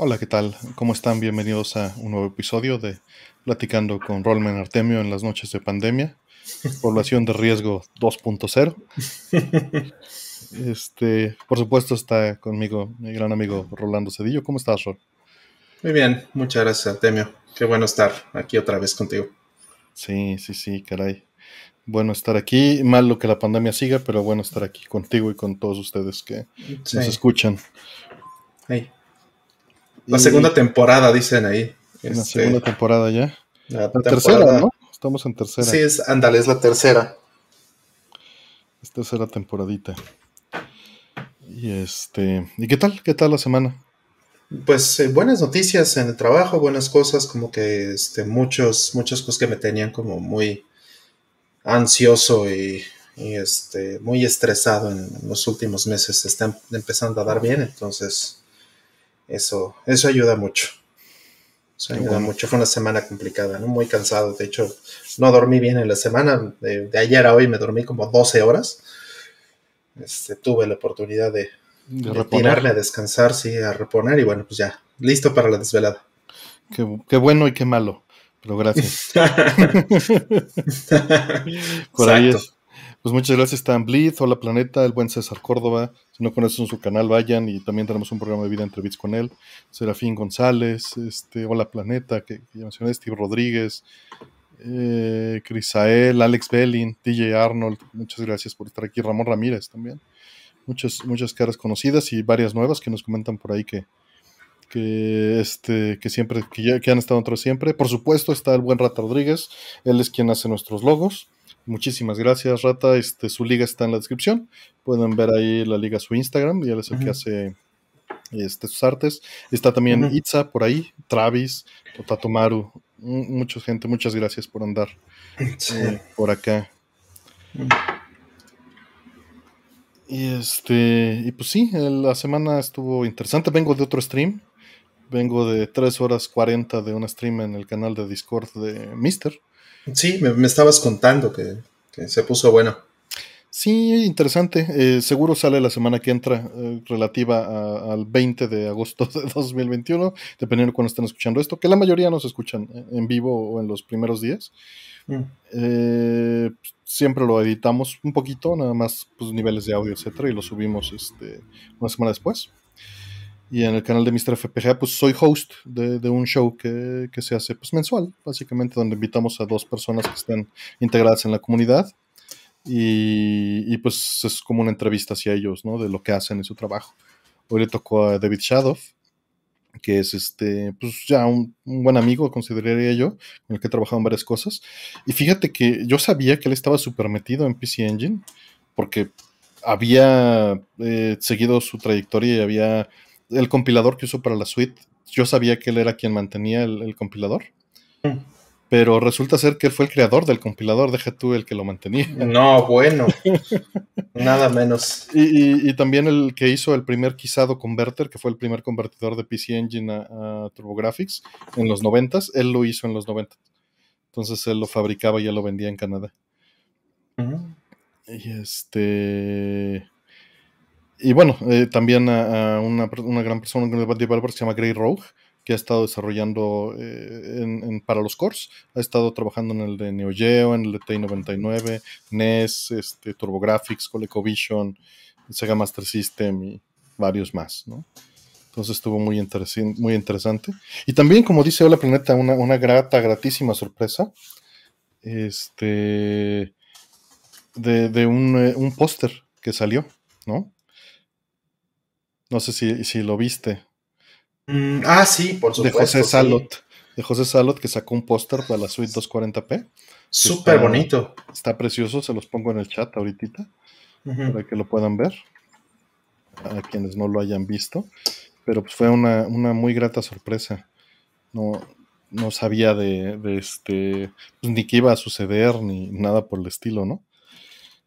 Hola, ¿qué tal? ¿Cómo están? Bienvenidos a un nuevo episodio de Platicando con Rolman Artemio en las noches de pandemia. Población de riesgo 2.0. Este, por supuesto, está conmigo mi gran amigo Rolando Cedillo. ¿Cómo estás, Rol? Muy bien, muchas gracias, Artemio. Qué bueno estar aquí otra vez contigo. Sí, sí, sí, caray. Bueno estar aquí. Malo que la pandemia siga, pero bueno estar aquí contigo y con todos ustedes que nos escuchan. La segunda temporada, dicen ahí. La este, segunda temporada ya. La, tercera, ¿no? Estamos en tercera. Sí, es, ándale, es la tercera. Es tercera temporadita. Y este, ¿y qué tal? ¿Qué tal la semana? Pues eh, buenas noticias en el trabajo, buenas cosas, como que este, muchos, muchas cosas que me tenían como muy ansioso y, este, muy estresado en, los últimos meses se están empezando a dar bien, entonces eso, eso ayuda mucho. Eso ayuda mucho. Fue una semana complicada, ¿no? Muy cansado. De hecho, no dormí bien en la semana. De, ayer a hoy me dormí como 12 horas. Este, tuve la oportunidad de, tirarme a descansar, sí, a reponer y bueno, pues ya, listo para la desvelada. qué bueno y qué malo pero gracias. Por ahí es. Pues muchas gracias, Stan Bleed, Hola Planeta, el buen César Córdoba. No conocen su canal, vayan y también tenemos un programa de vida entre bits con él. Serafín González, este, Hola Planeta, que, ya mencioné, Steve Rodríguez, eh, Crisael, Alex Belling, DJ Arnold. Muchas gracias por estar aquí. Ramón Ramírez también. Muchas, muchas caras conocidas y varias nuevas que nos comentan por ahí que, que este que siempre que, que han estado otros siempre por supuesto está el buen Rata Rodríguez él es quien hace nuestros logos muchísimas gracias Rata. Este su liga está en la descripción. Pueden ver ahí la liga su Instagram y él es el que hace este, sus artes. Está también Itza por ahí Travis Tatomaru mucha gente. Muchas gracias por andar eh, por acá. Y este, y pues sí, la semana estuvo interesante. Vengo de otro stream. Vengo de 3 horas 40 de un stream en el canal de Discord de Mister. Sí, me, estabas contando que, se puso bueno. Sí, interesante. Eh, seguro sale la semana que entra, eh, relativa al 20 de agosto de 2021, dependiendo de cuando estén escuchando esto, que la mayoría nos escuchan en vivo o en los primeros días. Mm. Eh, siempre lo editamos un poquito, nada más pues, niveles de audio, etcétera, y lo subimos este, una semana después. Y en el canal de Mr. FPGA, pues soy host de, un show que, se hace pues mensual, básicamente, donde invitamos a dos personas que estén integradas en la comunidad. Y, pues es como una entrevista hacia ellos, ¿no? De lo que hacen en su trabajo. Hoy le tocó a David Shadow, que es este, pues ya un, buen amigo, consideraría yo, con el que he trabajado en varias cosas. Y fíjate que yo sabía que él estaba súper metido en PC Engine, porque había eh, seguido su trayectoria y había el compilador que usó para la suite, yo sabía que él era quien mantenía el, compilador. Mm. Pero resulta ser que él fue el creador del compilador, deja tú el que lo mantenía. No, bueno. Nada menos. Y, también el que hizo el primer Quisado Converter, que fue el primer convertidor de PC Engine a, TurboGrafx en los 90 él lo hizo en los 90. Entonces él lo fabricaba y ya lo vendía en Canadá. Y este. Y bueno, eh, también a, una, gran persona, un developer que se llama Gray Rogue, que ha estado desarrollando eh, para los cores. Ha estado trabajando en el de Neo Geo, en el de TI-99, NES, este, TurboGrafx, ColecoVision, Sega Master System y varios más, ¿no? Entonces estuvo muy, muy interesante. Y también, como dice Hola Planeta, una, una grata, gratísima sorpresa. Este. De, un, eh, un póster que salió, ¿no? No sé si, lo viste. Mm, ah, sí, por supuesto. De José Salot. De José Salot que sacó un póster para la suite 240p. Súper bonito. Está precioso, se los pongo en el chat ahorita para que lo puedan ver. A quienes no lo hayan visto. Pero pues fue una, muy grata sorpresa. No, no sabía de, este, pues, ni qué iba a suceder, ni nada por el estilo, ¿no?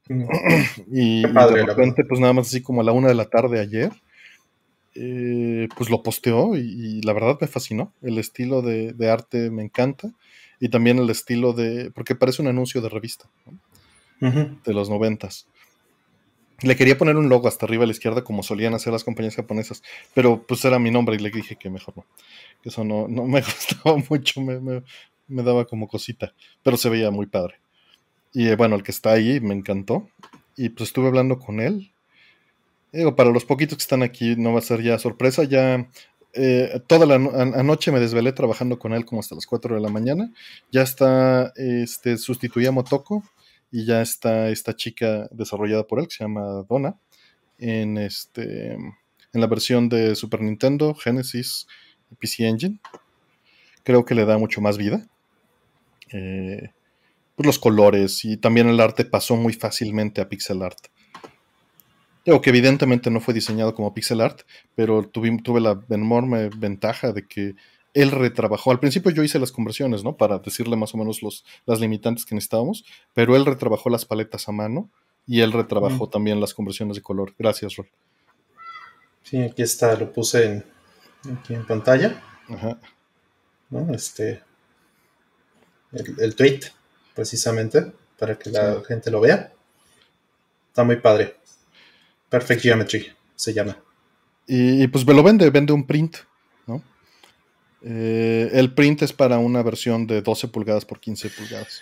y, de repente, pues nada más así como a la una de la tarde ayer, eh, pues lo posteó y, la verdad me fascinó. El estilo de, arte me encanta y también el estilo de, porque parece un anuncio de revista de los noventas. Le quería poner un logo hasta arriba a la izquierda como solían hacer las compañías japonesas, pero pues era mi nombre y le dije que mejor no. Que eso no, no me gustaba mucho, me, me, daba como cosita, pero se veía muy padre. Y eh, bueno, el que está ahí me encantó. Y pues estuve hablando con él. Digo, para los poquitos que están aquí no va a ser ya sorpresa, ya eh, toda la anoche me desvelé trabajando con él como hasta las 4 de la mañana. Ya está, este, sustituía a Motoko y ya está esta chica desarrollada por él que se llama Donna en este en la versión de Super Nintendo, Genesis, PC Engine. Creo que le da mucho más vida. Eh, pues los colores y también el arte pasó muy fácilmente a pixel art. Digo que evidentemente no fue diseñado como pixel art, pero tuve, tuve la enorme ventaja de que él retrabajó. Al principio yo hice las conversiones, ¿no? Para decirle más o menos los, las limitantes que necesitábamos, pero él retrabajó las paletas a mano y él retrabajó también las conversiones de color. Gracias, Rol. Sí, aquí está, lo puse en, aquí en pantalla. Ajá. ¿No? Este, el, tweet, precisamente, para que la gente lo vea. Está muy padre. Perfect Geometry se llama. Y, y pues me lo vende, vende un print. Eh, el print es para una versión de 12 pulgadas por 15 pulgadas.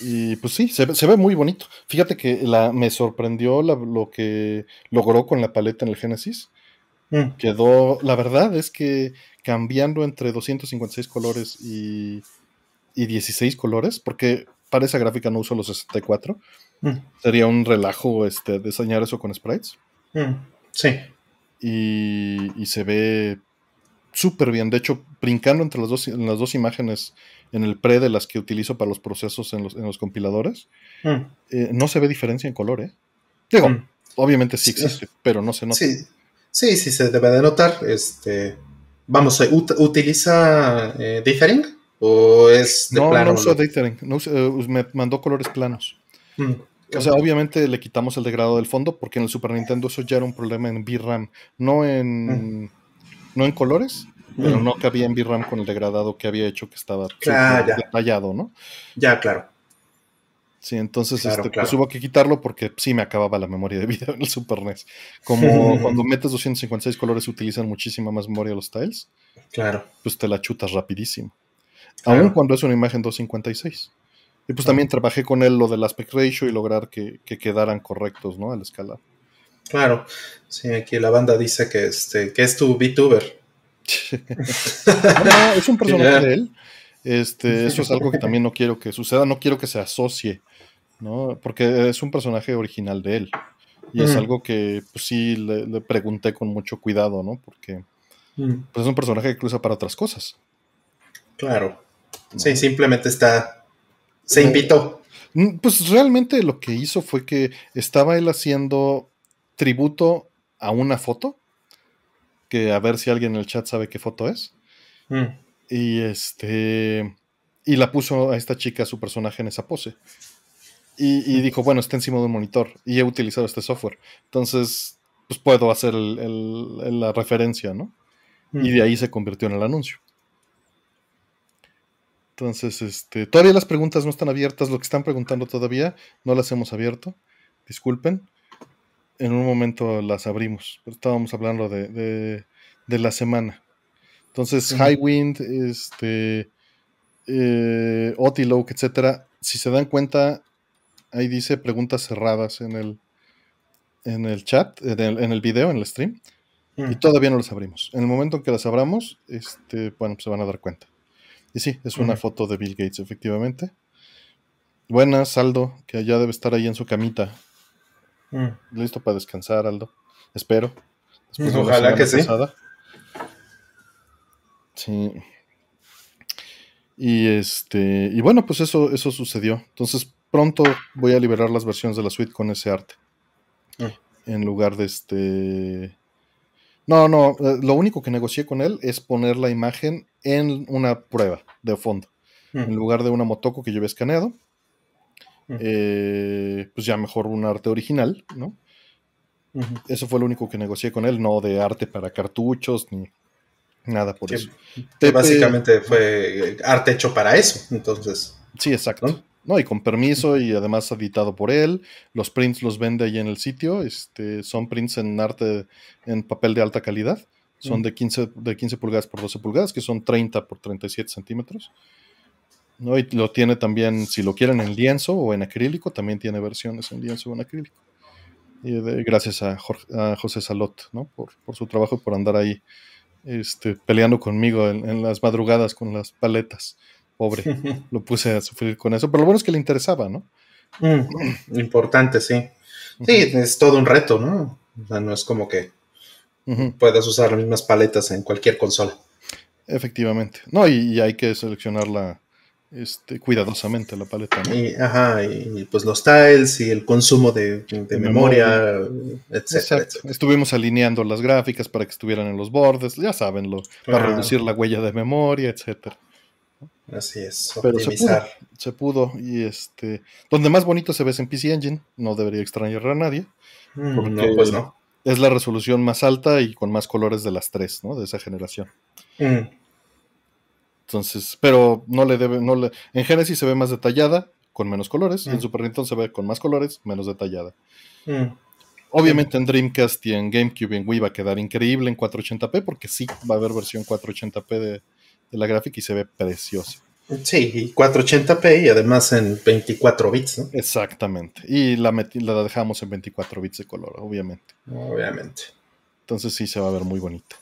Y pues sí, se, ve muy bonito. Fíjate que la, me sorprendió lo que logró con la paleta en el Genesis. Mm. Quedó, la verdad es que cambiando entre 256 colores y, 16 colores, porque para esa gráfica no uso los 64, mm. sería un relajo este, diseñar eso con sprites. Mm. Sí. Y, y se ve súper bien. De hecho, brincando entre las dos, las dos imágenes en el pre de las que utilizo para los procesos en los, compiladores, mm. eh, no se ve diferencia en color, ¿eh? Digo, obviamente sí existe, pero no se nota. Sí, sí, sí se debe de notar. Este, vamos, ¿utiliza eh, dithering? ¿O es de no, plano? No usa dithering, eh, me mandó colores planos. Mm. O sea, obviamente le quitamos el degrado del fondo porque en el Super Nintendo eso ya era un problema en VRAM, no en no en colores, pero mm. no cabía en VRAM con el degradado que había hecho que estaba detallado, ¿no? Ya, claro. Sí, entonces este, pues hubo que quitarlo porque sí me acababa la memoria de video en el Super NES. Como cuando metes 256 colores utilizan muchísima más memoria los tiles. Claro. Pues te la chutas rapidísimo. Aún cuando es una imagen 256. Y pues también trabajé con él lo del aspect ratio y lograr que, que quedaran correctos, ¿no? Al escalar. Claro, sí, aquí la banda dice que, este, que es tu VTuber. no, es un personaje de él. Este, eso es algo que también no quiero que suceda, no quiero que se asocie, ¿no? Porque es un personaje original de él. Y es algo que pues, sí le, pregunté con mucho cuidado, ¿no? Porque pues, es un personaje que cruza para otras cosas. Claro. Sí, simplemente está. Se invitó. Pues realmente lo que hizo fue que estaba él haciendo tributo a una foto, que a ver si alguien en el chat sabe qué foto es. Mm. Y este y la puso a esta chica, su personaje en esa pose. Y, dijo, bueno, está encima de un monitor y he utilizado este software. Entonces, pues puedo hacer la referencia, ¿no? Mm. Y de ahí se convirtió en el anuncio. Entonces, este, todavía las preguntas no están abiertas. Lo que están preguntando todavía no las hemos abierto. Disculpen en un momento las abrimos. Estábamos hablando de, la semana. Entonces, High Wind, este, eh, Otiloke, etcétera. Si se dan cuenta, ahí dice preguntas cerradas en el, en el chat, en el, en el video, en el stream. Y mm. todavía no las abrimos. En el momento en que las abramos, este, bueno, pues se van a dar cuenta. Y sí, es una foto de Bill Gates, efectivamente. Buenas, Aldo, que ya debe estar ahí en su camita Mm. Listo para descansar, Aldo. Espero. Ojalá que sí. Sí. Y este. Y bueno, pues eso, eso sucedió. Entonces, pronto voy a liberar las versiones de la suite con ese arte. Mm. En lugar de este. No, no. Eh, lo único que negocié con él es poner la imagen en una prueba de fondo. Mm. En lugar de una motoco que yo había escaneado eh, pues ya mejor un arte original, ¿no? Eso fue lo único que negocié con él, no de arte para cartuchos ni nada por eso. básicamente fue arte hecho para eso, entonces. Sí, exacto. No, y con permiso y además editado por él. Los prints los vende ahí en el sitio. Este, son prints en arte, en papel de alta calidad. Son de, 15, de 15 pulgadas por 12 pulgadas, que son 30 por 37 centímetros. ¿no? Y lo tiene también, si lo quieren en lienzo o en acrílico, también tiene versiones en lienzo o en acrílico. Y gracias a, José Salot, ¿no? Por, su trabajo y por andar ahí este, peleando conmigo en, las madrugadas con las paletas. Pobre, lo puse a sufrir con eso, pero lo bueno es que le interesaba, ¿no? Mm, importante, sí. Sí, es todo un reto, ¿no? no es como que puedas usar las mismas paletas en cualquier consola. Efectivamente. No, y hay que seleccionarla este, cuidadosamente la paleta. Y, ajá, y pues los tiles y el consumo de, memoria, etcétera, Estuvimos alineando las gráficas para que estuvieran en los bordes, ya saben, lo, para reducir la huella de memoria, etcétera. Así es, optimizar. Pero se pudo, y este, donde más bonito se ve es en PC Engine, no debería extrañar a nadie. Mm, no, pues no. Es la resolución más alta y con más colores de las tres, ¿no? De esa generación. Mm. Entonces, pero no le debe, no le, en Genesis se ve más detallada, con menos colores, y en mm. Super Nintendo se ve con más colores, menos detallada. Mm. Obviamente en Dreamcast y en GameCube y en Wii va a quedar increíble en 480p, porque sí va a haber versión 480p de, la gráfica y se ve preciosa. Sí, 480p y además en 24 bits, ¿no? Exactamente. Y la, la dejamos en 24 bits de color, obviamente. Obviamente. Entonces sí se va a ver muy bonito.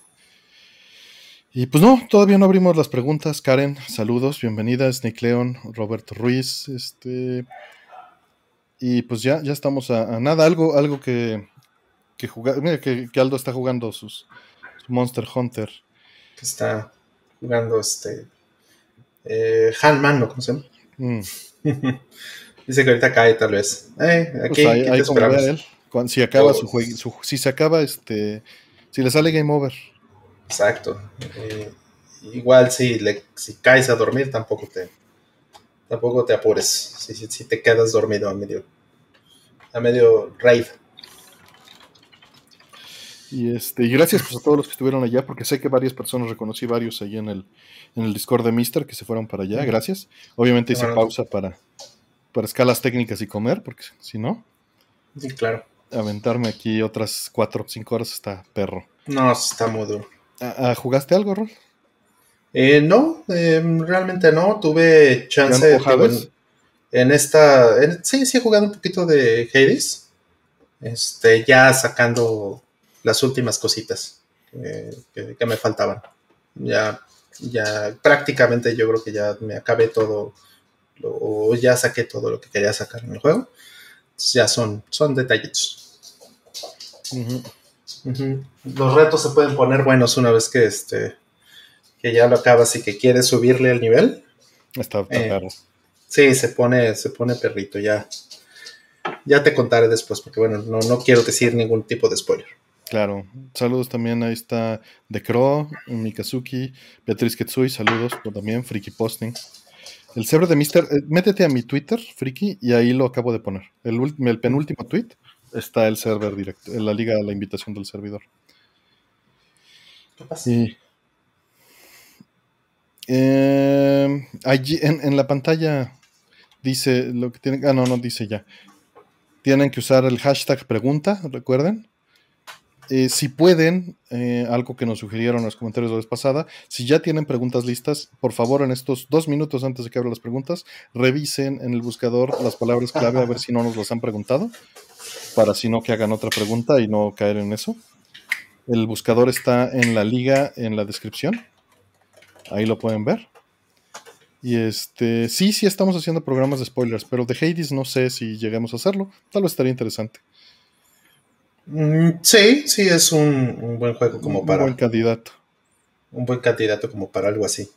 Y pues no, todavía no abrimos las preguntas. Karen, saludos, bienvenida. Snake Leon, Roberto Ruiz, este. Y pues ya, ya estamos a, nada. Algo, algo que, que jugar. Mira que, Aldo está jugando sus, su Monster Hunter. Está jugando este. Eh, Hanman, ¿no? ¿Cómo se llama? Mm. Dice que ahorita cae, tal vez. Eh, aquí, pues ahí, él. si acaba su juego, si se acaba, este. Si le sale game over Exacto. Eh, igual si, le, si caes a dormir, tampoco te, tampoco te apures. Si, si, te quedas dormido a medio, a medio raid. Y este, y gracias pues, a todos los que estuvieron allá, porque sé que varias personas reconocí varios ahí en el, en el Discord de Mister que se fueron para allá. Gracias. Obviamente hice pausa para, para escalas técnicas y comer, porque si no. Sí, claro. Aventarme aquí otras cuatro o cinco horas está perro. No, está muy duro. Ah, ¿Jugaste algo, Rol? Eh, no, em, realmente no. Tuve chance de en, en, esta. sí, sí he jugado un poquito de Hades. Este, ya sacando las últimas cositas que, me faltaban. Ya, ya prácticamente yo creo que ya me acabé todo. o ya saqué todo lo que quería sacar en el juego. ya son, son detallitos. Los retos se pueden poner buenos una vez que este que ya lo acabas y que quieres subirle el nivel. Está, está eh, Sí, se pone, se pone perrito, ya. Ya te contaré después, porque bueno, no, no quiero decir ningún tipo de spoiler. Claro. Saludos también, ahí está The Crow, Mikazuki, Beatriz Ketsui, saludos también, Friki Posting. El cerebro de Mister, eh, métete a mi Twitter, Friki, y ahí lo acabo de poner. El, el penúltimo tweet está el server directo, en la liga, la invitación del servidor. ¿Qué pasa? Eh, allí en, la pantalla dice lo que tienen. Ah, no, no dice ya. Tienen que usar el hashtag pregunta, recuerden. Eh, si pueden, eh, algo que nos sugirieron en los comentarios la vez pasada, si ya tienen preguntas listas, por favor, en estos dos minutos antes de que abra las preguntas, revisen en el buscador las palabras clave a ver si no nos las han preguntado para si no que hagan otra pregunta y no caer en eso. El buscador está en la liga en la descripción. Ahí lo pueden ver. Y este, sí, sí estamos haciendo programas de spoilers, pero de Hades no sé si lleguemos a hacerlo. Tal vez estaría interesante. Mm, sí, sí, es un, buen juego como para. Un buen candidato. Un buen candidato como para algo así.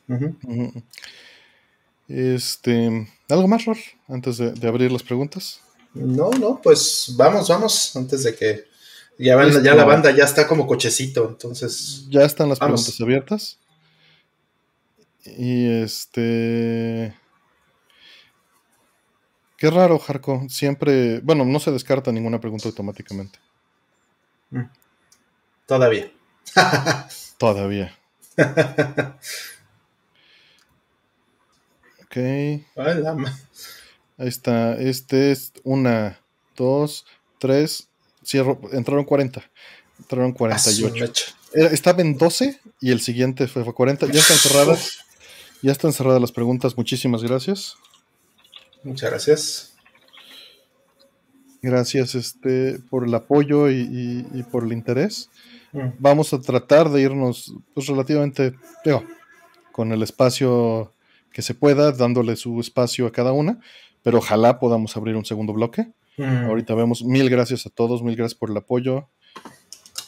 Este, ¿algo más, Ror? Antes de abrir las preguntas. No, no, pues vamos, vamos, antes de que ya, ya la banda ya está como cochecito, entonces. Ya están las preguntas abiertas. Y este. Qué raro, Jarco. Siempre. Bueno, no se descarta ninguna pregunta automáticamente. Mm. Todavía. Todavía. ok. Ahí está. Este es una, dos, tres. Cierro. Entraron 40. Entraron 48. estaba en 12 y el siguiente fue, fue 40. Ya están cerradas. Ya están cerradas las preguntas. Muchísimas gracias. Muchas gracias. Gracias este, por el apoyo y, por el interés. Mm. Vamos a tratar de irnos pues, relativamente digo, con el espacio que se pueda, dándole su espacio a cada una, pero ojalá podamos abrir un segundo bloque. Mm. Ahorita vemos. Mil gracias a todos, mil gracias por el apoyo.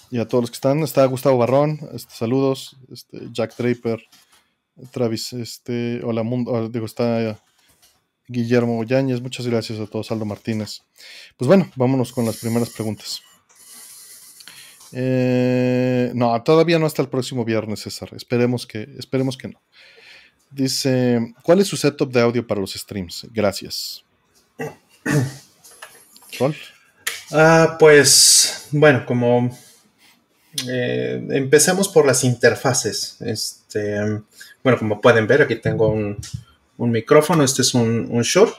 Y a todos los que están. Está Gustavo Barrón, este, saludos. Este, Jack Draper, Travis, este, hola mundo, ah, digo, está Guillermo Yáñez, muchas gracias a todos, Aldo Martínez. Pues bueno, vámonos con las primeras preguntas. Eh, no, todavía no hasta el próximo viernes, César. Esperemos que, esperemos que no. Dice, ¿cuál es su setup de audio para los streams? Gracias. ¿Cuál? Ah, pues, bueno, como eh, empecemos por las interfaces. Este, bueno, como pueden ver, aquí tengo un, un micrófono, este es un, un Shure.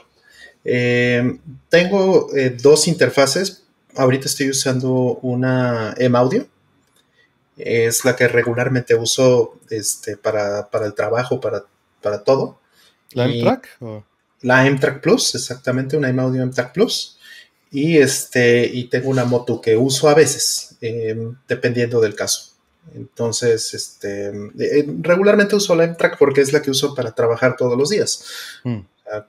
Eh, tengo eh, dos interfaces. Ahorita estoy usando una M-Audio. Es la que regularmente uso este, para, el trabajo, para, para todo. ¿La M-Track? La M-Track Plus, exactamente, una M-Audio M-Track Plus. Y, este, y tengo una moto que uso a veces, eh, dependiendo del caso. Entonces, este, eh, regularmente uso la M-Track porque es la que uso para trabajar todos los días. Mm.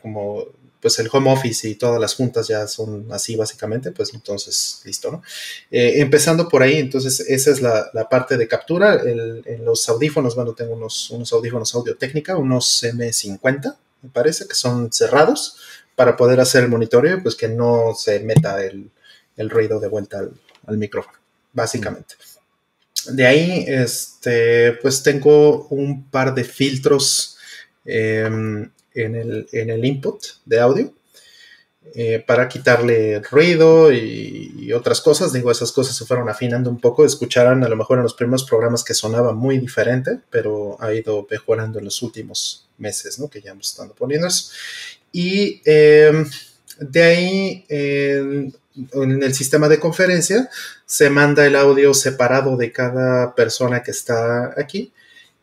como pues el home office y todas las juntas ya son así básicamente, pues entonces listo, ¿no? Eh, empezando por ahí, entonces esa es la, parte de captura. en los audífonos, bueno, tengo unos, unos audífonos audio técnica, unos M50, me parece, que son cerrados para poder hacer el monitoreo, pues que no se meta el, ruido de vuelta al, micrófono, básicamente. De ahí, este, pues tengo un par de filtros em, en, el, input de audio eh, para quitarle ruido y, otras cosas. Digo, esas cosas se fueron afinando un poco. Escucharán a lo mejor en los primeros programas que sonaba muy diferente, pero ha ido mejorando en los últimos meses, ¿no? Que ya hemos estado poniendo eso. Y em, de ahí, en el sistema de conferencia se manda el audio separado de cada persona que está aquí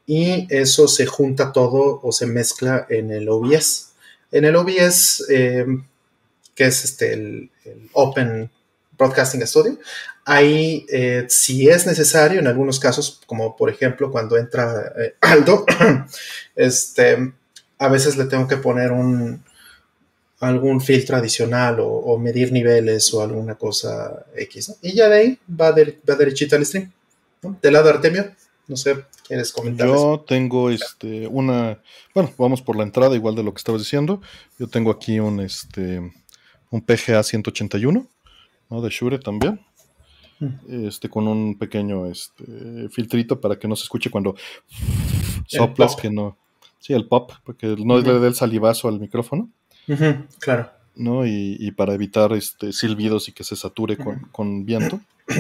y eso se junta todo o se mezcla en el OBS. En el OBS, eh, que es este, el, Open Broadcasting Studio, ahí eh, si es necesario, en algunos casos, como por ejemplo cuando entra eh, Aldo, este, a veces le tengo que poner un, algún filtro adicional o, medir niveles o alguna cosa X. Y ya de ahí va, derechito al stream. ¿no? Del lado Artemio, no sé, ¿quieres comentar? Yo tengo este, una, bueno, vamos por la entrada, igual de lo que estabas diciendo. Yo tengo aquí un, este, un PGA 181, ¿no? De Shure también. Mm. Este, con un pequeño este, filtrito para que no se escuche cuando soplas, que no. Sí, el pop, porque no le dé el salivazo al micrófono claro. ¿no? Y, para evitar este, silbidos y que se sature con, viento.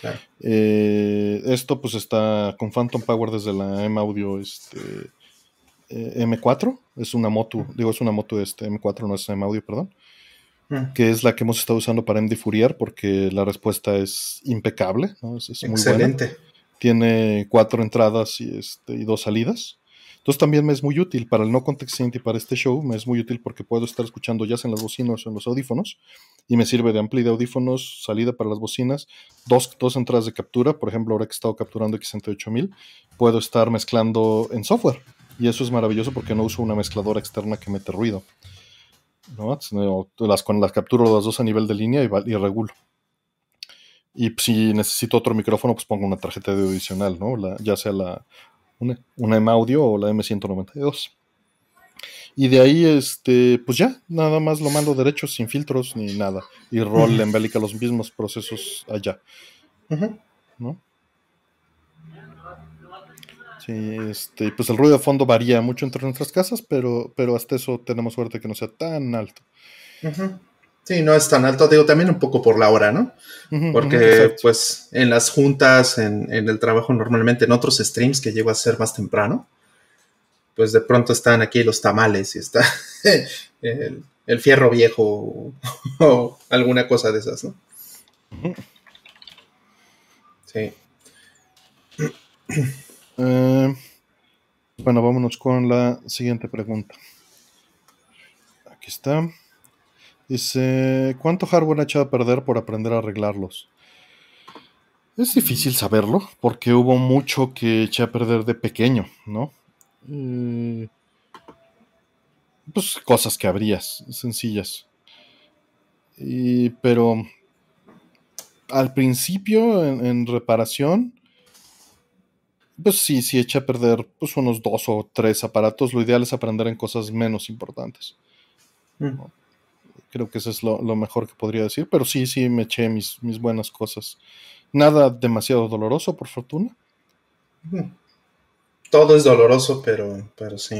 Claro. Eh, esto pues está con Phantom Power desde la M Audio este, eh, M4. Es una moto, digo, es una moto este M4, no es M Audio, perdón. Que es la que hemos estado usando para MD Fourier porque la respuesta es impecable, ¿no? es, muy Excelente. Tiene cuatro entradas y, este, y dos salidas. Entonces también me es muy útil para el no context y para este show, me es muy útil porque puedo estar escuchando sea en las bocinas o en los audífonos y me sirve de ampli de audífonos, salida para las bocinas, dos, dos entradas de captura, por ejemplo, ahora que he estado capturando X68000, puedo estar mezclando en software y eso es maravilloso porque no uso una mezcladora externa que mete ruido. ¿no? Las, con las capturo las dos a nivel de línea y, y regulo. Y si necesito otro micrófono, pues pongo una tarjeta de audio adicional, ¿no? ya sea la una, una M-Audio o la M192. Y de ahí, este, pues ya, nada más lo mando derecho, sin filtros ni nada. Y Roll embelica los mismos procesos allá. ¿No? Sí, este, pues el ruido de fondo varía mucho entre nuestras casas, pero, pero hasta eso tenemos suerte que no sea tan alto. Sí, no es tan alto, digo, también un poco por la hora, ¿no? Porque, pues, en las juntas, en, el trabajo, normalmente en otros streams que llego a ser más temprano, pues de pronto están aquí los tamales y está el fierro viejo o, alguna cosa de esas, ¿no? Sí. Eh, bueno, vámonos con la siguiente pregunta. Aquí está. Dice, ¿cuánto hardware ha echado a perder por aprender a arreglarlos? Es difícil saberlo, porque hubo mucho que eché a perder de pequeño, ¿no? Eh, pues cosas que habrías, sencillas. pero al principio, en, reparación, pues sí, sí eché a perder pues unos dos o tres aparatos. Lo ideal es aprender en cosas menos importantes. Mm. Creo que eso es lo, mejor que podría decir, pero sí, sí me eché mis, mis buenas cosas. Nada demasiado doloroso, por fortuna. Todo es doloroso, pero, pero sí.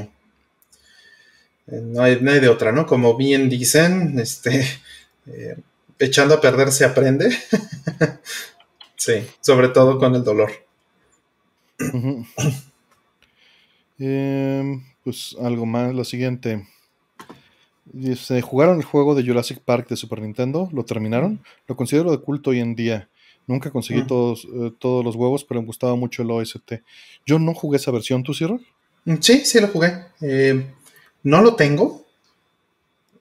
Eh, no hay, de otra, ¿no? Como bien dicen, este, eh, echando a perder se aprende. sí, sobre todo con el dolor. Em, pues algo más, lo siguiente. Dice, ¿jugaron el juego de Jurassic Park de Super Nintendo? ¿Lo terminaron? Lo considero de culto hoy en día. Nunca conseguí mm. todos, eh, todos los huevos, pero me gustaba mucho el OST. Yo no jugué esa versión, ¿tú, Ciro? Mm, sí, sí lo jugué. Eh, no lo tengo.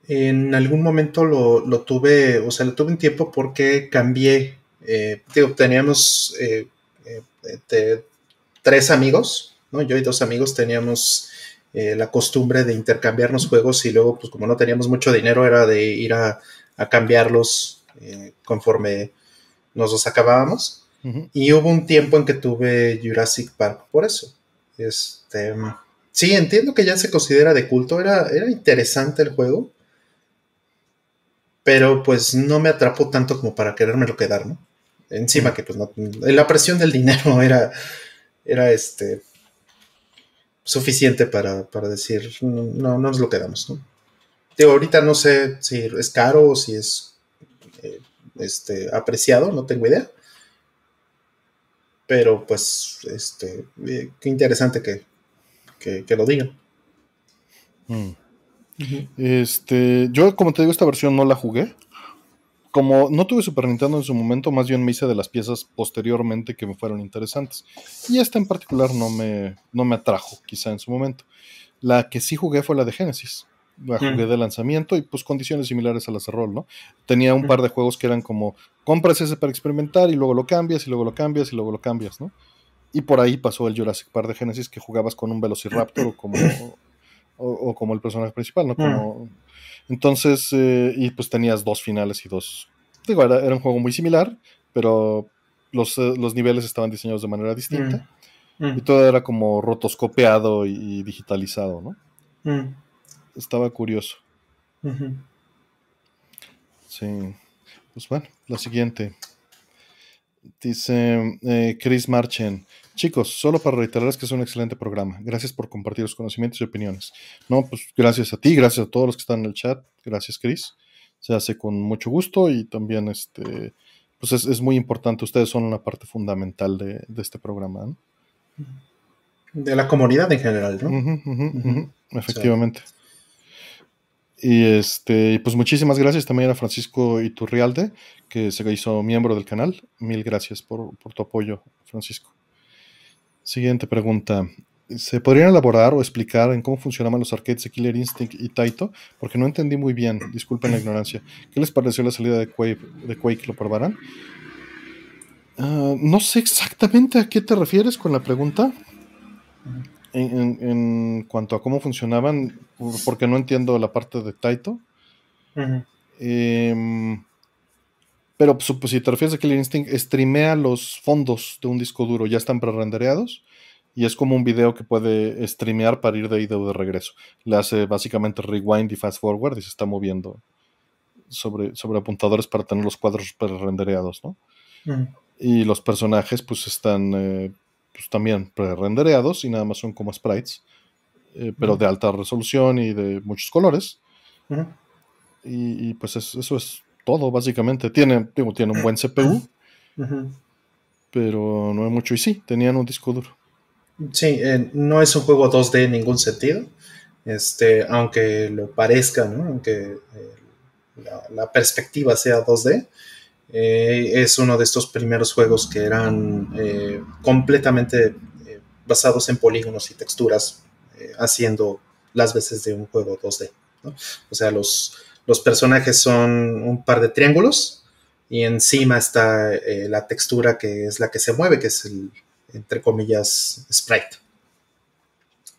En algún momento lo, tuve, o sea, lo tuve un tiempo porque cambié. Eh, teníamos tres amigos, ¿no? Yo y dos amigos teníamos la costumbre de intercambiarnos juegos y luego, pues como no teníamos mucho dinero, era de ir a, a cambiarlos conforme nos los acabábamos. Y hubo un tiempo en que tuve Jurassic Park por eso. Este, sí, entiendo que ya se considera de culto. Era, era interesante el juego. Pero pues no me atrapó tanto como para querérmelo quedar, ¿no? Encima que pues no, la presión del dinero era, era este, suficiente para, decir, no, no, nos lo quedamos, ¿no? Digo, ahorita no sé si es caro o si es eh, este, apreciado, no tengo idea. Pero pues, este, eh, qué interesante que, que, lo digan. Mm. Este, yo como te digo, esta versión no la jugué. Como no tuve Super Nintendo en su momento, más bien me hice de las piezas posteriormente que me fueron interesantes. Y esta en particular no me, no me atrajo, quizá en su momento. La que sí jugué fue la de Genesis la jugué de lanzamiento y pues condiciones similares a las de rol, ¿no? Tenía un par de juegos que eran como, compras ese para experimentar y luego lo cambias y luego lo cambias y luego lo cambias, ¿no? Y por ahí pasó el Jurassic Park de Genesis que jugabas con un Velociraptor o como, o, como el personaje principal, ¿no? Como, entonces, eh, y pues tenías dos finales y dos... Digo, era, un juego muy similar, pero los, eh, los, niveles estaban diseñados de manera distinta. Y todo era como rotoscopeado y, y digitalizado, ¿no? estaba curioso. Sí. Pues bueno, la siguiente. Dice eh, Chris Marchen. Chicos, solo para reiterarles que es un excelente programa. Gracias por compartir los conocimientos y opiniones. No, pues gracias a ti, gracias a todos los que están en el chat. Gracias, Chris. Se hace con mucho gusto y también este, pues es, muy importante. Ustedes son una parte fundamental de, este programa. De la comunidad en general, ¿no? Efectivamente. Y este, pues muchísimas gracias también a Francisco Iturrialde, que se hizo miembro del canal. Mil gracias por, tu apoyo, Francisco. Siguiente pregunta. ¿Se podrían elaborar o explicar en cómo funcionaban los arcades de Killer Instinct y Taito? Porque no entendí muy bien, disculpen la ignorancia. ¿Qué les pareció la salida de Quake? De Quake ¿Lo probarán? Ah, no sé exactamente a qué te refieres con la pregunta en, cuanto a cómo funcionaban, porque no entiendo la parte de Taito. Pero pues, si te refieres a Killer Instinct, streamea los fondos de un disco duro, ya están pre-rendereados. Y es como un video que puede streamear para ir de ida o de regreso. Le hace básicamente rewind y fast forward y se está moviendo sobre, sobre apuntadores para tener los cuadros pre-rendereados, ¿no? Y los personajes pues están eh, pues también pre-rendereados y nada más son como sprites, eh, pero de alta resolución y de muchos colores. y, pues eso es todo, básicamente. Tiene, tiene un buen CPU, pero no hay mucho. Y sí, tenían un disco duro. Sí, eh, no es un juego 2D en ningún sentido. este, aunque lo parezca, aunque eh, la, perspectiva sea 2D, eh, es uno de estos primeros juegos que eran completamente basados en polígonos y texturas, haciendo las veces de un juego 2D. O sea, los, los personajes son un par de triángulos y encima está la textura que es la que se mueve, que es el, entre comillas, sprite,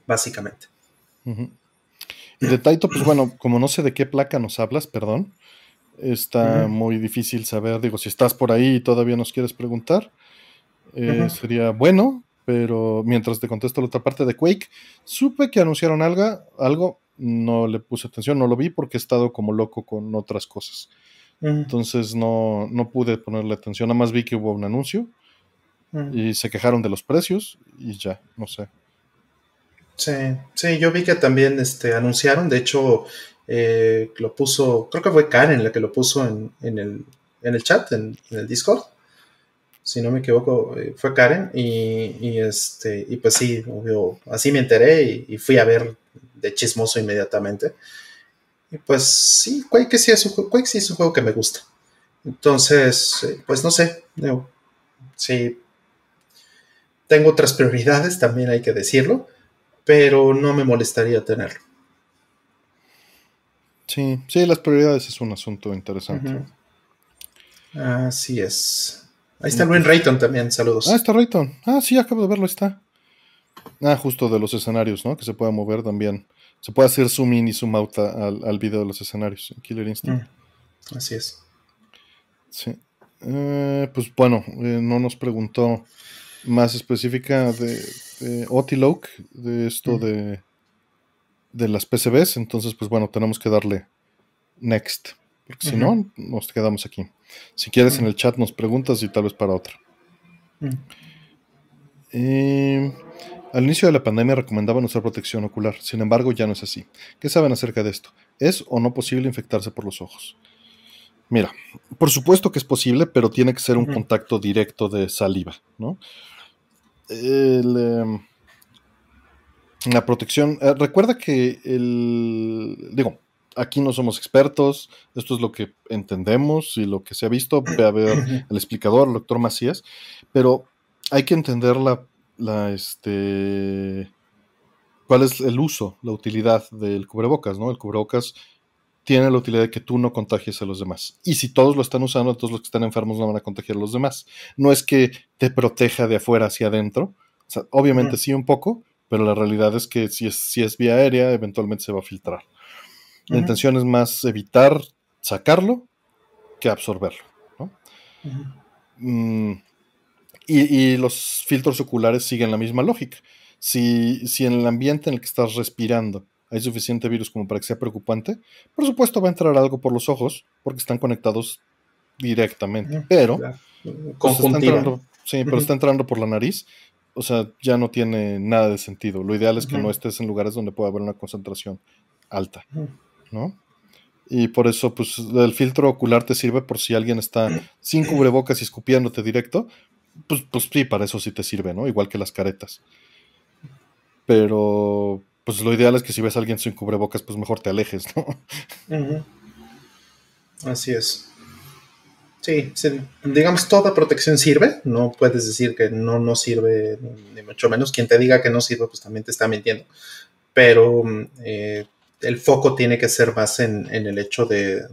básicamente. Y de Taito, pues bueno, como no sé de qué placa nos hablas, perdón, está muy difícil saber. Digo, si estás por ahí y todavía nos quieres preguntar, eh, sería bueno, pero mientras te contesto la otra parte de Quake, supe que anunciaron algo, algo, no le puse atención, no lo vi porque he estado como loco con otras cosas. Entonces no, no pude ponerle atención, nada más vi que hubo un anuncio y se quejaron de los precios y ya, no sé. Sí, sí, yo vi que también este, anunciaron, de hecho, eh, lo puso, creo que fue Karen la que lo puso en, el, chat, en, el Discord, si no me equivoco, eh, fue Karen, y, este, y pues sí, obvio, así me enteré y, fui a ver de chismoso inmediatamente. Y pues sí, Quake sí es un, Quake sí es un juego que me gusta. Entonces, eh, pues no sé, sí, tengo otras prioridades, también hay que decirlo pero no me molestaría tenerlo. Sí, sí, las prioridades es un asunto interesante. Así es. Ahí está Luis Rayton también, saludos. Ah, está Rayton. Ah, sí, acabo de verlo, está. Ah, justo de los escenarios, ¿no? Que se puede mover también. Se puede hacer zoom in y zoom out al, al video de los escenarios en Killer Instinct. Mm, así es. Sí. Eh, pues bueno, eh, no nos preguntó más específica de, de Otiloke, de esto de, de las PCBs. Entonces, pues bueno, tenemos que darle next. Porque si no, nos quedamos aquí. Si quieres en el chat nos preguntas y tal vez para otra. Eh, al inicio de la pandemia recomendaban usar protección ocular, sin embargo ya no es así. ¿Qué saben acerca de esto? ¿Es o no posible infectarse por los ojos? Mira, por supuesto que es posible, pero tiene que ser un contacto directo de saliva, ¿no? Em, la protección. Eh, recuerda que el. Digo, aquí no somos expertos, esto es lo que entendemos y lo que se ha visto. Ve a ver el explicador, el doctor Macías, pero hay que entender la, la este, cuál es el uso, la utilidad del cubrebocas, ¿no? El cubrebocas tiene la utilidad de que tú no contagies a los demás. Y si todos lo están usando, todos los que están enfermos no van a contagiar a los demás. No es que te proteja de afuera hacia adentro. obviamente sí un poco, pero la realidad es que si es, si es vía aérea, eventualmente se va a filtrar. La intención es más evitar sacarlo que absorberlo. Mm, y, los filtros oculares siguen la misma lógica. Si, si en el ambiente en el que estás respirando hay suficiente virus como para que sea preocupante, por supuesto va a entrar algo por los ojos, porque están conectados directamente, pero, pues, está entrando, sí, pero está entrando por la nariz, o sea, ya no tiene nada de sentido. Lo ideal es que no estés en lugares donde pueda haber una concentración alta, ¿no? Y por eso, pues, el filtro ocular te sirve por si alguien está sin cubrebocas y escupiéndote directo, pues, pues sí, para eso sí te sirve, ¿no? Igual que las caretas. Pero, pues lo ideal es que si ves a alguien sin cubrebocas, pues mejor te alejes, ¿no? Así es. Sí, digamos, toda protección sirve, no puedes decir que no, no sirve, ni mucho menos. Quien te diga que no sirve, pues también te está mintiendo. Pero eh, el foco tiene que ser más en, el hecho de,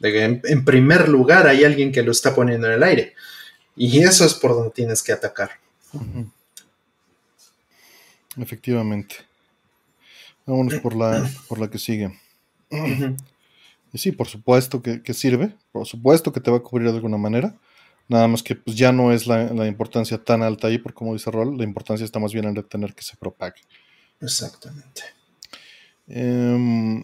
que en, primer lugar hay alguien que lo está poniendo en el aire. Y eso es por donde tienes que atacar. Efectivamente. Vámonos por la, por la que sigue. Y sí, por supuesto que, sirve, por supuesto que te va a cubrir de alguna manera. Nada más que pues, ya no es la, importancia tan alta ahí, por como dice Rol, la importancia está más bien en detener que se propague. Exactamente. Em,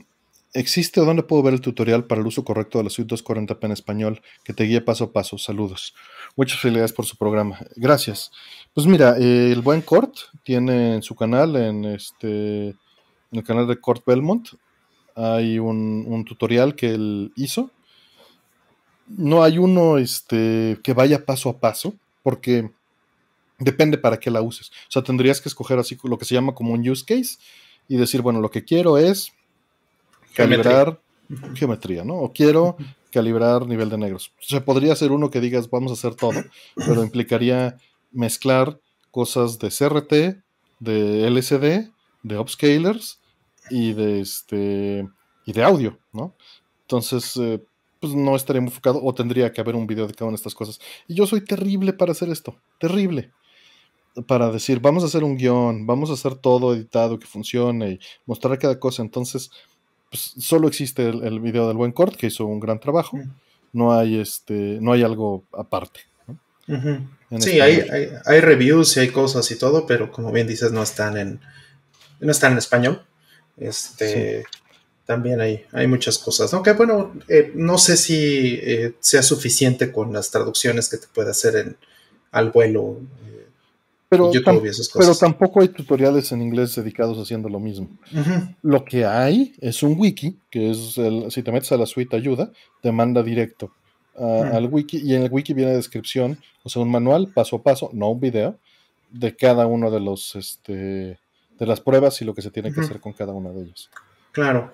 ¿Existe o dónde puedo ver el tutorial para el uso correcto de la suite 240p en español que te guíe paso a paso? Saludos. Muchas felicidades por su programa. Gracias. Pues mira, el buen Cort tiene en su canal, en este en el canal de Kurt Belmont hay un, tutorial que él hizo. No hay uno este, que vaya paso a paso, porque depende para qué la uses. O sea, tendrías que escoger así lo que se llama como un use case y decir, bueno, lo que quiero es calibrar geometría, ¿no? O quiero calibrar nivel de negros. O sea, podría ser uno que digas, vamos a hacer todo, pero implicaría mezclar cosas de CRT, de LCD, de upscalers y de este y de audio, ¿no? Entonces, eh, pues no estaría enfocado o tendría que haber un video de cada una de estas cosas. Y yo soy terrible para hacer esto, terrible. Para decir, vamos a hacer un guion, vamos a hacer todo editado que funcione y mostrar cada cosa. Entonces, pues, solo existe el, video del buen Cort, que hizo un gran trabajo. No hay este, no hay algo aparte. Sí, hay, hay, reviews y hay cosas y todo, pero como bien dices, no están en, no están en español. Este, también hay, hay muchas cosas. Aunque bueno, eh, no sé si eh, sea suficiente con las traducciones que te puede hacer en, al vuelo. Pero, esas cosas. pero tampoco hay tutoriales en inglés dedicados haciendo lo mismo. Lo que hay es un wiki, que es el, si te metes a la suite ayuda, te manda directo al wiki y en el wiki viene descripción, o sea, un manual paso a paso, no un video, de cada uno de los este, de las pruebas y lo que se tiene que hacer con cada una de ellas. Claro.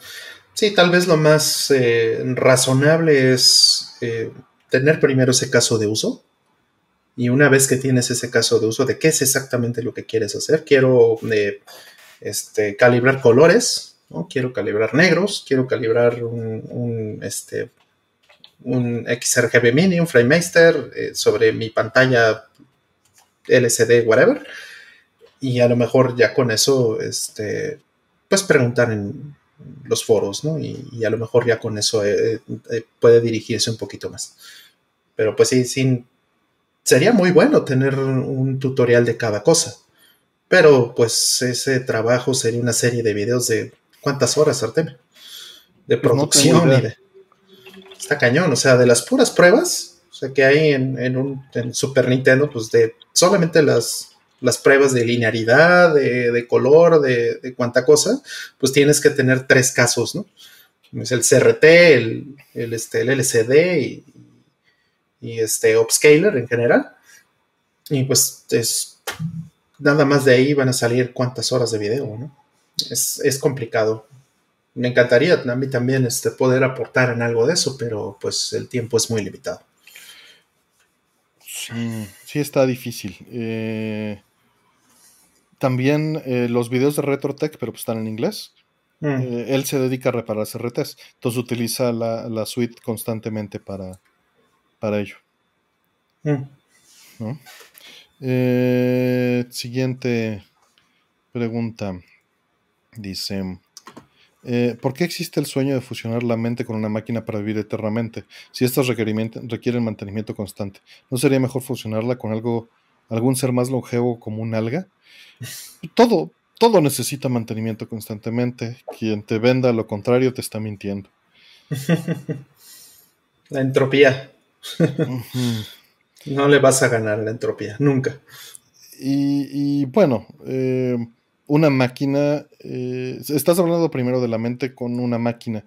Sí, tal vez lo más eh, razonable es eh, tener primero ese caso de uso. Y una vez que tienes ese caso de uso de qué es exactamente lo que quieres hacer, quiero eh, este, calibrar colores, ¿no? quiero calibrar negros, quiero calibrar un, este, un XRGB Mini, un FrameMaster sobre mi pantalla LCD, whatever. Y a lo mejor ya con eso, este, pues preguntar en, los foros, ¿no? Y, a lo mejor ya con eso eh, eh, puede dirigirse un poquito más. Pero pues sí, sí, sería muy bueno tener un tutorial de cada cosa. Pero pues ese trabajo sería una serie de videos de cuántas horas, Artemio? De pues producción y de... Está cañón, o sea, de las puras pruebas, o sea, que hay en, en un en Super Nintendo, pues de solamente las las pruebas de linearidad, de, color, de, de, cuánta cosa, pues tienes que tener tres casos, ¿no? Es el CRT, el, el, este, el LCD y, y, este upscaler en general. Y pues es nada más de ahí van a salir cuántas horas de video, ¿no? Es, es complicado. Me encantaría a mí también este, poder aportar en algo de eso, pero pues el tiempo es muy limitado. Sí, sí está difícil. Eh, también eh, los videos de RetroTech, pero pues están en inglés. Mm. Eh, él se dedica a reparar CRTs, entonces utiliza la, suite constantemente para, para ello. Mm. Eh, siguiente pregunta. Dice, ¿por qué existe el sueño de fusionar la mente con una máquina para vivir eternamente? Si estas requieren mantenimiento constante, ¿no sería mejor fusionarla con algo, algún ser más longevo como un alga? Todo, todo necesita mantenimiento constantemente. Quien te venda lo contrario te está mintiendo. La entropía. No le vas a ganar la entropía, nunca. Y, bueno, eh, una máquina, eh, estás hablando primero de la mente con una máquina.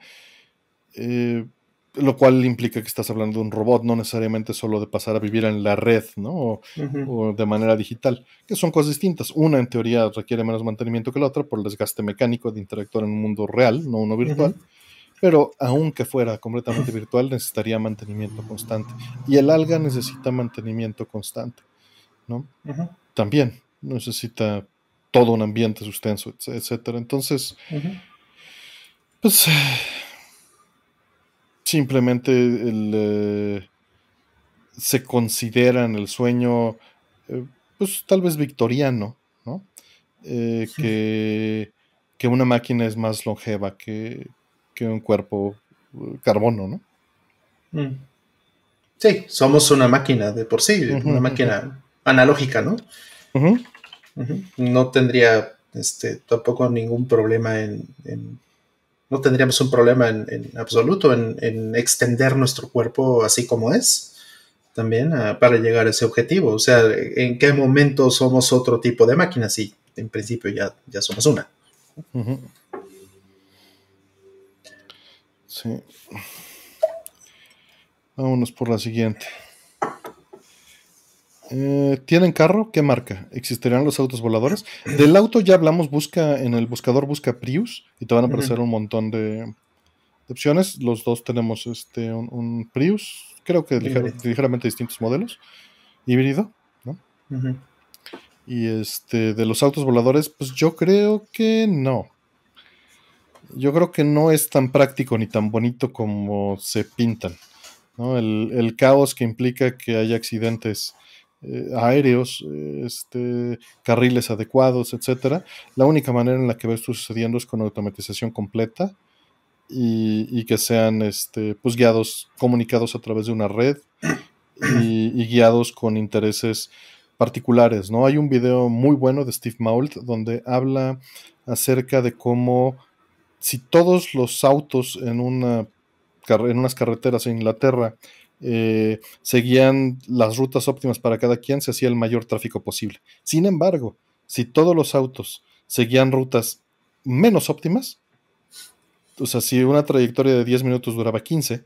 Eh, lo cual implica que estás hablando de un robot, no necesariamente solo de pasar a vivir en la red, ¿no? O, de manera digital, que son cosas distintas. Una, en teoría, requiere menos mantenimiento que la otra por el desgaste mecánico de interactuar en un mundo real, no uno virtual. Pero aunque fuera completamente virtual, necesitaría mantenimiento constante. Y el alga necesita mantenimiento constante, ¿no? También necesita todo un ambiente sustenso, etcétera. Entonces, pues simplemente eh, se considera en el sueño, eh, pues tal vez victoriano, ¿no? Eh, que, que, una máquina es más longeva que, un cuerpo carbono, ¿no? Mm. Sí, somos una máquina de por sí, una máquina analógica, ¿no? No tendría este, tampoco ningún problema en no tendríamos un problema en, absoluto en, extender nuestro cuerpo así como es también ah, para llegar a ese objetivo. O sea, en qué momento somos otro tipo de máquina, sí, en principio ya, ya somos una. Sí. Vámonos por la siguiente. Eh, ¿Tienen carro? ¿Qué marca? ¿Existirán los autos voladores? Del auto ya hablamos, busca en el buscador, busca Prius y te van a aparecer un montón de, opciones. Los dos tenemos este un, Prius, creo que ligeramente distintos modelos, híbrido, ¿no? Y este, de los autos voladores, pues yo creo que no. Yo creo que no es tan práctico ni tan bonito como se pintan. El, caos que implica que haya accidentes eh, aéreos, este, carriles adecuados, etcétera. La única manera en la que ve esto sucediendo es con automatización completa y, que sean este, pues, guiados, comunicados a través de una red y, guiados con intereses particulares. ¿no? Hay un video muy bueno de Steve Mault donde habla acerca de cómo si todos los autos en, una, en unas carreteras en Inglaterra eh, seguían las rutas óptimas para cada quien, se hacía el mayor tráfico posible. Sin embargo, si todos los autos seguían rutas menos óptimas, o sea, si una trayectoria de 10 minutos duraba 15,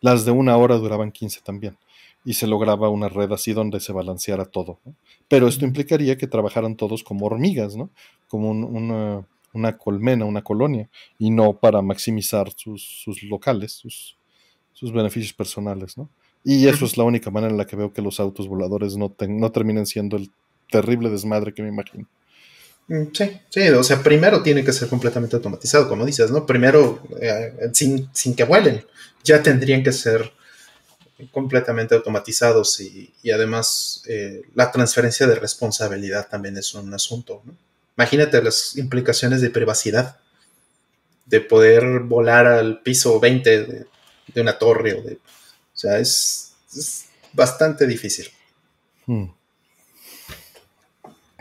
las de una hora duraban 15 también. Y se lograba una red así donde se balanceara todo. Pero esto implicaría que trabajaran todos como hormigas, ¿no? Como una, una, colmena, una colonia, y no para maximizar sus, locales, sus, sus beneficios personales, ¿no? Y eso es la única manera en la que veo que los autos voladores no, no terminen siendo el terrible desmadre que me imagino. Mm, sí, sí, o sea, primero tiene que ser completamente automatizado, como dices, ¿no? Primero, eh, sin, que vuelen, ya tendrían que ser completamente automatizados y, además eh, la transferencia de responsabilidad también es un asunto, ¿no? Imagínate las implicaciones de privacidad, de poder volar al piso 20 de, de una torre o de o sea, es, bastante difícil. Hmm.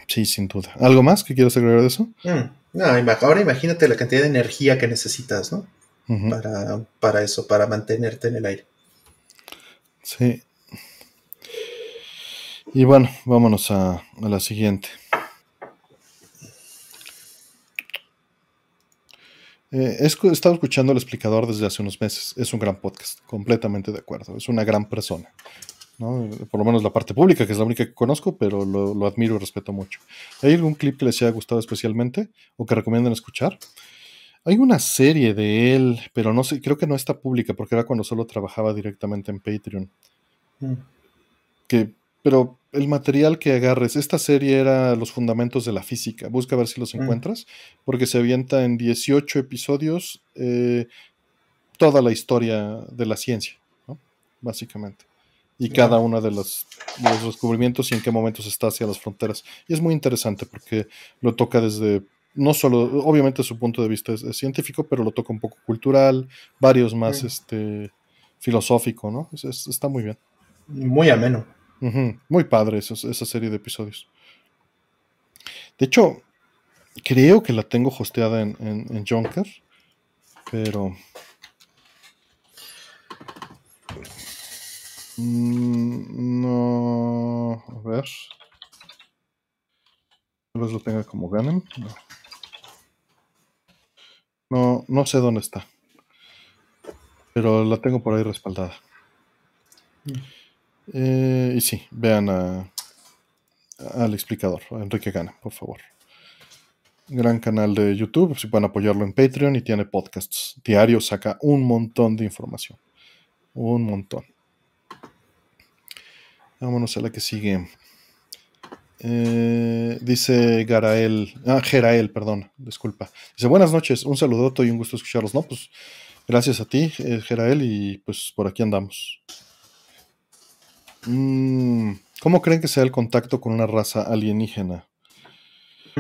Sí, sin duda. ¿Algo más que quieras agregar de eso? Hmm. No, ahora imagínate la cantidad de energía que necesitas, ¿no? para, eso, para mantenerte en el aire. Sí. Y bueno, vámonos a, a la siguiente. Eh, he estado escuchando al explicador desde hace unos meses. Es un gran podcast, completamente de acuerdo. Es una gran persona. Por lo menos la parte pública, que es la única que conozco, pero lo, admiro y respeto mucho. ¿Hay algún clip que les haya gustado especialmente o que recomienden escuchar? Hay una serie de él, pero no sé, creo que no está pública porque era cuando solo trabajaba directamente en Patreon. Mm. Que pero el material que agarres, esta serie era los fundamentos de la física, busca ver si los encuentras, porque se avienta en 18 episodios eh, toda la historia de la ciencia, ¿no? básicamente. Y cada uno de los, descubrimientos y en qué momentos está hacia las fronteras. Y es muy interesante porque lo toca desde, no solo, obviamente su punto de vista es, científico, pero lo toca un poco cultural, varios más este, filosófico, ¿no? está muy bien. Muy ameno. Muy padre esa serie de episodios. De hecho, creo que la tengo hosteada en, en, Junker, pero... Mm, no... A ver. Tal vez lo tenga como ganen. No. no. sé dónde está. Pero la tengo por ahí respaldada. Mm. Eh, y sí, vean al explicador, a Enrique Gana, por favor. Gran canal de YouTube, si pueden apoyarlo en Patreon y tiene podcasts. Diario saca un montón de información. Un montón. Vámonos a la que sigue. Eh, dice Garael, ah, Gerael, perdón, disculpa. Dice, buenas noches, un saludoto y un gusto escucharlos. No, pues gracias a ti, eh, Gerael, y pues por aquí andamos. Mm, ¿Cómo creen que sea el contacto con una raza alienígena?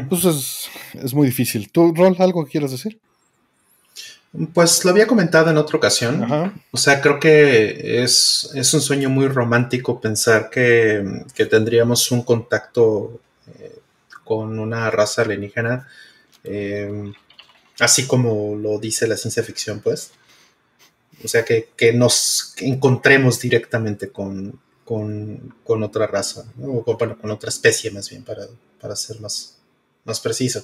Pues es, muy difícil. ¿Tú, Rol, algo que quieras decir? Pues lo había comentado en otra ocasión. O sea, creo que es, un sueño muy romántico pensar que, tendríamos un contacto eh, con una raza alienígena, eh, así como lo dice la ciencia ficción, pues. O sea, que, que nos encontremos directamente con, con, otra raza, o con, otra especie más bien, para, para ser más, más preciso.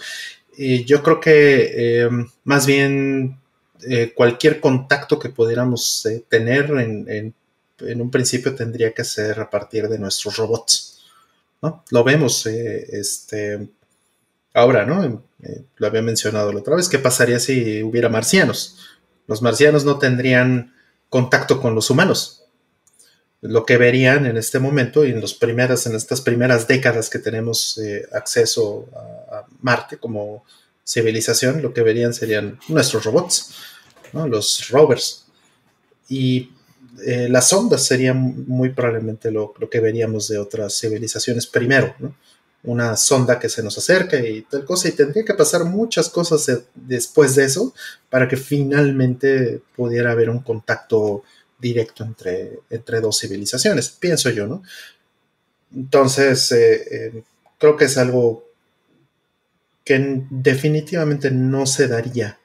Y yo creo que eh, más bien eh, cualquier contacto que pudiéramos eh, tener en, en, un principio tendría que ser a partir de nuestros robots. ¿no? Lo vemos eh, este, ahora, ¿no? Eh, lo había mencionado la otra vez, ¿qué pasaría si hubiera marcianos? Los marcianos no tendrían contacto con los humanos. Lo que verían en este momento y en, los primeras, en estas primeras décadas que tenemos eh, acceso a, Marte como civilización, lo que verían serían nuestros robots, los rovers. Y eh, las ondas serían muy probablemente lo, que veríamos de otras civilizaciones primero, una sonda que se nos acerca y tal cosa, y tendría que pasar muchas cosas después de eso para que finalmente pudiera haber un contacto directo entre, entre dos civilizaciones, pienso yo, ¿no? Entonces, eh, eh, creo que es algo que definitivamente no se daría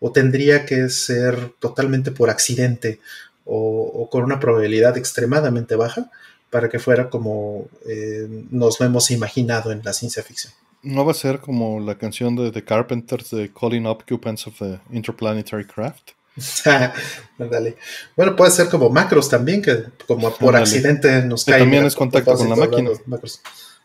o tendría que ser totalmente por accidente o, con una probabilidad extremadamente baja para que fuera como eh, nos lo hemos imaginado en la ciencia ficción. ¿No va a ser como la canción de The Carpenters de Calling Occupants of the Interplanetary Craft? Dale. Bueno, puede ser como macros también, que como por accidente nos cae. también es contacto con la máquina.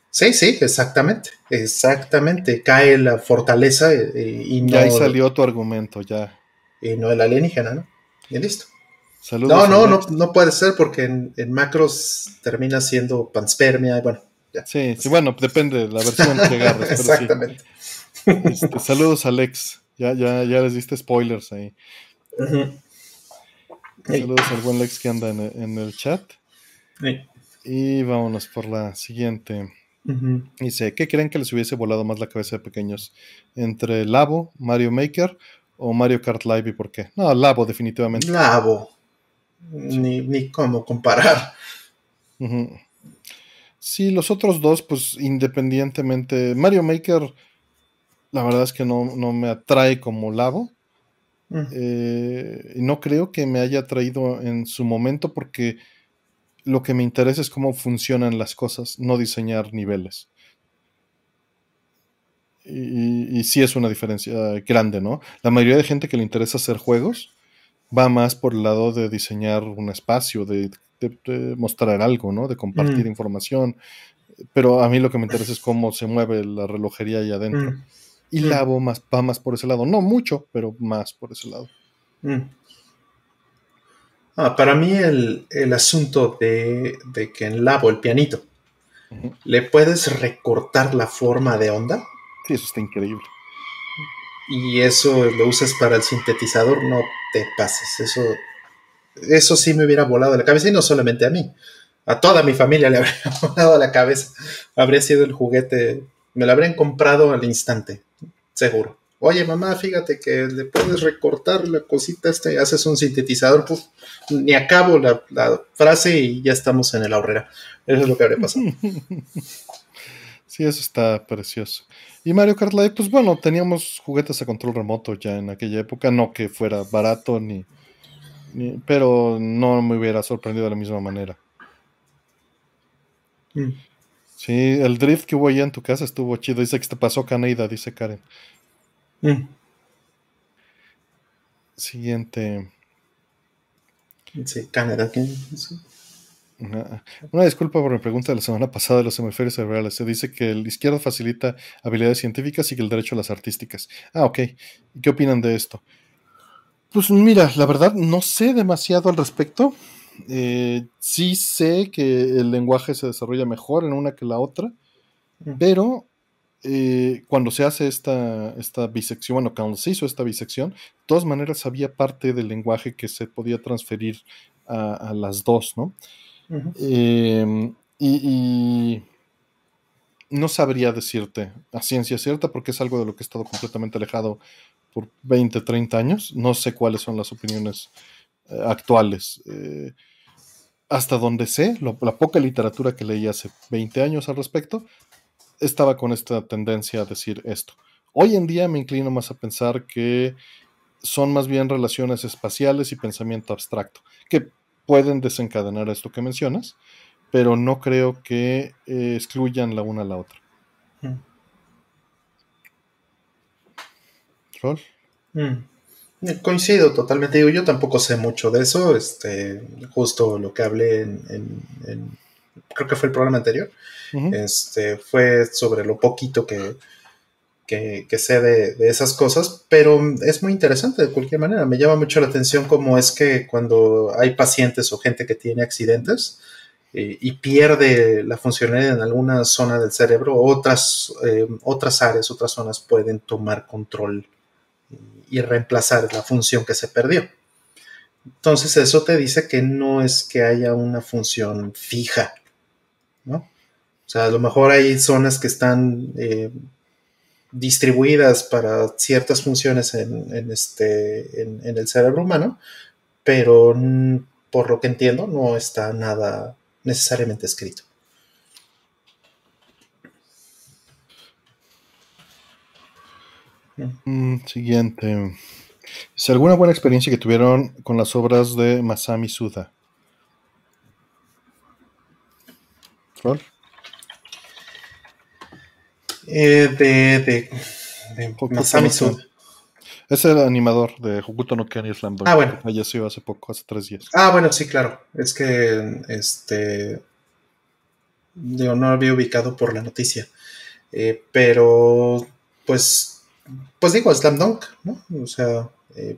Sí, sí, exactamente. Exactamente. Cae la fortaleza y, no. Ya ahí salió tu argumento, ya. Y no el alienígena, ¿no? Y listo no, no, no, no puede ser porque en, macros termina siendo panspermia y bueno. Sí, sí, bueno, depende de la versión que agarres. Exactamente. Este, saludos, Alex. Ya, ya, ya les diste spoilers ahí. Saludos al buen Lex que anda en, el chat. Y vámonos por la siguiente. Dice, ¿qué creen que les hubiese volado más la cabeza de pequeños? ¿Entre Labo, Mario Maker o Mario Kart Live y por qué? No, Labo definitivamente. Labo ni, ni cómo comparar. Sí, los otros dos, pues independientemente. Mario Maker, la verdad es que no, me atrae como lado. Eh, no creo que me haya atraído en su momento porque lo que me interesa es cómo funcionan las cosas, no diseñar niveles. Y, y, sí es una diferencia grande, ¿no? La mayoría de gente que le interesa hacer juegos va más por el lado de diseñar un espacio, de, mostrar algo, ¿no? De compartir mm. información. Pero a mí lo que me interesa es cómo se mueve la relojería ahí adentro. Mm. Y mm. Labo más, va más por ese lado. No mucho, pero más por ese lado. Ah, para mí el, asunto de, que en Labo, el pianito, le puedes recortar la forma de onda. Sí, eso está increíble y eso lo usas para el sintetizador, no te pases. Eso, eso sí me hubiera volado la cabeza y no solamente a mí. A toda mi familia le habría volado la cabeza. Habría sido el juguete, me lo habrían comprado al instante, seguro. Oye, mamá, fíjate que le puedes recortar la cosita esta y haces un sintetizador. Pues, ni acabo la, la, frase y ya estamos en el ahorrera. Eso es lo que habría pasado. Sí, eso está precioso. Y Mario Kart Live, pues bueno, teníamos juguetes a control remoto ya en aquella época, no que fuera barato ni, pero no me hubiera sorprendido de la misma manera. Mm. Sí, el drift que hubo allá en tu casa estuvo chido. Dice que te pasó Caneida, dice Karen. Mm. Siguiente. Sí, Canadá. Una disculpa por mi pregunta de la semana pasada de los hemisferios cerebrales. Se dice que el izquierdo facilita habilidades científicas y que el derecho las artísticas. Ah, ok. ¿Y qué opinan de esto? Pues mira, la verdad no sé demasiado al respecto. Eh, sí sé que el lenguaje se desarrolla mejor en una que la otra, pero eh, cuando se hace esta, esta bisección, bueno, cuando se hizo esta bisección, de todas maneras había parte del lenguaje que se podía transferir a las dos, ¿no? Em, y, no sabría decirte a ciencia cierta porque es algo de lo que he estado completamente alejado por 20, 30 años. No sé cuáles son las opiniones eh, actuales. Hasta donde sé, la poca literatura que leí hace 20 años al respecto, estaba con esta tendencia a decir esto. Hoy en día me inclino más a pensar que son más bien relaciones espaciales y pensamiento abstracto, que pueden desencadenar esto que mencionas, pero no creo que eh, excluyan la una a la otra. Mm. Mm. Eh, coincido totalmente. yo tampoco sé mucho de eso. Este, justo lo que hablé en, creo que fue el programa anterior. este, fue sobre lo poquito que, que, sé de, esas cosas, pero es muy interesante de cualquier manera. Me llama mucho la atención cómo es que cuando hay pacientes o gente que tiene accidentes eh, y pierde la funcionalidad en alguna zona del cerebro, otras, eh, otras áreas, otras zonas pueden tomar control y reemplazar la función que se perdió. Entonces eso te dice que no es que haya una función fija, ¿no? O sea, a lo mejor hay zonas que están eh, distribuidas para ciertas funciones en, este, en, el cerebro humano, pero por lo que entiendo no está nada necesariamente escrito. Mm, siguiente. ¿Es alguna buena experiencia que tuvieron con las obras de Masami Suda? ¿Rol? Eh, de, de, Masami Es el animador de Hokuto no Ken y Slam Dunk. Ah, bueno. Falleció hace poco, hace tres días. Ah, bueno, sí, claro. Es que, este, digo, no había ubicado por la noticia. Eh, pero, pues, pues digo, Slam Dunk, ¿no? O sea, eh,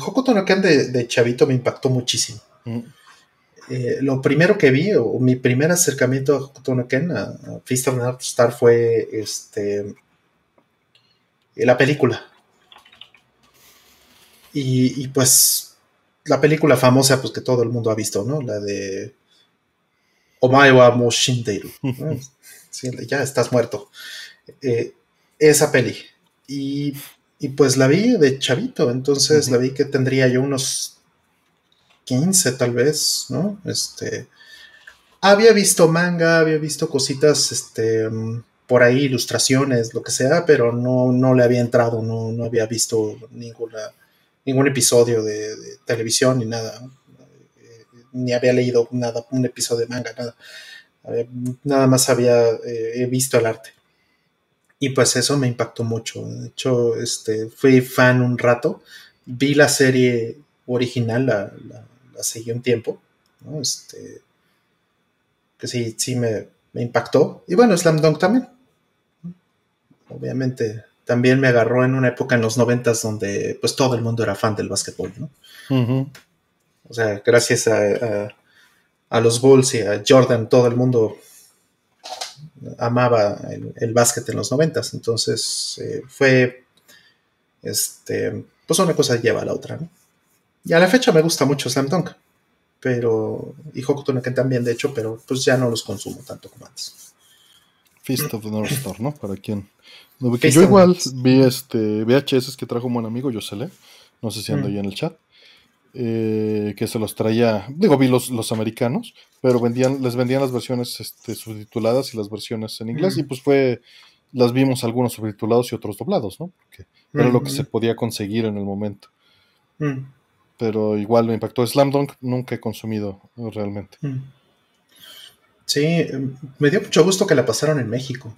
Hokuto no Ken de, chavito me impactó muchísimo. Mm. Eh, lo primero que vi, o mi primer acercamiento a Hokuto no Ken, a, Feast of North Star, fue este, la película. Y, pues la película famosa pues que todo el mundo ha visto, ¿no? La de Omae wa Moshindeiru. ya estás muerto. Eh, esa peli. Y, pues la vi de chavito, entonces la vi que tendría yo unos 15 tal vez, ¿no? Este, había visto manga, había visto cositas, este, por ahí, ilustraciones, lo que sea, pero no, no le había entrado, no, no había visto ninguna, ningún episodio de, televisión ni nada, ni había leído nada, un episodio de manga, nada. Nada más había eh, visto el arte. Y pues eso me impactó mucho. De hecho, este, fui fan un rato. Vi la serie original, la, seguí un tiempo, ¿no? Este, que sí, sí me, impactó. Y bueno, Slam Dunk también. Obviamente, también me agarró en una época en los noventas donde pues todo el mundo era fan del básquetbol, ¿no? O sea, gracias a, a, los Bulls y a Jordan, todo el mundo amaba el, básquet en los noventas. Entonces, eh, fue, este, pues una cosa lleva a la otra, ¿no? Y a la fecha me gusta mucho Slam Dunk. Pero. Y Ken también, de hecho, pero pues ya no los consumo tanto como antes. Feast of the North Star, ¿no? Para quien. yo igual vi este VHS que trajo un buen amigo, Yosele. No sé si anda mm. ahí en el chat. Eh, que se los traía, digo, vi los, los americanos, pero vendían, les vendían las versiones este, subtituladas y las versiones en inglés, mm. y pues fue, las vimos algunos subtitulados y otros doblados, ¿no? Porque era lo que se podía conseguir en el momento pero igual me impactó. Slam Dunk nunca he consumido realmente. Mm. Sí, me dio mucho gusto que la pasaron en México.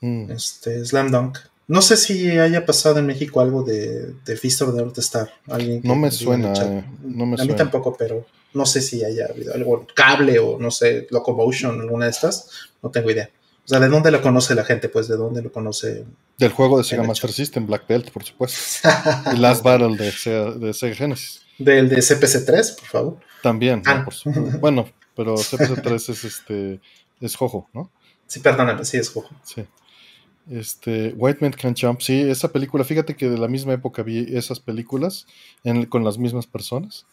Mm. Este, Slam Dunk. No sé si haya pasado en México algo de, de Feast of the North Star. no me suena. No me a mí tampoco, pero no sé si haya habido algo, cable o no sé, Locomotion, alguna de estas. No tengo idea. O sea, ¿de dónde lo conoce la gente? Pues, ¿de dónde lo conoce? Del juego de Sega Master System, Black Belt, por supuesto. y Last Battle de Sega, Genesis. Del de CPC3, por favor. También, ah. bueno, pero CPC3 es este es Jojo, ¿no? Sí, perdóname, sí es Jojo. Sí. Este, White Man Can Jump, sí, esa película, fíjate que de la misma época vi esas películas con las mismas personas.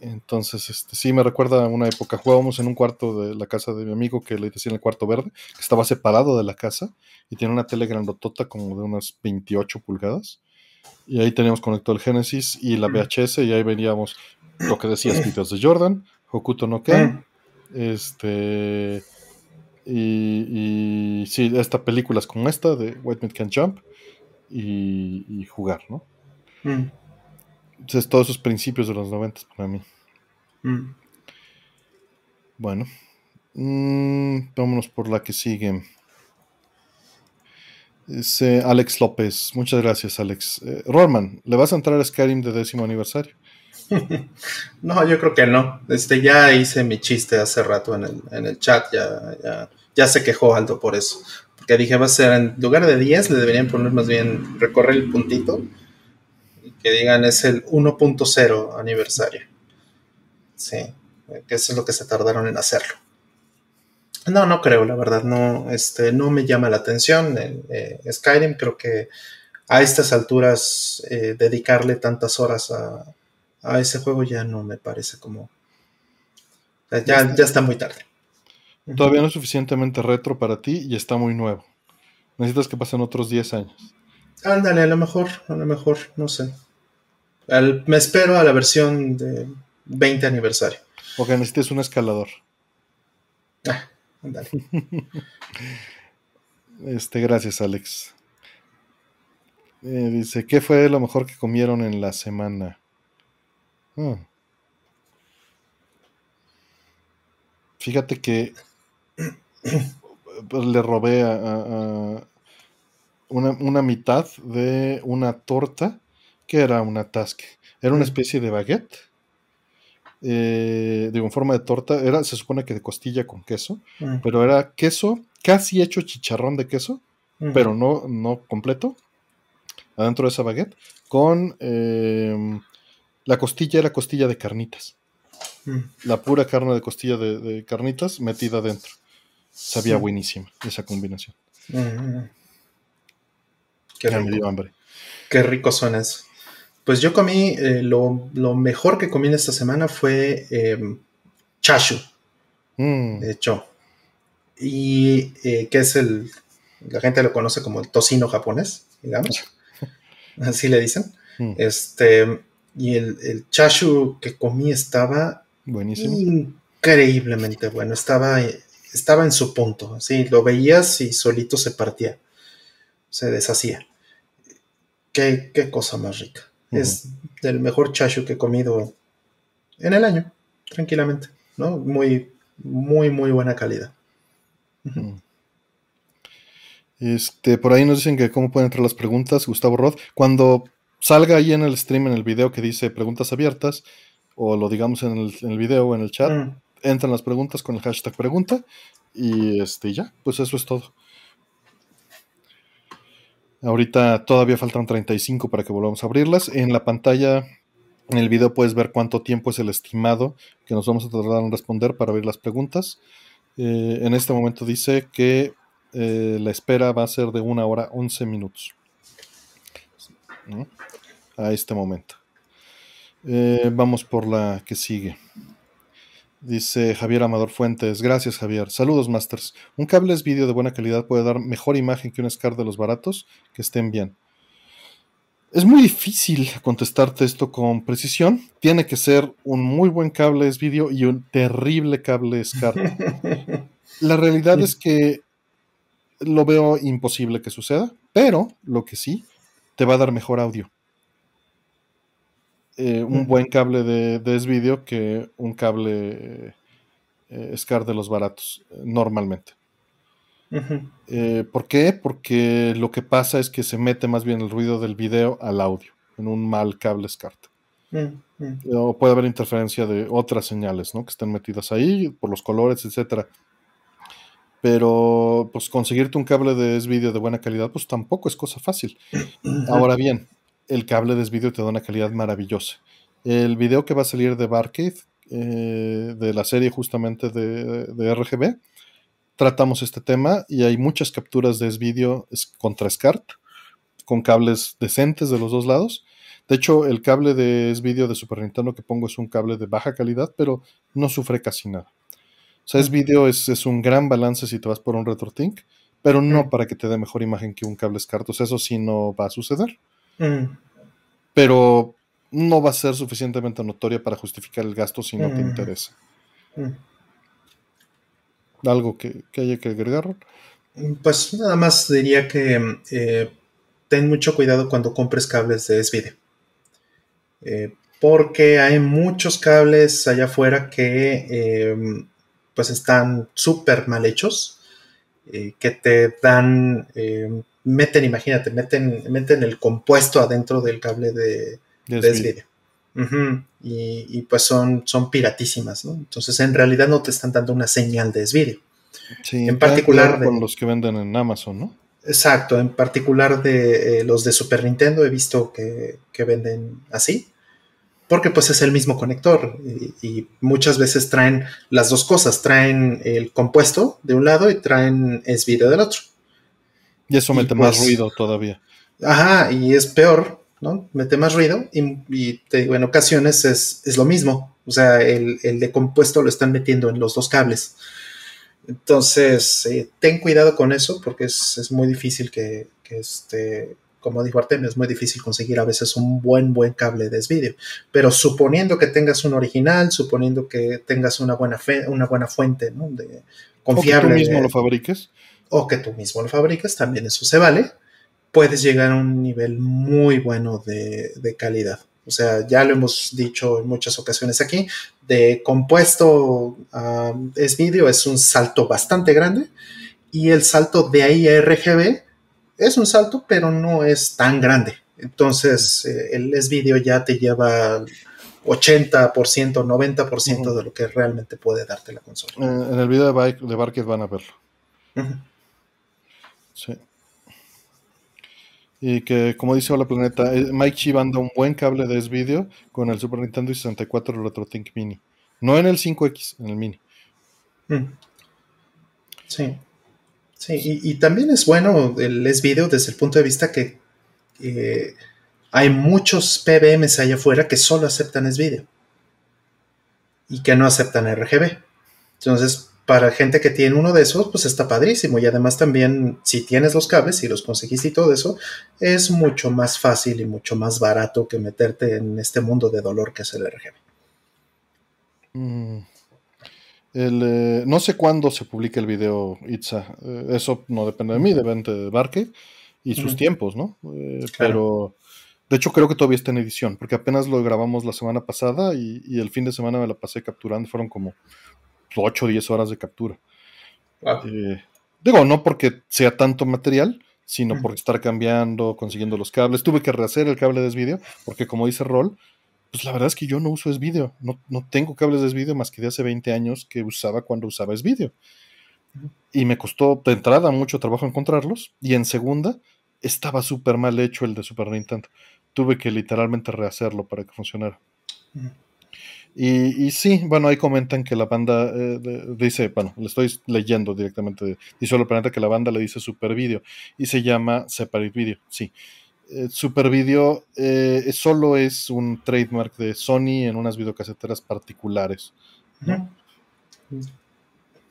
Entonces, este, sí, me recuerda a una época. Jugábamos en un cuarto de la casa de mi amigo que le decían el cuarto verde, que estaba separado de la casa y tiene una tele grandotota como de unas 28 pulgadas. Y ahí teníamos conectado el Genesis y la VHS, y ahí veníamos lo que decías, videos de Jordan, Hokuto no Ken, este. Y, y, sí, esta película es como esta de White Man Can Jump y, jugar, ¿no? Entonces, todos esos principios de los 90 para mí. Mm. Bueno, mm, vámonos por la que sigue. Dice Alex López, muchas gracias Alex. Eh, Roman, ¿le vas a entrar a Skyrim de décimo aniversario? no, yo creo que no. Este, ya hice mi chiste hace rato en el, en el chat, ya, ya, ya se quejó Aldo por eso. Porque dije, va a ser, en lugar de 10, le deberían poner más bien, recorrer el puntito y que digan es el 1.0 aniversario. Sí, que eso es lo que se tardaron en hacerlo. No, no creo, la verdad, no, este, no me llama la atención. Eh, Skyrim creo que a estas alturas eh, dedicarle tantas horas a, a, ese juego ya no me parece como... ya, ya está muy tarde. Todavía no es suficientemente retro para ti y está muy nuevo. Necesitas que pasen otros 10 años. Ándale, a lo mejor, a lo mejor, no sé. me espero a la versión de 20 aniversario. Porque necesites un escalador. Ah, ándale. este, gracias, Alex. Eh, dice, ¿qué fue lo mejor que comieron en la semana? Ah. Fíjate que pues, le robé a, una, mitad de una torta que era una tasque. Era una especie de baguette. Eh, digo, en forma de torta. Era, se supone que de costilla con queso. Pero era queso, casi hecho chicharrón de queso. Pero no, no completo. Adentro de esa baguette. Con em, la costilla era costilla de carnitas. La pura carne de costilla de carnitas metida adentro. Sabía buenísima esa combinación. Mm. Qué rico. hambre. Qué rico suena eso. Pues yo comí, eh, lo, mejor que comí en esta semana fue eh, chashu, mm. de hecho. Y eh, que es el, la gente lo conoce como el tocino japonés, digamos. Así le dicen. Mm. Este, y el, el, chashu que comí estaba Buenísimo. increíblemente bueno. Estaba estaba en su punto, así lo veías y solito se partía, se deshacía. Qué, cosa más rica. Es el mejor chashu que he comido en el año, tranquilamente, ¿no? Muy, muy, muy buena calidad. Este, por ahí nos dicen que cómo pueden entrar las preguntas, Gustavo Roth. Cuando salga ahí en el stream, en el video que dice preguntas abiertas, o lo digamos en el, en el video o en el chat, mm entran las preguntas con el hashtag pregunta y este ya, pues eso es todo. Ahorita todavía faltan 35 para que volvamos a abrirlas. En la pantalla, en el video puedes ver cuánto tiempo es el estimado que nos vamos a tardar en responder para abrir las preguntas. Eh, en este momento dice que eh, la espera va a ser de una hora 11 minutos. A este momento. Eh, vamos por la que sigue. Dice Javier Amador Fuentes. Gracias, Javier. Saludos, Masters. Un cable es vídeo de buena calidad puede dar mejor imagen que un SCAR de los baratos que estén bien. Es muy difícil contestarte esto con precisión. Tiene que ser un muy buen cable es vídeo y un terrible cable SCAR. La realidad es que lo veo imposible que suceda, pero lo que sí, te va a dar mejor audio. Eh, un buen cable de, de S-Video que un cable eh, SCAR de los baratos, normalmente. Eh, ¿Por qué? Porque lo que pasa es que se mete más bien el ruido del video al audio, en un mal cable SCAR. O puede haber interferencia de otras señales, ¿no? Que están metidas ahí, por los colores, etcétera. Pero, pues, conseguirte un cable de S-Video de buena calidad, pues tampoco es cosa fácil. Ahora bien, el cable de vídeo te da una calidad maravillosa. El video que va a salir de Barcade, eh, de la serie justamente de, RGB, tratamos este tema y hay muchas capturas de S-Video contra SCART, con cables decentes de los dos lados. De hecho, el cable de S-Video de Super Nintendo que pongo es un cable de baja calidad, pero no sufre casi nada. O sea, S-Video es, es un gran balance si te vas por un RetroTink, pero no para que te dé mejor imagen que un cable SCART. O sea, eso sí no va a suceder. Mm. Pero no va a ser suficientemente notoria para justificar el gasto si no te mm. interesa. Mm. ¿Algo que, haya que agregar? Pues nada más diría que eh, ten mucho cuidado cuando compres cables de S-Video. Eh, porque hay muchos cables allá afuera que em, pues están súper mal hechos, eh, que te dan em, meten, imagínate, meten, meten el compuesto adentro del cable de, de, y, pues son, son piratísimas, ¿no? Entonces en realidad no te están dando una señal de desvío. Sí, en particular con los que venden en Amazon, ¿no? Exacto, en particular de eh, los de Super Nintendo he visto que, venden así, porque pues es el mismo conector y, muchas veces traen las dos cosas, traen el compuesto de un lado y traen es video del otro. Y eso mete más pues ruido todavía. Ajá, y es peor, ¿no? Mete más ruido y, te digo, en ocasiones es, lo mismo, o sea, el, el de compuesto lo están metiendo en los dos cables. Entonces, eh, ten cuidado con eso porque es, muy difícil que, este, como dijo Artemio, es muy difícil conseguir a veces un buen, buen cable de vídeo. Pero suponiendo que tengas un original, suponiendo que tengas una buena, fe, una buena fuente ¿no? de, confiable. O que tú mismo lo fabriques. O que tú mismo lo fabriques, también eso se vale. Puedes llegar a un nivel muy bueno de, de calidad. O sea, ya lo hemos dicho en muchas ocasiones aquí, de compuesto a es vídeo es un salto bastante grande y el salto de ahí a RGB es un salto, pero no es tan grande. Entonces, eh, el es vídeo ya te lleva 80%, 90% de lo que realmente puede darte la consola. Eh, en el video de, de van a verlo. Sí. Y que, como dice Hola Planeta, eh, Mike Chi anda un buen cable de S-Video con el Super Nintendo y 64 RetroTink Mini. No en el 5X, en el Mini. Mm. Sí. Sí, y, también es bueno el S-Video desde el punto de vista que hay muchos PBMs allá afuera que solo aceptan S-Video y que no aceptan RGB. Entonces, para gente que tiene uno de esos, pues está padrísimo. Y además también, si tienes los cables y los conseguiste y todo eso, es mucho más fácil y mucho más barato que meterte en este mundo de dolor que es el RGB. Mm. Eh, no sé cuándo se publica el video Itza. Eh, eso no depende de mí, depende de Barque y sus tiempos, ¿no? Eh, pero de hecho creo que todavía está en edición, porque apenas lo grabamos la semana pasada y, y el fin de semana me la pasé capturando. Fueron como 8 o 10 horas de captura. Eh, digo, no porque sea tanto material, sino por estar cambiando, consiguiendo los cables. Tuve que rehacer el cable de S-Video, porque como dice Roll, pues la verdad es que yo no uso S-Video. No, no, tengo cables de S-Video más que de hace 20 años que usaba cuando usaba S-Video. Y me costó de entrada mucho trabajo encontrarlos. Y en segunda, estaba súper mal hecho el de Super Nintendo. Tuve que literalmente rehacerlo para que funcionara. Y, sí, bueno, ahí comentan que la banda eh, dice, bueno, le estoy leyendo directamente, dice solo planeta que la banda le dice Super Video y se llama Separate Video, sí. Eh, Super Video eh, solo es un trademark de Sony en unas videocaseteras particulares.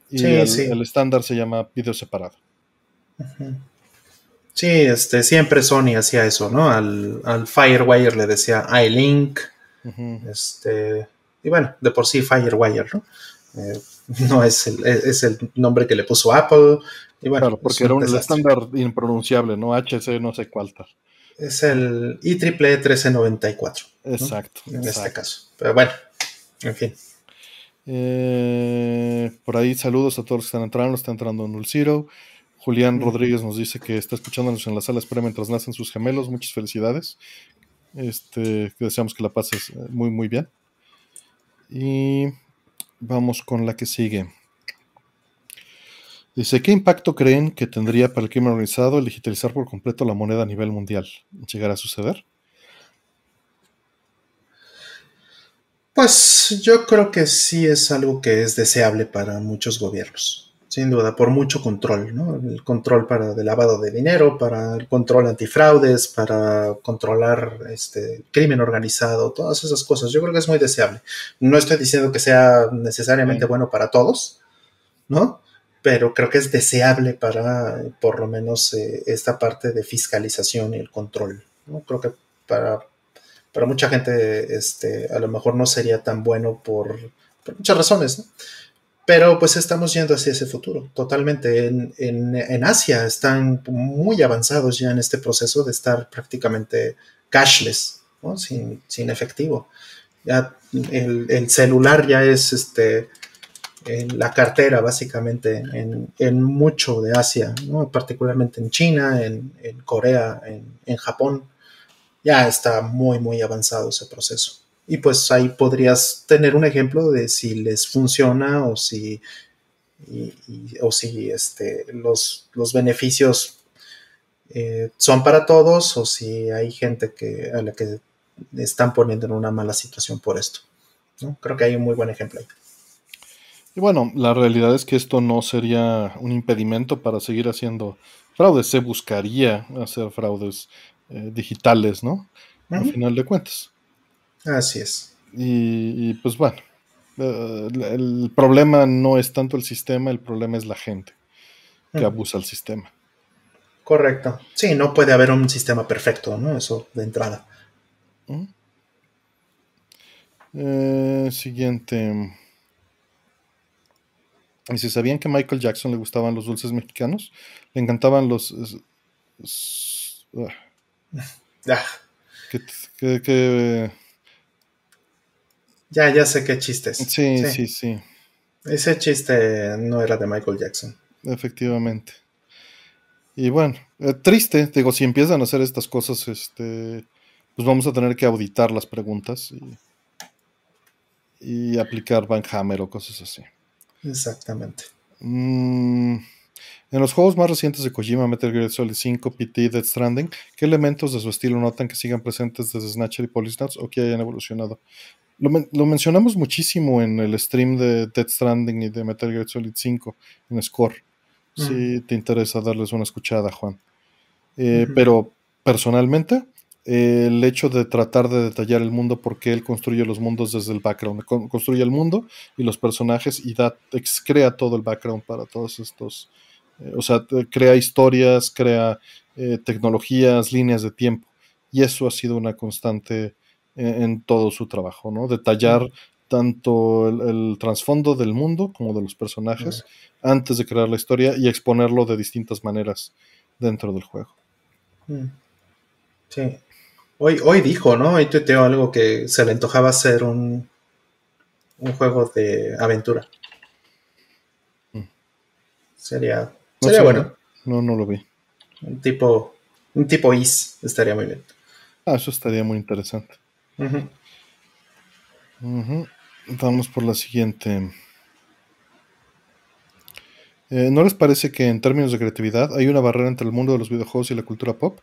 Y el, estándar se llama video separado. Sí, este, siempre Sony hacía eso, ¿no? Al, al Firewire le decía iLink. Este y bueno, de por sí Firewire, ¿no? Eh, no es el, es el nombre que le puso Apple. Y bueno, claro, porque era un estándar impronunciable, ¿no? HC no sé cuál tal. Es el IEEE 1394. Exacto. En este caso. Pero bueno, en fin. Eh, por ahí saludos a todos los que están entrando, está entrando Null Zero. Julián Rodríguez nos dice que está escuchándonos en la sala espera mientras nacen sus gemelos. Muchas felicidades. Este, deseamos que la pases eh, muy, muy bien. Y vamos con la que sigue. Dice, ¿qué impacto creen que tendría para el crimen organizado el digitalizar por completo la moneda a nivel mundial? ¿Llegará a suceder? Pues yo creo que sí es algo que es deseable para muchos gobiernos sin duda, por mucho control, ¿no? El control para el lavado de dinero, para el control antifraudes, para controlar este crimen organizado, todas esas cosas. Yo creo que es muy deseable. No estoy diciendo que sea necesariamente bueno para todos, ¿no? Pero creo que es deseable para, por lo menos, eh, esta parte de fiscalización y el control, ¿no? Creo que para, para mucha gente, este, a lo mejor no sería tan bueno por, por muchas razones, ¿no? Pero pues estamos yendo hacia ese futuro, totalmente. En, Asia están muy avanzados ya en este proceso de estar prácticamente cashless, sin, efectivo. Ya el, celular ya es este, en la cartera básicamente en, mucho de Asia, particularmente en China, en, Corea, en, Japón. Ya está muy, muy avanzado ese proceso. y pues ahí podrías tener un ejemplo de si les funciona o si, o si este, los, los beneficios eh, son para todos o si hay gente que, a la que están poniendo en una mala situación por esto. Creo que hay un muy buen ejemplo ahí. Y bueno, la realidad es que esto no sería un impedimento para seguir haciendo fraudes. Se buscaría hacer fraudes eh, digitales, ¿no? Al final de cuentas. Así es. Y, pues bueno, eh, el problema no es tanto el sistema, el problema es la gente que abusa el sistema. Correcto. Sí, no puede haber un sistema perfecto, ¿no? Eso de entrada. Eh, siguiente. Y si sabían que a Michael Jackson le gustaban los dulces mexicanos, le encantaban los. Ah. Ya, ya sé qué chiste es. Sí, sí, sí, Ese chiste no era de Michael Jackson. Efectivamente. Y bueno, eh, triste, digo, si empiezan a hacer estas cosas, este, pues vamos a tener que auditar las preguntas y, y aplicar Van Hammer o cosas así. Exactamente. Mm, en los juegos más recientes de Kojima, Metal Gear Solid 5, PT, Dead Stranding, ¿qué elementos de su estilo notan que sigan presentes desde Snatcher y Polysnauts o que hayan evolucionado? Lo, mencionamos muchísimo en el stream de Dead Stranding y de Metal Gear Solid 5 en Score. Si te interesa darles una escuchada, Juan. Eh, pero personalmente, el hecho de tratar de detallar el mundo porque él construye los mundos desde el background, construye el mundo y los personajes y da, crea todo el background para todos estos, eh, o sea, crea historias, crea eh, tecnologías, líneas de tiempo y eso ha sido una constante en, todo su trabajo, ¿no? Detallar tanto el, trasfondo del mundo como de los personajes antes de crear la historia y exponerlo de distintas maneras dentro del juego. Sí. Hoy, hoy dijo, ¿no? Hoy tuiteó algo que se le antojaba hacer un, un juego de aventura. Mm. Sería, sería bueno. No, no lo vi. Un tipo, un tipo Is estaría muy bien. Ah, eso estaría muy interesante. Vamos por la siguiente. Eh, ¿No les parece que en términos de creatividad hay una barrera entre el mundo de los videojuegos y la cultura pop?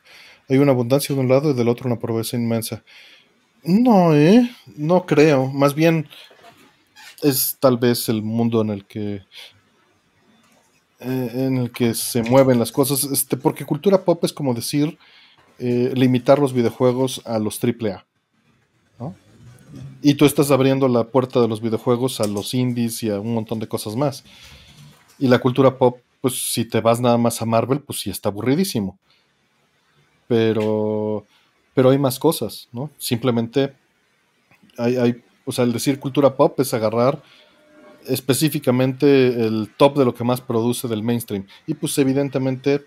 Hay una abundancia de un lado y del otro una pobreza inmensa. No, ¿eh? No creo. Más bien es tal vez el mundo en el que eh, en el que se mueven las cosas. Este, porque cultura pop es como decir eh, limitar los videojuegos a los AAA. ¿no? Y tú estás abriendo la puerta de los videojuegos a los indies y a un montón de cosas más. Y la cultura pop, pues si te vas nada más a Marvel, pues sí está aburridísimo pero, pero hay más cosas, ¿no? Simplemente hay, hay, o sea, el decir cultura pop es agarrar específicamente el top de lo que más produce del mainstream. Y pues evidentemente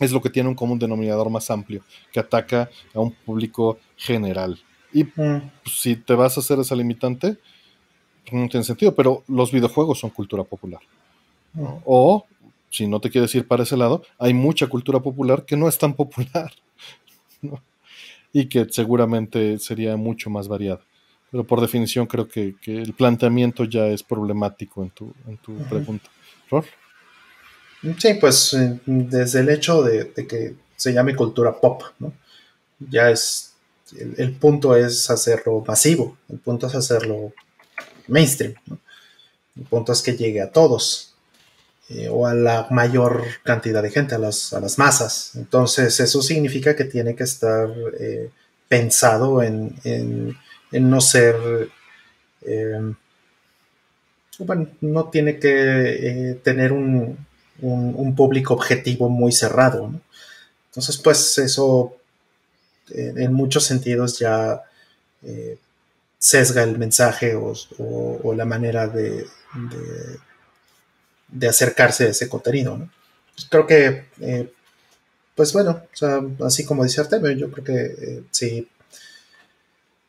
es lo que tiene un común denominador más amplio, que ataca a un público general. Y mm. pues, si te vas a hacer esa limitante, pues, no tiene sentido, pero los videojuegos son cultura popular. O si no te quieres ir para ese lado, hay mucha cultura popular que no es tan popular y que seguramente sería mucho más variada. Pero por definición creo que, el planteamiento ya es problemático en tu, en tu pregunta. ¿Ror? Sí, pues eh, desde el hecho de, que se llame cultura pop, ¿no? Ya es, el, el, punto es hacerlo masivo, el punto es hacerlo mainstream, ¿no? El punto es que llegue a todos, eh, o a la mayor cantidad de gente, a las, a las, masas. Entonces eso significa que tiene que estar eh, pensado en, en, no ser, em, bueno, no tiene que eh, tener un, un, público objetivo muy cerrado. Entonces pues eso en muchos sentidos ya sesga el mensaje o, o, la manera de acercarse a ese contenido, ¿no? Pues creo que, eh, pues bueno, o sea, así como dice Artemio, yo creo que eh, sí,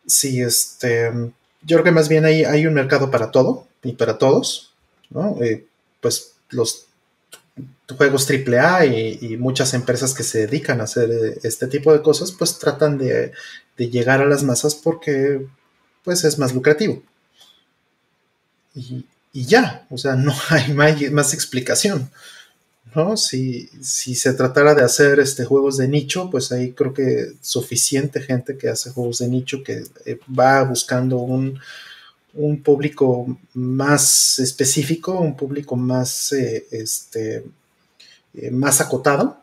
sí, este, yo creo que más bien hay, hay un mercado para todo y para todos, ¿no? Eh, pues los juegos AAA y, y muchas empresas que se dedican a hacer este tipo de cosas, pues tratan de, de llegar a las masas porque pues es más lucrativo. Y, ya, o sea, no hay más, explicación. ¿no? Si, se tratara de hacer este, juegos de nicho, pues ahí creo que suficiente gente que hace juegos de nicho que eh, va buscando un, público más específico, un público más, eh, este, eh, más acotado,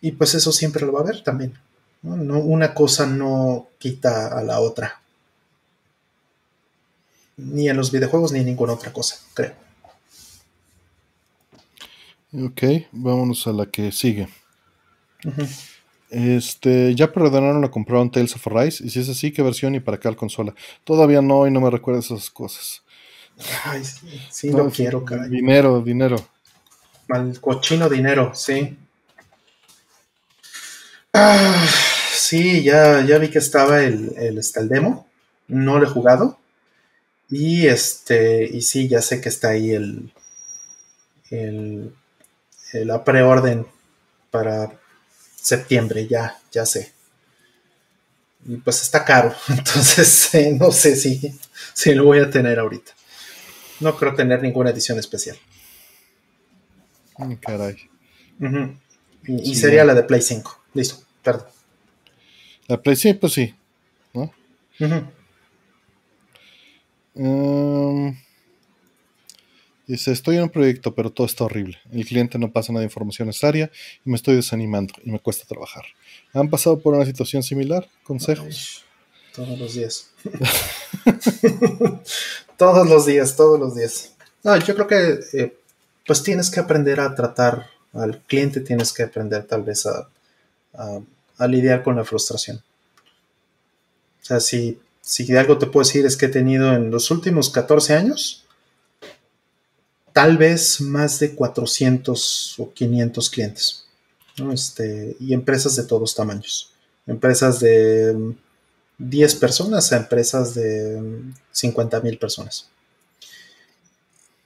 y pues eso siempre lo va a haber también. ¿no? una cosa no quita a la otra. Ni en los videojuegos ni en ninguna otra cosa, creo. Ok, vámonos a la que sigue. Este, ya perdonaron a compraron Tales of Arise. Y si es así, ¿qué versión y para qué consola? Todavía no, y no me recuerda esas cosas. Ay, sí, sí lo quiero, caray. Dinero, dinero. Mal cochino dinero, sí. Ah, sí, ya, ya vi que estaba el, el, este, el demo. No lo he jugado. Y este, y sí, ya sé que está ahí el, el, la preorden para septiembre, ya, ya sé. Y pues está caro, entonces eh, no sé si, si lo voy a tener ahorita. No creo tener ninguna edición especial. Caray. Y, sería la de Play 5. Listo, perdón. La Play 5, pues sí. ¿no? Em, dice, estoy en un proyecto, pero todo está horrible. El cliente no pasa nada de información necesaria y me estoy desanimando y me cuesta trabajar. ¿Han pasado por una situación similar? ¿Consejos? todos los días. todos los días, todos los días. No, yo creo que eh, pues tienes que aprender a tratar al cliente, tienes que aprender tal vez a, a lidiar con la frustración. O sea, si si algo te puedo decir es que he tenido en los últimos 14 años tal vez más de 400 o 500 clientes. Este, y empresas de todos tamaños. Empresas de 10 personas a empresas de 50 mil personas.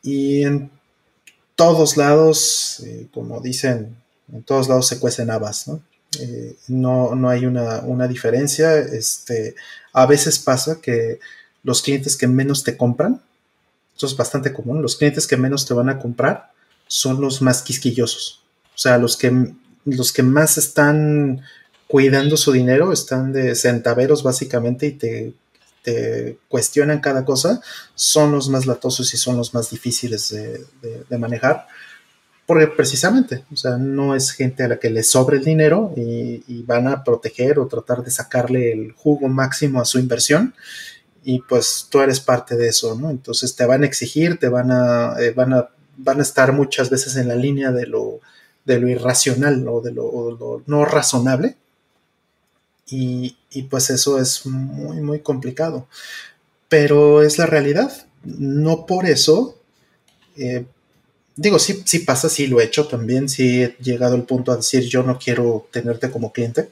Y en todos lados, eh, como dicen, en todos lados se cuecen habas, ¿no? Eh, no, hay una, una, diferencia. Este, a veces pasa que los clientes que menos te compran, eso es bastante común, los clientes que menos te van a comprar son los más quisquillosos. O sea, los que, los que más están cuidando su dinero, están de centaveros básicamente y te, te cuestionan cada cosa, son los más latosos y son los más difíciles de, de manejar porque precisamente, o sea, no es gente a la que le sobre el dinero y, van a proteger o tratar de sacarle el jugo máximo a su inversión y pues tú eres parte de eso, ¿no? Entonces te van a exigir, te van a, eh, van a, van a estar muchas veces en la línea de lo, de lo irracional o de lo, no razonable y, pues eso es muy, muy complicado. Pero es la realidad. No por eso eh, digo, sí, sí pasa, sí lo he hecho también, sí he llegado al punto a decir yo no quiero tenerte como cliente.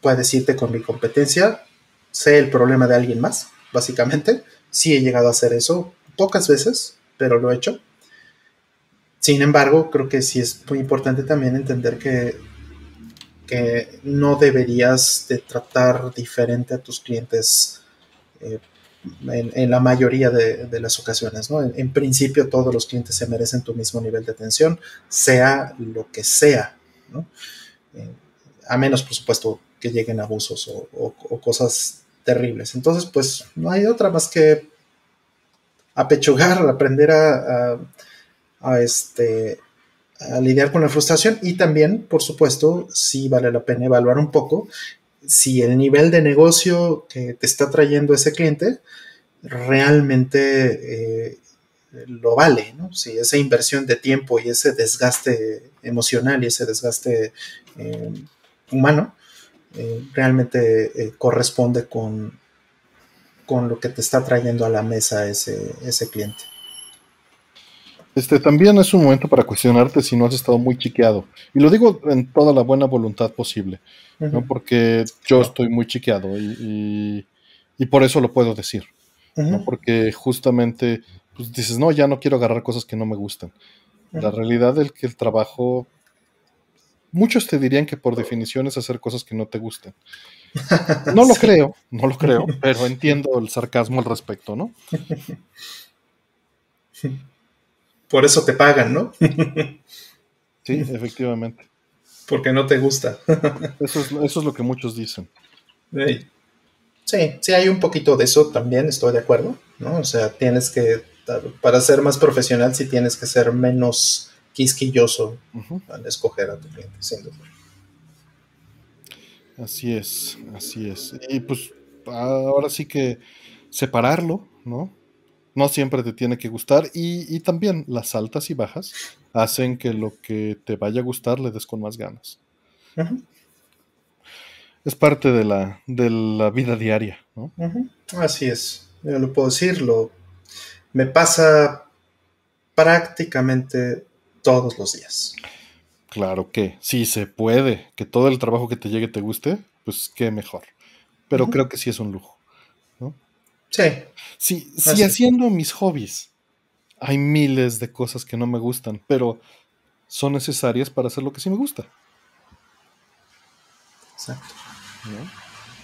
Puedes irte con mi competencia, sé el problema de alguien más, básicamente. Sí he llegado a hacer eso pocas veces, pero lo he hecho. Sin embargo, creo que sí es muy importante también entender que, que no deberías de tratar diferente a tus clientes eh, en, la mayoría de, las ocasiones. ¿no? En, principio todos los clientes se merecen tu mismo nivel de atención, sea lo que sea, ¿no? Eh, a menos por supuesto que lleguen abusos o, cosas terribles. Entonces pues no hay otra más que apechugar, aprender a, a, este, a lidiar con la frustración y también, por supuesto, sí vale la pena evaluar un poco si el nivel de negocio que te está trayendo ese cliente realmente eh, lo vale, ¿no? Si esa inversión de tiempo y ese desgaste emocional y ese desgaste eh, humano eh, realmente corresponde con, con lo que te está trayendo a la mesa ese, ese cliente. Este también es un momento para cuestionarte si no has estado muy chiqueado. Y lo digo en toda la buena voluntad posible, ¿no? Porque yo estoy muy chiqueado y, por eso lo puedo decir. ¿no? Porque justamente pues, dices, no, ya no quiero agarrar cosas que no me gustan. La realidad es que el trabajo muchos te dirían que por definición es hacer cosas que no te gusten. No lo creo, no lo creo, pero entiendo el sarcasmo al respecto, ¿no? Por eso te pagan, ¿no? Sí, efectivamente. Porque no te gusta. Eso es, lo que muchos dicen. Sí, sí, hay un poquito de eso también, estoy de acuerdo, ¿no? O sea, tienes que, para ser más profesional, sí tienes que ser menos quisquilloso al escoger a tu cliente, sin duda. Así es, así es. Y pues ahora sí que separarlo, ¿no? No siempre te tiene que gustar y, también las altas y bajas hacen que lo que te vaya a gustar le des con más ganas. Es parte de la, de la vida diaria, ¿no? Así es, yo lo puedo decir, me pasa prácticamente todos los días. Claro que sí se puede, que todo el trabajo que te llegue te guste, pues qué mejor. Pero creo que sí es un lujo. Sí. Sí, sí haciendo mis hobbies hay miles de cosas que no me gustan, pero son necesarias para hacer lo que sí me gusta. Exacto.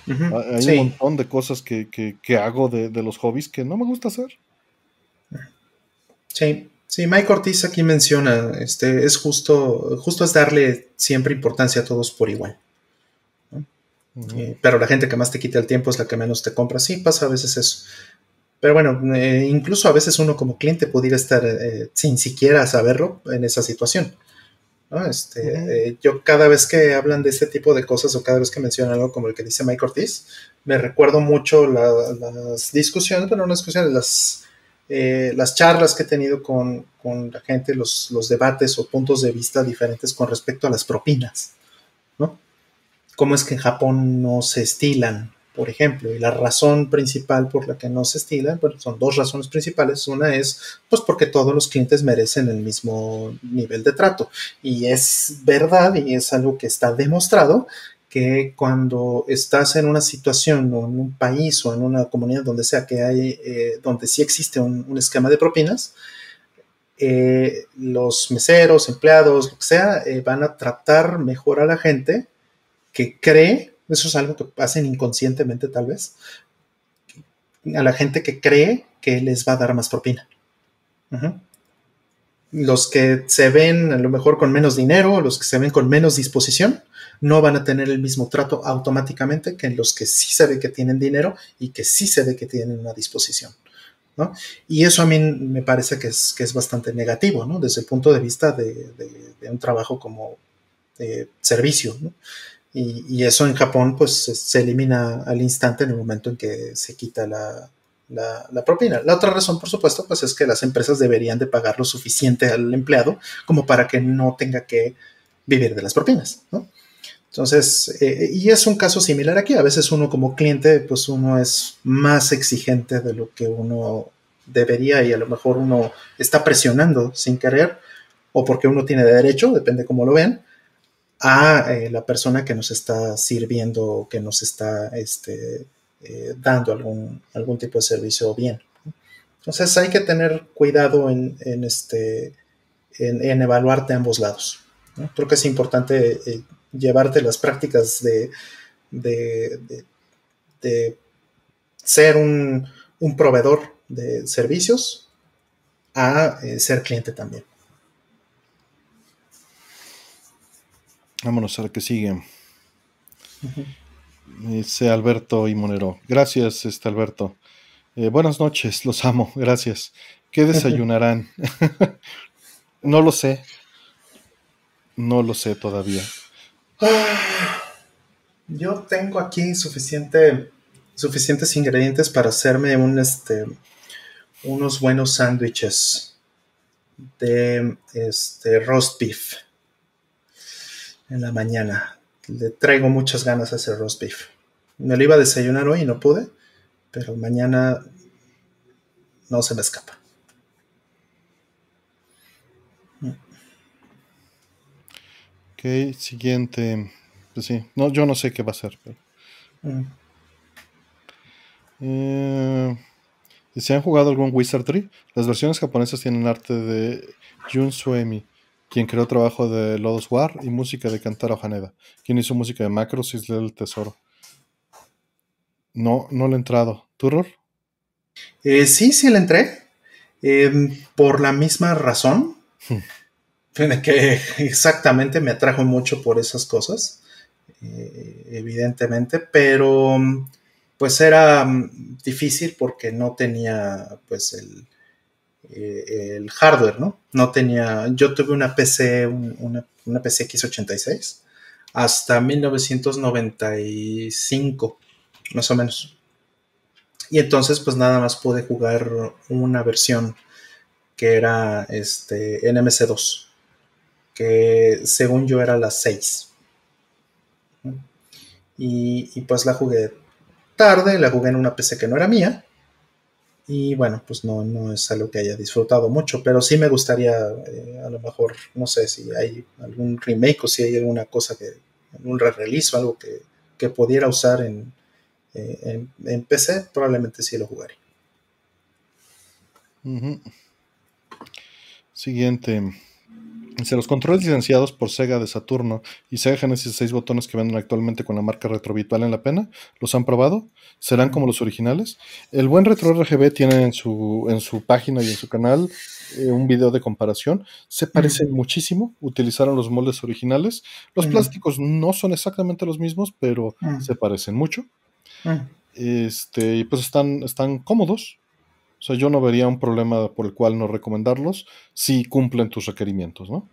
Hay un montón de cosas que, hago de, de, los hobbies que no me gusta hacer. Sí, Sí, Mike Ortiz aquí menciona, este, es justo, justo es darle siempre importancia a todos por igual. Eh, pero la gente que más te quita el tiempo es la que menos te compra. Sí, pasa a veces eso. Pero bueno, eh, incluso a veces uno como cliente pudiera estar eh, sin siquiera saberlo en esa situación. Este, yo cada vez que hablan de este tipo de cosas o cada vez que mencionan algo como el que dice Mike Ortiz, me recuerdo mucho las discusiones, bueno, no discusiones, las las charlas que he tenido con, la gente, los, debates o puntos de vista diferentes con respecto a las propinas, ¿no? Cómo es que en Japón no se estilan, por ejemplo, y la razón principal por la que no se estilan, bueno, son dos razones principales. Una es, pues, porque todos los clientes merecen el mismo nivel de trato. Y es verdad y es algo que está demostrado que cuando estás en una situación o en un país o en una comunidad donde sea que hay, eh, donde sí existe un, esquema de propinas, eh, los meseros, empleados, lo que sea, eh, van a tratar mejor a la gente que cree, eso es algo que hacen inconscientemente tal vez, a la gente que cree que les va a dar más propina. Los que se ven a lo mejor con menos dinero, los que se ven con menos disposición, no van a tener el mismo trato automáticamente que los que sí se ve que tienen dinero y que sí se ve que tienen una disposición. ¿no? Y eso a mí me parece que es, que es bastante negativo, ¿no? Desde el punto de vista de, un trabajo como servicio, ¿no? Y, eso en Japón pues se elimina al instante en el momento en que se quita la, la, la, propina. La otra razón, por supuesto, pues es que las empresas deberían de pagar lo suficiente al empleado como para que no tenga que vivir de las propinas, ¿no? Entonces, eh, y es un caso similar aquí. A veces uno como cliente, pues uno es más exigente de lo que uno debería y a lo mejor uno está presionando sin querer o porque uno tiene derecho, depende cómo lo vean, a eh, la persona que nos está sirviendo o que nos está este, eh, dando algún, algún tipo de servicio bien. Entonces hay que tener cuidado en, este, en, evaluarte ambos lados. Creo que es importante llevarte las prácticas de, de, ser un, proveedor de servicios a eh, ser cliente también. Vámonos a ver qué sigue. Dice Alberto y Monero. Gracias, este Alberto. Eh, buenas noches, los amo, gracias. ¿Qué desayunarán? no lo sé. No lo sé todavía. Yo tengo aquí suficiente, suficientes ingredientes para hacerme un, este, unos buenos sándwiches de este, roast beef en la mañana. Le traigo muchas ganas a hacer roast beef. Me lo iba a desayunar hoy y no pude, pero mañana no se me escapa. Ok, siguiente. Pues sí, no, yo no sé qué va a ser. Pero... Mm. Eh, ¿Se han jugado algún Wizardry? Las versiones japonesas tienen arte de Jun Suemi. Quien creó trabajo de Lodos War y música de Kantaro Haneda, quien hizo música de Macros y del Tesoro. No, no le he entrado. ¿Tú, Ror? Eh, sí, sí le entré. Em, por la misma razón. Hmm. que exactamente me atrajo mucho por esas cosas. Eh, evidentemente, pero pues era mm, difícil porque no tenía pues el, eh, el hardware, ¿no? No tenía, yo tuve una PC, una, PC X86 hasta 1995, más o menos. Y entonces pues nada más pude jugar una versión que era este NMC2, que según yo era la 6. Y, y pues la jugué tarde, la jugué en una PC que no era mía y bueno, pues no, no es algo que haya disfrutado mucho, pero sí me gustaría, eh, a lo mejor, no sé si hay algún remake o si hay alguna cosa que, un re-release o algo que, que, pudiera usar en, eh, en, PC, probablemente sí lo jugaría. Siguiente. Dice, los controles licenciados por Sega de Saturno y Sega Genesis 6 botones que venden actualmente con la marca Retrobit valen la pena. ¿Los han probado? ¿Serán como los originales? El buen Retro RGB tiene en su, en su página y en su canal eh, un video de comparación. Se parecen muchísimo. Utilizaron los moldes originales. Los plásticos no son exactamente los mismos, pero se parecen mucho. Este, y pues están, están cómodos. O sea, yo no vería un problema por el cual no recomendarlos si cumplen tus requerimientos, ¿no?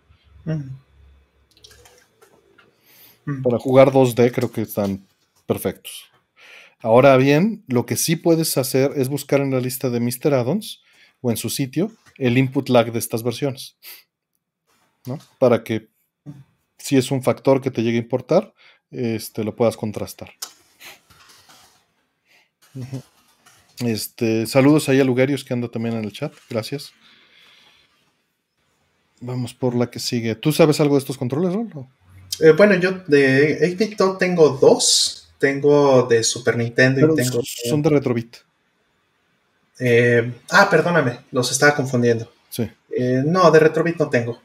Para jugar 2D creo que están perfectos. Ahora bien, lo que sí puedes hacer es buscar en la lista de Mr. Addons o en su sitio el input lag de estas versiones. ¿no? Para que si es un factor que te llegue a importar, este, lo puedas contrastar. Este, saludos ahí a Lugarios que anda también en el chat. Gracias. Vamos por la que sigue. ¿Tú sabes algo de estos controles, Rolo? Eh, bueno, yo de 8 tengo dos. Tengo de Super Nintendo y tengo. Son de Retrobit. Eh, ah, perdóname, los estaba confundiendo. Sí. Eh, no, de Retrobit no tengo.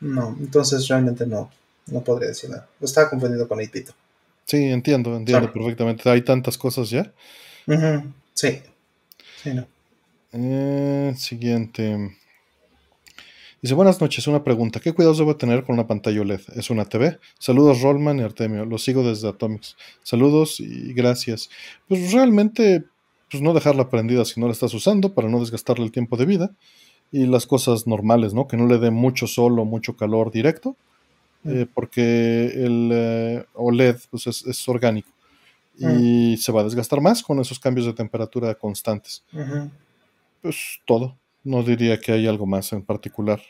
No, entonces realmente no, no podría decir nada. Lo estaba confundiendo con 8 Sí, entiendo, entiendo perfectamente. Hay tantas cosas ya. Sí. Sí, no. Eh, siguiente. Dice, buenas noches, una pregunta. ¿Qué cuidados debo tener con una pantalla OLED? ¿Es una TV? Saludos Rollman y Artemio, los sigo desde Atomics. Saludos y gracias. Pues realmente, pues no dejarla prendida si no la estás usando para no desgastarle el tiempo de vida. Y las cosas normales, ¿no? Que no le dé mucho sol o mucho calor directo. Eh, porque el eh, OLED pues es orgánico y se va a desgastar más con esos cambios de temperatura constantes. Pues todo. No diría que hay algo más en particular.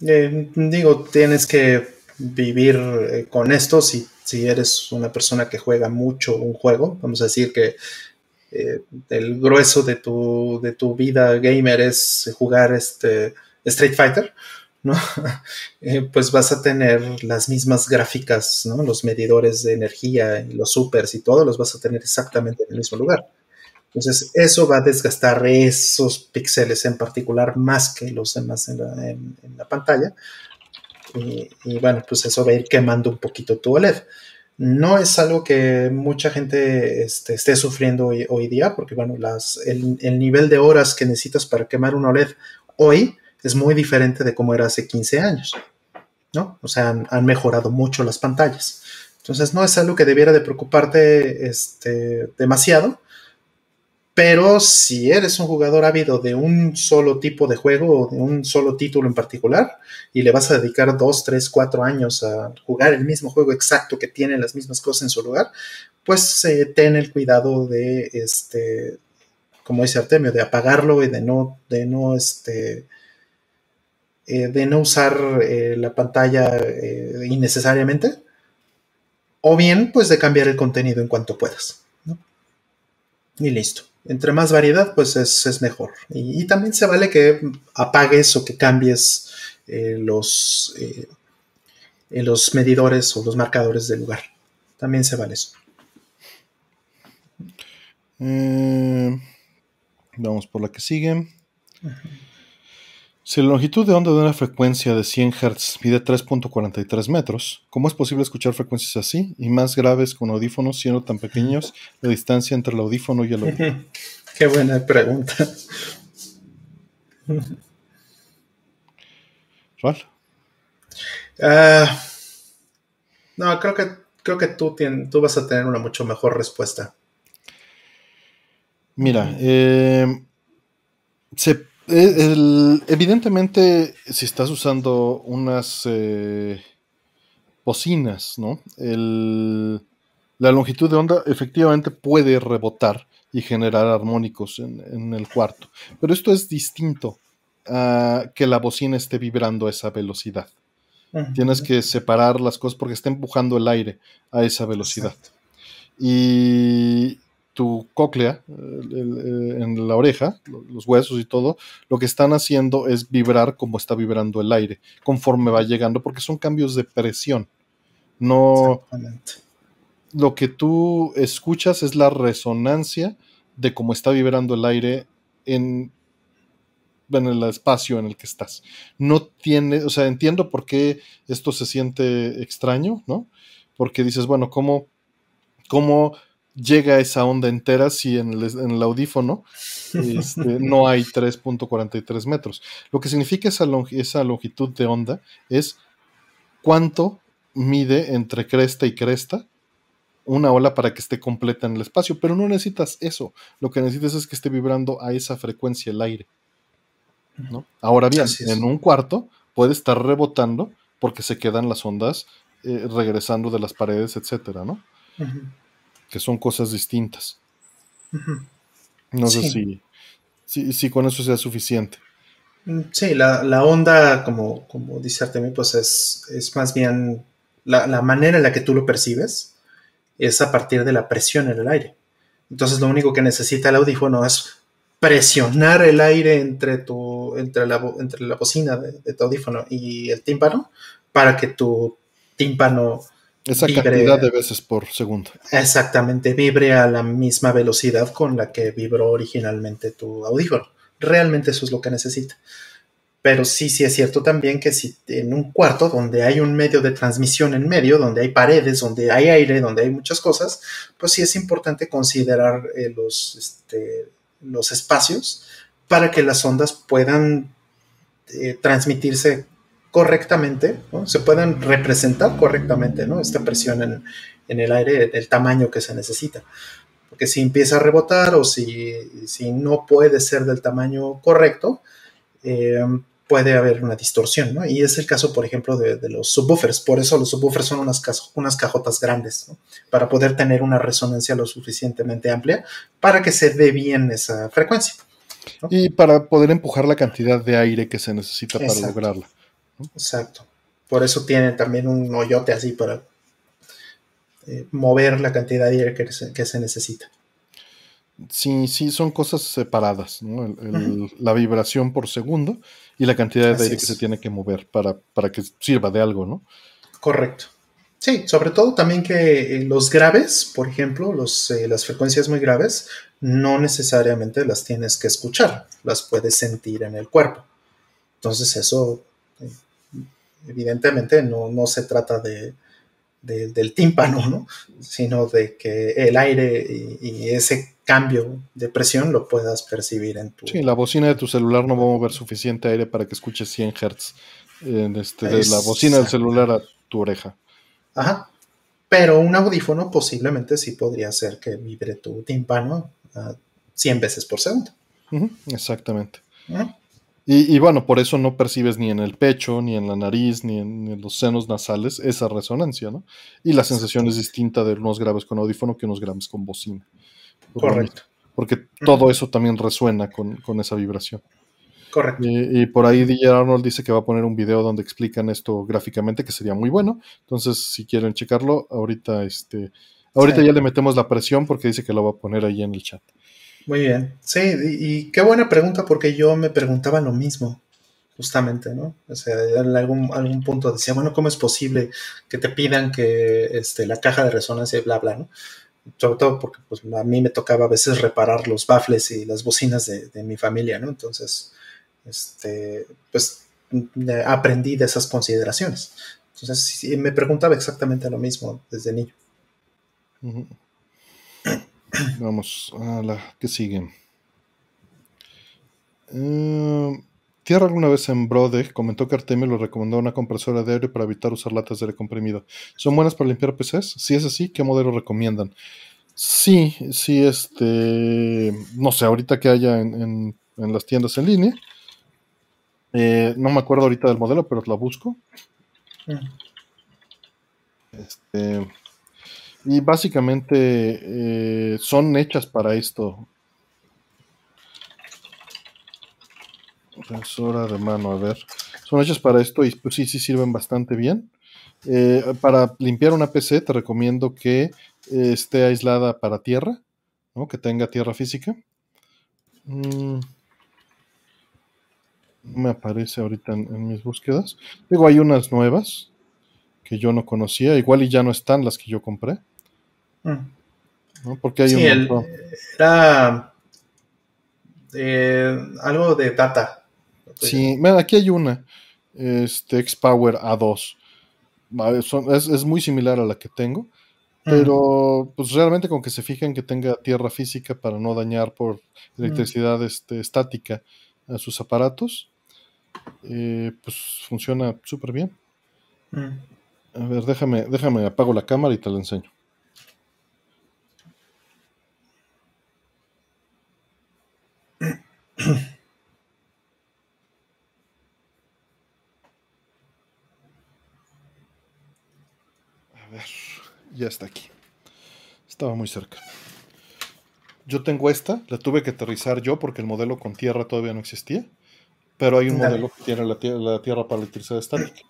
Eh, digo, tienes que vivir eh, con esto si, si eres una persona que juega mucho un juego. Vamos a decir que eh, el grueso de tu, de tu vida gamer es jugar este Street Fighter ¿no? Eh, pues vas a tener las mismas gráficas, ¿no? Los medidores de energía y los supers y todo los vas a tener exactamente en el mismo lugar. Entonces, eso va a desgastar esos píxeles en particular más que los demás en la, pantalla. Y, bueno, pues eso va a ir quemando un poquito tu OLED. No es algo que mucha gente este, esté sufriendo hoy, día, porque bueno, las, el, el, nivel de horas que necesitas para quemar un OLED hoy es muy diferente de cómo era hace 15 años, ¿no? O sea, han, mejorado mucho las pantallas. Entonces, no es algo que debiera de preocuparte este, demasiado, pero si eres un jugador ávido de un solo tipo de juego o de un solo título en particular y le vas a dedicar dos, tres, cuatro años a jugar el mismo juego exacto que tiene las mismas cosas en su lugar, pues eh, ten el cuidado de, este, como dice Artemio, de apagarlo y de no, de no, este, eh, de no usar eh, la pantalla eh, innecesariamente, o bien pues de cambiar el contenido en cuanto puedas. Y listo. Entre más variedad, pues es, mejor. Y, también se vale que apagues o que cambies los, los medidores o los marcadores del lugar. También se vale eso. vamos por la que sigue. Si la longitud de onda de una frecuencia de 100 Hz mide 3.43 metros, ¿cómo es posible escuchar frecuencias así y más graves con audífonos siendo tan pequeños la distancia entre el audífono y el oído? Qué buena pregunta. ¿Cuál? Ah, no, creo que, creo que tú, tú vas a tener una mucho mejor respuesta. Mira, eh, se eh, evidentemente, si estás usando unas eh, bocinas, ¿no? la longitud de onda efectivamente puede rebotar y generar armónicos en, el cuarto. Pero esto es distinto a que la bocina esté vibrando a esa velocidad. Tienes que separar las cosas porque está empujando el aire a esa velocidad. Y tu cóclea en la oreja, los huesos y todo, lo que están haciendo es vibrar como está vibrando el aire, conforme va llegando, porque son cambios de presión. No. Lo que tú escuchas es la resonancia de cómo está vibrando el aire en, en el espacio en el que estás. No tiene, o sea, entiendo por qué esto se siente extraño, ¿no? Porque dices, bueno, ¿cómo, cómo llega esa onda entera si en el, audífono este, no hay 3.43 metros. Lo que significa esa, esa longitud de onda es cuánto mide entre cresta y cresta una ola para que esté completa en el espacio, pero no necesitas eso. Lo que necesitas es que esté vibrando a esa frecuencia el aire. ¿no? Ahora bien, en un cuarto puede estar rebotando porque se quedan las ondas eh, regresando de las paredes, etcétera, ¿no? Que son cosas distintas. No sé si, si, con eso sea suficiente. Mm, sí, la, onda, como, como dice Artemio, pues es, es más bien la, manera en la que tú lo percibes es a partir de la presión en el aire. Entonces lo único que necesita el audífono es presionar el aire entre, tu, entre, la, entre la bocina de, de tu audífono y el tímpano para que tu tímpano esa cantidad de veces por segundo. Exactamente, vibre a la misma velocidad con la que vibró originalmente tu audífono. Realmente eso es lo que necesita. Pero sí, sí es cierto también que si en un cuarto donde hay un medio de transmisión en medio, donde hay paredes, donde hay aire, donde hay muchas cosas, pues sí es importante considerar eh, los, este, los espacios para que las ondas puedan eh, transmitirse correctamente, se puedan representar correctamente ¿no? esta presión en, el aire, el tamaño que se necesita. Porque si empieza a rebotar o si, si no puede ser del tamaño correcto, eh, puede haber una distorsión, ¿no? Y es el caso, por ejemplo, de, los subwoofers. Por eso los subwoofers son unas, unas cajotas grandes, ¿no? Para poder tener una resonancia lo suficientemente amplia para que se dé bien esa frecuencia. Y para poder empujar la cantidad de aire que se necesita para lograrla. Exacto. Por eso tiene también un hoyote así para eh, mover la cantidad de aire que se, necesita. Sí, sí, son cosas separadas, La vibración por segundo y la cantidad de aire que se tiene que mover para, para, que sirva de algo, ¿no? Correcto. Sí, sobre todo también que eh, los graves, por ejemplo, los, eh, las frecuencias muy graves, no necesariamente las tienes que escuchar, las puedes sentir en el cuerpo. Entonces eso evidentemente no, se trata de, del tímpano, ¿no? sino de que el aire y, ese cambio de presión lo puedas percibir en tu... Sí, la bocina de tu celular no va a mover suficiente aire para que escuches 100 Hz en este, de la bocina del celular a tu oreja. Ajá. Pero un audífono posiblemente sí podría hacer que vibre tu tímpano a 100 veces por segundo. exactamente. Y, bueno, por eso no percibes ni en el pecho, ni en la nariz, ni en, los senos nasales esa resonancia, ¿no? Y la sensación es distinta de unos graves con audífono que unos graves con bocina. Correcto. Porque todo eso también resuena con, esa vibración. Correcto. Y, por ahí DJ Arnold dice que va a poner un video donde explican esto gráficamente, que sería muy bueno. Entonces, si quieren checarlo, ahorita, este, ahorita ya le metemos la presión porque dice que lo va a poner ahí en el chat. Muy bien. Sí, y, qué buena pregunta porque yo me preguntaba lo mismo, justamente, ¿no? O sea, en algún, algún punto decía, bueno, ¿cómo es posible que te pidan que este, la caja de resonancia y bla, bla, ¿no? Sobre todo porque pues, a mí me tocaba a veces reparar los baffles y las bocinas de, mi familia, ¿no? Entonces, este, pues aprendí de esas consideraciones. Entonces, me preguntaba exactamente lo mismo desde niño. Vamos a la que sigue. Eh, Tierra alguna vez en Brode comentó que Artemio le recomendó una compresora de aire para evitar usar latas de aire comprimido. ¿Son buenas para limpiar PCs? Si es así, ¿qué modelo recomiendan? Sí, sí, este. No sé, ahorita que haya en, las tiendas en línea. Eh, no me acuerdo ahorita del modelo, pero la busco. Mm. Este, y básicamente eh, son hechas para esto. Sensora de mano, a ver. Son hechas para esto y pues sí, sí sirven bastante bien. Eh, para limpiar una PC te recomiendo que eh, esté aislada para tierra, ¿no? que tenga tierra física. Mm. No me aparece ahorita en, mis búsquedas. Digo, hay unas nuevas que yo no conocía, igual y ya no están las que yo compré. Mm. Porque hay sí, era eh, algo de data. Sí, aquí hay una, este X-Power A2. es, muy similar a la que tengo, pero pues realmente con que se fijen que tenga tierra física para no dañar por electricidad este, estática a sus aparatos, eh, pues funciona súper bien. A ver, déjame, déjame, apago la cámara y te la enseño. Ya está aquí. Estaba muy cerca. Yo tengo esta, la tuve que aterrizar yo porque el modelo con tierra todavía no existía, pero hay un modelo que tiene la, tierra para electricidad estática.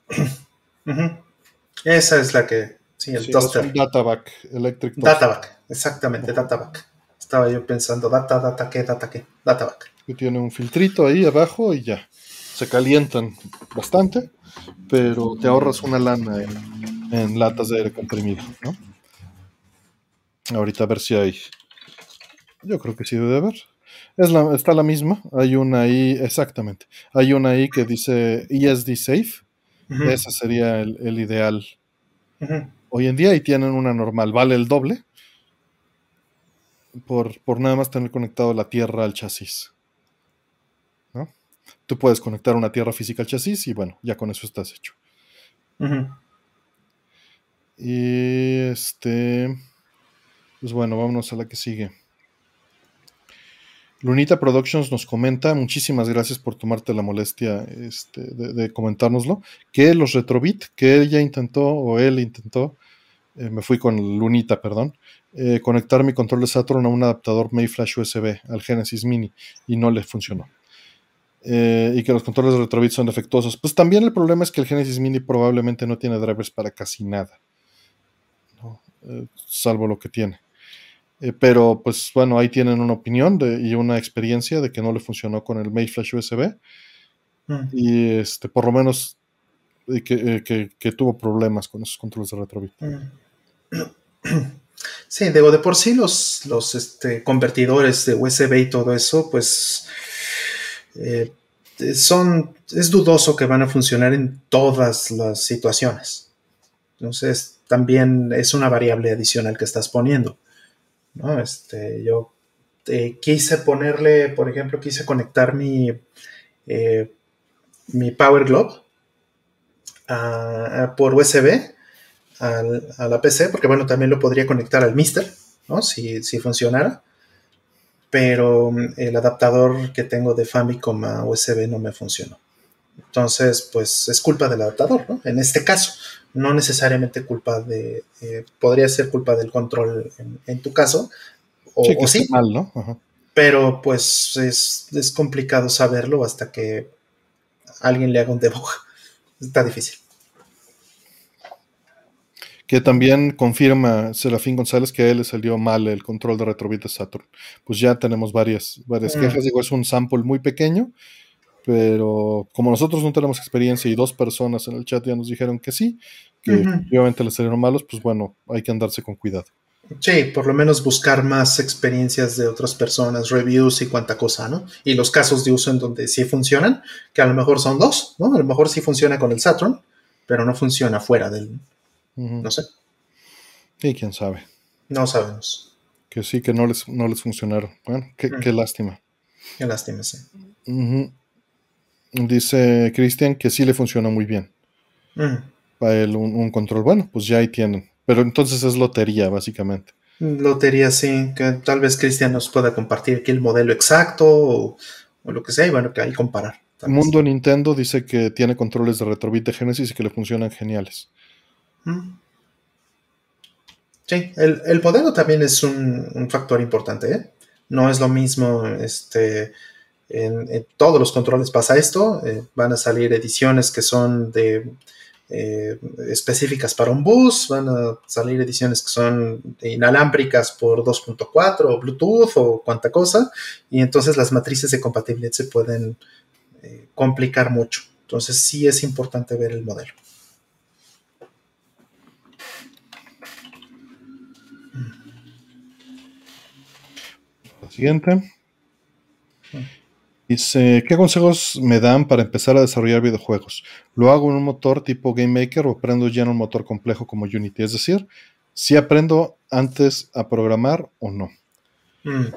Esa es la que, sí, el toaster. Databack, Electric Databack, exactamente, Databack. Estaba yo pensando, data, data, ¿qué, data, qué? Databack. Que tiene un filtrito ahí abajo y ya. Se calientan bastante, pero te ahorras una lana en, en latas de aire comprimido, ¿no? Ahorita a ver si hay. Yo creo que sí debe haber. Es la, está la misma. Hay una ahí, exactamente. Hay una ahí que dice ESD Safe. Ese sería el, ideal. Hoy en día y tienen una normal. Vale el doble. Por, por, nada más tener conectado la tierra al chasis. ¿no? Tú puedes conectar una tierra física al chasis y bueno, ya con eso estás hecho. Y este. Pues bueno, vámonos a la que sigue. Lunita Productions nos comenta, muchísimas gracias por tomarte la molestia este, de, comentárnoslo, que los Retrobit, que ella intentó, o él intentó, eh, me fui con Lunita, perdón, eh, conectar mi control de Saturn a un adaptador Mayflash USB, al Genesis Mini, y no le funcionó. Eh, y que los controles de Retrobit son defectuosos. Pues también el problema es que el Genesis Mini probablemente no tiene drivers para casi nada. Eh, salvo lo que tiene. Pero pues bueno, ahí tienen una opinión y una experiencia de que no le funcionó con el Mayflash USB. Mm. Y este, por lo menos que, que, tuvo problemas con esos controles de Retrobit. Mm. Sí, digo, de por sí los, los este, convertidores de USB y todo eso, pues eh, son, es dudoso que van a funcionar en todas las situaciones. Entonces, también es una variable adicional que estás poniendo. ¿no? Este, yo eh, quise ponerle, por ejemplo, quise conectar mi, eh, mi Power Glove por USB a la PC, porque bueno, también lo podría conectar al Mister, ¿no? Si, si funcionara. Pero mm, el adaptador que tengo de Famicom a USB no me funcionó. Entonces, pues es culpa del adaptador, ¿no? En este caso, no necesariamente culpa de, eh, podría ser culpa del control en, tu caso, o sí, Mal, ¿no? pero pues es, complicado saberlo hasta que alguien le haga un debug. Está difícil. Que también confirma Serafín González que a él le salió mal el control de Retrobit de Saturn. Pues ya tenemos varias, varias mm. quejas. Digo, es un sample muy pequeño, pero como nosotros no tenemos experiencia y dos personas en el chat ya nos dijeron que sí, que obviamente les salieron malos, pues bueno, hay que andarse con cuidado. Sí, por lo menos buscar más experiencias de otras personas, reviews y cuánta cosa, ¿no? Y los casos de uso en donde sí funcionan, que a lo mejor son dos, ¿no? A lo mejor sí funciona con el Saturn, pero no funciona fuera del... No sé. Y quién sabe. No sabemos. Que sí, que no les, no les funcionaron. Bueno, qué, lástima. Qué lástima, sí. Dice Cristian que sí le funciona muy bien. Para él un, control. Bueno, pues ya ahí tienen. Pero entonces es lotería, básicamente. Lotería, sí. Que tal vez Cristian nos pueda compartir aquí el modelo exacto o, lo que sea. Y bueno, que ahí comparar. Mundo Nintendo dice que tiene controles de retrobit de Genesis y que le funcionan geniales. Sí, el, modelo también es un, factor importante. ¿eh? No es lo mismo, este, en, todos los controles pasa esto. Eh, van a salir ediciones que son de eh, específicas para un bus, van a salir ediciones que son inalámbricas por 2.4 o Bluetooth o cuanta cosa, y entonces las matrices de compatibilidad se pueden complicar mucho. Entonces sí es importante ver el modelo. Siguiente. Dice, ¿qué consejos me dan para empezar a desarrollar videojuegos? ¿Lo hago en un motor tipo Game Maker o aprendo ya en un motor complejo como Unity? Es decir, si aprendo antes a programar o no. Mm.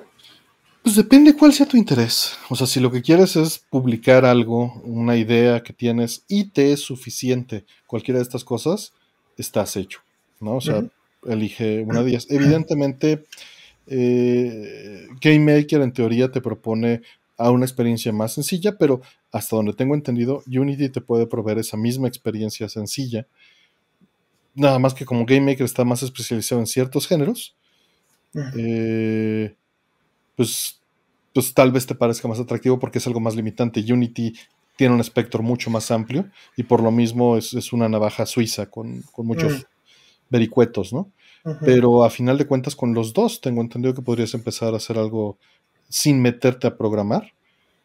Pues depende cuál sea tu interés. O sea, si lo que quieres es publicar algo, una idea que tienes y te es suficiente cualquiera de estas cosas, estás hecho. ¿no? O sea, elige una de ellas. Evidentemente, eh, Game Maker en teoría te propone a una experiencia más sencilla, pero hasta donde tengo entendido, Unity te puede proveer esa misma experiencia sencilla. Nada más que como Game Maker está más especializado en ciertos géneros, eh, pues, pues tal vez te parezca más atractivo porque es algo más limitante. Unity tiene un espectro mucho más amplio y por lo mismo es, una navaja suiza con, muchos vericuetos, ¿no? Pero a final de cuentas, con los dos, tengo entendido que podrías empezar a hacer algo sin meterte a programar.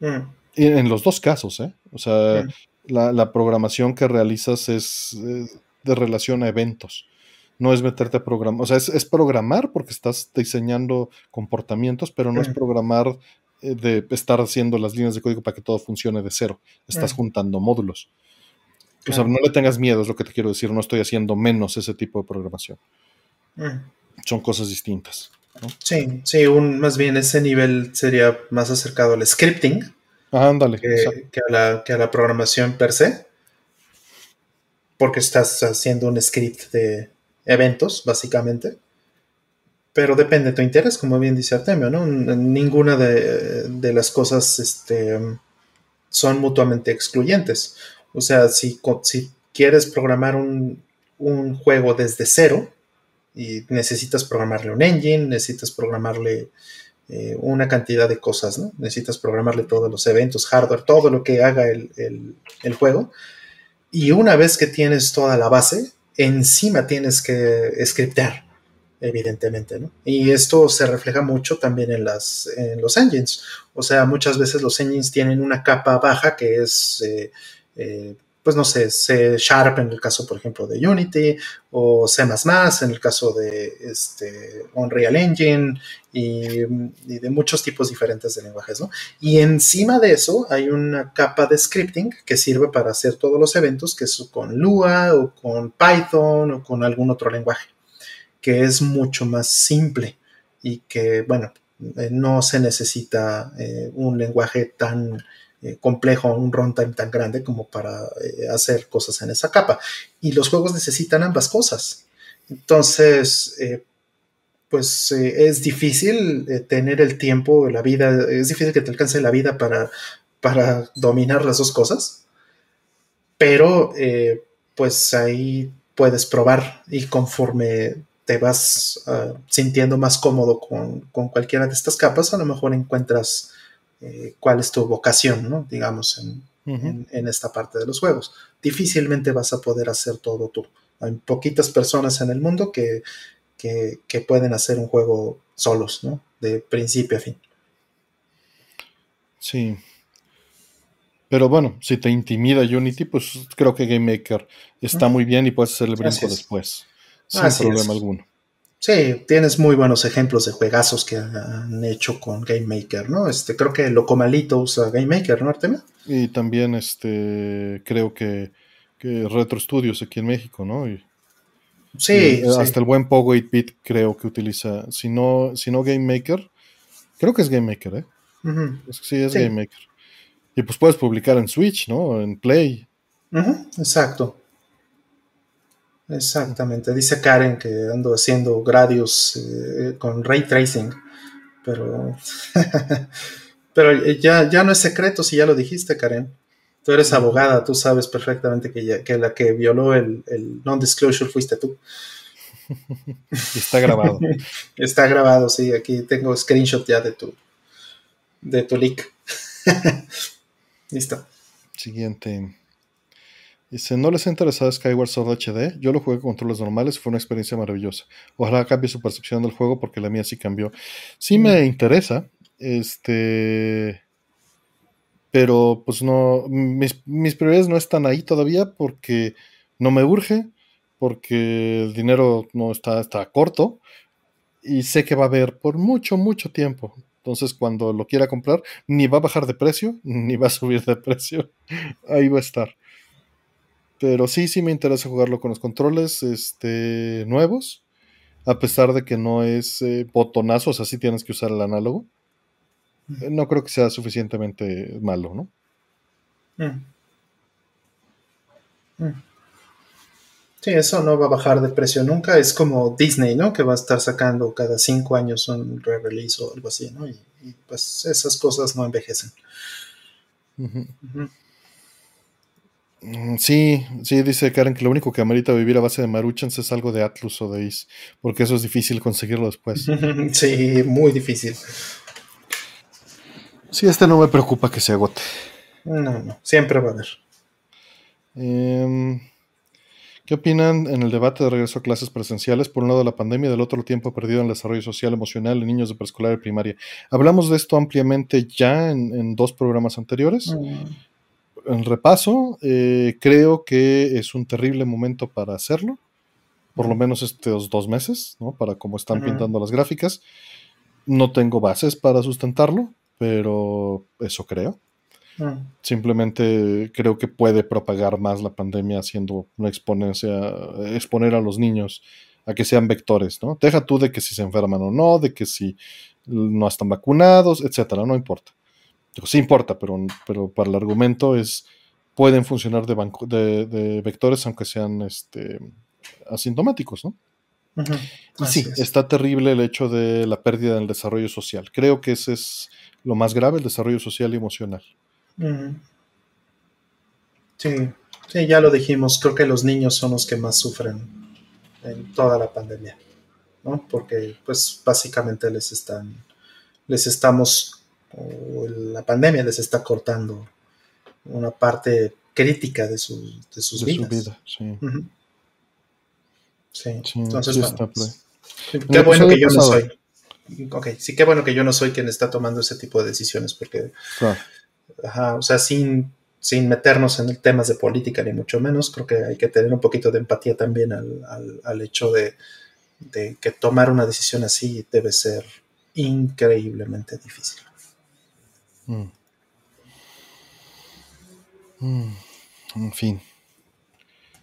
Mm. En los dos casos, ¿eh? O sea, mm. la, programación que realizas es eh, de relación a eventos. No es meterte a programar. O sea, es, programar porque estás diseñando comportamientos, pero no es mm. programar eh, de estar haciendo las líneas de código para que todo funcione de cero. Estás juntando módulos. O sea, no le tengas miedo, es lo que te quiero decir. No estoy haciendo menos ese tipo de programación. Son cosas distintas. Sí, sí, un, más bien ese nivel sería más acercado al scripting ándale, que, a la, que a la programación per se, porque estás haciendo un script de eventos, básicamente. Pero depende de tu interés, como bien dice Artemio, ¿no? Ninguna de, las cosas este, son mutuamente excluyentes. O sea, si, si quieres programar un, un juego desde cero, y necesitas programarle un engine, necesitas programarle eh, una cantidad de cosas, ¿no? Necesitas programarle todos los eventos, hardware, todo lo que haga el, juego. Y una vez que tienes toda la base, encima tienes que scriptar, evidentemente. Y esto se refleja mucho también en, las, en los engines. O sea, muchas veces los engines tienen una capa baja que es... Eh, eh, pues no sé, C Sharp en el caso, por ejemplo, de Unity, o C en el caso de este, Unreal Engine y, de muchos tipos diferentes de lenguajes, ¿no? Y encima de eso hay una capa de scripting que sirve para hacer todos los eventos, que es con Lua o con Python o con algún otro lenguaje, que es mucho más simple y que, bueno, eh, no se necesita eh, un lenguaje tan eh, complejo, un runtime tan grande como para eh, hacer cosas en esa capa. Y los juegos necesitan ambas cosas. Entonces, eh, pues es difícil tener el tiempo, la vida, es difícil que te alcance la vida para, para dominar las dos cosas. Pero, pues ahí puedes probar y conforme te vas ah, sintiendo más cómodo con, con, cualquiera de estas capas, a lo mejor encuentras eh, cuál es tu vocación, ¿no? digamos, en, esta parte de los juegos. Difícilmente vas a poder hacer todo tú. Hay poquitas personas en el mundo que, pueden hacer un juego solos, ¿no? de principio a fin. Sí. Pero bueno, si te intimida Unity, pues creo que Game Maker está muy bien y puedes hacer el brinco después, sin problema alguno. Sí, tienes muy buenos ejemplos de juegazos que han hecho con Game Maker, ¿no? Este, creo que Locomalito usa Game Maker, ¿no, Artemio? Y también este creo que, Retro Studios aquí en México, ¿no? sí, Hasta el buen Pogo 8-bit creo que utiliza, si no, si no Game Maker, creo que es Game Maker, ¿eh? Sí, es Game Maker. Y pues puedes publicar en Switch, ¿no? En Play. Exacto. Exactamente. Dice Karen que ando haciendo Gradius eh, con ray tracing, pero, pero ya, ya no es secreto si ya lo dijiste, Karen. Tú eres abogada, tú sabes perfectamente que, que la que violó el, non-disclosure fuiste tú. Está grabado. Está grabado, sí. Aquí tengo screenshot ya de tu, de tu leak. Listo. Siguiente. Dice, ¿no les ha interesado Skyward Sword HD? Yo lo jugué con controles normales y fue una experiencia maravillosa. Ojalá cambie su percepción del juego porque la mía sí cambió. Sí me interesa, este... Pero pues no, mis, mis prioridades no están ahí todavía porque no me urge, porque el dinero no está, está corto y sé que va a haber por mucho, mucho tiempo. Entonces, cuando lo quiera comprar, ni va a bajar de precio, ni va a subir de precio. Ahí va a estar. Pero sí, sí me interesa jugarlo con los controles este, nuevos. A pesar de que no es eh, botonazo, o sea, sí tienes que usar el análogo. Eh, no creo que sea suficientemente malo, ¿no? Mm. Mm. Sí, eso no va a bajar de precio nunca. Es como Disney, ¿no? Que va a estar sacando cada cinco años un re-release o algo así, ¿no? Y, pues esas cosas no envejecen. Mm, sí, sí, dice Karen que lo único que amerita vivir a base de Maruchans es algo de Atlus o de Is, porque eso es difícil conseguirlo después. sí, muy difícil. Sí, este no me preocupa que se agote. No, no, siempre va a haber. Em, ¿Qué opinan en el debate de regreso a clases presenciales? Por un lado la pandemia, del otro tiempo perdido en el desarrollo social emocional en niños de preescolar y primaria. Hablamos de esto ampliamente ya en, dos programas anteriores. Mm en repaso, eh, creo que es un terrible momento para hacerlo, por lo menos estos dos meses, ¿no? Para cómo están pintando las gráficas. No tengo bases para sustentarlo, pero eso creo. Simplemente creo que puede propagar más la pandemia haciendo una exponencia, exponer a los niños a que sean vectores, ¿no? Deja tú de que si se enferman o no, de que si no están vacunados, etcétera, no importa sí importa, pero, pero para el argumento es, pueden funcionar de, banco, de, vectores aunque sean este, asintomáticos, ¿no? Y sí, está terrible el hecho de la pérdida del desarrollo social. Creo que ese es lo más grave, el desarrollo social y emocional. Sí, sí, ya lo dijimos, creo que los niños son los que más sufren en toda la pandemia, ¿no? Porque pues básicamente les están, les estamos o la pandemia les está cortando una parte crítica de, sus de sus vidas. Su vida, sí. sí. entonces, qué bueno que yo no soy. Ok, sí, qué bueno que yo no soy quien está tomando ese tipo de decisiones, porque, ajá, o sea, sin, sin meternos en temas de política, ni mucho menos, creo que hay que tener un poquito de empatía también al, al, al hecho de, de que tomar una decisión así debe ser increíblemente difícil. Mm. Mm. En fin.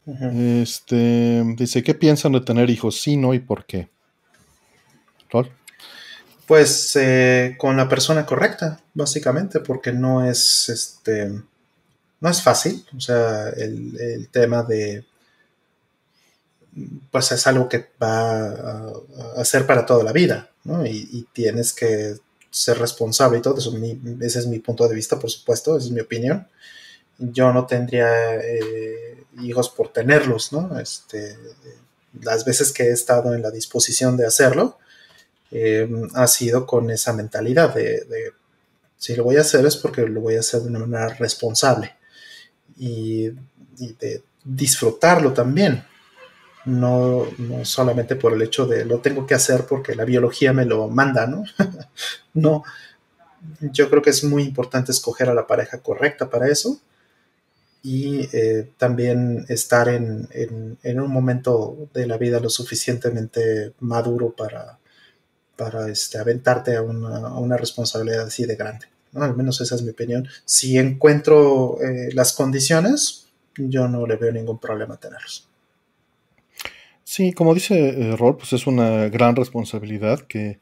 Este dice, ¿qué piensan de tener hijos? Sí, no y por qué. Pues eh, con la persona correcta, básicamente, porque no es este. No es fácil. O sea, el, tema de. Pues es algo que va a, a, ser para toda la vida, ¿no? y tienes que ser responsable y todo eso. ese es mi punto de vista, por supuesto, es mi opinión. Yo no tendría eh, hijos por tenerlos, ¿no? Este, las veces que he estado en la disposición de hacerlo, em, ha sido con esa mentalidad de, si lo voy a hacer es porque lo voy a hacer de una manera responsable y de disfrutarlo también no, no, solamente por el hecho de lo tengo que hacer porque la biología me lo manda, ¿no? no, yo creo que es muy importante escoger a la pareja correcta para eso y eh, también estar en, un momento de la vida lo suficientemente maduro para, para este, aventarte a una, responsabilidad así de grande. Al menos esa es mi opinión. Si encuentro eh, las condiciones, yo no le veo ningún problema a tenerlos. Sí, como dice eh, Rol, pues es una gran responsabilidad que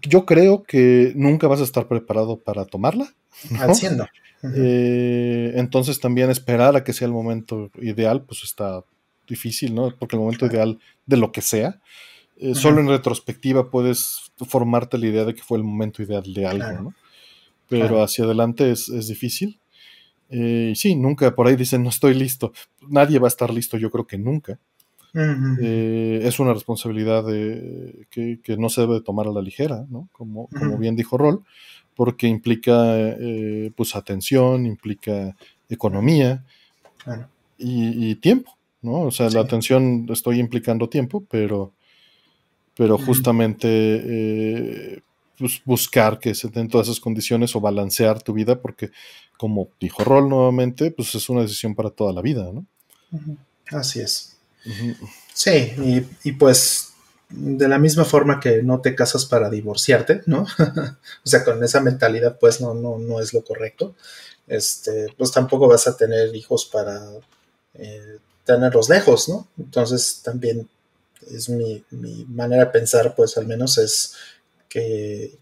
yo creo que nunca vas a estar preparado para tomarla. Haciendo. Eh, entonces también esperar a que sea el momento ideal, pues está difícil, ¿no? Porque el momento ideal de lo que sea, eh, solo en retrospectiva puedes formarte la idea de que fue el momento ideal de algo, ¿no? Pero hacia adelante es, difícil. Eh, sí, nunca por ahí dicen no estoy listo. Nadie va a estar listo, yo creo que nunca. Es una responsabilidad que, no se debe tomar a la ligera, ¿no? Como, como bien dijo Rol porque implica eh, pues atención, implica economía y, tiempo, ¿no? O sea, la atención estoy implicando tiempo, pero, pero justamente eh, pues, buscar que se den todas esas condiciones o balancear tu vida, porque como dijo Rol nuevamente, pues es una decisión para toda la vida, ¿no? Así es. Sí, y, pues de la misma forma que no te casas para divorciarte, ¿no? o sea, con esa mentalidad, pues no, no, no es lo correcto. Este, pues tampoco vas a tener hijos para eh, tenerlos lejos, ¿no? Entonces también es mi, manera de pensar, pues al menos es que,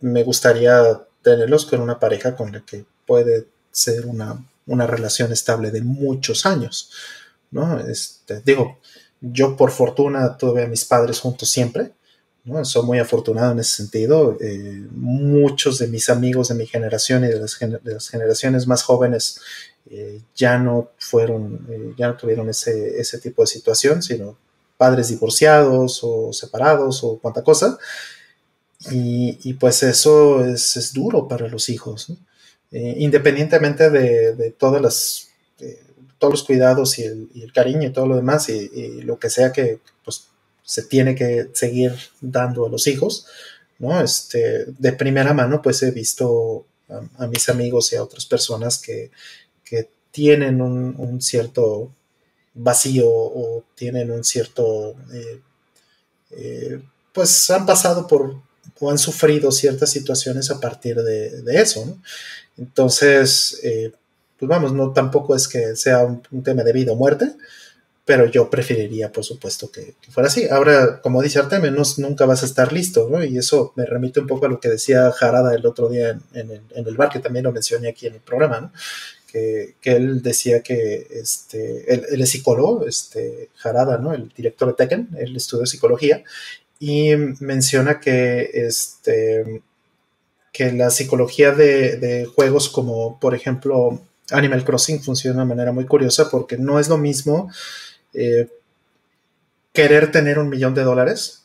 me gustaría tenerlos con una pareja con la que puede ser una, una relación estable de muchos años, ¿no? Este, digo, yo por fortuna tuve a mis padres juntos siempre, ¿no? Soy muy afortunado en ese sentido. Eh, muchos de mis amigos de mi generación y de las, generaciones más jóvenes eh, ya no fueron, eh, ya no tuvieron ese, ese tipo de situación, sino padres divorciados o separados o cuanta cosa. Y, pues eso es, duro para los hijos, independientemente de, de, todas las todos los cuidados y el, cariño y todo lo demás y, lo que sea que pues, se tiene que seguir dando a los hijos, ¿no? Este, de primera mano, pues he visto a, mis amigos y a otras personas que, tienen un, cierto vacío o tienen un cierto, eh, eh, pues han pasado por o han sufrido ciertas situaciones a partir de, eso. Entonces, eh, pues vamos, no tampoco es que sea un, tema de vida o muerte, pero yo preferiría, por supuesto, que, fuera así. Ahora, como dice Artemio, nunca vas a estar listo, ¿no? Y eso me remite un poco a lo que decía Jarada el otro día en, el, bar, que también lo mencioné aquí en el programa, ¿no? Que, él decía que este, él, es psicólogo, este, Jarada, ¿no? El director de Tekken, él estudió psicología, y menciona que, este, la psicología de juegos como, por ejemplo, Animal Crossing funciona de una manera muy curiosa porque no es lo mismo eh, querer tener un millón de dólares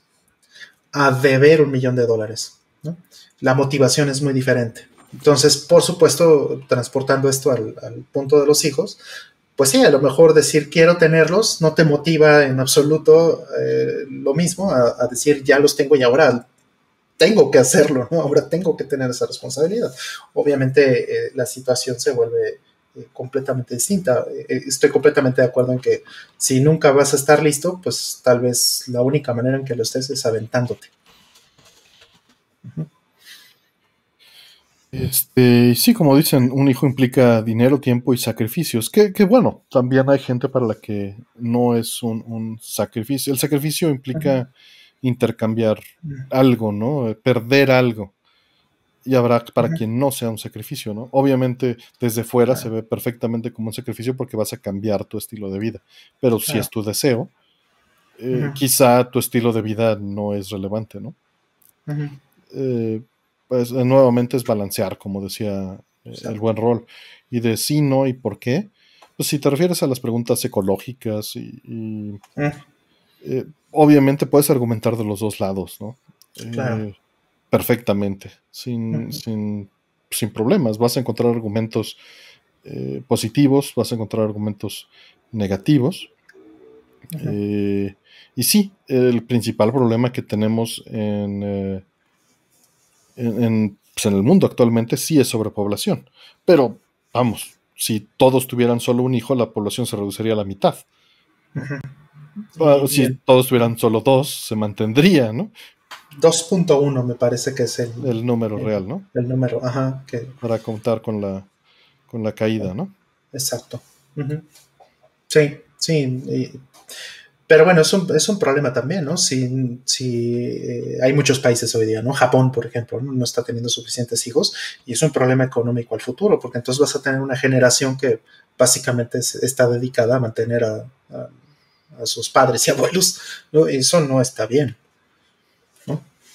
a deber un millón de dólares. La motivación es muy diferente. Entonces, por supuesto, transportando esto al, punto de los hijos, pues sí, a lo mejor decir quiero tenerlos no te motiva en absoluto eh, lo mismo a, decir ya los tengo y ahora tengo que hacerlo. Ahora tengo que tener esa responsabilidad. Obviamente eh, la situación se vuelve completamente distinta. Eh, estoy completamente de acuerdo en que si nunca vas a estar listo, pues tal vez la única manera en que lo estés es aventándote. Este, sí, como dicen, un hijo implica dinero, tiempo y sacrificios. Que, bueno, también hay gente para la que no es un, sacrificio. El sacrificio implica intercambiar algo, ¿no? Perder algo y habrá para quien no sea un sacrificio, ¿no? Obviamente desde fuera se ve perfectamente como un sacrificio porque vas a cambiar tu estilo de vida, pero si es tu deseo, eh, quizá tu estilo de vida no es relevante, ¿no? Eh, pues eh, nuevamente es balancear, como decía el buen rol, y de sí, no y por qué. Pues si te refieres a las preguntas ecológicas y, obviamente puedes argumentar de los dos lados, ¿no? Claro perfectamente, sin, sin, sin, problemas. Vas a encontrar argumentos eh, positivos, vas a encontrar argumentos negativos. Eh, y sí, el principal problema que tenemos en, eh, en, pues, en, el mundo actualmente sí es sobrepoblación. Pero, vamos, si todos tuvieran solo un hijo, la población se reduciría a la mitad. si todos tuvieran solo dos, se mantendría, ¿no? 2.1 me parece que es el, el número real, ¿no? El número, ajá. Que... Para contar con la, con la caída, ¿no? Exacto. Sí, sí. pero bueno, es un, es un, problema también, ¿no? Si, si eh, hay muchos países hoy día, ¿no? Japón, por ejemplo, ¿no? está teniendo suficientes hijos y es un problema económico al futuro, porque entonces vas a tener una generación que básicamente está dedicada a mantener a, a, sus padres y abuelos, ¿no? Y eso no está bien.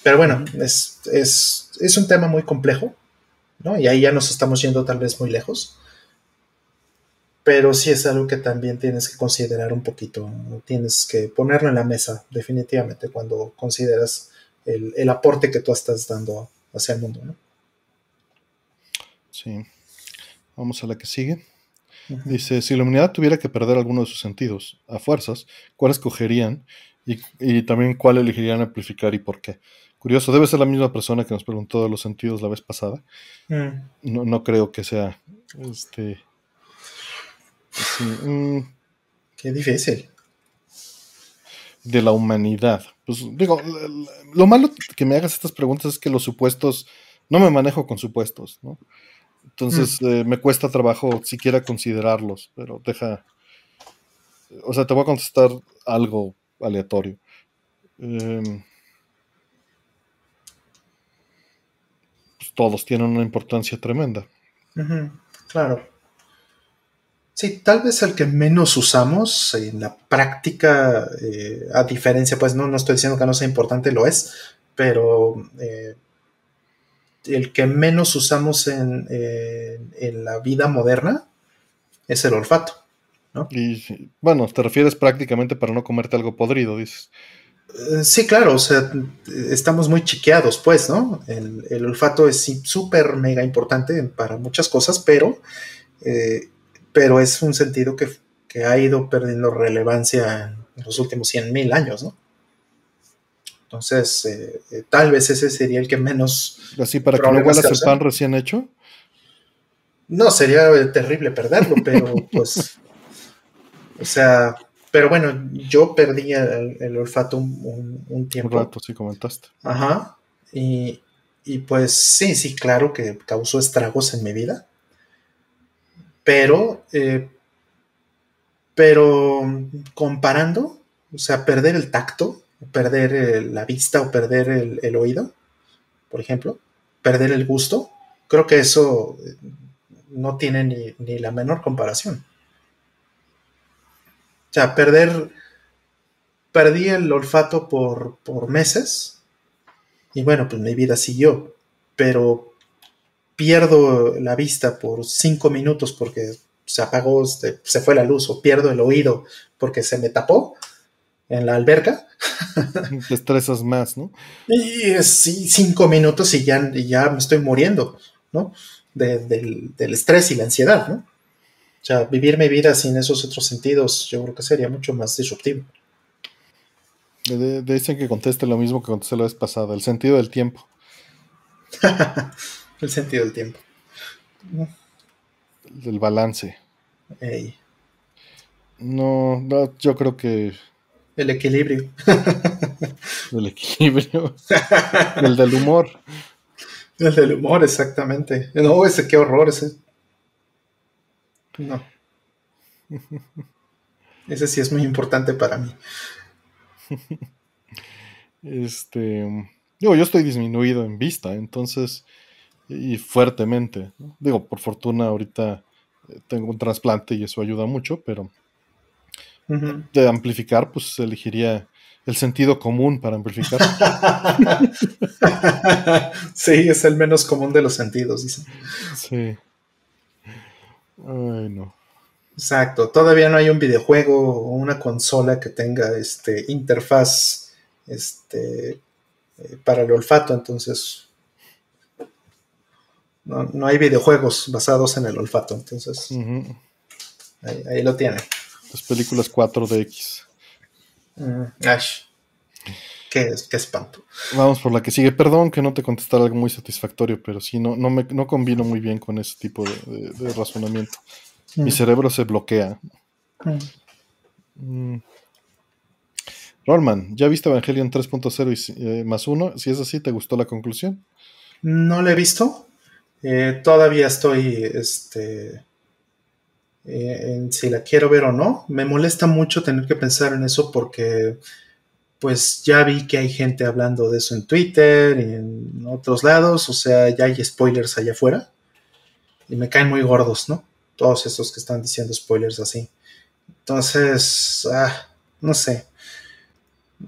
Pero bueno, es, es, es, un tema muy complejo, ¿no? Y ahí ya nos estamos yendo tal vez muy lejos. Pero sí es algo que también tienes que considerar un poquito, tienes que ponerlo en la mesa, definitivamente, cuando consideras el, el aporte que tú estás dando hacia el mundo, ¿no? Sí. Vamos a la que sigue. Dice, si la humanidad tuviera que perder alguno de sus sentidos a fuerzas, ¿cuál escogerían? Y, y, también cuál elegirían amplificar y por qué. Curioso, debe ser la misma persona que nos preguntó de los sentidos la vez pasada. Mm. No, creo que sea este. Mm. Qué difícil. De la humanidad. Pues digo, lo malo que me hagas estas preguntas es que los supuestos. No me manejo con supuestos, ¿no? Entonces mm. eh, me cuesta trabajo siquiera considerarlos, pero deja. O sea, te voy a contestar algo aleatorio. Eh, todos tienen una importancia tremenda. claro. Sí, tal vez el que menos usamos en la práctica, eh, a diferencia, pues no, no estoy diciendo que no sea importante, lo es, pero eh, el que menos usamos en, en, la vida moderna es el olfato. ¿no? Y bueno, te refieres prácticamente para no comerte algo podrido, dices. Eh, sí, claro, o sea, estamos muy chiqueados, pues, ¿no? El, olfato es súper mega importante para muchas cosas, pero, eh, pero es un sentido que, ha ido perdiendo relevancia en los últimos 100 mil años, ¿no? Entonces, eh, tal vez ese sería el que menos... Así, para que no huelas el pan recién hecho. No, sería terrible perderlo, pero pues, o sea, pero bueno, yo perdí el, olfato un, tiempo. Un rato, sí comentaste. Ajá. Y, pues sí, sí, claro que causó estragos en mi vida. Pero, eh, pero comparando, o sea, perder el tacto, perder la vista o perder el, oído, por ejemplo, perder el gusto, creo que eso no tiene ni, ni la menor comparación. O sea, perder, perdí el olfato por, meses y bueno, pues mi vida siguió, pero pierdo la vista por cinco minutos porque se apagó, se, fue la luz o pierdo el oído porque se me tapó en la alberca. Te estresas más, ¿no? Y es cinco minutos y ya, ya me estoy muriendo, ¿no? del, del, estrés y la ansiedad, ¿no? O sea, vivir mi vida sin esos otros sentidos, yo creo que sería mucho más disruptivo. dicen que conteste lo mismo que contesté la vez pasada, el sentido del tiempo. el sentido del tiempo. Del balance. No, no, yo creo que. El equilibrio. el equilibrio. el del humor. El del humor, exactamente. No, ese qué horror, ese no. Ese sí es muy importante para mí. Este. Digo, yo estoy disminuido en vista, entonces. Y fuertemente. Digo, por fortuna ahorita eh, tengo un trasplante y eso ayuda mucho, pero. De amplificar, pues elegiría el sentido común para amplificar. sí, es el menos común de los sentidos, dicen. Sí. Ay, no. Exacto, todavía no hay un videojuego o una consola que tenga este interfaz este, eh, para el olfato, entonces no, hay videojuegos basados en el olfato, entonces ahí, lo tiene. Las películas 4DX. Mm, Ash. Qué, espanto. Vamos por la que sigue. Perdón que no te contestara algo muy satisfactorio, pero sí, no, no, me, no combino muy bien con ese tipo de razonamiento. Mi cerebro se bloquea. Mm. Rollman, ¿ya viste Evangelion 3.0 y eh, más uno? Si es así, ¿te gustó la conclusión? No la he visto. Eh, todavía estoy este, eh, en si la quiero ver o no. Me molesta mucho tener que pensar en eso porque pues ya vi que hay gente hablando de eso en Twitter y en otros lados, o sea, ya hay spoilers allá afuera y me caen muy gordos, ¿no? Todos esos que están diciendo spoilers así. Entonces, ah, no sé.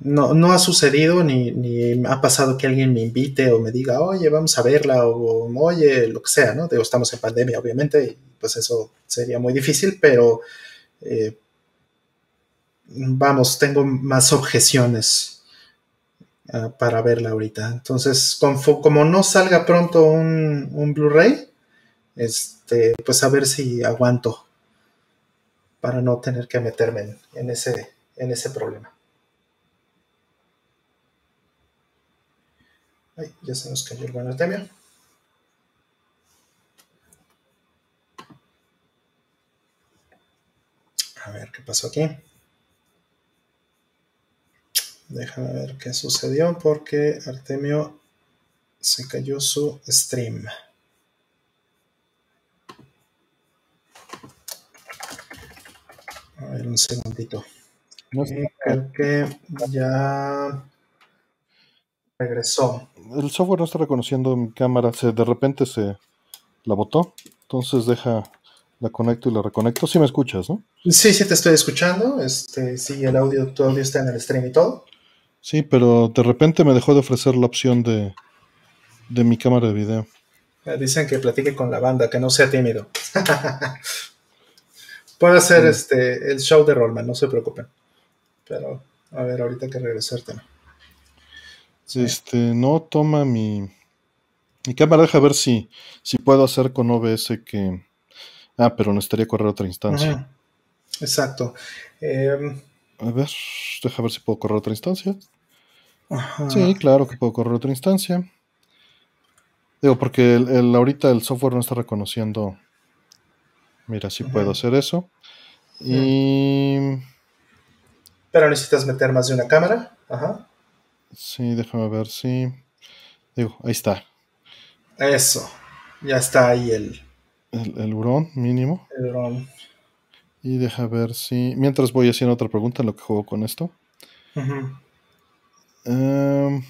No, ha sucedido ni, ha pasado que alguien me invite o me diga, oye, vamos a verla o oye, lo que sea, ¿no? Digo, estamos en pandemia, obviamente, pues eso sería muy difícil, pero eh, vamos, tengo más objeciones uh, para verla ahorita. Entonces, como, no salga pronto un, Blu-ray, este, pues a ver si aguanto para no tener que meterme en, en, ese, en ese problema. Ay, ya se nos cayó el buen Artemio. A ver qué pasó aquí. Déjame ver qué sucedió porque Artemio se cayó su stream. A ver, un segundito. No sé. Creo que ya regresó. El software no está reconociendo mi cámara. Se, de repente se la botó. Entonces deja, la conecto y la reconecto. Sí me escuchas, ¿no? Sí, sí te estoy escuchando. Este, sí, el audio, tu audio está en el stream y todo. Sí, pero de repente me dejó de ofrecer la opción de, de mi cámara de video. Dicen que platique con la banda, que no sea tímido. Puede hacer este el show de Rollman, no se preocupen. Pero, a ver, ahorita que regresarte. Este, no toma mi, mi cámara, deja ver si, si puedo hacer con OBS que. Ah, pero necesitaría correr otra instancia. Exacto. Em, a ver, deja ver si puedo correr otra instancia. Sí, claro que puedo correr otra instancia. Digo, porque el, ahorita el software no está reconociendo. Mira, sí puedo hacer eso. Y. Pero necesitas meter más de una cámara. Ajá. Sí, déjame ver si. Digo, ahí está. Eso. Ya está ahí el. El, el hurón mínimo. El hurón. Y deja ver si. Mientras voy haciendo otra pregunta en lo que juego con esto. Em,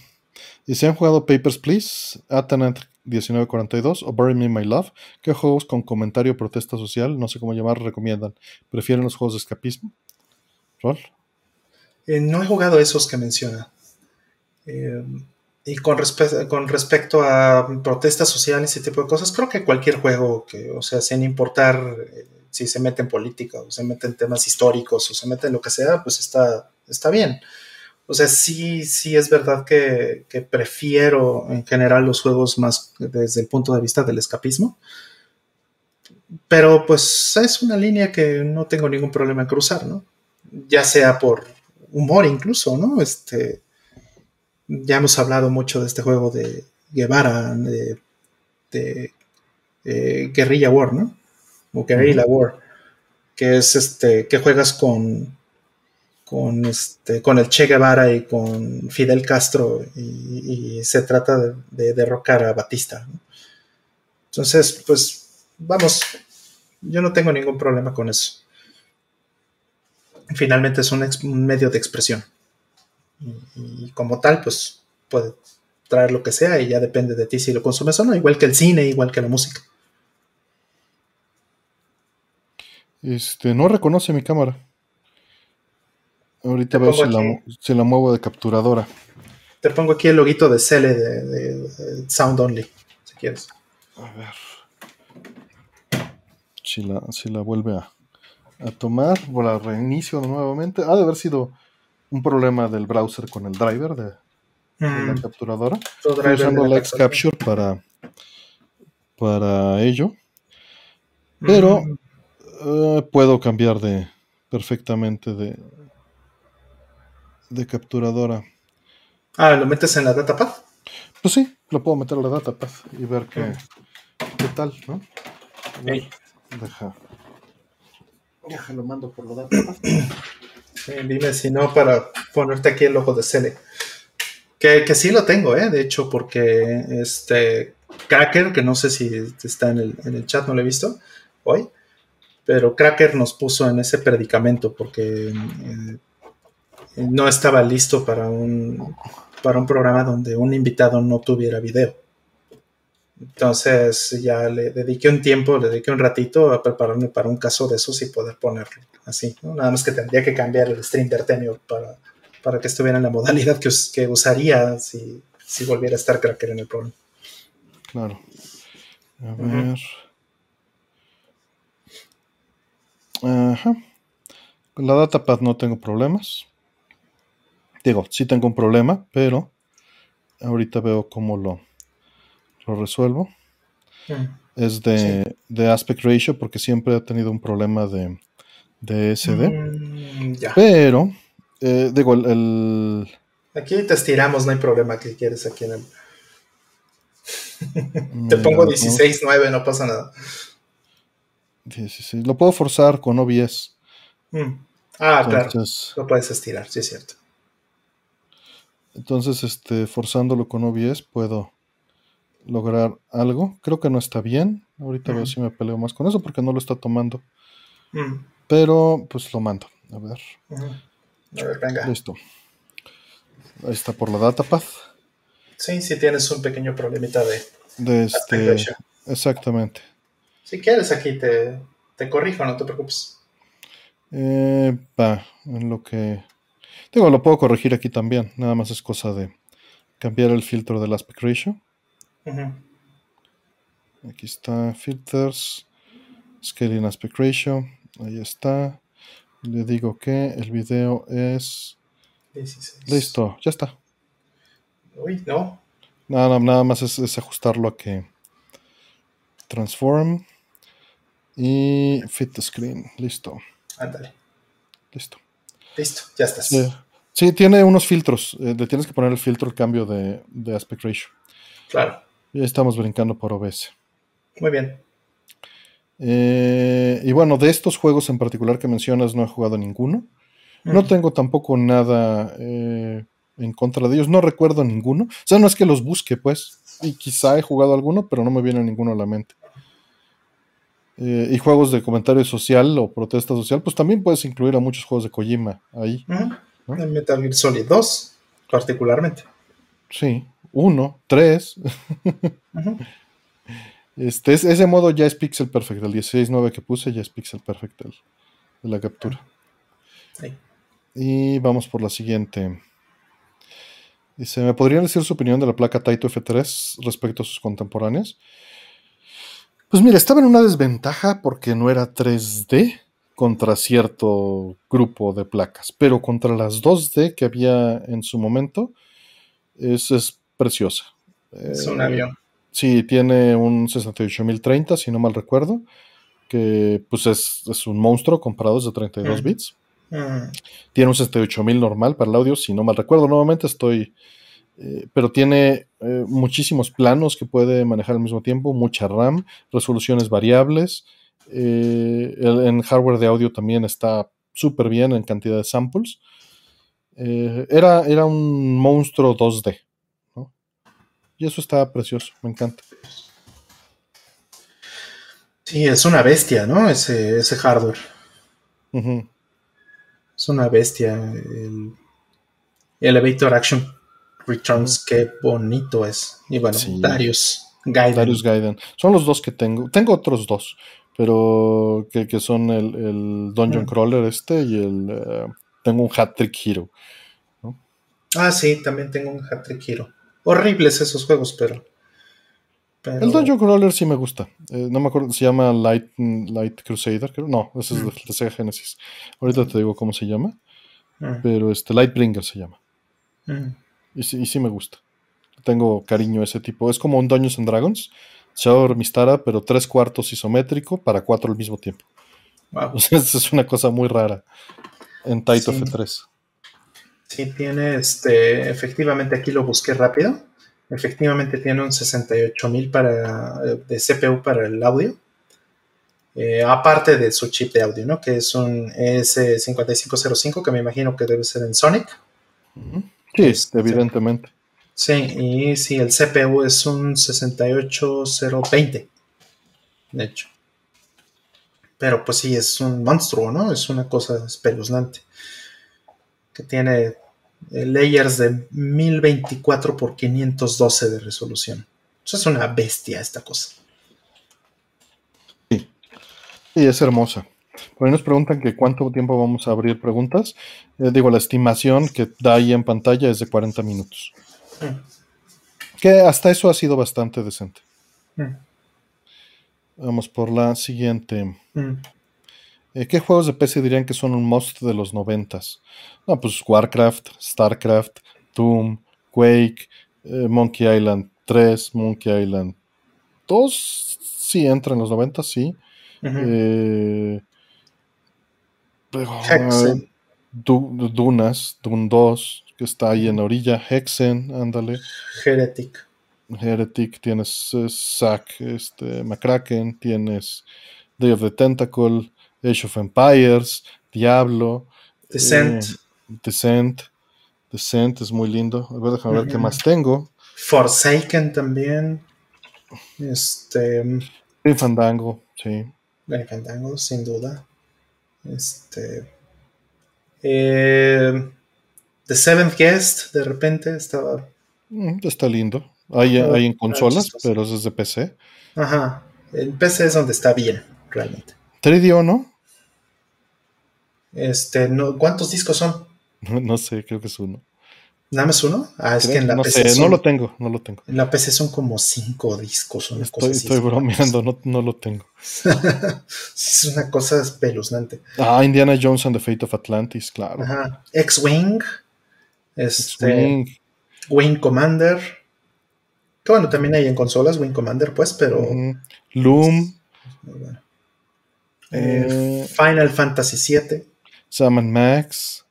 y si han jugado Papers, Please, Atanet 1942 o Bury Me My Love, ¿qué juegos con comentario o protesta social, no sé cómo llamar, recomiendan? ¿Prefieren los juegos de escapismo? ¿Rol? Eh, no he jugado esos que menciona. Em, y con, con respecto a protestas sociales y ese tipo de cosas, creo que cualquier juego que, o sea, sin importar eh, si se mete en política o se mete en temas históricos o se mete en lo que sea, pues está, está bien. O sea, sí, sí es verdad que, prefiero en general los juegos más desde el punto de vista del escapismo. Pero pues es una línea que no tengo ningún problema en cruzar, ¿no? Ya sea por humor incluso, ¿no? Este, ya hemos hablado mucho de este juego de Guevara, de, de, Guerrilla War, ¿no? O Guerrilla War, que es este, que juegas con, con, este, con el Che Guevara y con Fidel Castro y, se trata de, derrocar a Batista. Entonces, pues vamos, yo no tengo ningún problema con eso. Finalmente es un, medio de expresión y, como tal, pues puede traer lo que sea y ya depende de ti si lo consumes o no, igual que el cine, igual que la música. Este, no reconoce mi cámara. Ahorita veo si la, muevo de capturadora. Te pongo aquí el loguito de Cele de, Sound Only, si quieres. A ver. Si la, si la vuelve a, a tomar, la reinicio nuevamente. Ha de haber sido un problema del browser con el driver de, la mm. capturadora. Estoy usando la Capture para, para ello. Pero mm. Eh, puedo cambiar de perfectamente de, de capturadora. Ah, ¿lo metes en la datapad? Pues sí, lo puedo meter en la datapad y ver qué, qué tal, ¿no? Deja. Ya lo mando por lo datos. dime si no para ponerte aquí el logo de Cele. Que, que, sí lo tengo, ¿eh? De hecho, porque este Cracker, que no sé si está en el, en el chat, no lo he visto hoy, pero Cracker nos puso en ese predicamento porque eh, no estaba listo para un, para un programa donde un invitado no tuviera video. Entonces ya le dediqué un tiempo, le dediqué un ratito a prepararme para un caso de esos y poder ponerlo así. Nada más que tendría que cambiar el stream de Artemio para, para que estuviera en la modalidad que, que usaría si, si, volviera a estar Cracker en el programa. Claro. A ver. Ajá. Con la datapad no tengo problemas. Digo, sí tengo un problema, pero ahorita veo cómo lo, lo resuelvo. Mm. Es de, aspect ratio porque siempre ha tenido un problema de, de SD. Mm, pero, eh, digo, el, Aquí te estiramos, no hay problema que quieres aquí en el... te pongo 16.9, no pasa nada. 16. Lo puedo forzar con OBS. Mm. Ah, claro. Lo puedes estirar, sí es cierto. Entonces, este, forzándolo con OBS puedo lograr algo. Creo que no está bien. Ahorita veo si me peleo más con eso porque no lo está tomando. Mm. Pero pues lo mando. A ver. A ver, venga. Listo. Ahí está por la datapad. Sí, si tienes un pequeño problemita de, de este, exactamente. Si quieres aquí te, te corrijo, no te preocupes. Eh, va, en lo que Digo, lo puedo corregir aquí también. Nada más es cosa de cambiar el filtro del aspect ratio. Aquí está filters, scaling aspect ratio. Ahí está. Le digo que el video es 16. listo, ya está. Uy, no. Nada, nada más es, ajustarlo a que transform y fit the screen. Listo. Ándale. Listo. Listo, ya estás. Sí, tiene unos filtros. Eh, le tienes que poner el filtro, el cambio de, aspect ratio. Claro. Y estamos brincando por OBS. Muy bien. Eh, y bueno, de estos juegos en particular que mencionas, no he jugado ninguno. No tengo tampoco nada eh, en contra de ellos. No recuerdo ninguno. O sea, no es que los busque, pues. Y quizá he jugado alguno, pero no me viene ninguno a la mente. Y juegos de comentario social o protesta social, pues también puedes incluir a muchos juegos de Kojima ahí. En Metal Gear Solid 2, particularmente. Sí, uno, tres. este, ese modo ya es pixel perfect. El 16.9 que puse ya es pixel perfect de la captura. Y vamos por la siguiente. Dice, ¿me podrían decir su opinión de la placa Taito F3 respecto a sus contemporáneas? Pues mira, estaba en una desventaja porque no era 3D contra cierto grupo de placas, pero contra las 2D que había en su momento, es, es preciosa. Es un avión. Sí, tiene un 68030, si no mal recuerdo, que pues es, un monstruo comparado de 32 mm. bits. Mm. Tiene un 68000 normal para el audio, si no mal recuerdo. Nuevamente estoy... Eh, pero tiene eh, muchísimos planos que puede manejar al mismo tiempo, mucha RAM, resoluciones variables, eh, en hardware de audio también está súper bien en cantidad de samples. Eh, era, era un monstruo 2D. Y eso está precioso, me encanta. Sí, es una bestia, ¿no? Ese, ese hardware. Es una bestia. El Elevator Action Returns, qué bonito es. Y bueno, Darius Gaiden. Darius Gaiden. Son los dos que tengo. Tengo otros dos pero que, son el, Dungeon mm. Crawler este y el... Eh, tengo un Hat Trick Hero. Ah, sí, también tengo un Hat Trick Hero. Horribles esos juegos, pero... El Dungeon Crawler sí me gusta. Eh, no me acuerdo, se llama Light, Light Crusader, creo. No, ese es mm. de, Sega Genesis. Ahorita te digo cómo se llama. Mm. Pero este, Lightbringer se llama. Y, sí, y sí me gusta. Tengo cariño a ese tipo. Es como un Dungeons and Dragons, Shadow Mistara, pero tres cuartos isométrico para cuatro al mismo tiempo. Wow. es una cosa muy rara en Taito F3. Sí, tiene este. Efectivamente, aquí lo busqué rápido. Efectivamente, tiene un 68000 para, de CPU para el audio. eh, aparte de su chip de audio, ¿no? Que es un S5505, que me imagino que debe ser en Sonic. Sí, este, evidentemente. Sí, y sí, el CPU es un 68020, de hecho. Pero pues sí, es un monstruo, ¿no? Es una cosa espeluznante. Que tiene eh, layers de 1024 por 512 de resolución. Eso es una bestia esta cosa. Sí, es hermosa. Por ahí nos preguntan que cuánto tiempo vamos a abrir preguntas. Eh, digo, la estimación que da ahí en pantalla es de 40 minutos. Mm. Que hasta eso ha sido bastante decente. Mm. Vamos por la siguiente. Mm. Eh, ¿Qué juegos de PC dirían que son un must de los noventas? No, pues Warcraft, Starcraft, Doom, Quake, eh, Monkey Island 3, Monkey Island 2. Sí, entra en los noventas, sí. Eh, Dunas, Dun 2, que está ahí en la orilla. Hexen, ándale. Heretic. Heretic, tienes Zack, este, McCracken, tienes Day of the Tentacle, Age of Empires, Diablo. Descent. Eh, Descent. Descent es muy lindo. A ver, déjame ver qué más tengo. Forsaken también. Este. Fandango, sí. Fandango, sin duda. Este. Eh, The Seventh Guest, de repente estaba. Mm, está lindo. Hay, hay en consolas, pero es de PC. Ajá. El PC es donde está bien, realmente. 3DO, ¿no? Este, no, ¿cuántos discos son? No, sé, creo que es uno. ¿Nada más uno? Ah, es que en la no PC. Sé, no lo tengo, no lo tengo. En la PC son como cinco discos. Una estoy, estoy bromeando, no, no, lo tengo. es una cosa espeluznante. Ah, Indiana Jones and the Fate of Atlantis, claro. Ajá. X-Wing. Este, Wing Commander. Que bueno, también hay en consolas Wing Commander, pues, pero. Loom. Eh, Final Fantasy VII. Sam Max.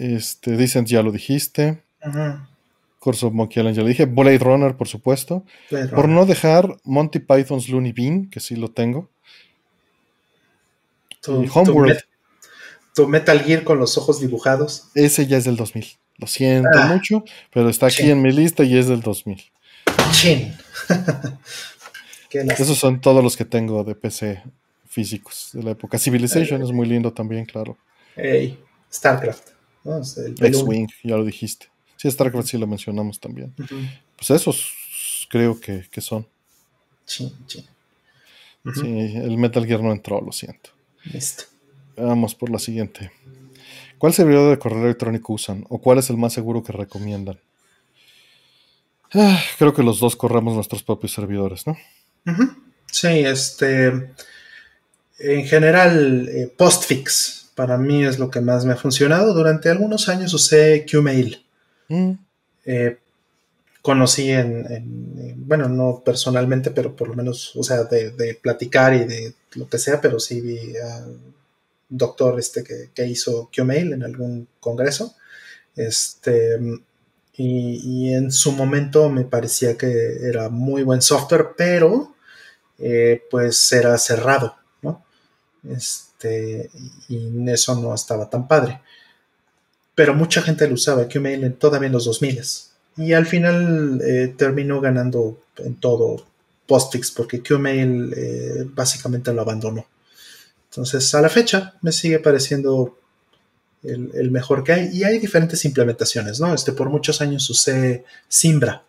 Este, ya lo dijiste. Ajá. Course of Monkey Island, ya lo dije. Blade Runner, por supuesto. por no dejar Monty Python's Looney Bean, que sí lo tengo. y Homeworld tu Metal Gear con los ojos dibujados. Ese ya es del 2000. Lo siento ah. mucho, pero está aquí en mi lista y es del 2000. Chin. Esos son todos los que tengo de PC físicos de la época. Civilization es muy lindo también, claro. Hey, StarCraft. X-Wing, ya lo dijiste. Sí, StarCraft sí lo mencionamos también. Pues esos creo que, son. Chin, chin. Sí, el Metal Gear no entró, lo siento. Listo. Vamos por la siguiente. ¿Cuál servidor de correo electrónico usan? ¿O cuál es el más seguro que recomiendan? Ah, creo que los dos corremos nuestros propios servidores, ¿no? Sí, este. En general, eh, Postfix para mí es lo que más me ha funcionado. Durante algunos años usé Qmail. Mm. Eh, conocí en, bueno, no personalmente, pero por lo menos, o sea, de, platicar y de lo que sea, pero sí vi a doctor este que, hizo QMail en algún congreso. Este, y, en su momento me parecía que era muy buen software, pero eh, pues era cerrado, ¿no? Este, y eso no estaba tan padre. Pero mucha gente lo usaba, QMail, todavía en los 2000 y al final eh, terminó ganando en todo Postfix porque QMail eh, básicamente lo abandonó. Entonces, a la fecha me sigue pareciendo el, mejor que hay. Y hay diferentes implementaciones, ¿no? Este, por muchos años usé Simbra,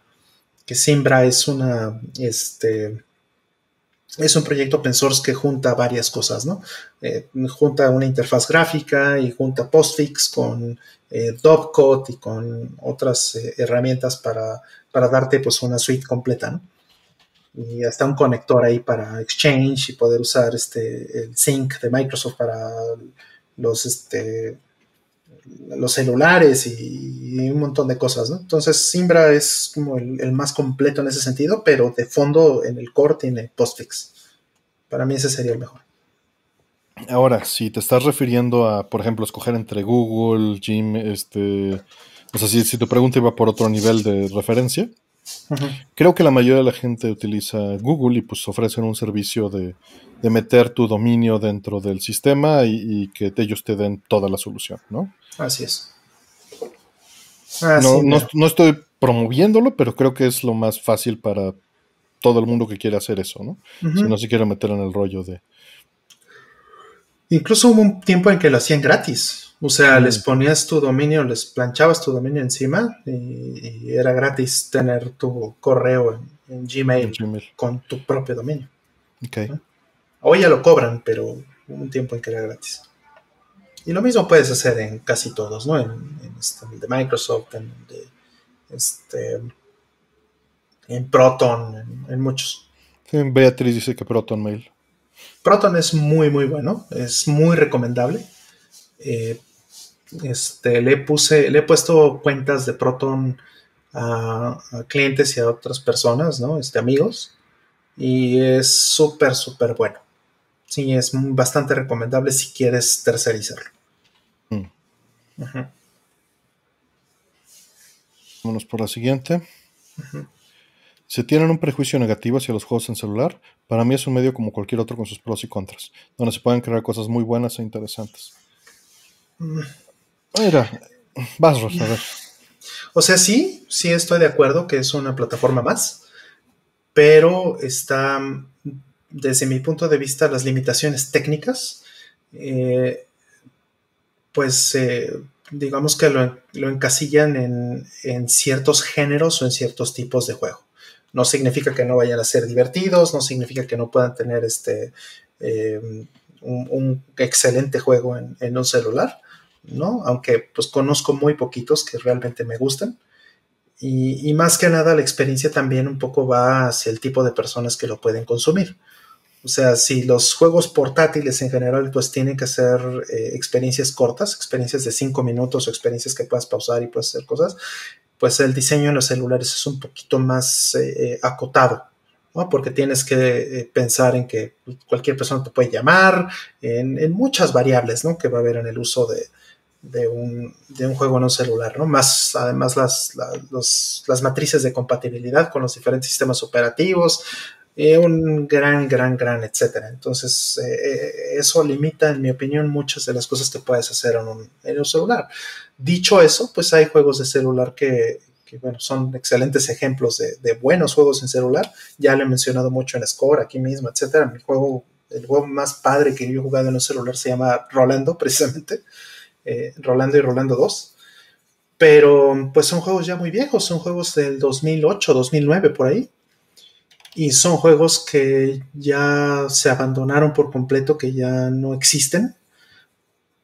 que Simbra es una, este, es un proyecto open source que junta varias cosas, ¿no? Eh, junta una interfaz gráfica y junta Postfix con eh, y con otras eh, herramientas para, para, darte pues una suite completa, ¿no? y hasta un conector ahí para Exchange y poder usar este el Sync de Microsoft para los este los celulares y, un montón de cosas, ¿no? Entonces Simbra es como el, más completo en ese sentido, pero de fondo en el core tiene Postfix. Para mí ese sería el mejor. Ahora, si te estás refiriendo a, por ejemplo, escoger entre Google, Gmail, este, o sea, si tu pregunta iba por otro nivel de referencia, Creo que la mayoría de la gente utiliza Google y pues ofrecen un servicio de, meter tu dominio dentro del sistema y, que ellos te den toda la solución, ¿no? Así es. no, estoy promoviéndolo, pero creo que es lo más fácil para todo el mundo que quiere hacer eso, ¿no? Si no se quiere meter en el rollo de... Incluso hubo un tiempo en que lo hacían gratis. O sea, les ponías tu dominio, les planchabas tu dominio encima y, era gratis tener tu correo en, Gmail, con tu propio dominio. Okay. Hoy ya lo cobran, pero hubo un tiempo en que era gratis. Y lo mismo puedes hacer en casi todos, ¿no? En, este, el de Microsoft, en de, este, en Proton, en, muchos. Beatriz dice que Proton Mail. Proton es muy, muy bueno, es muy recomendable. Eh, este, le puse, le he puesto cuentas de Proton a, clientes y a otras personas, ¿no? Este, amigos. Y es súper, súper bueno. Sí, es bastante recomendable si quieres tercerizarlo. Mm. Vámonos por la siguiente. Si tienen un prejuicio negativo hacia los juegos en celular, para mí es un medio como cualquier otro con sus pros y contras, donde se pueden crear cosas muy buenas e interesantes. Mm. Mira, vas. O sea, sí, sí estoy de acuerdo que es una plataforma más, pero está, desde mi punto de vista, las limitaciones técnicas, eh, pues eh, digamos que lo, encasillan en, ciertos géneros o en ciertos tipos de juego. No significa que no vayan a ser divertidos, no significa que no puedan tener este, eh, un, excelente juego en un celular, ¿no? Aunque pues conozco muy poquitos que realmente me gustan. Y, más que nada la experiencia también un poco va hacia el tipo de personas que lo pueden consumir. O sea, si los juegos portátiles en general pues tienen que ser eh, experiencias cortas, experiencias de 5 minutos o experiencias que puedas pausar y puedes hacer cosas, pues el diseño en los celulares es un poquito más eh, acotado, ¿no? Porque tienes que eh, pensar en que cualquier persona te puede llamar, en, en, muchas variables, ¿no? Que va a haber en el uso de, de un, juego en un celular, ¿no? Más además las, las matrices de compatibilidad con los diferentes sistemas operativos, eh, un gran, gran, gran, etcétera. Entonces, eh, eh, eso limita, en mi opinión, muchas de las cosas que puedes hacer en un, celular. Dicho eso, pues hay juegos de celular que, bueno, son excelentes ejemplos de, buenos juegos en celular. Ya lo he mencionado mucho en Score, aquí mismo, etcétera. Mi juego, el juego más padre que yo he jugado en un celular se llama Rolando, precisamente. Eh, Rolando y Rolando 2. Pero pues son juegos ya muy viejos, son juegos del 2008, 2009 por ahí. Y son juegos que ya se abandonaron por completo, que ya no existen.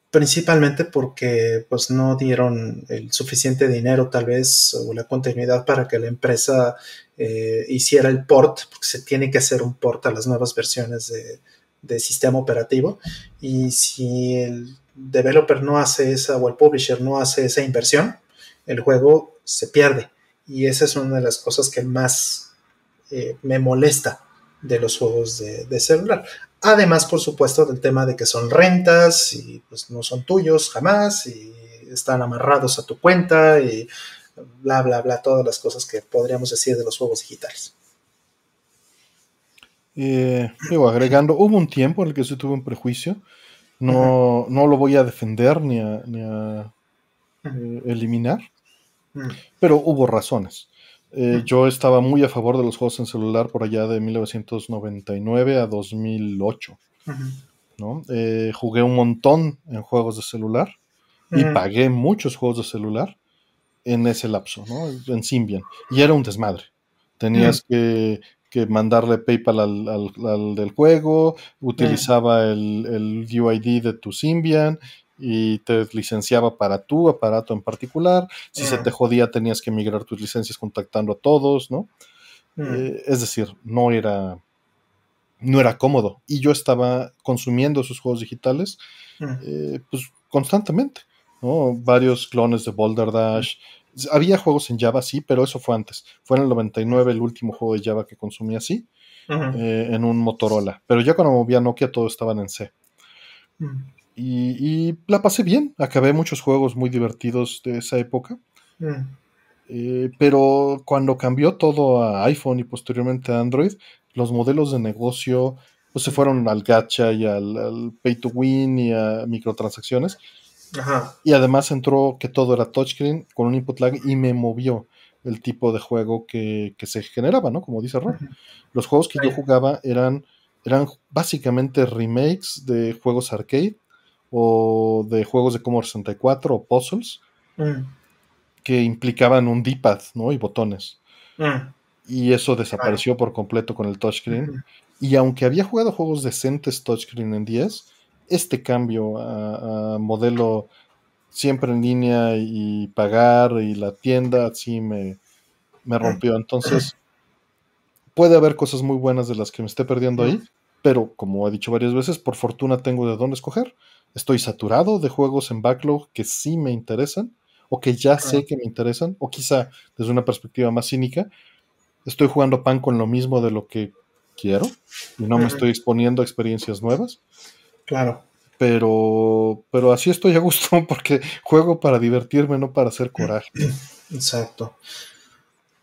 Principalmente porque pues no dieron el suficiente dinero tal vez o la continuidad para que la empresa eh, hiciera el port, porque se tiene que hacer un port a las nuevas versiones de, de sistema operativo. Y si el developer no hace esa o el publisher no hace esa inversión, el juego se pierde. Y esa es una de las cosas que más eh, me molesta de los juegos de, celular. Además, por supuesto, del tema de que son rentas y pues no son tuyos jamás y están amarrados a tu cuenta y bla, bla, bla, todas las cosas que podríamos decir de los juegos digitales. Eh, agregando, hubo un tiempo en el que se tuvo un prejuicio no, no lo voy a defender ni a, eh, eliminar, pero hubo razones. Eh, yo estaba muy a favor de los juegos en celular por allá de 1999 a 2008. ¿no? Eh, jugué un montón en juegos de celular y pagué muchos juegos de celular en ese lapso, ¿no? en Symbian. Y era un desmadre. Tenías que que mandarle PayPal al, del juego, utilizaba el, el, UID de tu Symbian y te licenciaba para tu aparato en particular. Si se te jodía, tenías que migrar tus licencias contactando a todos, ¿no? Eh, es decir, no era, no era cómodo. Y yo estaba consumiendo esos juegos digitales eh, pues, constantemente. ¿no? Varios clones de Boulder Dash, había juegos en Java, sí, pero eso fue antes. Fue en el 99 el último juego de Java que consumí así, eh, en un Motorola. Pero ya cuando movía Nokia, todos estaban en C. y, la pasé bien. Acabé muchos juegos muy divertidos de esa época. Eh, pero cuando cambió todo a iPhone y posteriormente a Android, los modelos de negocio pues, se fueron al gacha y al, pay to win y a microtransacciones. Y además entró que todo era touchscreen con un input lag y me movió el tipo de juego que, se generaba, ¿no? Como dice Rob. Los juegos que yo jugaba eran, eran básicamente remakes de juegos arcade o de juegos de Commodore 64 o puzzles mm. que implicaban un D-pad, ¿no? Y botones. Mm. Y eso desapareció por completo con el touchscreen. Y aunque había jugado juegos decentes touchscreen en 10, este cambio a, modelo siempre en línea y pagar y la tienda sí me, me rompió. Entonces, puede haber cosas muy buenas de las que me esté perdiendo ahí, pero como he dicho varias veces, por fortuna tengo de dónde escoger. Estoy saturado de juegos en backlog que sí me interesan o que ya sé que me interesan, o quizá desde una perspectiva más cínica, estoy jugando pan con lo mismo de lo que quiero y no me estoy exponiendo a experiencias nuevas. Claro. Pero, pero así estoy a gusto porque juego para divertirme, no para hacer coraje. Exacto.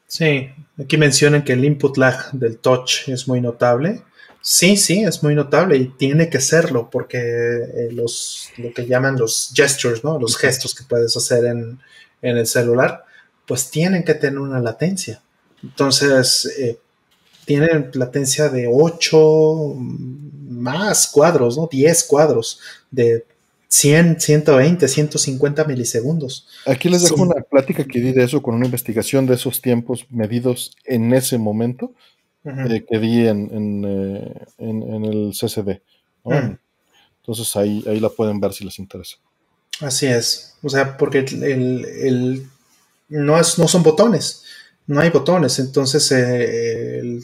Sí, aquí mencionan que el input lag del touch es muy notable. Sí, sí, es muy notable y tiene que serlo porque eh, los, lo que llaman los gestures, ¿no? Los gestos que puedes hacer en, en el celular, pues tienen que tener una latencia. Entonces, eh, tienen latencia de 8 más cuadros, ¿no? 10 cuadros de 100, 120, 150 milisegundos. Aquí les dejo una plática que di de eso con una investigación de esos tiempos medidos en ese momento eh, que di en, eh, el CCD. Entonces ahí, ahí la pueden ver si les interesa. Así es. O sea, porque el, no, es, no son botones no hay botones, entonces eh, el,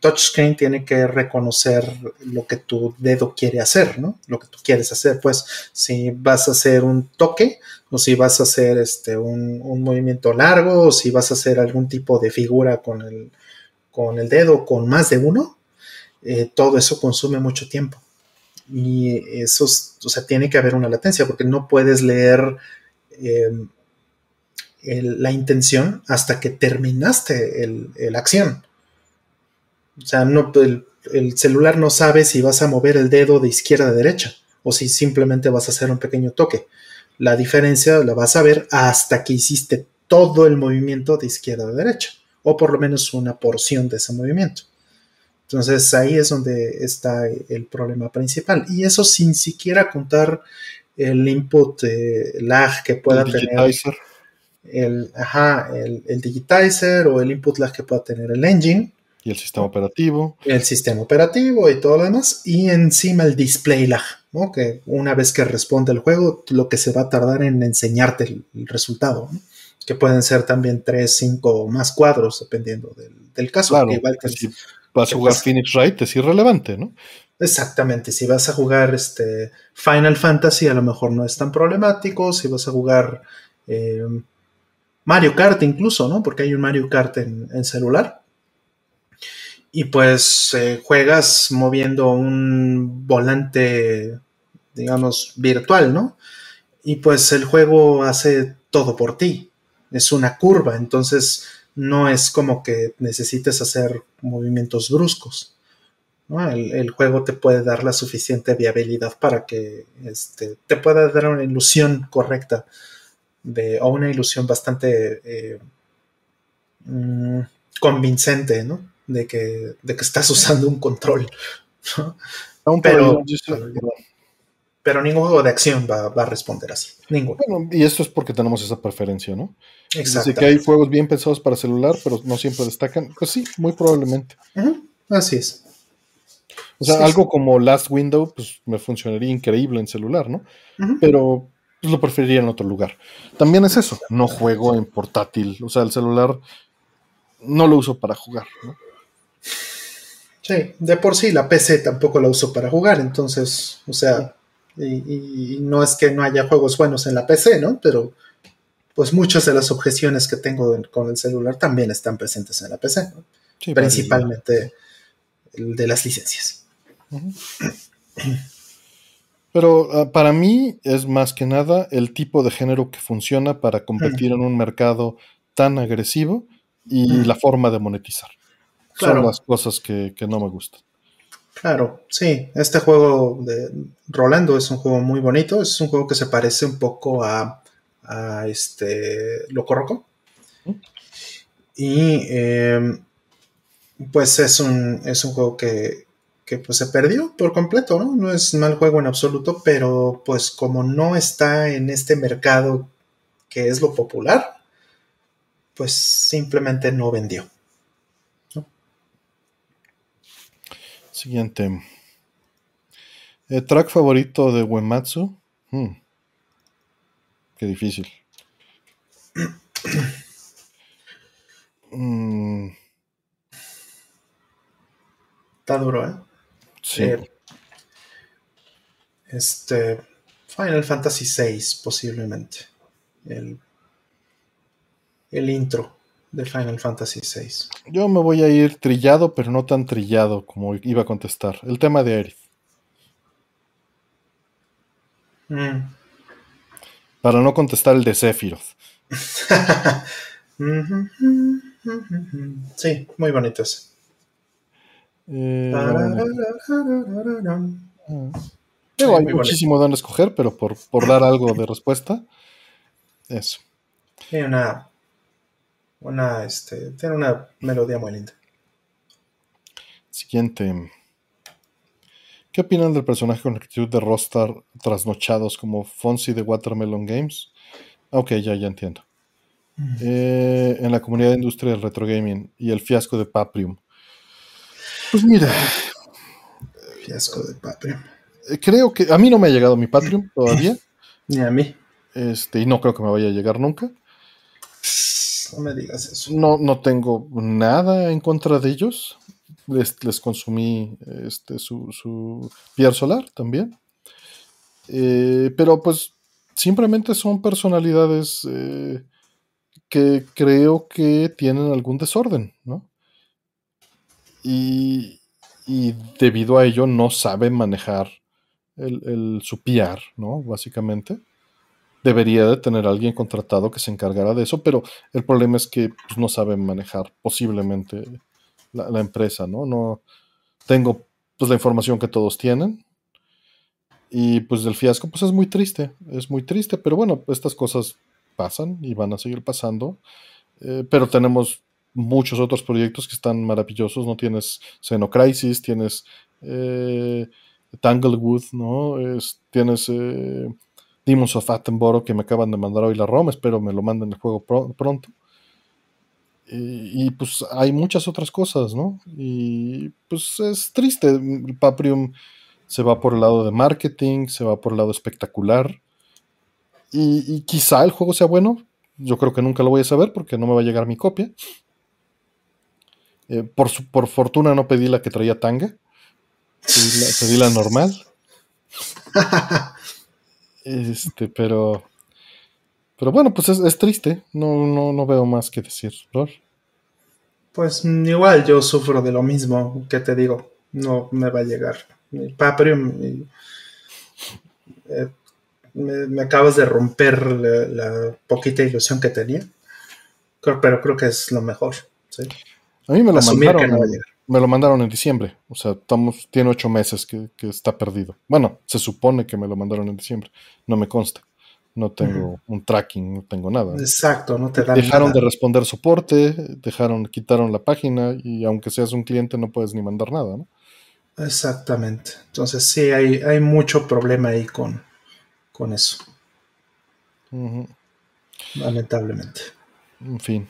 touchscreen tiene que reconocer lo que tu dedo quiere hacer, ¿no? Lo que tú quieres hacer, pues si vas a hacer un toque o si vas a hacer este, un, movimiento largo o si vas a hacer algún tipo de figura con el, con el dedo con más de uno, eh, todo eso consume mucho tiempo. Y eso, o sea, tiene que haber una latencia porque no puedes leer... Eh, la intención hasta que terminaste la acción. O sea, no, el, celular no sabe si vas a mover el dedo de izquierda a derecha o si simplemente vas a hacer un pequeño toque. La diferencia la vas a ver hasta que hiciste todo el movimiento de izquierda a derecha o por lo menos una porción de ese movimiento. Entonces ahí es donde está el problema principal. Y eso sin siquiera contar el input eh, lag que pueda tener el, ajá, el, el, digitizer o el input lag que pueda tener el engine. Y el sistema operativo. El sistema operativo y todo lo demás. Y encima el display lag, ¿no? que una vez que responde el juego, lo que se va a tardar en enseñarte el, resultado. Que pueden ser también 3, 5 o más cuadros, dependiendo del, caso. Claro, si vas a jugar Phoenix Wright es irrelevante, ¿no? Exactamente, si vas a jugar este Final Fantasy a lo mejor no es tan problemático, si vas a jugar eh, Mario Kart incluso, ¿no? Porque hay un Mario Kart en, celular. Y pues eh, juegas moviendo un volante, digamos, virtual, ¿no? Y pues el juego hace todo por ti. Es una curva, entonces no es como que necesites hacer movimientos bruscos. El, juego te puede dar la suficiente viabilidad para que este, te pueda dar una ilusión correcta de, o una ilusión bastante eh, mm, convincente, ¿no? De que, de que estás usando un control. Pero, pero, ningún juego de acción va, a responder así. Ninguno. y esto es porque tenemos esa preferencia, ¿no? Exacto. que hay juegos bien pensados para celular, pero no siempre destacan. Pues sí, muy probablemente. Así es. O sea, algo como Last Window, pues me funcionaría increíble en celular, ¿no? Pero pues lo preferiría en otro lugar. También es eso, no juego en portátil, o sea, el celular no lo uso para jugar, ¿no? Sí, de por sí la PC tampoco la uso para jugar, entonces, o sea, y, no es que no haya juegos buenos en la PC, ¿no? Pero pues muchas de las objeciones que tengo con el celular también están presentes en la PC, ¿no? principalmente el de las licencias. Pero ah, para mí es más que nada el tipo de género que funciona para competir en un mercado tan agresivo y la forma de monetizar. Claro. Son las cosas que, que no me gustan. Claro, sí, este juego de Rolando es un juego muy bonito, es un juego que se parece un poco a, a este Loco Roco. ¿Mm? Y eh, pues es un, es un juego que, que, pues se perdió por completo, ¿no? No es mal juego en absoluto, pero pues como no está en este mercado que es lo popular, pues simplemente no vendió. Siguiente. Eh, track favorito de Uematsu. Hmm. Qué difícil. Mm, Está duro, ¿eh? sí. Eh, este Final Fantasy VI posiblemente el, el intro de Final Fantasy VI Yo me voy a ir trillado, pero no tan trillado como iba a contestar. El tema de Aerith. Mm. Para no contestar el de Sephiroth. sí muy bonito ese Eh, digo, hay muy bonito. muchísimo donde escoger, pero por, por dar algo de respuesta, eso. tiene una una este tiene una melodía muy linda Siguiente. ¿Qué opinan del personaje con actitud de Rostar trasnochados como Fonzie de Watermelon Games? Ok, ya, ya entiendo. Eh, en la comunidad de industria del retro gaming y el fiasco de Paprium. Pues mira, fiasco de Paprium eh, creo que a mí no me ha llegado mi Patreon todavía, ni a mí este, y no creo que me vaya a llegar nunca. No me digas eso No, no tengo nada en contra de ellos. Les, les consumí este, su, su Solar también. Eh, pero pues simplemente son personalidades eh, que creo que tienen algún desorden, ¿no? Y, y debido a ello no saben manejar el, el, su PR, ¿no? Básicamente. Debería de tener alguien contratado que se encargara de eso, pero el problema es que pues, no saben manejar posiblemente la, empresa, ¿no? No tengo pues la información que todos tienen. Y pues del fiasco, pues es muy triste, es muy triste, pero bueno, estas cosas pasan y van a seguir pasando. Eh, pero tenemos muchos otros proyectos que están maravillosos, ¿no? Tienes Xenocrisis, tienes eh, Tanglewood, ¿no? Es, tienes eh, Demons of Attenborough que me acaban de mandar hoy la ROM, espero me lo manden el juego pro pronto. Y, pues hay muchas otras cosas, ¿no? Y pues es triste. Paprium se va por el lado de marketing, se va por el lado espectacular. Y, y, quizá el juego sea bueno. Yo creo que nunca lo voy a saber porque no me va a llegar mi copia. Eh, por, su, por, fortuna no pedí la que traía tanga. Pedí la, pedí la normal. este, pero. Pero bueno, pues es, es triste. No, no, no, veo más que decir. ¿no? Pues igual yo sufro de lo mismo que te digo. No me va a llegar. Mi Paprium. Mi, eh, me, me, acabas de romper la, la, poquita ilusión que tenía. Creo, pero creo que es lo mejor. ¿sí? A mí me lo Asumir mandaron. No me lo mandaron en diciembre. O sea, estamos, tiene ocho meses que, que, está perdido. Bueno, se supone que me lo mandaron en diciembre. No me consta. No tengo uh -huh. un tracking, no tengo nada. Exacto, no te dan Dejaron nada. de responder soporte, dejaron, quitaron la página y aunque seas un cliente no puedes ni mandar nada, ¿no? Exactamente. Entonces sí, hay, hay mucho problema ahí con, con eso. Uh -huh. Lamentablemente. En fin.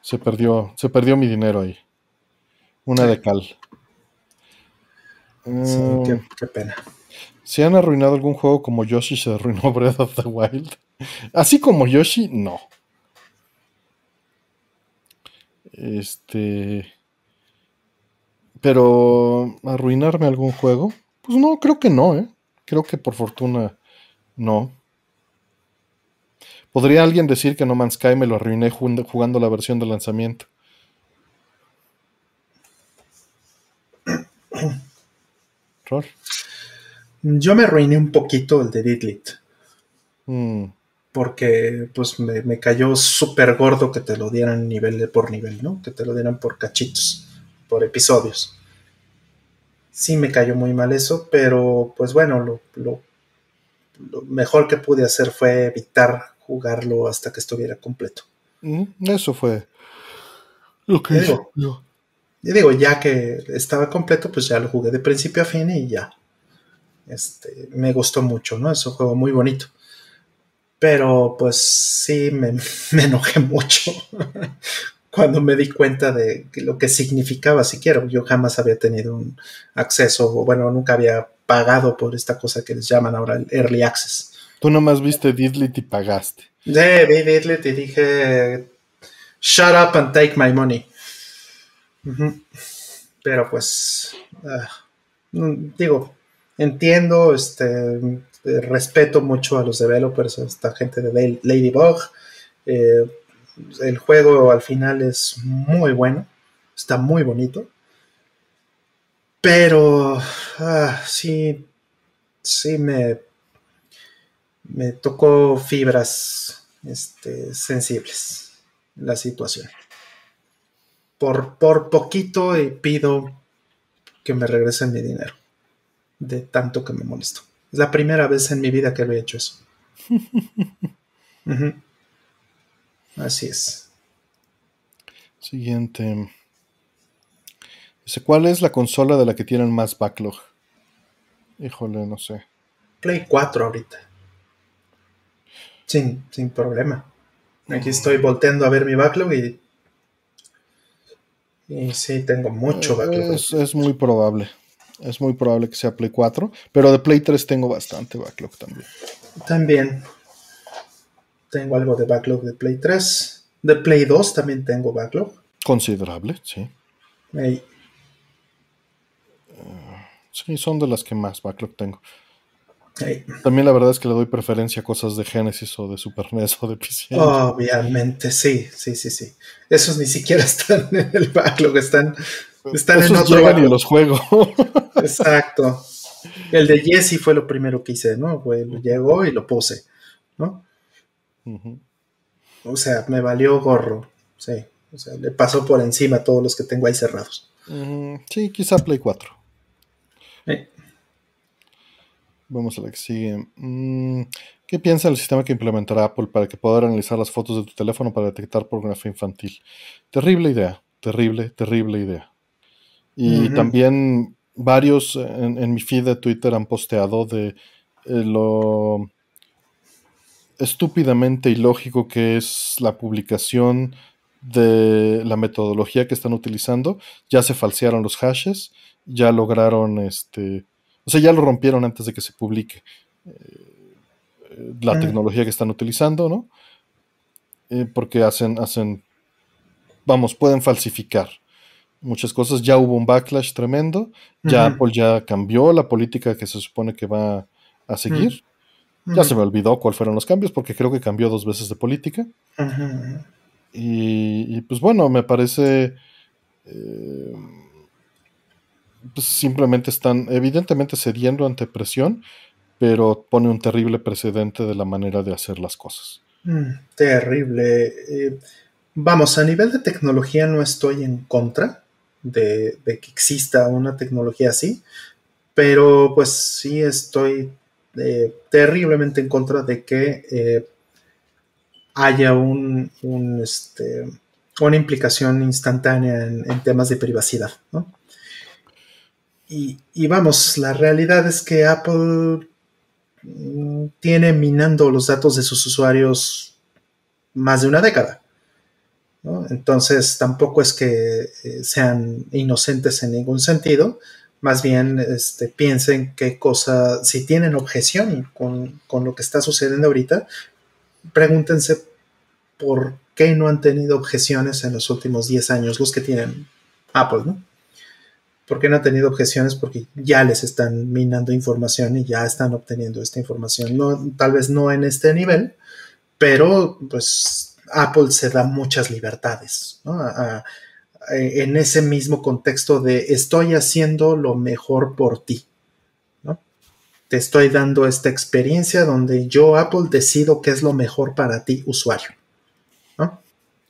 Se perdió, se perdió mi dinero ahí. Una de cal. Sí, uh, qué, qué, pena. ¿Se han arruinado algún juego como Yoshi se arruinó Breath of the Wild? Así como Yoshi, no. Este. Pero arruinarme algún juego, pues no, creo que no, ¿eh? Creo que por fortuna no. ¿Podría alguien decir que No Man's Sky me lo arruiné jugando la versión de lanzamiento? ¿Ror? Yo me arruiné un poquito el de Didlit. Mm. porque pues me, cayó súper gordo que te lo dieran nivel por nivel, ¿no? Que te lo dieran por cachitos, por episodios. Sí me cayó muy mal eso, pero pues bueno, lo, lo, mejor que pude hacer fue evitar jugarlo hasta que estuviera completo. Eso fue lo que digo, Y digo, ya que estaba completo, pues ya lo jugué de principio a fin y ya. Este, me gustó mucho, ¿no? Es un juego muy bonito. Pero pues sí, me, enojé mucho cuando me di cuenta de lo que significaba siquiera. Yo jamás había tenido un acceso, o bueno, nunca había pagado por esta cosa que les llaman ahora el Early Access. Tú nomás viste Didlit y pagaste. Sí, vi Didlit y dije, shut up and take my money. Pero pues, ah, digo, entiendo, este, eh, respeto mucho a los developers, a esta gente de Ladybug. Eh, el juego al final es muy bueno, está muy bonito. Pero ah, sí, sí me, me tocó fibras este, sensibles la situación. Por, por poquito y pido que me regresen mi dinero de tanto que me molestó. Es la primera vez en mi vida que lo he hecho eso. Así es. Siguiente. Dice, ¿cuál es la consola de la que tienen más backlog? Híjole, no sé. Play 4 ahorita. Sin, sin problema. Aquí estoy volteando a ver mi backlog y. Y sí, tengo mucho eh, backlog. es muy probable. Es muy probable que sea Play 4, pero de Play 3 tengo bastante backlog también. También tengo algo de backlog de Play 3. De Play 2 también tengo backlog. Considerable, sí. sí, son de las que más backlog tengo. También la verdad es que le doy preferencia a cosas de Genesis o de Super NES o de PC. Obviamente, sí, sí, sí, sí. Esos ni siquiera están en el backlog, están están en otro llegan y los juego. Exacto. El de Jesse fue lo primero que hice, ¿no? Fue, llegó y lo puse, ¿no? O sea, me valió gorro. Sí. O sea, le pasó por encima a todos los que tengo ahí cerrados. Sí, quizá Play 4. Vamos a la que sigue. Mm, ¿Qué piensa el sistema que implementará Apple para que pueda analizar las fotos de tu teléfono para detectar pornografía infantil? Terrible idea, terrible, terrible idea. Y también varios en, mi feed de Twitter han posteado de eh, lo estúpidamente ilógico que es la publicación de la metodología que están utilizando. Ya se falsearon los hashes, ya lograron este, o sea, ya lo rompieron antes de que se publique eh, la tecnología que están utilizando, ¿no? Eh, porque hacen, hacen, vamos, pueden falsificar muchas cosas. Ya hubo un backlash tremendo. Ya Apple ya cambió la política que se supone que va a seguir. Ya se me olvidó cuáles fueron los cambios porque creo que cambió dos veces de política. y, pues bueno, me parece... Eh, pues simplemente están evidentemente cediendo ante presión, pero pone un terrible precedente de la manera de hacer las cosas. Mm, terrible. Eh, vamos, a nivel de tecnología no estoy en contra de, que exista una tecnología así, pero pues sí estoy eh, terriblemente en contra de que eh, haya un, este, una implicación instantánea en, temas de privacidad. Y, vamos, la realidad es que Apple mm, tiene minando los datos de sus usuarios más de una década. Entonces tampoco es que eh, sean inocentes en ningún sentido, más bien este, piensen qué cosa, si tienen objeción con, lo que está sucediendo ahorita, pregúntense por qué no han tenido objeciones en los últimos 10 años, los que tienen Apple, ¿no? ¿Por qué no han tenido objeciones? Porque ya les están minando información y ya están obteniendo esta información. Tal vez no en este nivel, pero pues Apple se da muchas libertades, en ese mismo contexto de estoy haciendo lo mejor por ti, te estoy dando esta experiencia donde yo, Apple, decido qué es lo mejor para ti, usuario.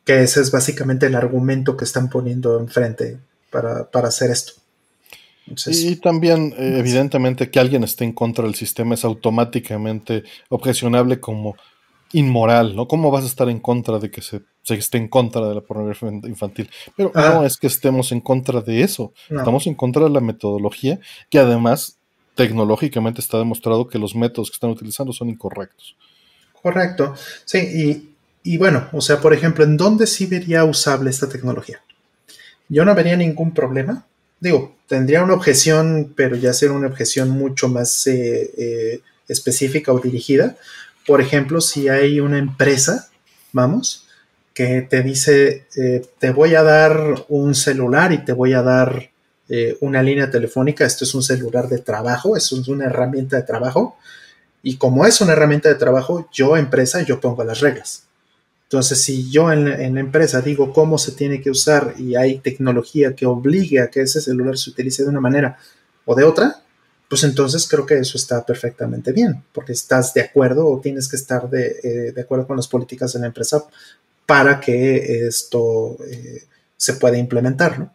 Que ese es básicamente el argumento que están poniendo enfrente para, para hacer esto. Y también, eh, evidentemente, que alguien esté en contra del sistema es automáticamente objecionable como inmoral, ¿no? ¿Cómo vas a estar en contra de que se, esté en contra de la pornografía infantil? Pero no ah. es que estemos en contra de eso, estamos en contra de la metodología, que además tecnológicamente está demostrado que los métodos que están utilizando son incorrectos. Correcto, sí, y, bueno, o sea, por ejemplo, ¿en dónde sí vería usable esta tecnología? Yo no vería ningún problema. Digo, tendría una objeción, pero ya sería una objeción mucho más eh, eh, específica o dirigida. Por ejemplo, si hay una empresa, vamos, que te dice, eh, te voy a dar un celular y te voy a dar una línea telefónica, esto es un celular de trabajo, es una herramienta de trabajo, y como es una herramienta de trabajo, yo empresa, yo pongo las reglas. Entonces, si yo en, en, la empresa digo cómo se tiene que usar y hay tecnología que obligue a que ese celular se utilice de una manera o de otra, pues entonces creo que eso está perfectamente bien, porque estás de acuerdo o tienes que estar de, eh, acuerdo con las políticas de la empresa para que esto eh, se pueda implementar, ¿no?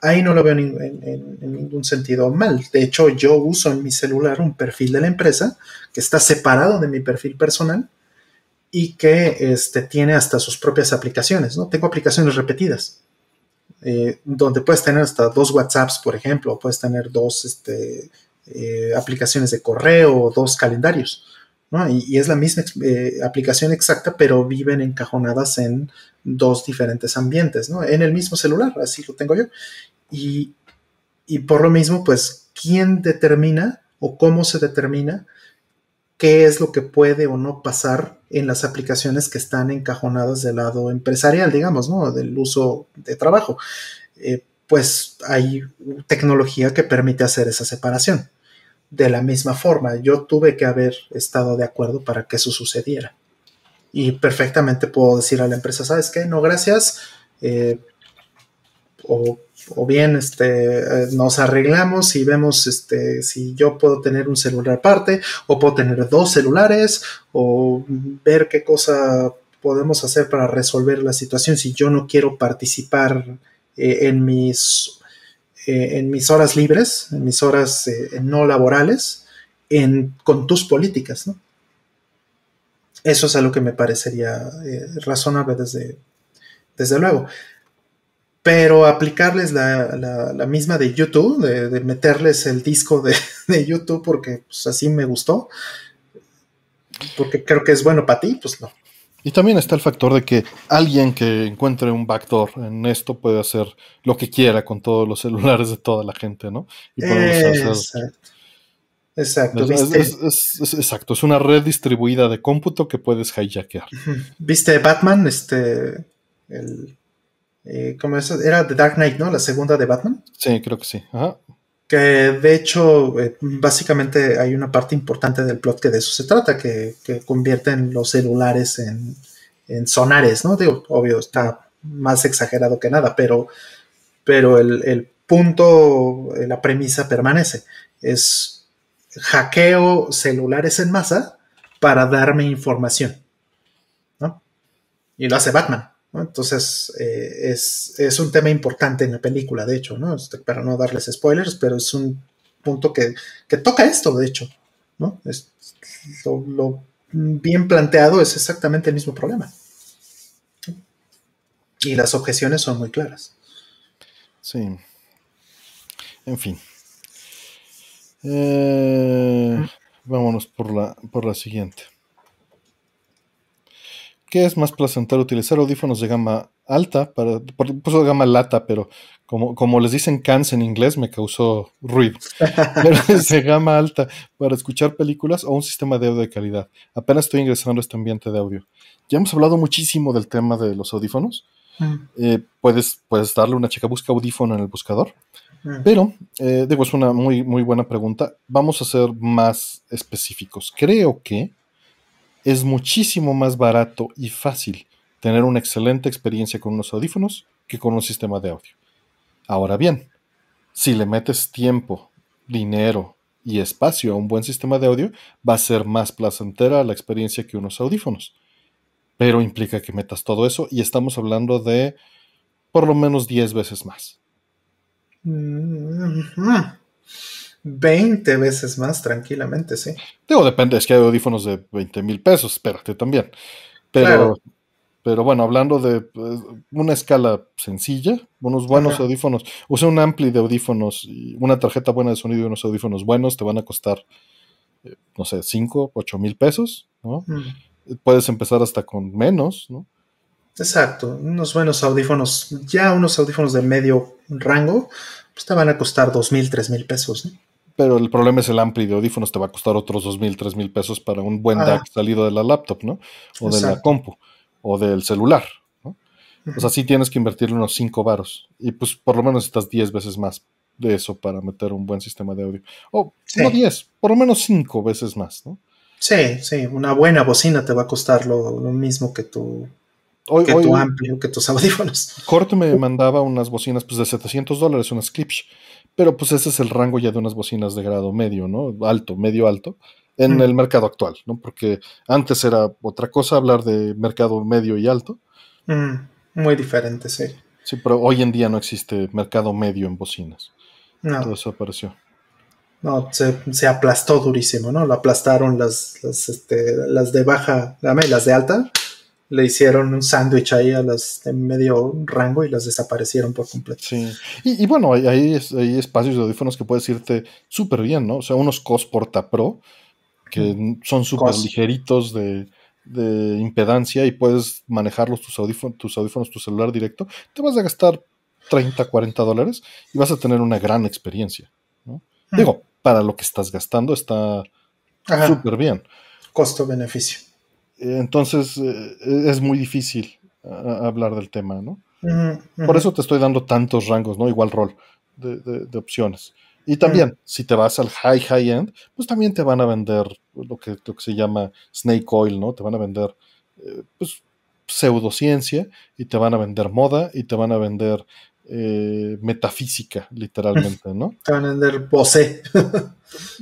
Ahí no lo veo en, ningún sentido mal. De hecho, yo uso en mi celular un perfil de la empresa que está separado de mi perfil personal y que este, tiene hasta sus propias aplicaciones, ¿no? Tengo aplicaciones repetidas. Eh, donde puedes tener hasta dos WhatsApps, por ejemplo, o puedes tener dos este, eh, aplicaciones de correo, dos calendarios, ¿no? Y, es la misma eh, aplicación exacta, pero viven encajonadas en dos diferentes ambientes, ¿no? En el mismo celular, así lo tengo yo. Y, y por lo mismo, pues, ¿quién determina o cómo se determina qué es lo que puede o no pasar en las aplicaciones que están encajonadas del lado empresarial, digamos, ¿no? Del uso de trabajo. Eh, pues hay tecnología que permite hacer esa separación de la misma forma. Yo tuve que haber estado de acuerdo para que eso sucediera. Y perfectamente puedo decir a la empresa, ¿sabes qué? No, gracias. Eh, o, bien este, eh, nos arreglamos y vemos este, si yo puedo tener un celular aparte o puedo tener dos celulares o ver qué cosa podemos hacer para resolver la situación si yo no quiero participar eh, en mis eh, en mis horas libres, en mis horas no laborales, en, con tus políticas. Eso es algo que me parecería razonable desde, desde luego. Pero aplicarles la, misma de YouTube, de, meterles el disco de, de YouTube porque pues, así me gustó, porque creo que es bueno para ti, pues no. Y también está el factor de que alguien que encuentre un backdoor en esto puede hacer lo que quiera con todos los celulares de toda la gente, ¿no? Y exacto. Exacto. Es, exacto, es una red distribuida de cómputo que puedes hijackear. ¿Viste Batman? Este. El, eh, ¿Cómo es? Era The Dark Knight, ¿no? La segunda de Batman. Sí, creo que sí. Ajá que de hecho eh, básicamente hay una parte importante del plot que de eso se trata, que, que convierten los celulares en, sonares, ¿no? Digo, obvio, está más exagerado que nada, pero, pero el, punto, eh, la premisa permanece. Es hackeo celulares en masa para darme información, ¿no? Y lo hace Batman. Entonces, eh, es, un tema importante en la película, de hecho, ¿no? Este, para no darles spoilers, pero es un punto que, toca esto, de hecho, ¿no? Es, lo, bien planteado es exactamente el mismo problema. Y las objeciones son muy claras. Sí. En fin. Eh, vámonos por la, por la siguiente. ¿Qué es más placentero utilizar audífonos de gama alta? Para, puso gama lata, pero como, como les dicen cans en inglés, me causó ruido. pero es de gama alta para escuchar películas o un sistema de audio de calidad. Apenas estoy ingresando a este ambiente de audio. Ya hemos hablado muchísimo del tema de los audífonos. Mm. Eh, puedes, puedes darle una chica busca audífono en el buscador. Mm. Pero, eh, digo, es una muy, muy buena pregunta. Vamos a ser más específicos. Creo que es muchísimo más barato y fácil tener una excelente experiencia con unos audífonos que con un sistema de audio. Ahora bien, si le metes tiempo, dinero y espacio a un buen sistema de audio, va a ser más placentera la experiencia que unos audífonos. Pero implica que metas todo eso y estamos hablando de por lo menos 10 veces más. 20 veces más, tranquilamente, sí. Digo, depende, es que hay audífonos de 20 mil pesos, espérate también. Pero, pero bueno, hablando de pues, una escala sencilla, unos buenos audífonos, usa un ampli de audífonos y una tarjeta buena de sonido y unos audífonos buenos te van a costar, eh, no sé, 5, 8 mil pesos, ¿no? Mm. Puedes empezar hasta con menos, ¿no? Exacto, unos buenos audífonos, ya unos audífonos de medio rango, pues te van a costar dos mil, tres mil pesos, ¿no? Pero el problema es el ampli de audífonos, te va a costar otros dos mil, tres mil pesos para un buen DAC salido de la laptop, ¿no? O de la compu, o del celular, ¿no? O sea, sí tienes que invertirle unos cinco varos. Y pues por lo menos estás diez veces más de eso para meter un buen sistema de audio. O no diez, por lo menos cinco veces más, ¿no? Sí, sí, una buena bocina te va a costar lo, lo mismo que tu que tu amplio, que tus audífonos. Corte me mandaba unas bocinas pues, de 700 dólares, unas Klipsch, pero pues ese es el rango ya de unas bocinas de grado medio, ¿no? Alto, medio alto, en mm. el mercado actual, ¿no? Porque antes era otra cosa hablar de mercado medio y alto. Mm, muy diferente, sí. Sí, pero hoy en día no existe mercado medio en bocinas. No. Todo eso apareció. No, se, aplastó durísimo, ¿no? Lo aplastaron las, las, este, las de baja, las de alta, le hicieron un sándwich ahí a las de medio rango y las desaparecieron por completo. Sí, y, bueno, hay, hay, espacios de audífonos que puedes irte súper bien, ¿no? O sea, unos COS Porta Pro que son súper ligeritos de, impedancia y puedes manejarlos tus audífonos, tus audífonos, tu celular directo. Te vas a gastar 30, 40 dólares y vas a tener una gran experiencia, ¿no? Digo, para lo que estás gastando está súper bien. Costo-beneficio. Entonces eh, es muy difícil hablar del tema, ¿no? Por eso te estoy dando tantos rangos, ¿no? Igual rol de, opciones. Y también, si te vas al high, high end, pues también te van a vender lo que, lo que se llama snake oil, ¿no? Te van a vender, eh, pues, pseudociencia y te van a vender moda y te van a vender eh, metafísica, literalmente, ¿no? Te van a vender Bose.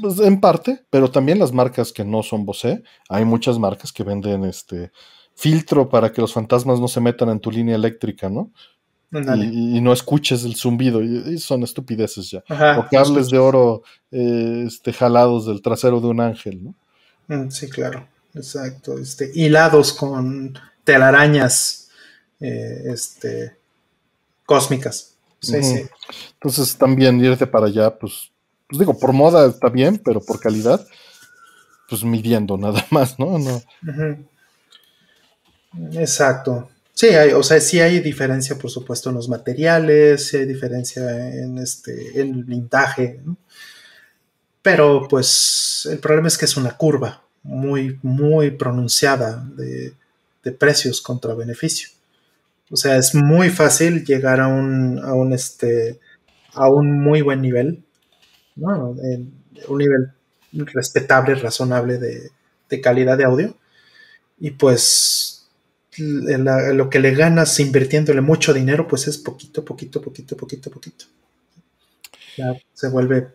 pues en parte, pero también las marcas que no son Bose, hay muchas marcas que venden este filtro para que los fantasmas no se metan en tu línea eléctrica, ¿no? Y, no escuches el zumbido, y, son estupideces ya. o cables de oro eh, este, jalados del trasero de un ángel, ¿no? Mm, sí, claro, exacto. Este, hilados con telarañas, eh, este, cósmicas. Sí, sí. Entonces también irte para allá, pues, pues digo, por moda está bien, pero por calidad, pues midiendo nada más, ¿no? no. Exacto. Sí, hay, o sea, sí hay diferencia, por supuesto, en los materiales, sí hay diferencia en este, en el blindaje, ¿no? pero pues el problema es que es una curva muy, muy pronunciada de, de precios contra beneficio. O sea, es muy fácil llegar a un, a un, este, a un muy buen nivel, ¿no? un nivel respetable, razonable de, calidad de audio. Y pues lo que le ganas invirtiéndole mucho dinero, pues es poquito, poquito, poquito, poquito, poquito. Ya se vuelve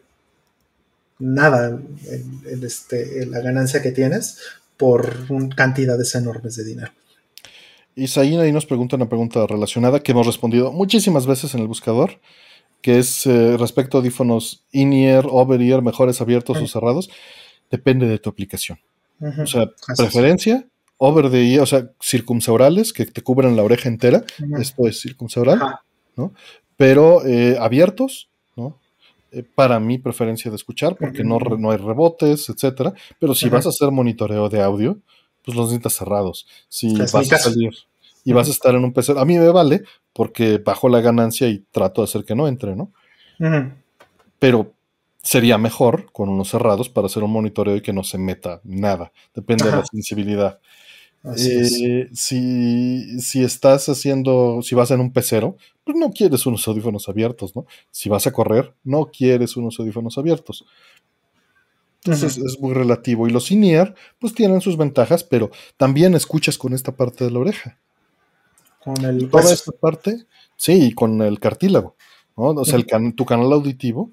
nada este, la ganancia que tienes por cantidades enormes de dinero. Isaín ahí nos pregunta una pregunta relacionada que hemos respondido muchísimas veces en el buscador, que es eh, respecto a audífonos in-ear, over-ear, mejores abiertos o cerrados. Depende de tu aplicación. O sea, preferencia, over the ear, o sea, circunseurales que te cubren la oreja entera. Esto es circunseural, ¿no? Pero eh, abiertos, ¿no? Eh, para mi preferencia de escuchar, porque no, no hay rebotes, etcétera. Pero si vas a hacer monitoreo de audio, pues los necesitas cerrados. Si vas a salir y vas a estar en un PC, a mí me vale porque bajo la ganancia y trato de hacer que no entre, ¿no? Pero sería mejor con unos cerrados para hacer un monitoreo y que no se meta nada. Depende de la sensibilidad. Eh, si, si, estás haciendo, si vas en un pecero, pues no quieres unos audífonos abiertos, ¿no? Si vas a correr, no quieres unos audífonos abiertos. Entonces es muy relativo. Y los in pues tienen sus ventajas, pero también escuchas con esta parte de la oreja. Con el Toda esta parte, sí, y con el cartílago. ¿no? O sea, tu canal auditivo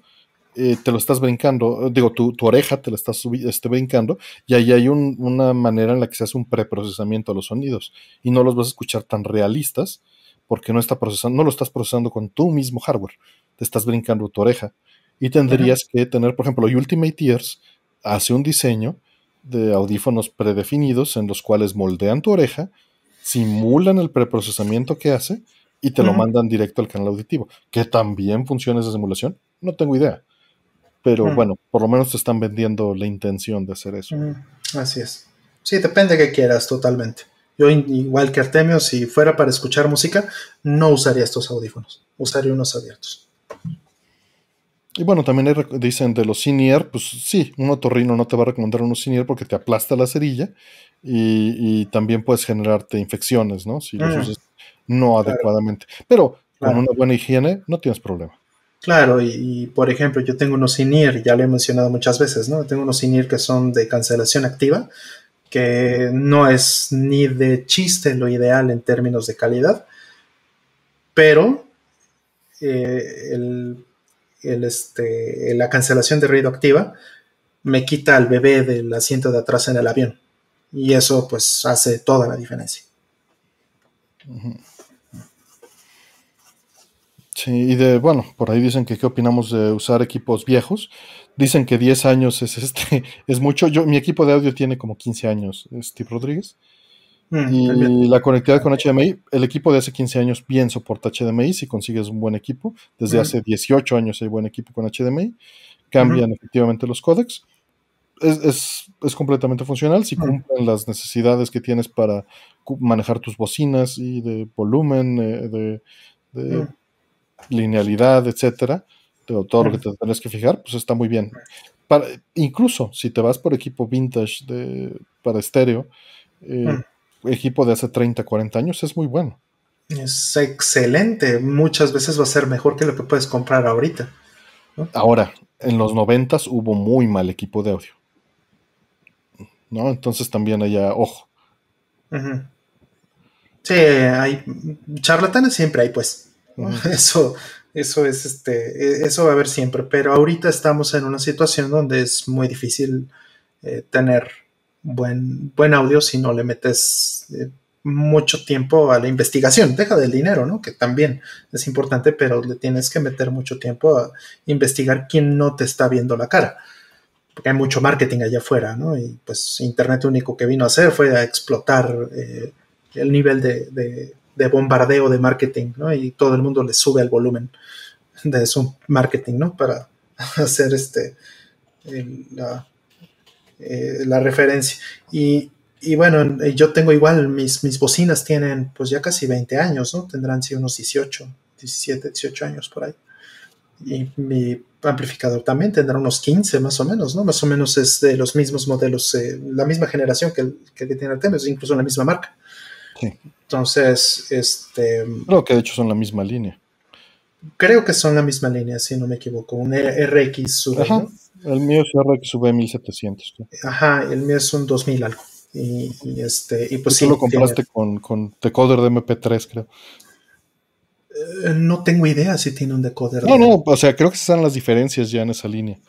eh, te lo estás brincando, digo, tu, oreja te la estás este, brincando, y ahí hay una manera en la que se hace un preprocesamiento a los sonidos, y no los vas a escuchar tan realistas, porque no, está procesando, no lo estás procesando con tu mismo hardware, te estás brincando tu oreja. Y tendrías que tener, por ejemplo, Ultimate Ears hace un diseño de audífonos predefinidos en los cuales moldean tu oreja, simulan el preprocesamiento que hace y te lo mandan directo al canal auditivo. ¿Que también funciona esa simulación? No tengo idea. Pero bueno, por lo menos te están vendiendo la intención de hacer eso. Así es. Sí, depende de qué quieras totalmente. Yo, igual que Artemio, si fuera para escuchar música, no usaría estos audífonos. Usaría unos abiertos. Y bueno, también dicen de los senior, pues sí, un otorrino no te va a recomendar unos senior porque te aplasta la cerilla y, también puedes generarte infecciones, ¿no? Si los usas no adecuadamente. Pero con una buena higiene no tienes problema. Claro, y, por ejemplo, yo tengo unos INIR, ya lo he mencionado muchas veces, ¿no? Tengo unos INIR que son de cancelación activa, que no es ni de chiste lo ideal en términos de calidad, pero eh, el el, este, la cancelación de ruido activa me quita al bebé del asiento de atrás en el avión. Y eso pues hace toda la diferencia. Sí, y de, bueno, por ahí dicen que qué opinamos de usar equipos viejos. Dicen que 10 años es este, es mucho. Yo, mi equipo de audio tiene como 15 años, Steve Rodríguez. Mm, y la conectividad con HDMI, el equipo de hace 15 años bien soporta HDMI si consigues un buen equipo. Desde mm. hace 18 años hay buen equipo con HDMI. Cambian efectivamente los códecs. Es, completamente funcional si mm. cumplen las necesidades que tienes para manejar tus bocinas y de volumen, eh, de, linealidad, etcétera. Todo, lo que te tendrás que fijar, pues está muy bien. Para, incluso si te vas por equipo vintage de, para estéreo, eh, equipo de hace 30, 40 años es muy bueno. Es excelente. Muchas veces va a ser mejor que lo que puedes comprar ahorita. Ahora, en los 90 hubo muy mal equipo de audio. ¿No? Entonces también haya ojo. Sí, hay charlatanes siempre hay, pues. Eso, eso es este, e, eso va a haber siempre. Pero ahorita estamos en una situación donde es muy difícil eh, tener buen, buen audio si no le metes eh, mucho tiempo a la investigación. Deja del dinero, ¿no? Que también es importante, pero le tienes que meter mucho tiempo a investigar quién no te está viendo la cara. Porque hay mucho marketing allá afuera, ¿no? Y pues Internet único que vino a hacer fue a explotar eh, el nivel de, bombardeo de marketing, ¿no? Y todo el mundo le sube el volumen de su marketing, ¿no? Para hacer este, eh, la referencia. Y, bueno, eh, yo tengo igual, mis, mis bocinas tienen pues ya casi 20 años, ¿no? Tendrán sido unos 18, 17, 18 años por ahí. Y mi amplificador también tendrá unos 15 más o menos, ¿no? Más o menos es de los mismos modelos, eh, la misma generación que el que tiene Artemis, incluso la misma marca. Entonces, este... Creo que de hecho son la misma línea. Creo que son la misma línea, si no me equivoco, un RX sub, el mío es RX 1700. Ajá, el mío es un 2000 algo. Y, este, y pues sí. Tú lo compraste con, con, decoder de MP3, creo. Eh, no tengo idea si tiene un decoder. No, no, o sea, creo que están las diferencias ya en esa línea.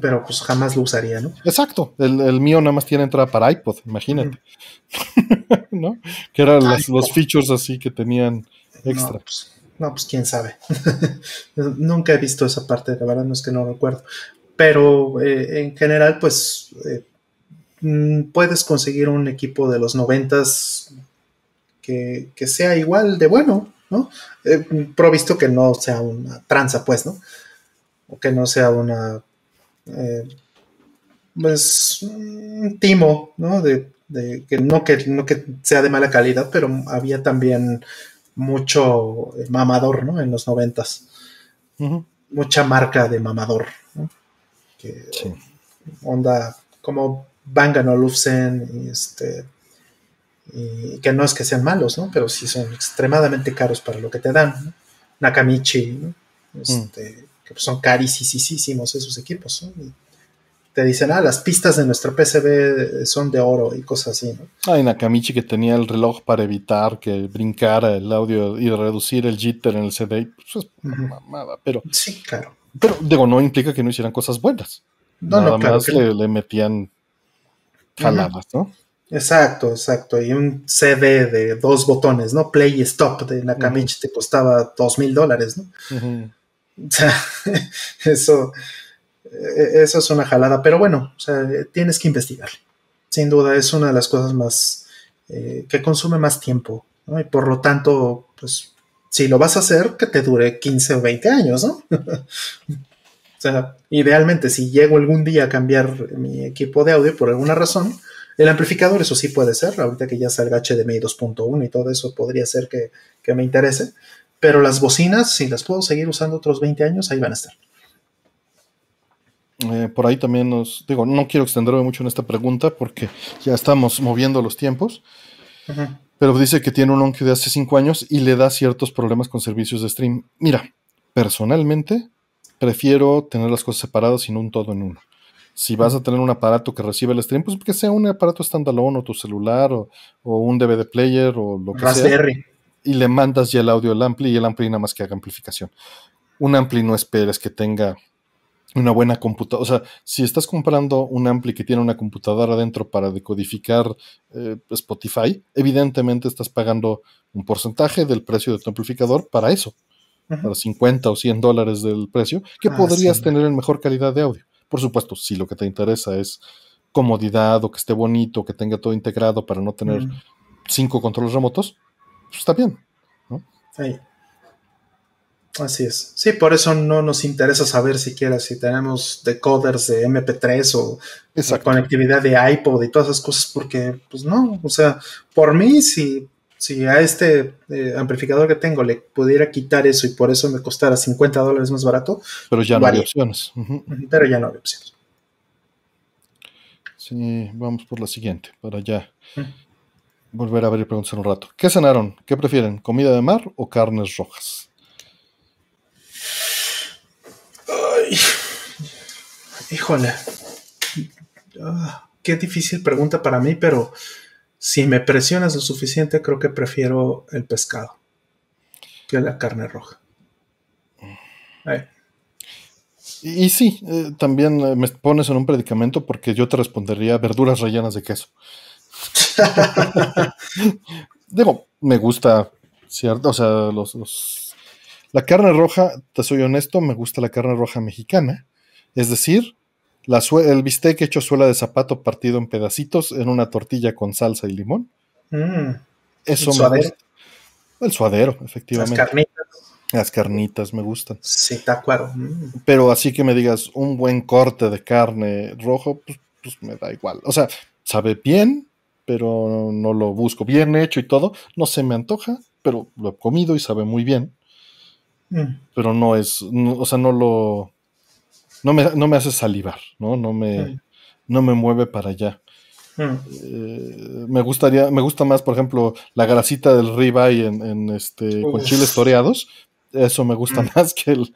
pero pues jamás lo usaría, ¿no? Exacto. El, mío nada más tiene entrada para iPod, imagínate. ¿No? Que eran los features así que tenían extra. Pues, no, pues, quién sabe. Nunca he visto esa parte, la verdad no es que no recuerdo pero eh, en general, pues eh, mm, puedes conseguir un equipo de los noventas que, que sea igual de bueno, ¿no? Eh, provisto que no sea una tranza, pues, ¿no? O que no sea una, pues, un timo, ¿no? De, que, no que no que sea de mala calidad, pero había también mucho mamador, ¿no? En los noventas. Mucha marca de mamador, ¿no? onda como Bang Olufsen y este y que no es que sean malos, ¿no? Pero sí son extremadamente caros para lo que te dan. Nakamichi, este, que pues son carísimos esos equipos. te dicen, ah, las pistas de nuestro PCB son de oro y cosas así, ¿no? Ah, Nakamichi que tenía el reloj para evitar que brincara el audio y reducir el jitter en el CD, pues es mamada, pero... Sí, claro Pero digo, no implica que no hicieran cosas buenas. No, Nada no, más le, metían jaladas, ¿no? Exacto, exacto. Y un CD de dos botones, ¿no? Play y stop de Nakamichi te costaba dos mil dólares, ¿no? O sea, eso, e, eso es una jalada. Pero bueno, o sea, tienes que investigarle. Sin duda, es una de las cosas más eh, que consume más tiempo, ¿no? Y por lo tanto, pues, si lo vas a hacer, que te dure 15 o 20 años, ¿no? o sea, idealmente, si llego algún día a cambiar mi equipo de audio por alguna razón, el amplificador, eso sí puede ser, ahorita que ya salga HDMI 2.1 y todo eso podría ser que, me interese, pero las bocinas, si las puedo seguir usando otros 20 años, ahí van a estar. Eh, por ahí también nos digo, no quiero extenderme mucho en esta pregunta porque ya estamos moviendo los tiempos, pero dice que tiene un Onkyo de hace 5 años y le da ciertos problemas con servicios de stream. Mira, personalmente prefiero tener las cosas separadas y no un todo en uno si vas a tener un aparato que recibe el stream, pues que sea un aparato standalone o tu celular o, un DVD player o lo que Raspberry. sea. Y le mandas ya el audio al ampli y el ampli nada más que haga amplificación. Un ampli no esperes que tenga una buena computadora. O sea, si estás comprando un ampli que tiene una computadora adentro para decodificar eh, Spotify, evidentemente estás pagando un porcentaje del precio de tu amplificador para eso. Para 50 o 100 dólares del precio, que ah, podrías tener en mejor calidad de audio. Por supuesto, si lo que te interesa es comodidad o que esté bonito, que tenga todo integrado para no tener mm. cinco controles remotos, pues está bien. Así es. Sí, por eso no nos interesa saber siquiera si tenemos decoders de MP3 o, conectividad de iPod y todas esas cosas, porque, pues no, o sea, por mí, si, si a este eh, amplificador que tengo le pudiera quitar eso y por eso me costara 50 dólares más barato. Pero ya no hay opciones. Pero ya no hay opciones. Sí, vamos por la siguiente, para ya volver a ver y preguntar un rato. ¿Qué cenaron? ¿Qué prefieren? ¿Comida de mar o carnes rojas? Ay, híjole. Ah, qué difícil pregunta para mí, pero si me presionas lo suficiente, creo que prefiero el pescado que la carne roja. Y, sí, eh, también eh, me pones en un predicamento porque yo te respondería verduras rellenas de queso. Digo, me gusta, ¿cierto? O sea, los, la carne roja, te soy honesto, me gusta la carne roja mexicana. Es decir, el bistec hecho suela de zapato partido en pedacitos en una tortilla con salsa y limón. Mm. Eso ¿El me suadero? gusta. El suadero, efectivamente. Las carnitas. Las carnitas me gustan. Sí, está claro. Mm. Pero así que me digas un buen corte de carne rojo, pues, pues, me da igual. O sea, sabe bien, pero no lo busco bien hecho y todo. No se me antoja, pero lo he comido y sabe muy bien. Mm. Pero no es, o sea, no lo, no me, hace salivar, ¿no? No me, no me mueve para allá. Eh, me gustaría, me gusta más, por ejemplo, la grasita del ribeye en, en este, con chiles toreados. Eso me gusta más que el,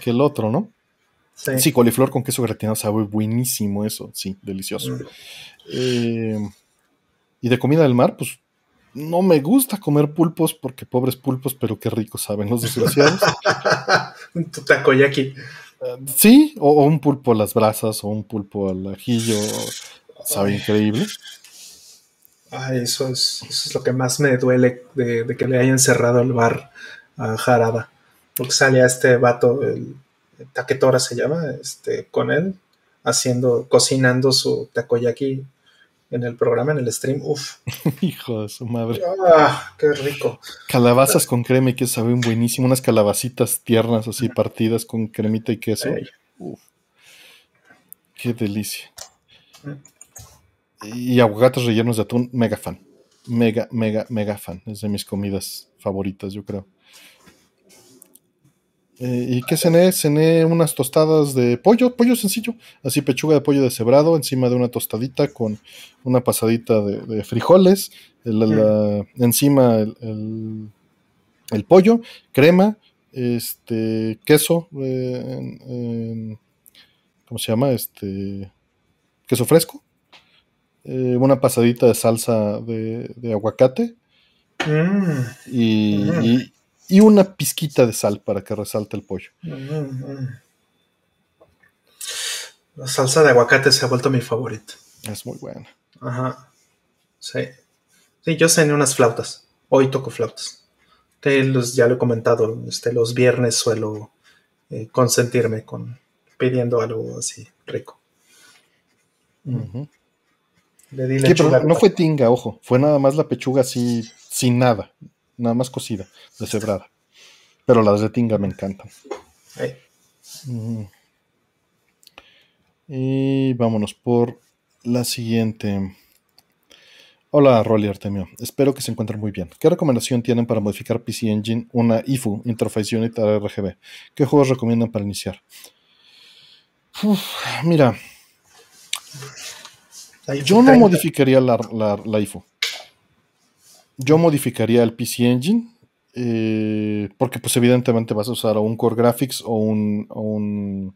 que, el otro, ¿no? Sí. coliflor con queso gratinado sabe buenísimo eso, sí, delicioso. Eh, y de comida del mar, pues no me gusta comer pulpos porque pobres pulpos, pero qué ricos saben los desgraciados. Un takoyaki. Sí, o, un pulpo a las brasas o un pulpo al ajillo. Sabe increíble. Ay, eso es, eso es lo que más me duele de, que le hayan cerrado el bar a Jarada. Porque salía este vato, el, Taquetora se llama, este, con él, haciendo, cocinando su takoyaki en el programa, en el stream. Uf. Hijo de su madre. Ah, qué rico. Calabazas con crema y que saben buenísimo. Unas calabacitas tiernas así partidas con cremita y queso. Uf. Qué delicia. Y aguacates rellenos de atún, mega fan. Mega, mega, mega fan. Es de mis comidas favoritas, yo creo. Eh, ¿Y qué cené? Cené unas tostadas de pollo, pollo sencillo, así pechuga de pollo deshebrado encima de una tostadita con una pasadita de, frijoles, encima el, pollo, crema, este, queso, eh, ¿cómo se llama? Este, queso fresco, eh, una pasadita de salsa de, aguacate mm. y, y una pizquita de sal para que resalte el pollo. La salsa de aguacate se ha vuelto mi favorita. Es muy buena. Ajá. Sí. Sí, yo cené unas flautas. Hoy toco flautas. Que los, ya lo he comentado, este, los viernes suelo eh, consentirme con pidiendo algo así rico. Le di no fue tinga, ojo, fue nada más la pechuga así, sin nada, nada más cocida, deshebrada. Pero las de tinga me encantan. Y vámonos por la siguiente. Hola, Rolly Artemio. Espero que se encuentren muy bien. ¿Qué recomendación tienen para modificar PC Engine una IFU, Interface Unit RGB? ¿Qué juegos recomiendan para iniciar? mira, yo no modificaría la, la, IFU. Yo modificaría el PC Engine. Eh, porque pues evidentemente vas a usar un Core Graphics o un,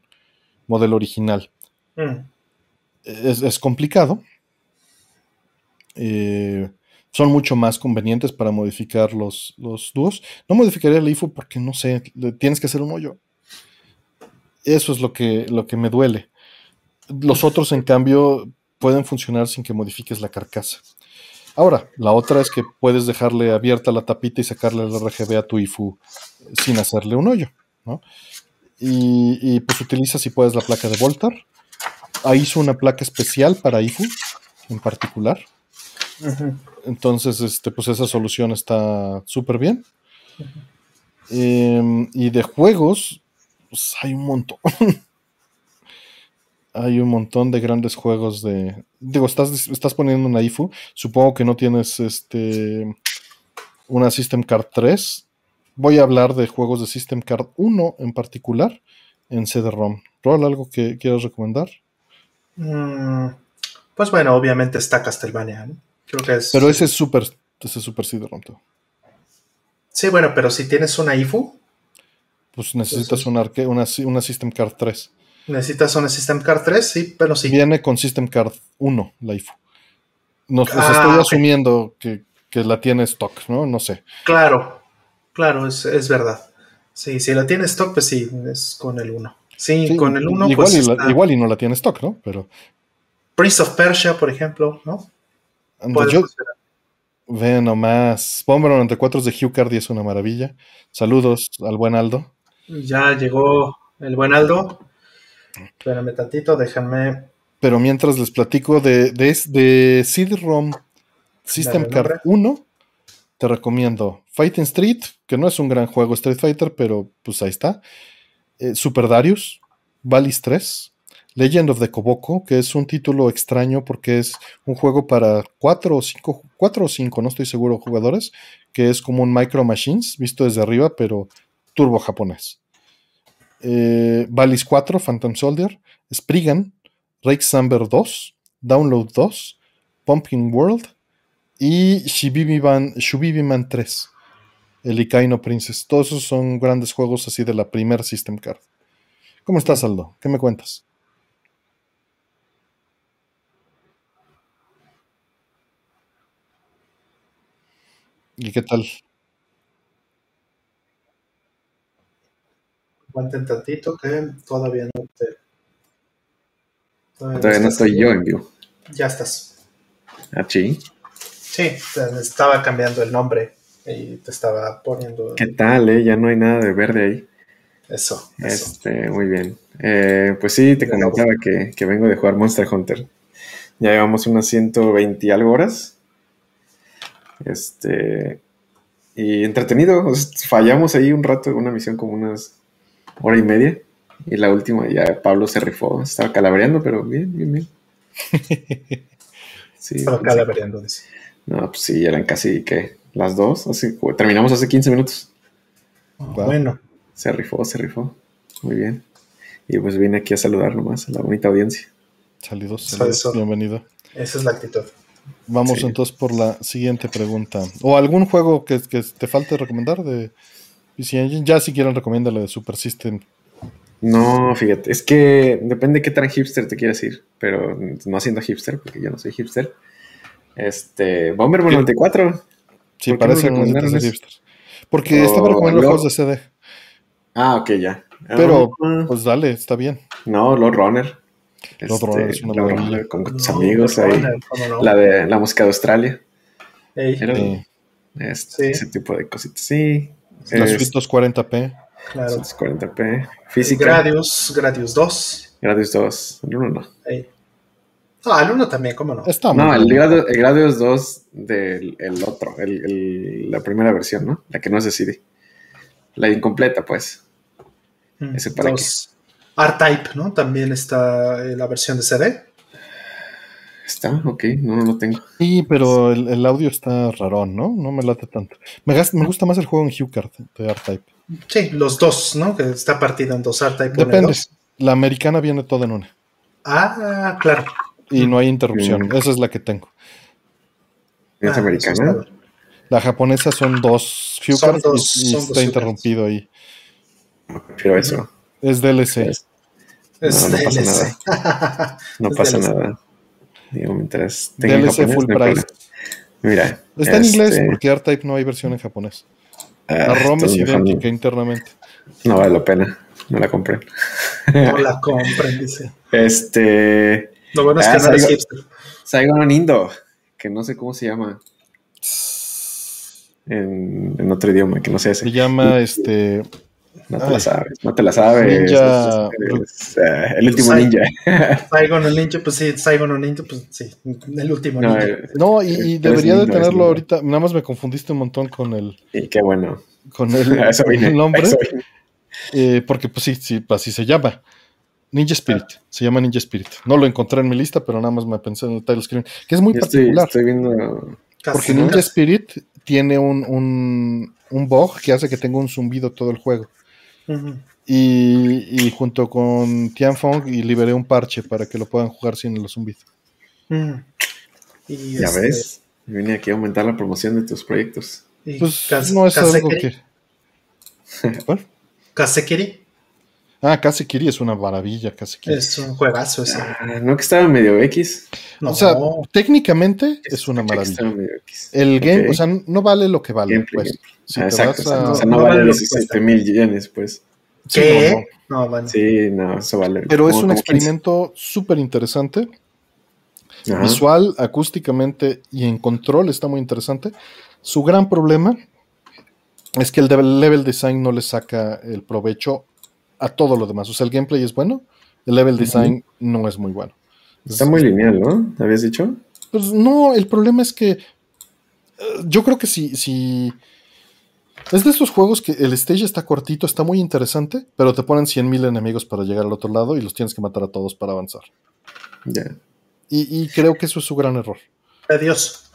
modelo original. Mm. Es, complicado. Eh, son mucho más convenientes para modificar los, los dúos. No modificaría el IFU porque no sé, tienes que hacer un hoyo. Eso es lo que, lo que me duele. Los otros, en cambio, pueden funcionar sin que modifiques la carcasa. Ahora, la otra es que puedes dejarle abierta la tapita y sacarle el RGB a tu IFU sin hacerle un hoyo, ¿no? Y, pues utiliza si puedes la placa de Voltar. Ahí hizo una placa especial para IFU en particular. Entonces, este, pues esa solución está súper bien. Em, y de juegos, pues hay un montón. hay un montón de grandes juegos de. Digo, estás, estás poniendo una IFU. Supongo que no tienes este. Una System Card 3. Voy a hablar de juegos de System Card 1 en particular en CD-ROM. ¿Rol, algo que quieras recomendar? Mm, pues bueno, obviamente está Castlevania, Creo que es. Pero ese es super, ese es super CD-ROM. Sí, bueno, pero si tienes una IFU. Pues necesitas una, una, una System Card 3. ¿Necesitas una System Card 3? Sí, pero sí. Viene con System Card 1, la IFU. Nos, ah, estoy asumiendo que, la tiene stock, ¿no? No sé. Claro, claro, es, verdad. Sí, si la tiene stock, pues sí, es con el 1. Sí, con el 1. Igual, pues igual y no la tiene stock, ¿no? Pero. Prince of Persia, por ejemplo, ¿no? Yo, ve nomás. Bomber 94 de Hugh Cardi es una maravilla. Saludos al buen Aldo. Ya llegó el buen Aldo. Espérame tantito, déjenme. Pero mientras les platico de, de, de CD-ROM System Card 1, te recomiendo Fighting Street, que no es un gran juego Street Fighter, pero pues ahí está. Eh, Super Darius, Valis 3, Legend of the Koboko, que es un título extraño porque es un juego para 4 o 5, 4 o 5, no estoy seguro, jugadores, que es como un Micro Machines, visto desde arriba, pero turbo japonés eh, Valis 4, Phantom Soldier, Spriggan, Rake Samber 2, Download 2, Pumping World y Shubibi Man 3, el Ikaino Princess. Todos esos son grandes juegos así de la primer System Card. ¿Cómo estás, Aldo? ¿Qué me cuentas? ¿Y qué tal? Aguanten tantito que todavía no te. Todavía, no, estoy yo en vivo. Ya estás. ¿Ah, sí? Sí, estaba cambiando el nombre y te estaba poniendo. ¿Qué tal, eh? Ya no hay nada de verde ahí. Eso. Este, muy bien. Eh, pues sí, te comentaba que, que, vengo de jugar Monster Hunter. Ya llevamos unas 120 y algo horas. Este. Y entretenido. Fallamos ahí un rato, una misión como unas hora y media. Y la última ya Pablo se rifó, estaba calavereando, pero bien, bien, bien. Sí, estaba calavereando, dice. No, pues sí, eran casi que las dos, así, terminamos hace 15 minutos. Bueno. Se rifó, se rifó. Muy bien. Y pues vine aquí a saludar nomás a la bonita audiencia. Saludos, saludos. bienvenido. Esa es la actitud. Vamos entonces por la siguiente pregunta. ¿O algún juego que, que te falte recomendar de, y si ya si quieren la de Super System. No, fíjate, es que depende de qué tan hipster te quieras ir, pero no siendo hipster, porque yo no soy hipster. Este, Bomberman 94. Sí, parece que hipster. Porque Oh, estaba recomendando no. juegos de CD. Ah, ok, ya. Pero, Ah, pues dale, está bien. no, Lord Runner. Este, Lord Runner es una Lord. Runner con tus No, amigos ahí. Runner, ¿cómo no? La de la música de Australia. Sí. este, Sí. ese tipo de cositas. Sí. Las Es- Suite 240p. claro. 40p. Física. Gradius, Gradius 2. Gradius 2. El 1 no. No, el 1 también, ¿cómo no? Está No, el. Gradius, el Gradius 2 del el otro. El, el- la primera versión, ¿no? La que no es de CD. La incompleta, pues. Mm, ¿ese para. R-Type, ¿no? También está eh, la versión de CD. ¿Está? Ok, no, no lo tengo. Sí, pero el, el audio está rarón, ¿no? No me late tanto. Me, me gusta más el juego en HuCard de R-Type. Sí, los dos, ¿no? Que está partido en dos R-Type. Depende. dos. La americana viene toda en una. Ah, claro. Y no hay interrupción. Mm. Esa es la que tengo. ¿Es Ah, americana? La japonesa son dos dos- y, y son dos está interrumpido ahí. Prefiero eso. Es DLC. Es No, no pasa DLC. No Es pasa DLC. nada. Digo, mientras tenga en DLC japonés, full no price. Mira. Está en inglés este, porque R-Type no hay versión en japonés. ah, La ROM es idéntica internamente. No, vale la pena. No la compré. No la compren, dice. Este. Lo bueno es Ah, que no eres Saigo- hipster. Saigon Indo. Que no sé cómo se llama. En, en otro idioma, que no sé Se ese. llama este. No te la sabes. No te la sabes. Ninja- Es- eh, el último Sai- ninja. Saigon no Ninja, pues sí, Saigon no Ninja, pues sí, el último No, ninja. eh, No, y, debería de tenerlo ahorita. Nada más me confundiste un montón con el, y qué bueno. con el, A eso vine, el nombre. eso eh, porque, pues sí, sí, así se llama. Ninja Spirit. Se llama Ninja Spirit. No lo encontré en mi lista, pero nada más me pensé en el title screen. Que es muy Yo particular. estoy viendo. Casi, Porque Ninja casi. Spirit tiene un, un, un bug que hace que tenga un zumbido todo el juego. Y, y junto con Tianfeng y liberé un parche para que lo puedan jugar sin los zumbidos. Y Ya este, ves. Vine aquí a aumentar la promoción de tus proyectos. Pues no es algo que. ¿Cuál? Ah, Kazekiri es una maravilla, es un juegazo ese. Ah, no que estaba medio X. No, O sea, técnicamente es una maravilla. El game, o sea, no vale lo que vale. Gameplay, pues. Si Ah, exacto. o sea, a- o sea, no, no vale vale lo que 17 mil yenes, pues. Sí, ¿Qué? no, no. No, bueno. Sí, no, eso vale. Pero es un experimento súper interesante. 15. Ajá. Visual, acústicamente y en control está muy interesante. Su gran problema es que el level design no le saca el provecho a todo lo demás. O sea, el gameplay es bueno, el level design no es muy bueno. Está muy lineal, ¿no? ¿Habías dicho? Pues no, el problema es que eh, yo creo que si, si es de estos juegos que el stage está cortito, está muy interesante, pero te ponen 100.000 enemigos para llegar al otro lado y los tienes que matar a todos para avanzar. Ya. Y, y creo que eso es su gran error. Adiós.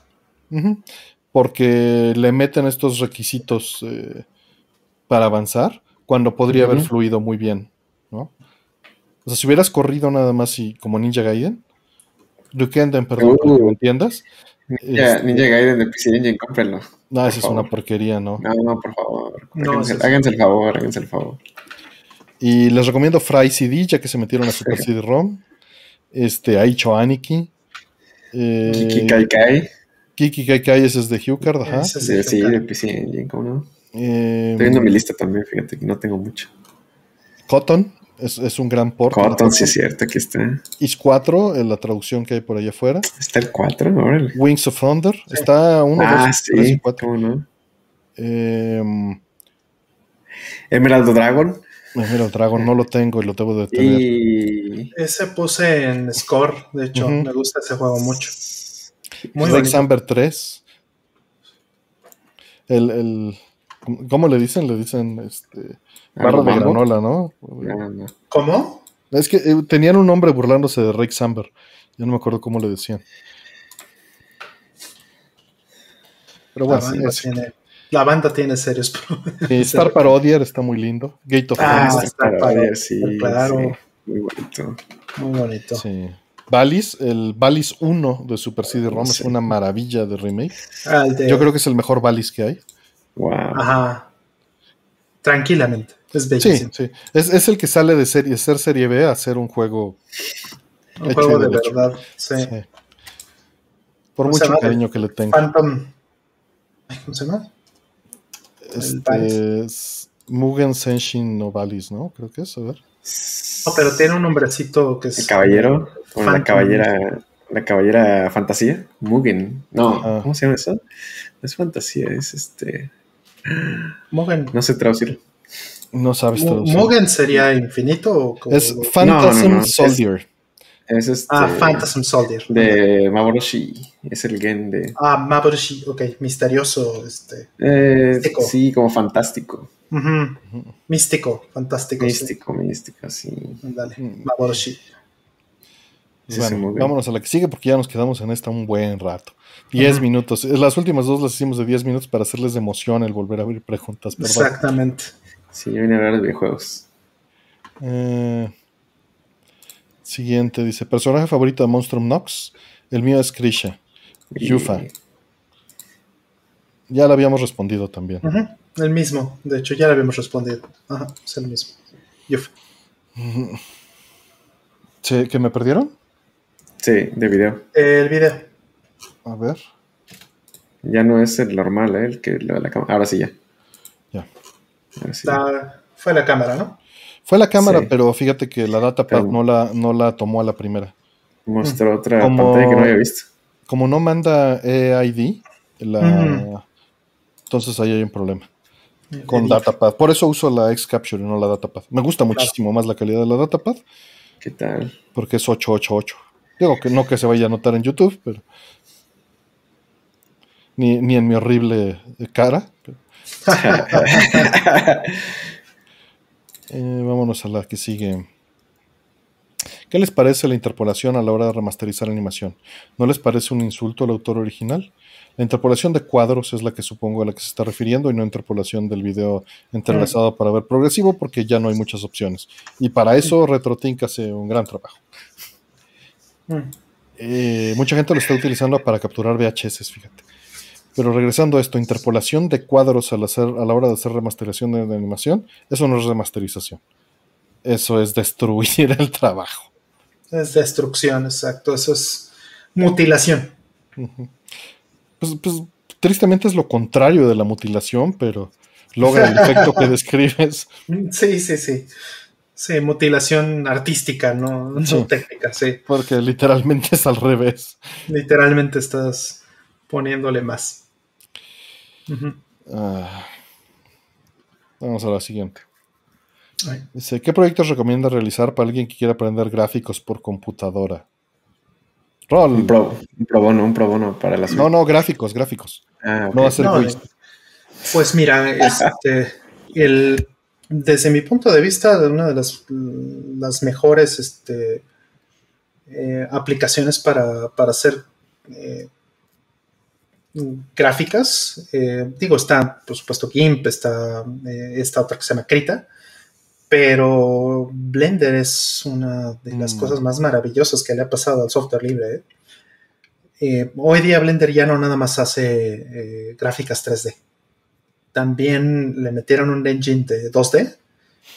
Porque le meten estos requisitos eh, para avanzar cuando podría haber fluido muy bien, ¿no? O sea, si hubieras corrido nada más y como Ninja Gaiden, Ryukenden, perdón, que Uh. me entiendas. Ninja, este, Ninja Gaiden de PC Engine, cómprenlo. No, esa es favor. una porquería, ¿no? No, no, por favor. No, háganse, el favor, háganse el favor. Y les recomiendo Fry CD, ya que se metieron a Super CD-ROM. Este, Aicho Aniki. Eh, Kiki Kai Kai. Kiki Kai Kai, ese es de Hucard, ajá. Ese es Sí, sí, de PC Engine, ¿cómo no? Eh, Estoy viendo mi lista también, fíjate que no tengo mucho. Cotton, es, es un gran port. Cotton, sí es cierto, aquí está. Is 4, en la traducción que hay por allá afuera. Está el 4, órale. Wings of Thunder, está 1, Ah, 2, 3 y sí, 4. cómo no. Eh, Emerald Dragon. el Dragon no lo tengo y lo debo de tener. Y. Ese puse en Score, de hecho, me gusta ese juego mucho. Muy Rex bonito. Amber 3. El, el, ¿Cómo le dicen? Le dicen este, barra de granola, ¿no? ¿Cómo? Es que eh, tenían un nombre burlándose de Rex Amber. Ya no me acuerdo cómo le decían. Pero La bueno, banda, es- tiene, la banda tiene serios problemas. eh, Star Parodier está muy lindo. Gate of Ah, Para padre, ver, sí, claro. sí, Muy bonito. Muy bonito. sí. Valis, el Valis 1 de Super CD-ROM es Sí. una maravilla de remake. Ah, de- Yo creo que es el mejor Valis que hay. Wow. Ajá. Tranquilamente. Es Sí, bellísimo. sí. Es, es el que sale de serie, ser serie B a ser un juego. Un hecho juego de verdad. Sí. sí. Por ¿Cómo se mucho cariño que le tengo. Phantom. ¿Cómo se llama? Este es Mugen Senshin Novalis, ¿no? Creo que es, a ver. No, pero tiene un nombrecito que es. El caballero, o la caballera, la caballera fantasía, Mugen. No, Ah. ¿cómo se llama eso? No es fantasía, es este. No sé traducirlo. No sabes traducir. ¿Mugen sería infinito o como- Es Phantasm No, no, no, es- Soldier. Es este. Ah, Phantasm Soldier. De Maboroshi. Es el gen de. Ah, Maboroshi, ok, misterioso, este. Eh, Místico. sí, como fantástico. Místico, fantástico. sí. Místico, místico, sí. Dale, Mm. Maboroshi. Sí, Bueno, vámonos a la que sigue porque ya nos quedamos en esta un buen rato. 10 Ujú. minutos. Las últimas dos las hicimos de 10 minutos para hacerles de emoción el volver a abrir preguntas, ¿verdad? Exactamente. Sí, yo vine a hablar de videojuegos. Eh, siguiente, dice, personaje favorito de Monstrum Nox. El mío es Krisha. Y- Yufa. Ya la habíamos respondido también. El mismo, de hecho, ya le habíamos respondido. Ajá, es el mismo. Yuf. Sí, ¿Que me perdieron? Sí, de video. El video. A ver. Ya no es el normal, ¿eh? El que lo de la cámara. Ahora sí ya. Ya. Ahora sí. La- fue la cámara, ¿no? Fue la cámara, Sí. pero fíjate que la datapad no la, no la tomó a la primera. Mostró otra Como- pantalla que no había visto. Como no manda EID, la... Entonces ahí hay un problema. con El- datapad. Por eso uso la X-Capture y no la datapad. Me gusta muchísimo más la calidad de la datapad ¿Qué tal? porque es 888. Digo que no que se vaya a notar en YouTube, pero ni, ni en mi horrible cara. Eh, vámonos a la que sigue. ¿Qué les parece la interpolación a la hora de remasterizar animación? ¿No les parece un insulto al autor original? La interpolación de cuadros es la que supongo a la que se está refiriendo y no interpolación del video entrelazado para ver progresivo porque ya no hay muchas opciones. Y para eso RetroTink hace un gran trabajo. Mm. Eh, mucha gente lo está utilizando para capturar VHS, fíjate. Pero regresando a esto, interpolación de cuadros al hacer, a la hora de hacer remasterización de, de animación, eso no es remasterización. Eso es destruir el trabajo. Es destrucción, exacto. Eso es mutilación. Pues, pues, tristemente es lo contrario de la mutilación, pero logra el efecto que describes. Sí, sí, sí. Sí, mutilación artística, no, no Sí. técnica, sí. Porque literalmente es al revés. Literalmente estás poniéndole más. Ah. Vamos a la siguiente. Ay. Dice, ¿qué proyectos recomienda realizar para alguien que quiera aprender gráficos por computadora? Rol. Un pro, un pro bono, un pro bono para la No, no, gráficos, gráficos. Ah. No va a ser No, quiz. Pues mira, este, el, desde mi punto de vista, una de las, las mejores este, eh, aplicaciones para, para hacer eh, gráficas, eh, digo, está por supuesto GIMP, está esta otra que se llama Krita, pero Blender es una de las Mm. cosas más maravillosas que le ha pasado al software libre. hoy día Blender ya no nada más hace gráficas 3D. También le metieron un engine de 2D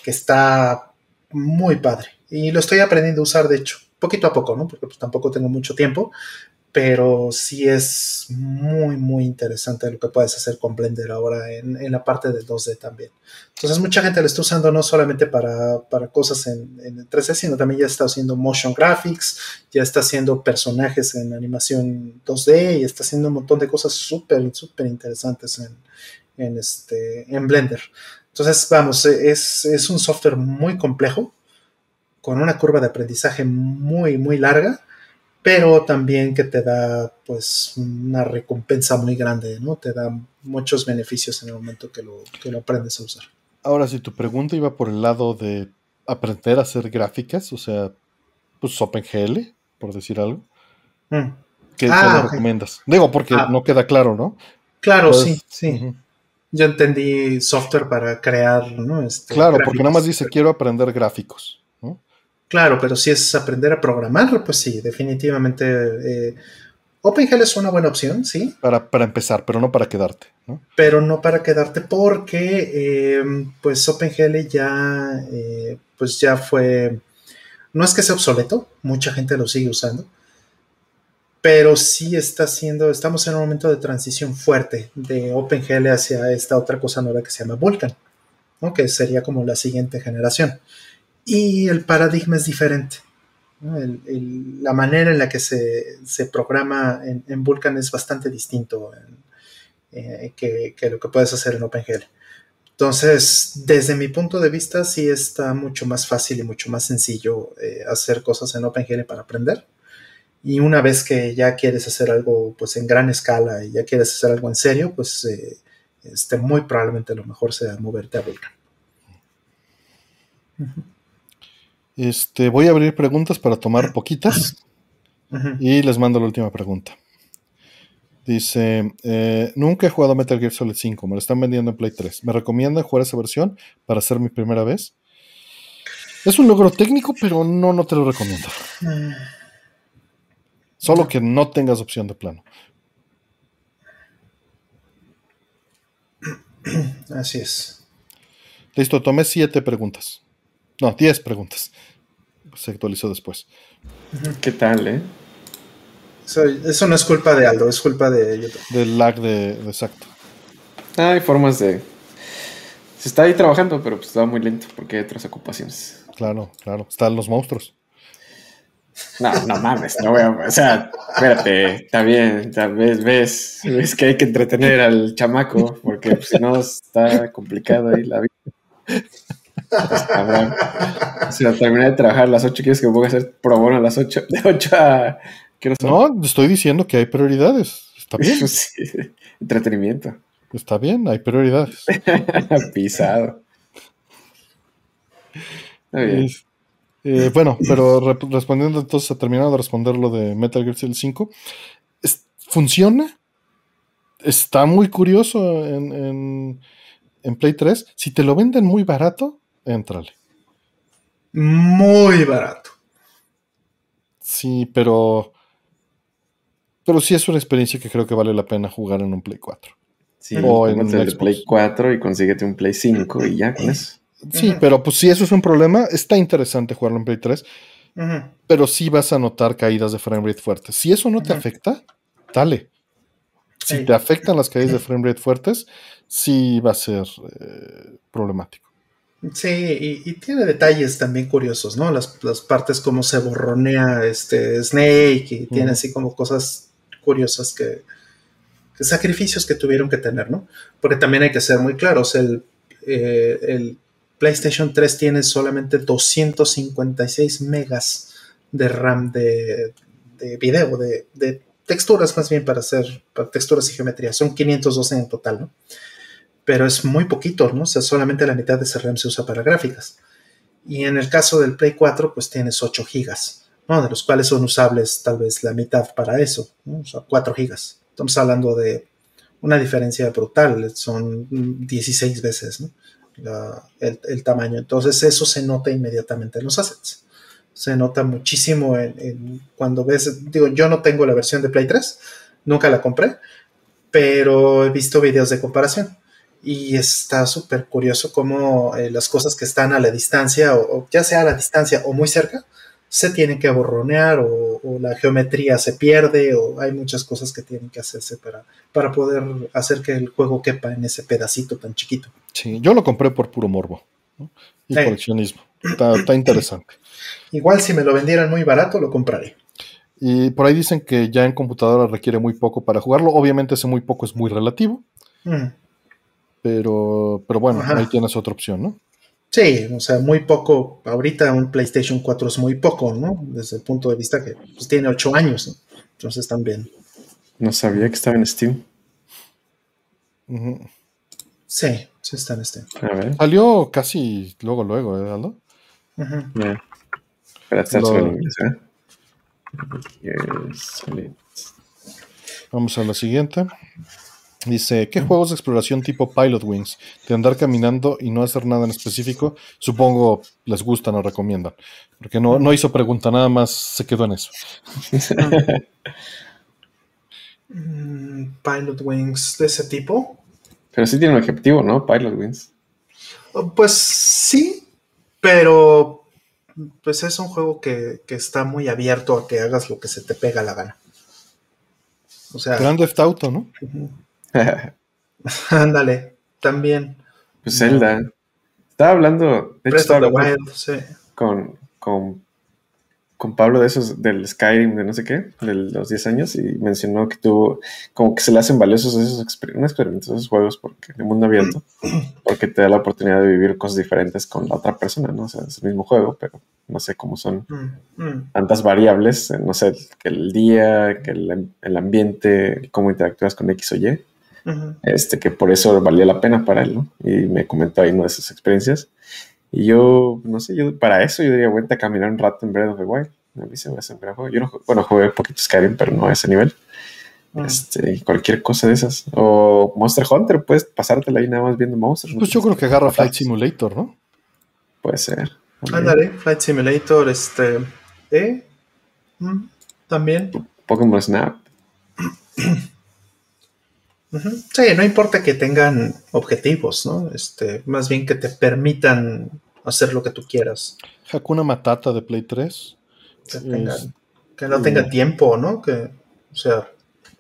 que está muy padre. Y lo estoy aprendiendo a usar, de hecho, poquito a poco, ¿no? Porque pues, tampoco tengo mucho tiempo. Pero sí es muy, muy interesante lo que puedes hacer con Blender ahora en, en la parte de 2D también. Entonces mucha gente lo está usando no solamente para, para cosas en, en 3D, sino también ya está haciendo motion graphics, ya está haciendo personajes en animación 2D y está haciendo un montón de cosas súper, súper interesantes en, en, este, en Blender. Entonces, vamos, es, es un software muy complejo, con una curva de aprendizaje muy, muy larga, pero también que te da pues una recompensa muy grande, ¿no? Te da muchos beneficios en el momento que lo, que lo aprendes a usar. Ahora, si tu pregunta iba por el lado de aprender a hacer gráficas, o sea, pues OpenGL, por decir algo, Mm. ¿qué, Ah, le ok. recomiendas? Digo, porque Ah. no queda claro, ¿no? Claro, Pues, sí, sí. Yo entendí software para crear, ¿no? Este, Claro, porque nada más dice quiero aprender gráficos, ¿no? Claro, pero si es aprender a programar, pues sí, definitivamente. eh, OpenGL es una buena opción, sí, Para, para empezar, pero no para quedarte, ¿no? pero no para quedarte porque eh, pues OpenGL ya, eh, pues ya fue, no es que sea obsoleto, mucha gente lo sigue usando, pero sí está haciendo, estamos en un momento de transición fuerte de OpenGL hacia esta otra cosa nueva que se llama Vulkan, ¿no? que sería como la siguiente generación. Y el paradigma es diferente. la manera en la que se, programa en, Vulkan es bastante distinto eh, que, lo que puedes hacer en OpenGL. Entonces, desde mi punto de vista, sí está mucho más fácil y mucho más sencillo eh, hacer cosas en OpenGL para aprender y una vez que ya quieres hacer algo pues en gran escala y ya quieres hacer algo en serio, pues eh, este, muy probablemente lo mejor sea moverte a Vulkan. Este, voy a abrir preguntas para tomar poquitas y les mando la última pregunta. Dice, eh, nunca he jugado Metal Gear Solid 5, me lo están vendiendo en Play 3. ¿Me recomiendan jugar esa versión para hacer mi primera vez? Es un logro técnico, pero no, no te lo recomiendo. Mm. Solo que no tengas opción de plano. Así es. Listo, tomé siete preguntas. No, diez preguntas. Se actualizó después. ¿Qué tal, eh? Eso, no es culpa de Aldo, es culpa de YouTube. Del lag de, exacto. hay formas de. Se está ahí trabajando, pero pues está muy lento porque hay otras ocupaciones. Claro, claro. Están los monstruos. No, no mames, no voy a. O sea, espérate, está bien, tal vez ves, ves que hay que entretener al chamaco, porque pues, si no está complicado ahí la vida. o sea, terminé de trabajar a las 8, ¿quieres que voy a hacer pro bono a las 8? De 8 a. No, estoy diciendo que hay prioridades. Está bien. Entretenimiento. Está bien, hay prioridades. Pisado. Está bien. Eh, bueno, pero respondiendo entonces, terminado de responder lo de Metal Gear Solid 5, ¿funciona? Está muy curioso en, Play 3. Si te lo venden muy barato, entrale. Muy barato. Sí, pero. Pero sí es una experiencia que creo que vale la pena jugar en un Play 4. Sí, o en el Play 4 y consíguete un Play 5 y ya con eso. Sí, pero pues si eso es un problema, está interesante jugarlo en Play 3. Pero sí vas a notar caídas de frame rate fuertes. Si eso no te afecta, dale. Si te afectan las caídas de frame rate fuertes, sí va a ser eh, problemático. Sí, y, tiene detalles también curiosos, ¿no? Las, partes como se borronea este Snake y tiene así como cosas curiosas que, sacrificios que tuvieron que tener, ¿no? Porque también hay que ser muy claros, el, eh, el PlayStation 3 tiene solamente 256 megas de RAM de, video, de, texturas más bien para hacer texturas y geometría. Son 512 en total, ¿no? Pero es muy poquito, ¿no? O sea, solamente la mitad de ese RAM se usa para gráficas. Y en el caso del Play 4, pues tienes 8 gigas, ¿no? De los cuales son usables tal vez la mitad para eso, ¿no? O sea, 4 gigas. Estamos hablando de una diferencia brutal, son 16 veces, ¿no? El, tamaño. Entonces eso se nota inmediatamente en los assets. Se nota muchísimo cuando ves, digo, yo no tengo la versión de Play 3, nunca la compré, pero he visto videos de comparación. Y está súper curioso cómo eh, las cosas que están a la distancia, o, ya sea a la distancia o muy cerca, se tienen que borronear o, la geometría se pierde o hay muchas cosas que tienen que hacerse para, para poder hacer que el juego quepa en ese pedacito tan chiquito. Sí, yo lo compré por puro morbo y coleccionismo. Está, interesante. Igual si me lo vendieran muy barato, lo compraré. Y por ahí dicen que ya en computadora requiere muy poco para jugarlo. Obviamente ese muy poco es muy relativo. Mm. Pero, pero bueno, ahí tienes otra opción, ¿no? Sí, o sea, muy poco. Ahorita un PlayStation 4 es muy poco, ¿no? Desde el punto de vista que pues, tiene 8 años, Entonces también. No sabía que estaba en Steam. Sí, sí está en Steam. A ver. Salió casi luego, luego, ¿eh, Aldo? Para estar solo en inglés, ¿eh? Vamos a la siguiente. Dice, ¿qué juegos de exploración tipo Pilot Wings, de andar caminando y no hacer nada en específico, supongo les gustan o recomiendan? Porque no, no hizo pregunta, nada más se quedó en eso. Mm, Pilot Wings de ese tipo. Pero sí tiene un objetivo, ¿no? Pilot Wings. Oh, pues sí, pero pues es un juego que, que está muy abierto a que hagas lo que se te pega la gana. O sea, Grand Theft Auto, ¿no? ándale, también. Pues Zelda. Estaba hablando, de hecho, estaba hablando Wild, sí. con, con, con Pablo de esos del Skyrim, de no sé qué, de los 10 años, y mencionó que tuvo, como que se le hacen valiosos esos exper- experimentos, esos juegos, porque de mundo abierto, porque te da la oportunidad de vivir cosas diferentes con la otra persona, ¿no? O sea, es el mismo juego, pero no sé cómo son Mm, mm, tantas variables, eh, no sé, que el día, que el, el ambiente, cómo interactúas con X o Y, ujú. este, que por eso valía la pena para él, ¿no? Y me comentó ahí una de sus experiencias. Y yo, no sé, yo para eso yo diría, vente a caminar un rato en Breath of the Wild. A mí se me hace un gran juego. Yo no, bueno, jugué un poquito Skyrim, pero no a ese nivel. Este, cualquier cosa de esas. O Monster Hunter, puedes pasártela ahí nada más viendo monstruos. ¿no? Pues yo creo que agarra. Flight Simulator, ¿no? Puede ser. Ándale, Flight Simulator, este. ¿Eh? Mm, También. Pokémon Snap. Sí, no importa que tengan objetivos, ¿no? Este, más bien que te permitan hacer lo que tú quieras. Hakuna Matata de Play 3. Que, tengan- Es- que no tenga tiempo, ¿no? Que, o sea,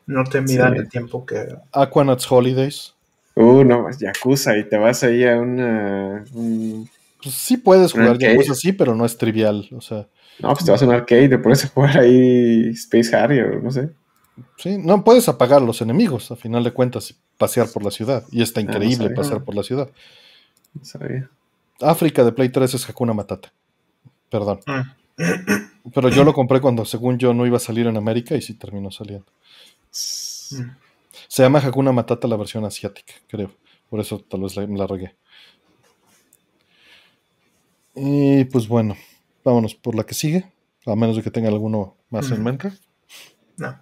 no te midan Sí. el tiempo que. Aquanauts Holidays. Uh, no, Yakuza, y te vas ahí a una. un- Pues sí puedes jugar. Yakuza así, pero no es trivial. O sea, No, pues te vas a un arcade, te pones a jugar ahí Space Harrier, no sé. Sí, no puedes apagar a los enemigos, a final de cuentas, pasear por la ciudad. Y está Ah, no increíble sabía. pasear por la ciudad. No sabía. África de Play 3 es Hakuna Matata. Perdón. Mm. Pero yo lo compré cuando, según yo, no iba a salir en América y sí terminó saliendo. Mm. Se llama Hakuna Matata la versión asiática, creo. Por eso tal vez la, me la regué. Y pues bueno, vámonos por la que sigue. A menos de que tenga alguno más en Ujú. mente. No.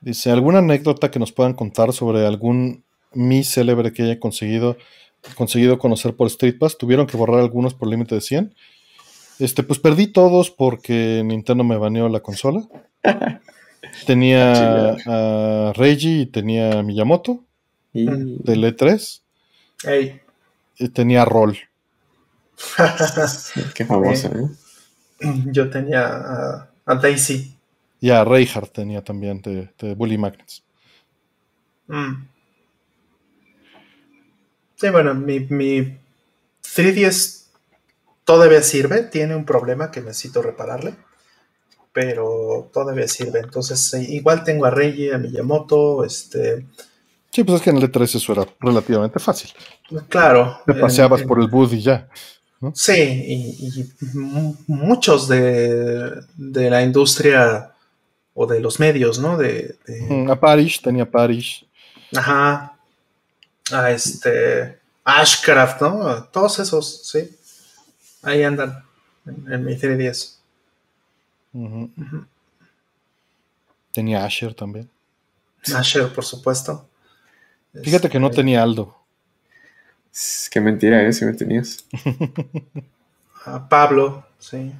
Dice, ¿alguna anécdota que nos puedan contar sobre algún mi célebre que haya conseguido, conseguido conocer por Street Pass? ¿Tuvieron que borrar algunos por límite de 100? Este, pues perdí todos porque Nintendo me baneó la consola. Tenía a Reggie y tenía a Miyamoto Y del E3 Ey. y tenía a Roll. qué famosa, ¿eh? Yo tenía a, a Daisy. Y a Reinhardt tenía también de, de Bully Magnets. Mm. Sí, bueno, mi, mi 3DS todavía sirve, tiene un problema que necesito repararle, pero todavía sirve. Entonces, igual tengo a Reggie, a Miyamoto, este, Sí, pues es que en el E3 eso era relativamente fácil. claro. Te paseabas por el booth y ya. Sí, y, y mu- muchos de, de la industria o de los medios, ¿no? De, de- Mm, A Parish, tenía Parish. Ajá. A este. Ashcraft, ¿no? Todos esos, sí. Ahí andan. En, en mi 3DS. Ujú. Ujú. Tenía Asher también. Asher, por supuesto. Fíjate que no Este, tenía Aldo. Es- Qué mentira, ¿eh? Si me tenías. A Pablo, sí.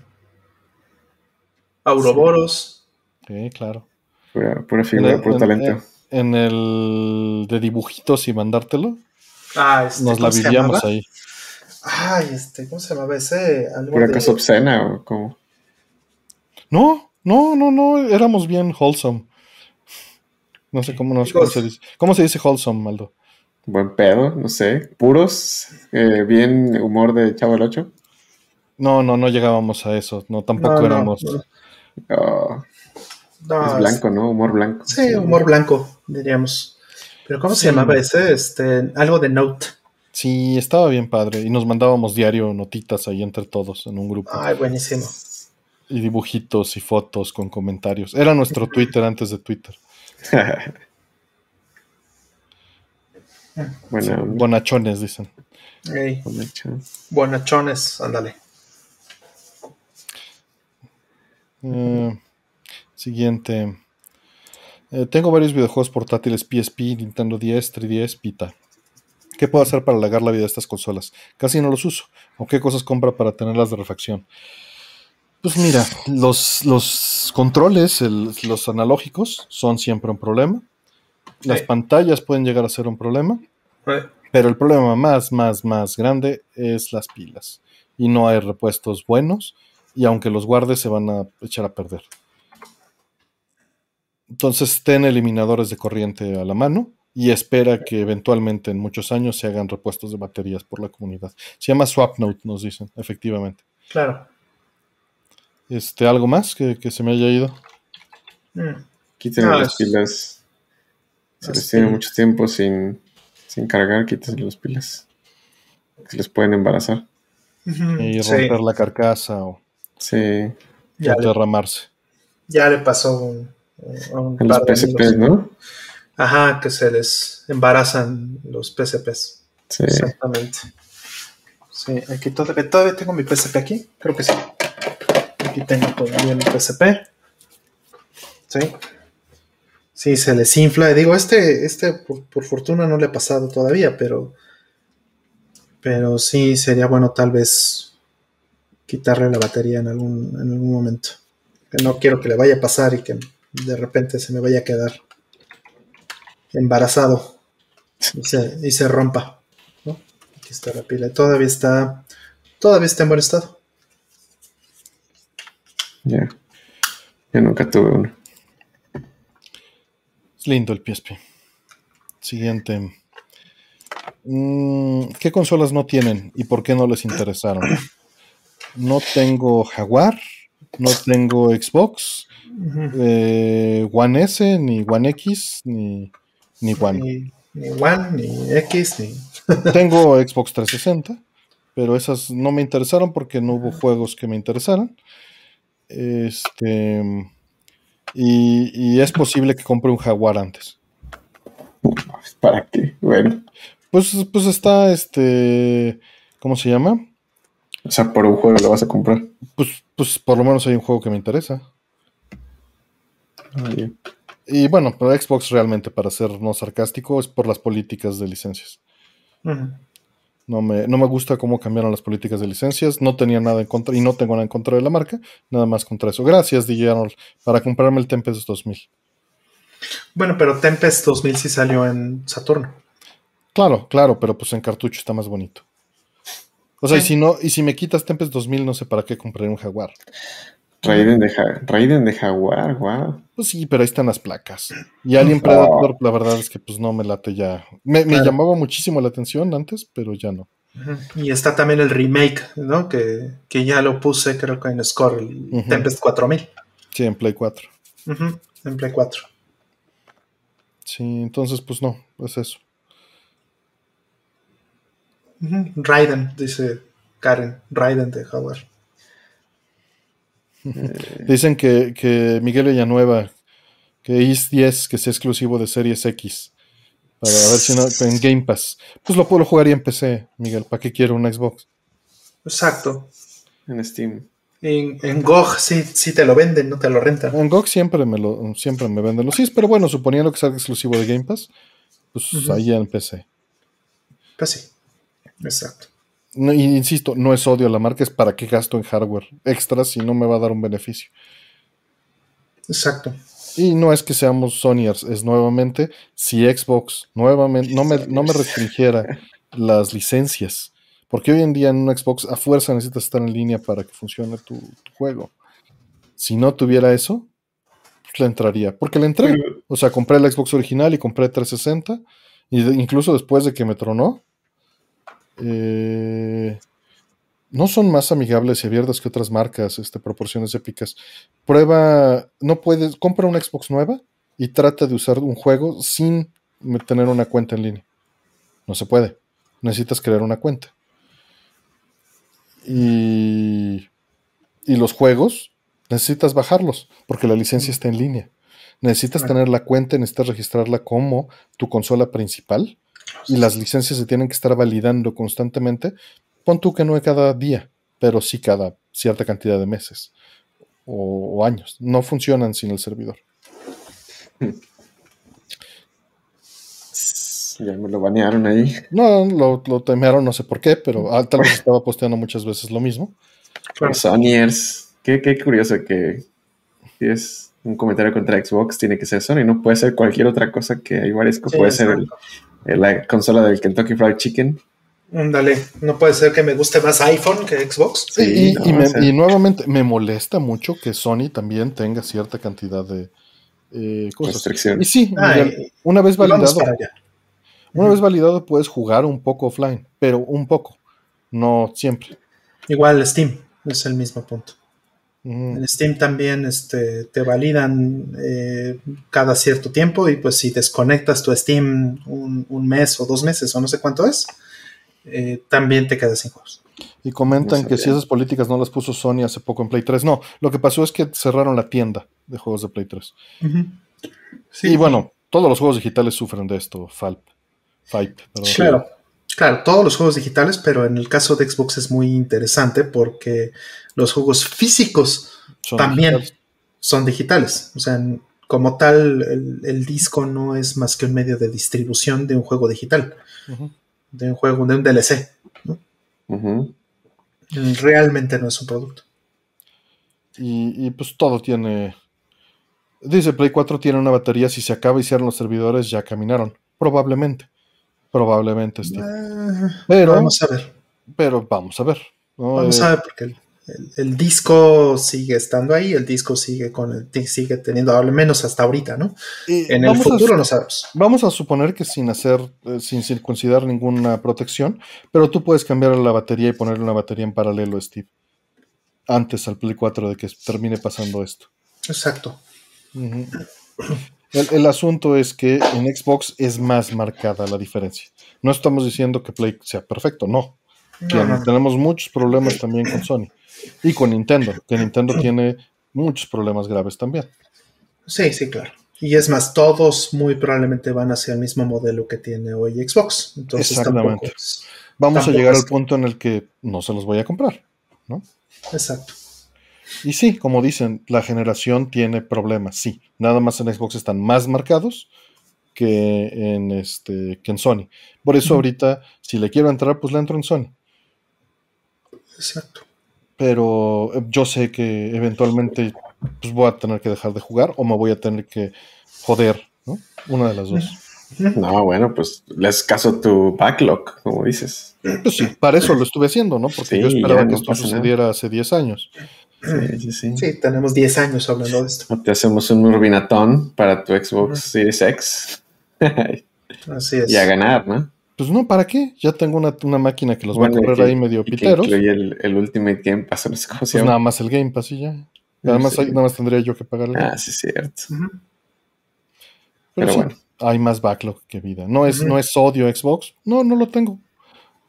Auroboros. Sí, claro. Pura, pura figura, En el- puro en- talento. En el de dibujitos y mandártelo, Ah, este, nos la ¿cómo se vivíamos ahí. Ay, este, ¿cómo se llamaba ese? Algo ¿Pura de- cosa obscena o cómo? No, no, no, no, éramos bien wholesome. No sé cómo, no sé cómo se dice. ¿Cómo se dice wholesome, Aldo? Buen pedo, no sé. Puros, eh, bien humor de Chavo el 8. No, no, no llegábamos a eso. No, tampoco No, no, éramos. no, Oh, no, es blanco, ¿no? Humor blanco. Sí, humor blanco, diríamos. Pero ¿cómo Sí. se llamaba ese? Este, algo de Note. Sí, estaba bien padre. Y nos mandábamos diario notitas ahí entre todos en un grupo. Ay, buenísimo. Y dibujitos y fotos con comentarios. Era nuestro Twitter antes de Twitter. Buena onda. Bonachones, dicen. Ey, Buena chava. buenachones, ándale. Eh, siguiente. Eh, tengo varios videojuegos portátiles PSP, Nintendo 10, 3DS, Vita. ¿Qué puedo hacer para alargar la vida de estas consolas? Casi no los uso. ¿O qué cosas compra para tenerlas de refacción? Pues mira, los, los controles, el- los analógicos, son siempre un problema. Las Sí. pantallas pueden llegar a ser un problema. Pero el problema más, más, más grande es las pilas. Y no hay repuestos buenos. Y aunque los guardes, se van a echar a perder. Entonces ten eliminadores de corriente a la mano y espera que eventualmente en muchos años se hagan repuestos de baterías por la comunidad. Se llama SwapNote, nos dicen, efectivamente. Claro. Este, ¿Algo más que, se me haya ido? Mm. Quiten las pilas. Se les tiene mucho tiempo sin, cargar, quítense las pilas. Se les pueden embarazar. Y romper la carcasa o sí. derramarse. Ya le pasó un, un a los PSPs, ¿no? Ajá, que se les embarazan los PSPs. Sí. Exactamente. Sí, aquí todavía, todavía tengo mi PSP aquí, creo que sí. Aquí tengo todavía mi PSP. Sí. Sí, se les infla. Digo, este, este por, fortuna no le ha pasado todavía, pero. Pero sí sería bueno tal vez quitarle la batería en algún, en algún momento. No quiero que le vaya a pasar y que de repente se me vaya a quedar embarazado y se, rompa. Aquí está la pila. Todavía está, todavía está en buen estado. Ya. Yo nunca tuve uno. Es lindo el PSP. Siguiente. Mm, ¿Qué consolas no tienen y por qué no les interesaron? No tengo Jaguar, no tengo Xbox, eh, One S, ni One X, ni ni One. Ni, One, ni X, ni. Tengo Xbox 360, pero esas no me interesaron porque no hubo juegos que me interesaran. Este. Y, es posible que compre un Jaguar antes. ¿Para qué? Bueno. Pues, pues está este. ¿Cómo se llama? O sea, por un juego lo vas a comprar. Pues, pues por lo menos hay un juego que me interesa. Ah, y bueno, pero Xbox realmente, para ser no sarcástico, es por las políticas de licencias. no, me, no me gusta cómo cambiaron las políticas de licencias. No tenía nada en contra, y no tengo nada en contra de la marca, nada más contra eso. Gracias, DJ Arnold, para comprarme el Tempest 2000. Bueno, pero Tempest 2000 sí salió en Saturno. Claro, claro, pero pues en cartucho está más bonito. O sea, y si no, y si me quitas Tempest 2000, no sé para qué compraré un Jaguar. Raiden de, de Jaguar, wow. Pues sí, pero ahí están las placas. Y Alien Predator, la verdad es que pues no me late ya. Me, llamaba muchísimo la atención antes, pero ya no. Y está también el remake, ¿no? Que, ya lo puse, creo que en Score, el Tempest 4000. Sí, en Play 4. En Play 4. Sí, entonces pues no, es eso. Raiden, dice Karen, Raiden de Jaguar. Dicen que, Miguel Villanueva, que IS 10, que sea exclusivo de Series X. Para ver si no, en Game Pass. Pues lo puedo jugar y en PC, Miguel. ¿Para qué quiero un Xbox? Exacto. En Steam. En, en GOG sí, te lo venden, no te lo rentan. En GOG siempre me, lo, siempre me venden los sí, pero bueno, suponiendo que sea exclusivo de Game Pass, pues ahí en PC. Pues sí, exacto insisto, no es odio a la marca, es para qué gasto en hardware extra si no me va a dar un beneficio. Exacto. Y no es que seamos Sonyers, es nuevamente, si Xbox nuevamente no me, no me restringiera las licencias, porque hoy en día en un Xbox a fuerza necesitas estar en línea para que funcione tu, juego. Si no tuviera eso, pues le entraría, porque le entré. O sea, compré el Xbox original y compré 360, y incluso después de que me tronó, eh, no son más amigables y abiertas que otras marcas, este, proporciones épicas. Prueba, no puedes, compra una Xbox nueva y trata de usar un juego sin tener una cuenta en línea. No se puede. Necesitas crear una cuenta. Y, y los juegos necesitas bajarlos porque la licencia está en línea. Necesitas tener la cuenta, necesitas registrarla como tu consola principal y las licencias se tienen que estar validando constantemente, pon tú que no es cada día, pero sí cada cierta cantidad de meses o, años. No funcionan sin el servidor. Ya me lo banearon ahí. No, lo, lo temearon, no sé por qué, pero ah, tal vez estaba posteando muchas veces lo mismo. Sonyers. Qué, qué curioso que es un comentario contra Xbox, tiene que ser Sony, no puede ser cualquier otra cosa que hay varias que puede ser el, la consola del Kentucky Fried Chicken. Dale, no puede ser que me guste más iPhone que Xbox. y, nuevamente me molesta mucho que Sony también tenga cierta cantidad de, eh, cosas. Restricciones. Y sí, Miguel, una vez Vamos validado, para allá. una vez validado puedes jugar un poco offline, pero un poco, no siempre. Igual Steam, es el mismo punto. En Steam también este, te validan eh, cada cierto tiempo y pues si desconectas tu Steam un, un mes o dos meses o no sé cuánto es, eh, también te quedas sin juegos. Y comentan No que si esas políticas no las puso Sony hace poco en Play 3. No, lo que pasó es que cerraron la tienda de juegos de Play 3. Sí, Y bueno, todos los juegos digitales sufren de esto, FALP. FIPE. Claro, claro, todos los juegos digitales, pero en el caso de Xbox es muy interesante porque los juegos físicos Son también digitales. son digitales. O sea, como tal, el, el disco no es más que un medio de distribución de un juego digital, de un juego, de un DLC. Ujú. Realmente no es un producto. Y, y, pues todo tiene. Dice Play 4 tiene una batería. Si se acaba y cierran los servidores, ya caminaron. Probablemente. Probablemente, Steve. Ah, Pero, vamos a ver. pero vamos a ver. ¿no? Vamos Eh, a ver porque el, disco sigue estando ahí, el disco sigue con el sigue teniendo al menos hasta ahorita, ¿no? y En el a- futuro no sabemos. Vamos a suponer que sin hacer, eh, sin circuncidar ninguna protección, pero tú puedes cambiar la batería y ponerle una batería en paralelo, Steve. Antes al Play 4 de que termine pasando esto. Exacto. El asunto es que en Xbox es más marcada la diferencia. No estamos diciendo que Play sea perfecto, no. No, Tiene- no, no. Tenemos muchos problemas también con Sony. Y con Nintendo, que Nintendo tiene muchos problemas graves también. Sí, sí, claro. Y es más, todos muy probablemente van hacia el mismo modelo que tiene hoy Xbox. Entonces Exactamente. es- Vamos a llegar es al que- punto en el que no se los voy a comprar. Exacto. Y sí, como dicen, la generación tiene problemas, sí. Nada más en Xbox están más marcados que en este que en Sony. Por eso ahorita, si le quiero entrar, pues le entro en Sony. Exacto. Pero eh, yo sé que eventualmente pues, voy a tener que dejar de jugar o me voy a tener que joder, ¿no? Una de las dos. No, bueno, pues les caso tu backlog, como dices. Pues sí, para eso lo estuve haciendo, ¿no? Porque Sí, yo esperaba que no esto nada. sucediera hace 10 años. Sí, sí, sí. Sí, tenemos 10 años hablando de esto. O te hacemos un urbinatón para tu Xbox Series X. Así es. y a ganar, ¿no? Pues no, ¿para qué? Ya tengo una, una máquina que los va a correr que- ahí medio y que piteros. incluye el, el Ultimate Game Pass, no sé cómo se Pues nada más el Game Pass y ya. Además, Sí. nada más tendría yo que pagar el Game Ah, sí, es cierto. Pero, Pero sí, bueno. hay más backlog que vida. No es, Ujú. no es odio Xbox. No, no lo tengo.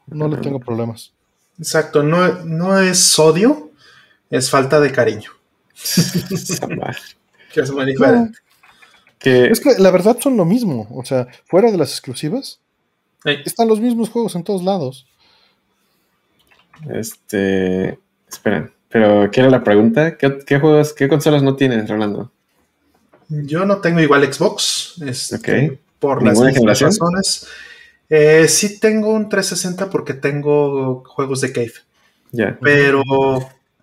No le tengo problemas. Exacto. No, no es odio, es falta de cariño. Que es muy diferente. Que, Es que la verdad son lo mismo. O sea, fuera de las exclusivas, Están los mismos juegos en todos lados. este. Esperen. Pero, ¿qué era la pregunta? ¿Qué, qué juegos, qué consolas no tienes, Rolando? Yo no tengo igual Xbox. este, Ok. Por las ¿Ninguna mismas generación? razones. Eh, sí tengo un 360 porque tengo juegos de Cave. Ya. Pero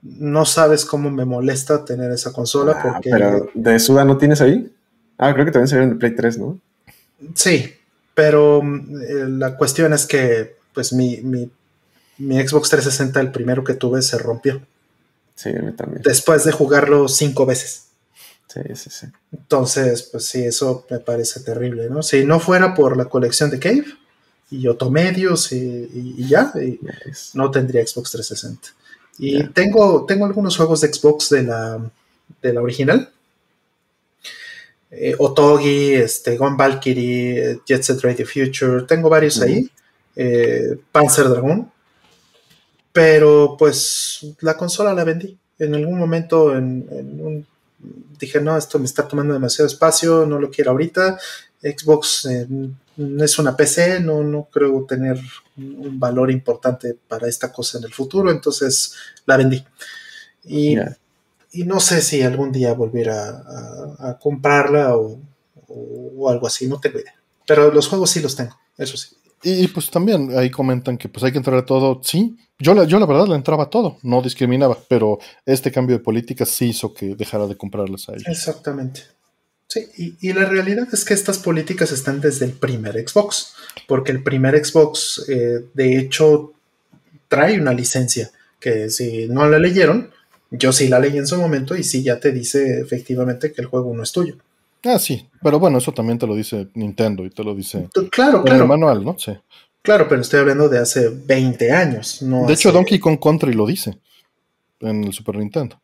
no sabes cómo me molesta tener esa consola Ah, porque pero, ¿de Suda no tienes ahí? Ah, creo que también salieron de Play 3, ¿no? sí, pero mm, eh, la cuestión es que pues mi, mi, mi Xbox 360, el primero que tuve, se rompió Sí, a mí también. después de jugarlo cinco veces. Sí, sí, sí. Entonces, pues sí, eso me parece terrible, ¿no? Si no fuera por la colección de Cave y Otomedios y, y- y ya, y no tendría Xbox 360. Y tengo, tengo algunos juegos de Xbox de la, de la original. Eh, Otogi, este, Gone Valkyrie, Jet Set Radio Future, tengo varios ahí. Eh, Panzer Dragon. Pero pues la consola la vendí. En algún momento en, en un- dije, no, esto me está tomando demasiado espacio, no lo quiero ahorita. Xbox eh, es una PC, no, no creo tener un valor importante para esta cosa en el futuro, entonces la vendí. Y. y no sé si algún día volviera a, a comprarla o, o- o algo así, no tengo idea. Pero los juegos sí los tengo, eso sí. Y, y, pues también ahí comentan que pues hay que entrar a todo. Sí, yo la, yo la verdad le entraba a todo, no discriminaba, pero este cambio de política sí hizo que dejara de comprarlas a ellos. Exactamente. Sí, y, y la realidad es que estas políticas están desde el primer Xbox, porque el primer Xbox, eh, de hecho, trae una licencia que si no la leyeron, yo sí la leí en su momento y sí ya te dice efectivamente que el juego no es tuyo. Ah, sí, pero bueno, eso también te lo dice Nintendo y te lo dice Claro, en el manual, ¿no? Sí. Claro, pero estoy hablando de hace 20 años. No De hecho, Donkey Kong Country lo dice en el Super Nintendo,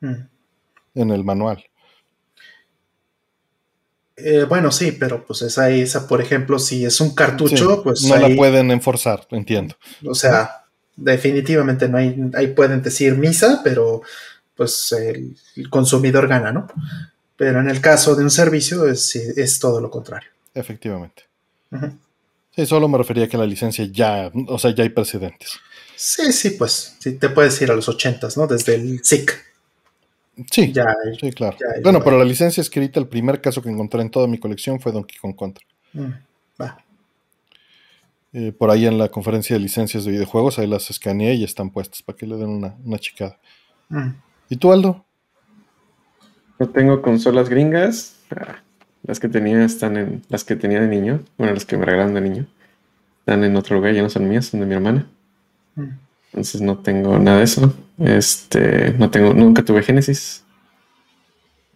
Mm. en el manual. Eh, bueno, sí, pero pues esa, esa, por ejemplo, si es un cartucho, Sí, pues no ahí, la pueden enforzar, entiendo. o sea, definitivamente no hay, ahí pueden decir misa, pero pues el, el consumidor gana, ¿no? Pero en el caso de un servicio es, es todo lo contrario. Efectivamente. Sí, solo me refería a que la licencia ya, o sea, ya hay precedentes. Sí, sí, pues, sí, te puedes ir a los ochentas, ¿no? Desde el SIC. Sí, Ya, sí, claro. ya bueno, pero la licencia escrita, el primer caso que encontré en toda mi colección fue Donkey Kong Country. mm. Eh, por ahí en la conferencia de licencias de videojuegos, ahí las escaneé y están puestas para que le den una, una chicada. Mm. ¿Y tú, Aldo? Yo tengo consolas gringas. Ah, Las que tenía están en. Las que tenía de niño. Bueno, las que me regalaron de niño. Están en otro lugar, ya no son mías, son de mi hermana. Mm. Entonces no tengo nada de eso. Este. No tengo. Nunca tuve Genesis.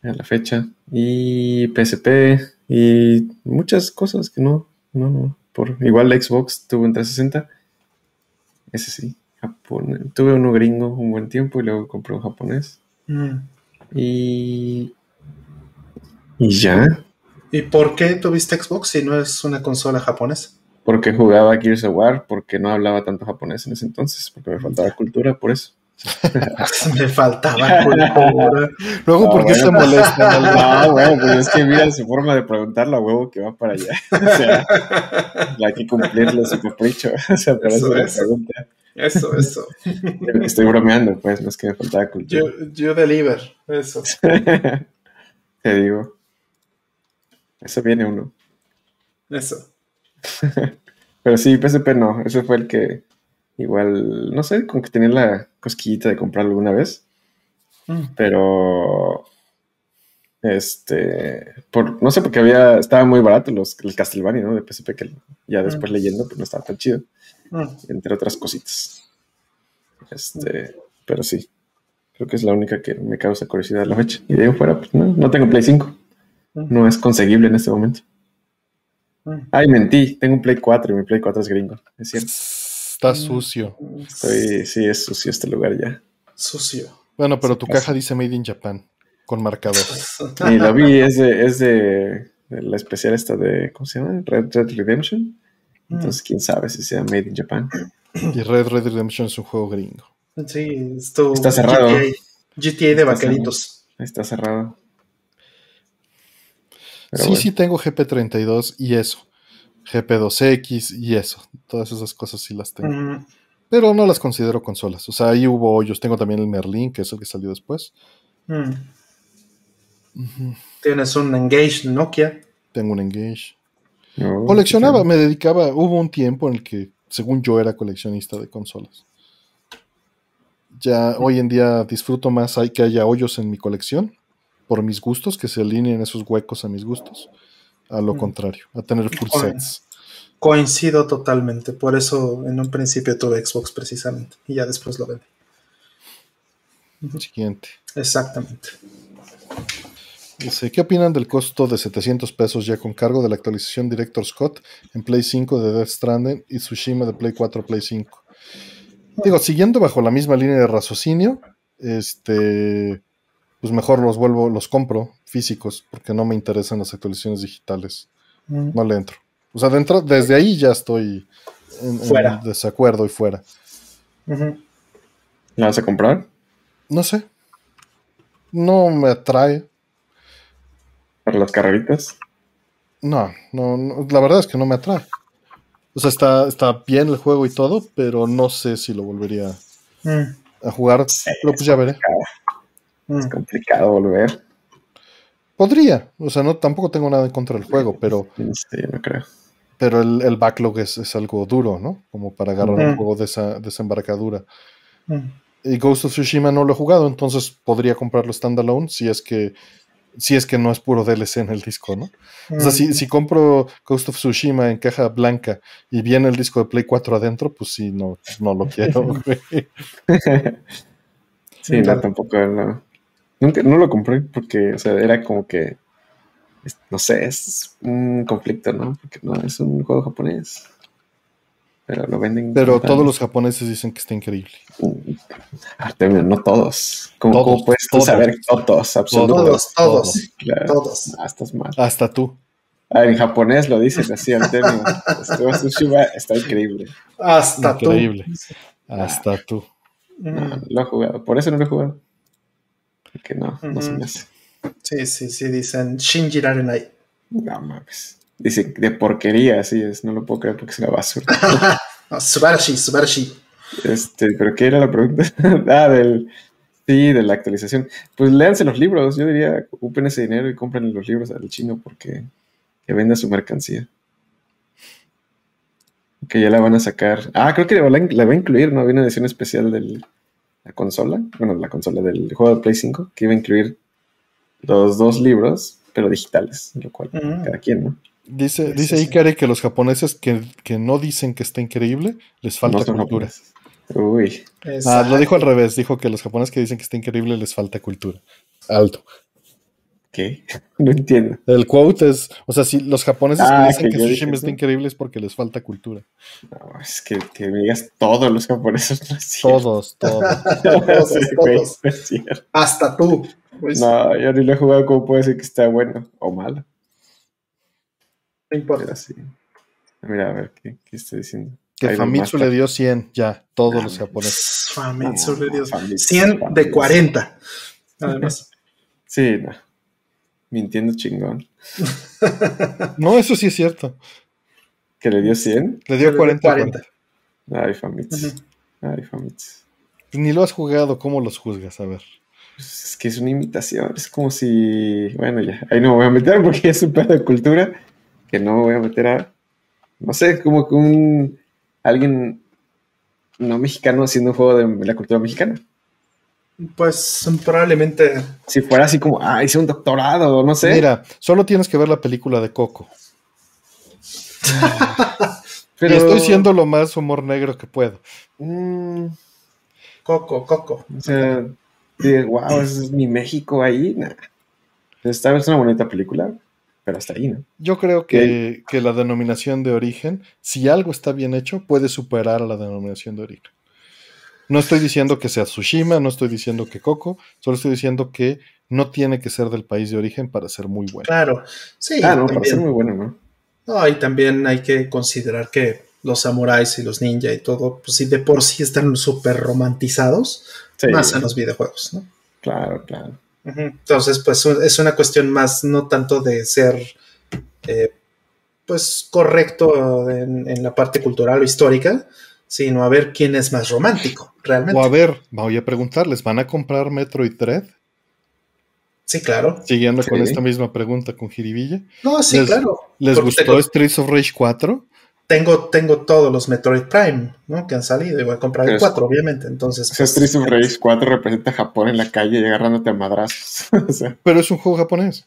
A la fecha. Y PSP. Y muchas cosas que no. No, no. Por, igual Xbox tuve un 360. Ese sí. Japón. Tuve uno gringo un buen tiempo y luego compré un japonés. Mm. Y. Y ya. ¿Y por qué tuviste Xbox si no es una consola japonesa? Porque jugaba Gears of War, porque no hablaba tanto japonés en ese entonces, porque me faltaba cultura, por eso. Me faltaba. Luego, Ah, ¿por qué bueno. se molestan? Aldo? No, güey, pues es que mira su forma de preguntarlo a huevo que va para allá. O sea, hay que cumplirle su capricho. O sea, por eso Eso la es. pregunta. Eso, eso. Estoy bromeando, pues, no es que me faltaba cultura. You, you deliver. Eso. Te digo. Eso viene uno. Eso. Pero sí, PSP no, ese fue el que igual, no sé, como que tenía la cosquillita de comprarlo alguna vez. Mm. pero este por no sé porque había estaba muy barato los el Castlevania ¿no? de PSP que ya después leyendo pues no estaba tan chido Mm. entre otras cositas este pero sí creo que es la única que me causa curiosidad a la fecha y de ahí fuera pues no, no tengo Play 5 Mm. no es conseguible en este momento Mm. ay mentí tengo un Play 4 y mi Play 4 es gringo es cierto Está sucio. Estoy, sí es sucio este lugar ya Sucio. Bueno, pero Sí, tu caja dice Made in Japan, con marcador. Y lo vi, es de, es de, de la especial esta de, ¿cómo se llama? Red Dead Redemption. Entonces, quién sabe si sea Made in Japan. Y Red Red Redemption es un juego gringo. Sí, esto. Está cerrado. GTA, GTA de Está vaqueritos. Está cerrado. Pero sí, bueno. sí tengo GP32 y eso. GP2X y eso. Todas esas cosas sí las tengo. Mm, Pero no las considero consolas. O sea, ahí hubo hoyos. Tengo también el Merlin, que es el que salió después. mm. Tienes un Engage Nokia. Tengo un Engage. No, Coleccionaba, sí, me dedicaba. Hubo un tiempo en el que, según yo, era coleccionista de consolas. Ya hoy en día disfruto más hay que haya hoyos en mi colección por mis gustos, que se alineen esos huecos a mis gustos. A lo contrario, a tener full sets. Coincido totalmente. Por eso en un principio tuve Xbox precisamente. Y ya después lo vendí. Siguiente. Exactamente. Dice, ¿qué opinan del costo de 700 pesos ya con cargo de la actualización Director Scott en Play 5 de Death Stranding y Tsushima de Play 4 Play 5? Digo, siguiendo bajo la misma línea de raciocinio, este, pues mejor los vuelvo, los compro físicos, porque no me interesan las actualizaciones digitales. Mm. No le entro. O sea, dentro, desde ahí ya estoy en, en Fuera. desacuerdo y fuera. Ujú. ¿La vas a comprar? No sé. No me atrae. ¿Para las carreritas? No, no, no, la verdad es que no me atrae. O sea, está, está bien el juego y todo, pero no sé si lo volvería Mm. a jugar. Pero pues ya veré. Mm. Complicado volver. Podría. O sea, no, tampoco tengo nada en contra del juego, pero, yo no creo. pero el, el backlog es, es algo duro, ¿no? Como para agarrar un Ujú. juego de esa, de esa embarcadura. Mm. Y Ghost of Tsushima no lo he jugado, entonces podría comprarlo standalone si es que si es que no es puro DLC en el disco, ¿no? O sea, si, Mm. si compro Ghost of Tsushima en caja blanca y viene el disco de Play 4 adentro, pues sí, no, no lo quiero. Sí, no, tampoco no. Nunca, no lo compré porque, o sea, era como que no sé, es un conflicto, ¿no? Porque no es un juego japonés. Pero lo venden. Pero tal. todos los japoneses dicen que está increíble. Artemio, no todos. ¿Cómo, Todos, cómo puedes todos. saber todos? Absolutamente. Todos, todos, Claro. todos. Ah, estás mal. Hasta tú. Ah, en japonés lo dicen así, Artemio. Este Tsushima está increíble. Hasta tú. Increíble. Hasta tú. No, lo he jugado. Por eso no lo he jugado. Porque no, no se me hace. Sí, sí, sí, dicen Shinji Rarenai. No mames. Dice de porquería, así es. No lo puedo creer porque es una basura. No, Subarashi, Subarashi. Este, pero ¿qué era la pregunta? ah, del. Sí, de la actualización. Pues léanse los libros. Yo diría, ocupen ese dinero y compren los libros al chino porque que venda su mercancía. Que ya la van a sacar. Ah, creo que la, la va a incluir, ¿no? Había una edición especial de la consola. Bueno, la consola del juego de Play 5, que iba a incluir los dos libros, pero digitales, lo cual Mm. cada quien, ¿no? Dice, Sí, dice sí, Ikari que los japoneses que, que no dicen que está increíble, les falta No cultura. japoneses. Uy, Ah, lo dijo al revés, dijo que los japoneses que dicen que está increíble les falta cultura. Alto. ¿Qué? No entiendo. El quote es, o sea, si los japoneses Ah, que dicen que que dije está increíble es porque les falta cultura. No, es que, que me digas todos los japoneses. No es. Todos, todos. Todos, Sí, güey, todos. no es cierto. Hasta tú. Pues, no. No, yo ni lo he jugado, ¿cómo puede ser que está bueno o malo? importa. Pero sí. Mira, a ver, ¿qué, qué estoy diciendo? Que Famitsu le dio 100, ya, todos Ah, los japoneses. Famitsu le dio Famitsu, 100 de Famitsu. 40. Además. Sí, no. Mintiendo chingón. No, eso sí es cierto. ¿Que le dio 100? Le dio 40. 40. Ay, Famitsu. Ujú. Ay, Famitsu. Pues Ni lo has jugado, ¿cómo los juzgas? A ver. Pues es que es una imitación. Es como si. Bueno, ya. Ahí no me voy a meter porque es un pedo de cultura. Que no me voy a meter a. No sé, como que un. Alguien no mexicano haciendo un juego de la cultura mexicana. Pues probablemente. Si fuera así como, ah, hice un doctorado, no sé. Mira, solo tienes que ver la película de Coco. pero Y estoy siendo lo más humor negro que puedo. Mm, Coco, Coco. o sea, wow, ese es mi México ahí. Nah. Esta es una bonita película, pero hasta ahí, ¿no? Yo creo que, que la denominación de origen, si algo está bien hecho, puede superar a la denominación de origen. No estoy diciendo que sea Tsushima, no estoy diciendo que Coco, solo estoy diciendo que no tiene que ser del país de origen para ser muy bueno. Claro. Sí, Ah, no, para también. ser muy bueno, ¿no? No, y también hay que considerar que los samuráis y los ninja y todo, pues sí, de por sí están súper romantizados, Sí, más en los videojuegos, ¿no? claro, claro. Entonces, pues es una cuestión más, no tanto de ser, eh, pues, correcto en, en la parte cultural o histórica, sino a ver quién es más romántico, realmente. O a ver, voy a preguntarles, ¿van a comprar Metroid Dread? Sí, claro. Siguiendo Sí. con esta misma pregunta con Jiribilla. No, sí, Les- claro. ¿Les Porque gustó tengo, Streets of Rage 4? tengo, tengo todos los Metroid Prime, ¿no? Que han salido y voy a comprar el Pero es- 4, obviamente. Entonces, O sea, pues, Streets of Rage 4 representa a Japón en la calle y agarrándote a madrazos. o sea, Pero es un juego japonés.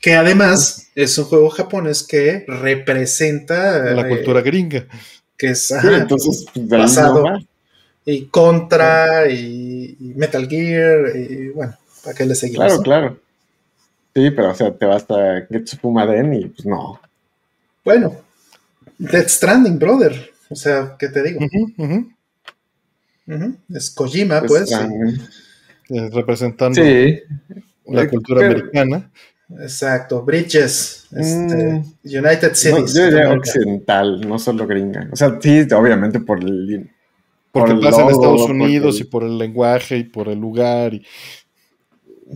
que además es un juego japonés que representa La eh, cultura gringa. Que es sí, ajá, entonces, pues, basado. va. y Contra y, y Metal Gear y bueno, ¿para qué le seguimos? Claro, no? claro. Sí, pero o sea, te vas a Getsu Fumaden y pues no. Bueno, Death Stranding, brother. O sea, ¿qué te digo? Es Kojima, pues. Representando Sí. la cultura pero- americana. Exacto. Bridges. este, Mm. United No, Cities. yo diría occidental, no solo gringa. O sea, sí, obviamente por el. Porque por el pasa en logo, Estados porque Unidos el- y por el lenguaje y por el lugar. Y,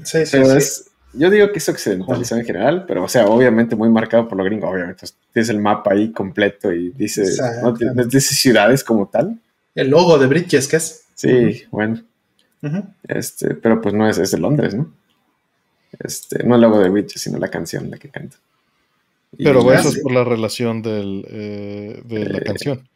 Sí, sí, Pero sí. es, yo digo que es occidentalizado en general, pero o sea, obviamente muy marcado por lo gringo, obviamente. Tienes el mapa ahí completo y dice, Exacto. ¿no? Tienes- dice ciudades como tal. El logo de Bridges, ¿qué es? Sí, bueno, este, pero pues no es, es de Londres, ¿no? Este, no el logo de Witcher, sino la canción la que canta. Y- pero eso es por la relación del, eh, de la Eh, canción.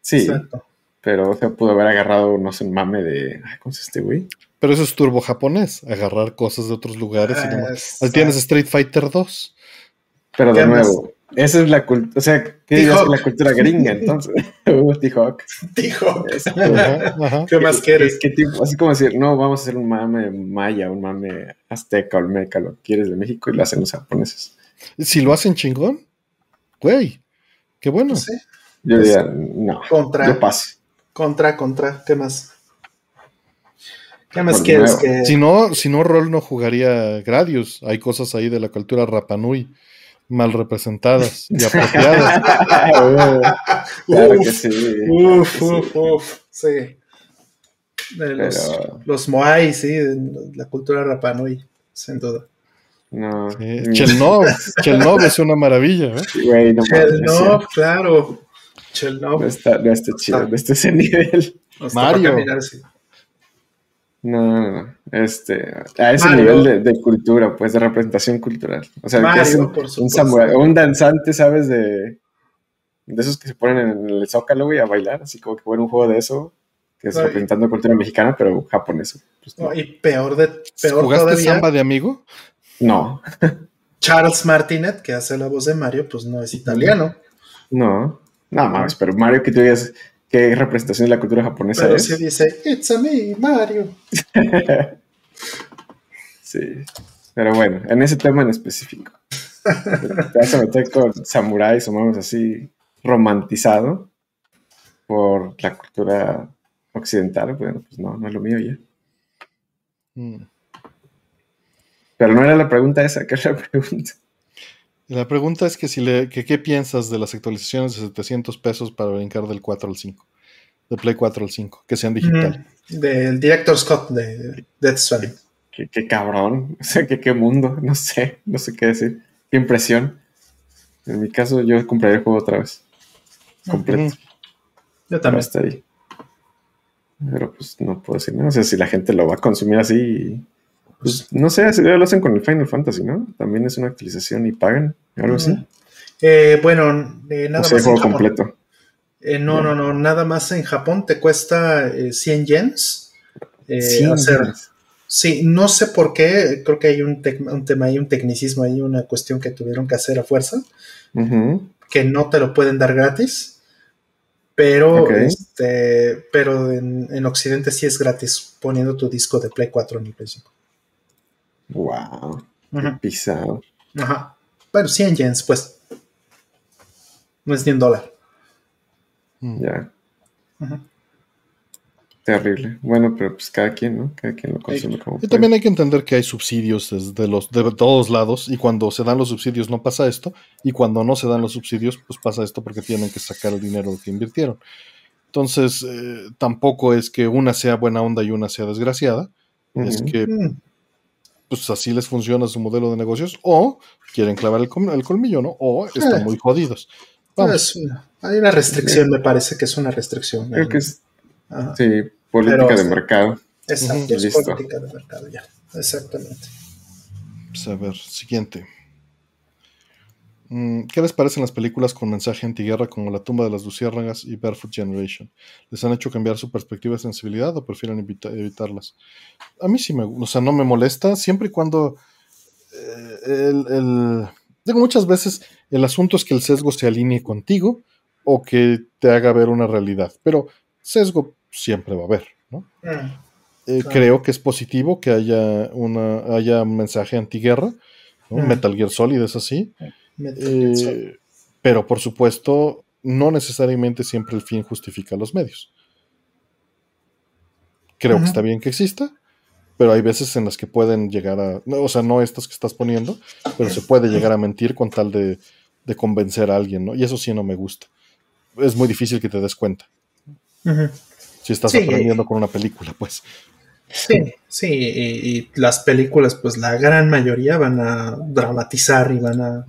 Sí, Exacto. pero o sea, pudo haber agarrado, no sé, un mame de. ay, ¿Cómo se este güey? Pero eso es turbo japonés, agarrar cosas de otros lugares. y Ah, demás. exacto. Ahí tienes Street Fighter 2. Pero ¿Qué de nuevo, Esa es la cultura, o sea, ¿qué la cultura gringa entonces? uh, T-Hawk. T-Hawk. ¿Qué más quieres? ¿Qué, qué tipo? Así como decir, no, vamos a hacer un mame maya, un mame azteca, olmeca, lo que quieres de México y lo hacen los japoneses. Si lo hacen chingón, güey, qué bueno. Sí. Yo Pues, diría, no, Contra, yo paso. contra, contra. ¿Qué más? ¿Qué más Por quieres? Que... Si no, si no, Rol no jugaría Gradius. Hay cosas ahí de la cultura Rapanui mal representadas y apropiadas. claro Uf, que sí. Uf, claro que sí. uf, uf, sí. De los, Pero- los Moai, sí, de la cultura Rapanui, sin duda. No. Sí, Mm, Chelnov, Chelnov es una maravilla. ¿eh? Güey, no Chelnov, claro. Chelnov. No está, no está chido, no está ese nivel. Mario. caminar así. No, no, no. Este, a ese Mario. nivel de, de cultura, pues, de representación cultural. O sea, Mario, que es un, por un supuesto. samurái, un danzante, ¿sabes? De, de esos que se ponen en el zócalo, güey, a bailar, así como que fuera un juego de eso, que es Ay. representando cultura mexicana, pero japonesa. Pues, no. No, y peor, de, peor ¿Jugaste todavía, samba de amigo? no, Charles Martinet, que hace la voz de Mario, pues no es italiano. no, no mames, pero Mario, que tú digas qué representación de la cultura japonesa Pero es. sí dice, it's a me, Mario. Sí, pero bueno, en ese tema en específico. Te vas a meter con samuráis o mames así romantizado por la cultura occidental, bueno, pues no, no es lo mío ya. Mm. Pero no era la pregunta esa, ¿qué era la pregunta? Y La pregunta es que si le, que qué piensas de las actualizaciones de 700 pesos para brincar del 4 al 5, de Play 4 al 5, que sean digital. Mm, Del director Scott de Death Stranding. Qué, qué cabrón, o sea, qué, qué mundo, no sé, no sé qué decir. Qué impresión. En mi caso, yo compraría el juego otra vez. Completo. Yo Pero también. hasta ahí. Pero pues no puedo decir nada. O sea, si la gente lo va a consumir así, pues no sé, lo hacen con el Final Fantasy, ¿no? También es una actualización y pagan, algo así. Eh, bueno, eh, nada sé, el más en juego Japón. completo. Eh, no, no, no, nada más en Japón te cuesta eh, 100 yens. Sí, hacer. Sí, no sé por qué, creo que hay un, tema ahí, un tecnicismo ahí, una cuestión que tuvieron que hacer a fuerza, que no te lo pueden dar gratis, pero, este, pero en, en Occidente sí es gratis poniendo tu disco de Play 4 en el Play 5. Wow, qué pisado. Ajá. Bueno, 100 yens, pues. No es ni un dólar. Ya, terrible. Bueno, pero pues cada quien, ¿no? Cada quien lo consume como Y puede. también hay que entender que hay subsidios desde los, de todos lados y cuando se dan los subsidios no pasa esto y cuando no se dan los subsidios pues pasa esto porque tienen que sacar el dinero que invirtieron. Entonces eh, tampoco es que una sea buena onda y una sea desgraciada, es que Mm. Pues así les funciona su modelo de negocios o quieren clavar el, el colmillo, ¿no? O están Eh. muy jodidos. Vamos. Una- hay una restricción, me parece que es una restricción. Creo que es, Ajá. sí, política Pero- de mercado. Exacto, es Listo. política de mercado ya. Exactamente. Pues, a ver, siguiente. Mm, ¿Qué les parecen las películas con mensaje antiguerra como La tumba de las luciérnagas y Barefoot Generation? ¿Les han hecho cambiar su perspectiva y sensibilidad o prefieren evita- evitarlas? A mí sí me, o sea, no me molesta, siempre y cuando eh, el, el- digo, muchas veces el asunto es que el sesgo se alinee contigo o que te haga ver una realidad, pero sesgo siempre va a haber, ¿no? Mm, Eh. Creo que es positivo que haya, una, haya un mensaje antiguerra, ¿no? Mm. Metal Gear Solid es así, eh, pero por supuesto no necesariamente siempre el fin justifica los medios. Creo que está bien que exista, pero hay veces en las que pueden llegar a, no, o sea, no estas que estás poniendo, pero se puede llegar a mentir con tal de, de convencer a alguien, ¿no? Y eso sí no me gusta. Es muy difícil que te des cuenta, si estás Sí. aprendiendo con una película, pues. Sí, sí, y, y las películas, pues la gran mayoría van a dramatizar y van a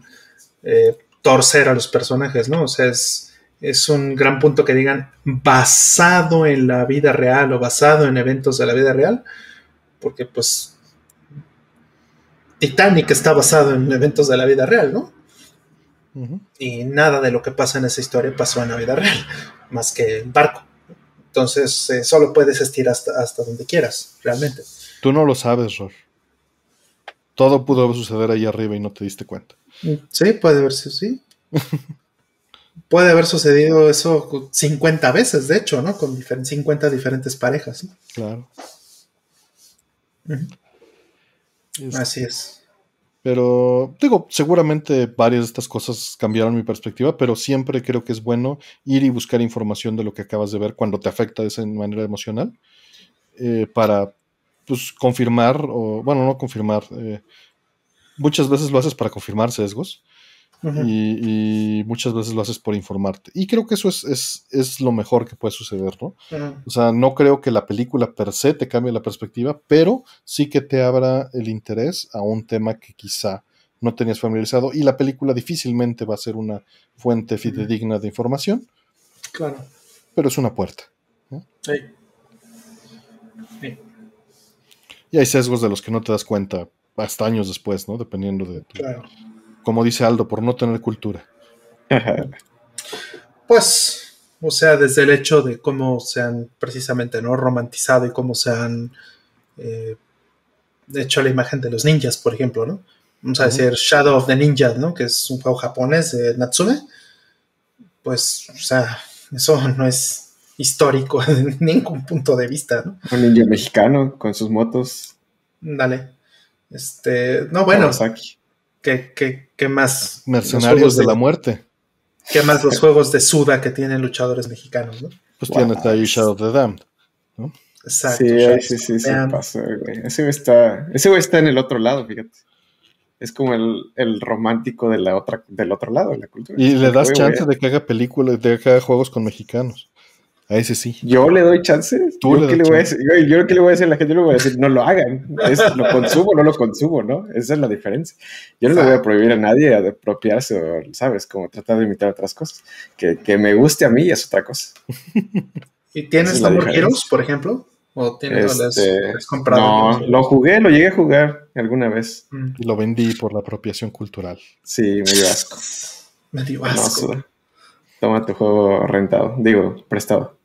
eh, torcer a los personajes, ¿no? O sea, es, es un gran punto que digan basado en la vida real o basado en eventos de la vida real, porque pues Titanic está basado en eventos de la vida real, ¿no? Y nada de lo que pasa en esa historia pasó en la vida real, más que el barco. Entonces, eh, solo puedes estirar hasta, hasta donde quieras, realmente. Tú no lo sabes, Ror. Todo pudo suceder ahí arriba y no te diste cuenta. Sí, puede verse, sí. Puede haber sucedido eso 50 veces, de hecho, ¿no? Con 50 diferentes parejas. Claro. Así es. Pero digo, seguramente varias de estas cosas cambiaron mi perspectiva, pero siempre creo que es bueno ir y buscar información de lo que acabas de ver cuando te afecta de esa manera emocional eh, para pues, confirmar, o bueno, no confirmar, eh, muchas veces lo haces para confirmar sesgos y, muchas veces lo haces por informarte. Y creo que eso es, es, lo mejor que puede suceder, ¿no? O sea, no creo que la película per se te cambie la perspectiva, pero sí que te abra el interés a un tema que quizá no tenías familiarizado y la película difícilmente va a ser una fuente fidedigna de información. Claro. Pero es una puerta. Sí. sí. Y hay sesgos de los que no te das cuenta hasta años después, ¿no? Dependiendo de tu, claro como dice Aldo, por no tener cultura. pues, o sea, desde el hecho de cómo se han precisamente no romantizado y cómo se han eh, hecho la imagen de los ninjas, por ejemplo, ¿no? Vamos a decir Shadow of the Ninja, ¿no? Que es un juego japonés de Natsume. Pues, o sea, eso no es histórico en ningún punto de vista, ¿no? Un ninja mexicano con sus motos. Dale. Este, no, bueno. ¿Qué, más? Mercenarios de, la muerte. ¿Qué más los juegos de Suda que tienen luchadores mexicanos, ¿no? Pues tiene ahí Shadow of the Damned, ¿no? Exacto. Sí, sí, sí, sí, pasó, güey. Ese güey está, ese güey está en el otro lado, fíjate. Es como el, el romántico de la otra, del otro lado de la cultura. Y le das chance de que haga películas, de que haga juegos con mexicanos. A ese sí. Yo le doy chance. ¿Tú yo, le, le voy a decir, yo, que le voy a decir a la gente, yo le voy a decir, no lo hagan. Es, lo consumo no lo consumo, ¿no? Esa es la diferencia. Yo no le voy a prohibir a nadie a apropiarse o, ¿sabes? Como tratar de imitar otras cosas. Que, que me guste a mí es otra cosa. ¿Y tienes Heroes, por ejemplo? ¿O tienes este, comprado? No, lo jugué, lo llegué a jugar alguna vez. Mm. Lo vendí por la apropiación cultural. Sí, me dio asco. Me dio asco. Toma tu juego rentado, digo, prestado.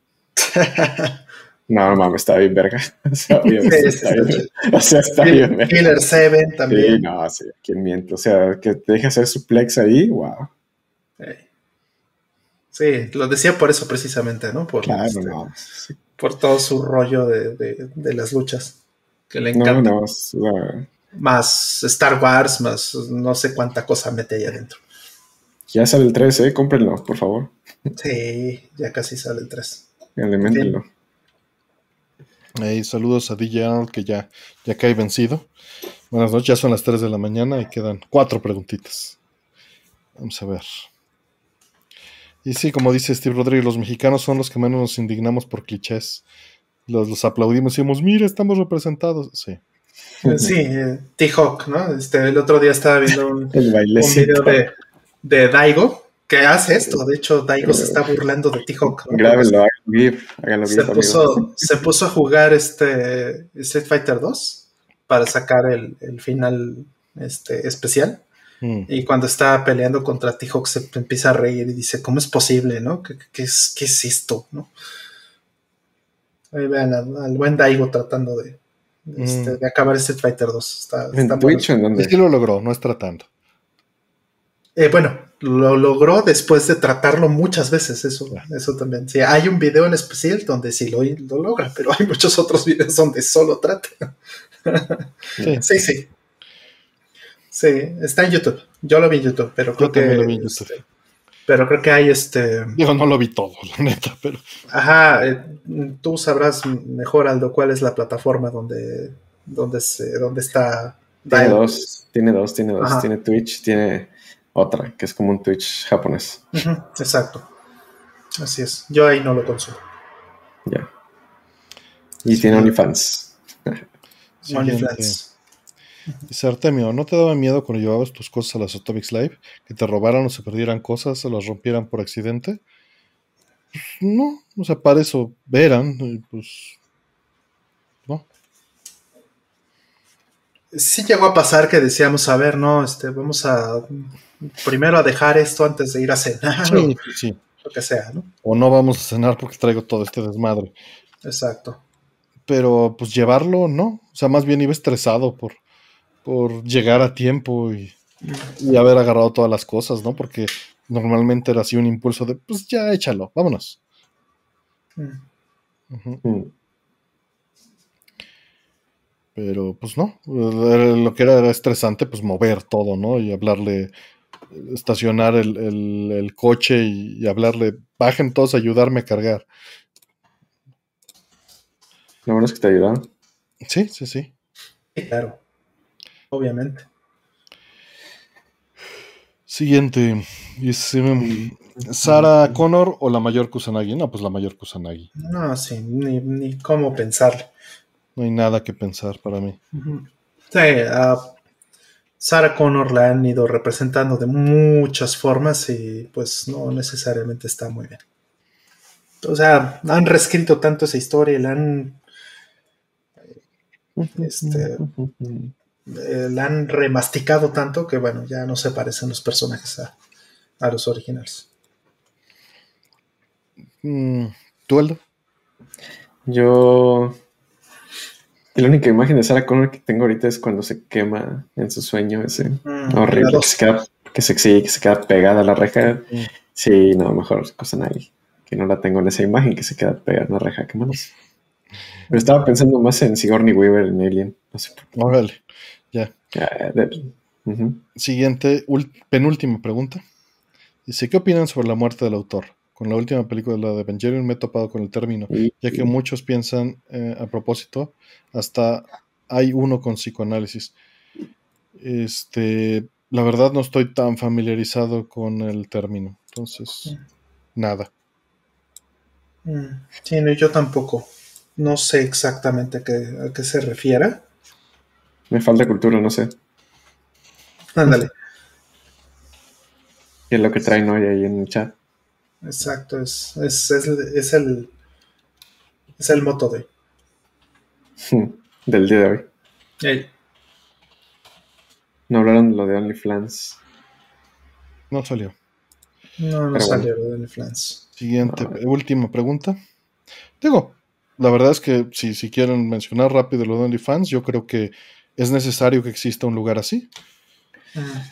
no, no mames, está bien verga. O sea, está bien. O sea, está bien. Killer 7 también. Sí, no, sí, quién miente. O sea, que te deje hacer suplex ahí, wow. Sí, lo decía por eso precisamente, ¿no? Por, claro, este, no. por todo su rollo de, de, las luchas que le encanta. No, no, Más Star Wars, más no sé cuánta cosa mete ahí adentro. Ya sale el 3, ¿eh? Cómprenlo, por favor. Sí, ya casi sale el 3. Elementenlo. Hey, saludos a DJ Arnold que ya, ya cae vencido. Buenas noches, ya son las 3 de la mañana y quedan cuatro preguntitas. Vamos a ver. Y sí, como dice Steve Rodríguez, los mexicanos son los que menos nos indignamos por clichés. Los, los aplaudimos y decimos, mira, estamos representados. Sí. Sí, eh, T-Hawk, ¿no? Este, el otro día estaba viendo un, un video de, de Daigo, que hace esto. De hecho, Daigo se está burlando de T-Hawk. Grábenlo, háganlo se, puso, se puso a jugar este Street Fighter 2 para sacar el, final este, especial. Mm. Y cuando está peleando contra T-Hawk se empieza a reír y dice, ¿cómo es posible, no? ¿Qué, es, qué es, esto, no? Ahí vean al, buen Daigo tratando de, este, mm. de acabar Street Fighter 2. Está, ¿En Twitch en dónde? Es que lo logró, no es tratando. Eh, bueno, lo logró después de tratarlo muchas veces, eso, eso también. Sí, hay un video en especial donde sí lo, lo logra, pero hay muchos otros videos donde solo trata. Sí. sí, sí. está en YouTube. Yo lo vi en YouTube, pero creo que. Lo vi en YouTube. Este, pero creo que hay este. Digo, no lo vi todo, la neta, pero. Ajá, eh, tú sabrás mejor, Aldo, cuál es la plataforma donde, donde, se, donde está. Tiene dos, tiene dos, tiene dos. Tiene Twitch, tiene otra, que es como un Twitch japonés. exacto. Así es. Yo ahí no lo consumo. Ya. Y tiene OnlyFans. OnlyFans. Dice Artemio, ¿no te daba miedo cuando llevabas tus cosas a las Atomics Live? ¿Que te robaran o se perdieran cosas o las rompieran por accidente? Pues, no, o sea, para eso verán, pues sí llegó a pasar que decíamos, a ver, no, este, vamos a primero a dejar esto antes de ir a cenar. Sí, sí. Lo que sea, ¿no? O no vamos a cenar porque traigo todo este desmadre. Exacto. Pero pues llevarlo, no. O sea, más bien iba estresado por, por llegar a tiempo y, y haber agarrado todas las cosas, ¿no? Porque normalmente era así un impulso de, pues ya échalo, vámonos. Mm. Pero pues no, lo que era, estresante, pues mover todo, ¿no? Y hablarle, estacionar el, coche y, hablarle, bajen todos a ayudarme a cargar. Lo bueno es que te ayudaron. Sí, sí, sí. Sí, claro. Obviamente. Siguiente. ¿Sara Connor o la mayor Kusanagi? No, pues la mayor Kusanagi. No, sí, ni, ni cómo pensar. No hay nada que pensar para mí. Sí, a Sarah Connor la han ido representando de muchas formas y pues no necesariamente está muy bien. O sea, han reescrito tanto esa historia y la han este, eh, la han remasticado tanto que bueno, ya no se parecen los personajes a, a los originales. Mm, ¿Tú, Aldo? Yo. La única imagen de Sarah Connor que tengo ahorita es cuando se quema en su sueño, ese mm, horrible, que se, queda, que, se, que se queda pegada a la reja. Sí, no, mejor cosa nadie. Que no la tengo en esa imagen, que se queda pegada a la reja, qué manos. Pero estaba pensando más en Sigourney Weaver en Alien. No sé por Órale, ya. Siguiente, penúltima pregunta. Dice, ¿qué opinan sobre la muerte del autor? Con la última película de Evangelion me he topado con el término, ya que muchos piensan, eh, a propósito, hasta hay uno con psicoanálisis. Este, la verdad no estoy tan familiarizado con el término, entonces, nada. Mm, sí, no, yo tampoco. No sé exactamente a qué, a qué se refiere. Me falta cultura, no sé. Ándale. ¿Qué es lo que traen hoy ahí en el chat? Exacto, es, es, es, el es el moto de del día de hoy. No hablaron de lo de OnlyFans. No salió. No, no salió lo de OnlyFans. Siguiente, última pregunta. Digo, la verdad es que si, si quieren mencionar rápido lo de OnlyFans, yo creo que es necesario que exista un lugar así.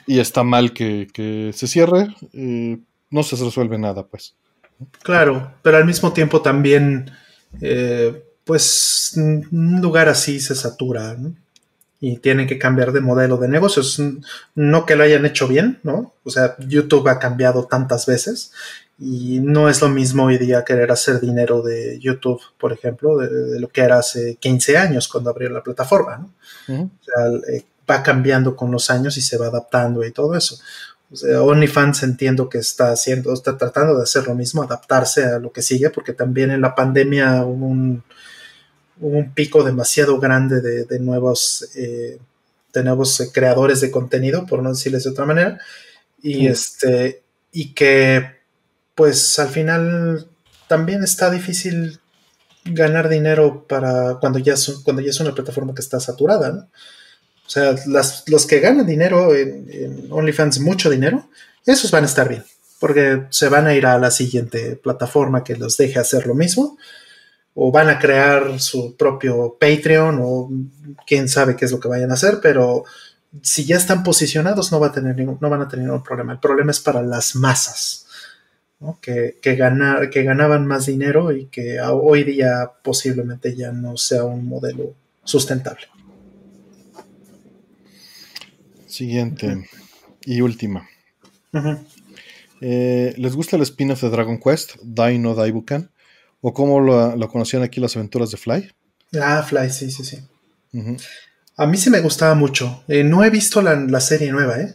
Y está mal que, se cierre. Eh, no se resuelve nada, pues. Claro, pero al mismo tiempo también, eh, pues, un lugar así se satura, ¿no? Y tienen que cambiar de modelo de negocios. No que lo hayan hecho bien, ¿no? O sea, YouTube ha cambiado tantas veces y no es lo mismo hoy día querer hacer dinero de YouTube, por ejemplo, de, lo que era hace 15 años cuando abrió la plataforma, ¿no? O sea, eh, va cambiando con los años y se va adaptando y todo eso. O sea, OnlyFans entiendo que está haciendo, está tratando de hacer lo mismo, adaptarse a lo que sigue, porque también en la pandemia hubo un, un pico demasiado grande de, nuevos, eh, de nuevos eh, creadores de contenido, por no decirles de otra manera, y este, y que pues al final también está difícil ganar dinero para cuando ya, cuando ya es una plataforma que está saturada, ¿no? O sea, los que ganan dinero en, OnlyFans, mucho dinero, esos van a estar bien, porque se van a ir a la siguiente plataforma que los deje hacer lo mismo, o van a crear su propio Patreon, o quién sabe qué es lo que vayan a hacer, pero si ya están posicionados no, va a tener ningún, no van a tener ningún problema. El problema es para las masas, que, que, que ganaban más dinero y que hoy día posiblemente ya no sea un modelo sustentable. Siguiente y última. Eh, ¿Les gusta el spin-off de Dragon Quest, Dino Daibukan? ¿O cómo lo, conocían aquí las aventuras de Fly? Ah, Fly, sí, sí, sí. A mí sí me gustaba mucho. Eh, no he visto la, serie nueva, ¿eh?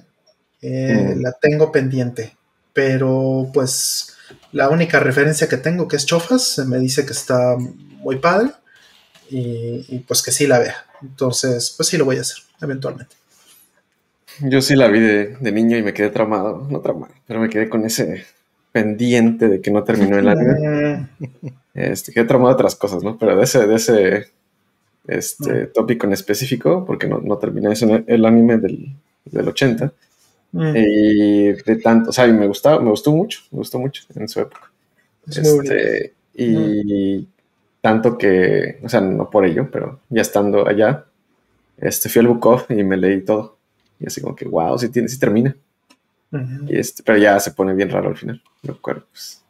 eh mm. La tengo pendiente. Pero pues la única referencia que tengo, que es Chofas, me dice que está muy padre. Y, y pues que sí la vea. Entonces, pues sí lo voy a hacer, eventualmente. Yo sí la vi de, niño y me quedé traumado, no traumado, pero me quedé con ese pendiente de que no terminó el anime. Este, quedé traumado de otras cosas, ¿no? Pero de ese, de ese este, tópico en específico, porque no, no terminé eso en el anime del, del 80. Mm. Y de tanto, o sea, me gustaba, me gustó mucho, me gustó mucho en su época. Este, y mm. tanto que, o sea, no por ello, pero ya estando allá, este, fui al off y me leí todo. Y así como que, wow, sí, tiene, sí termina. y este, pero ya se pone bien raro al final. Lo cual, pues,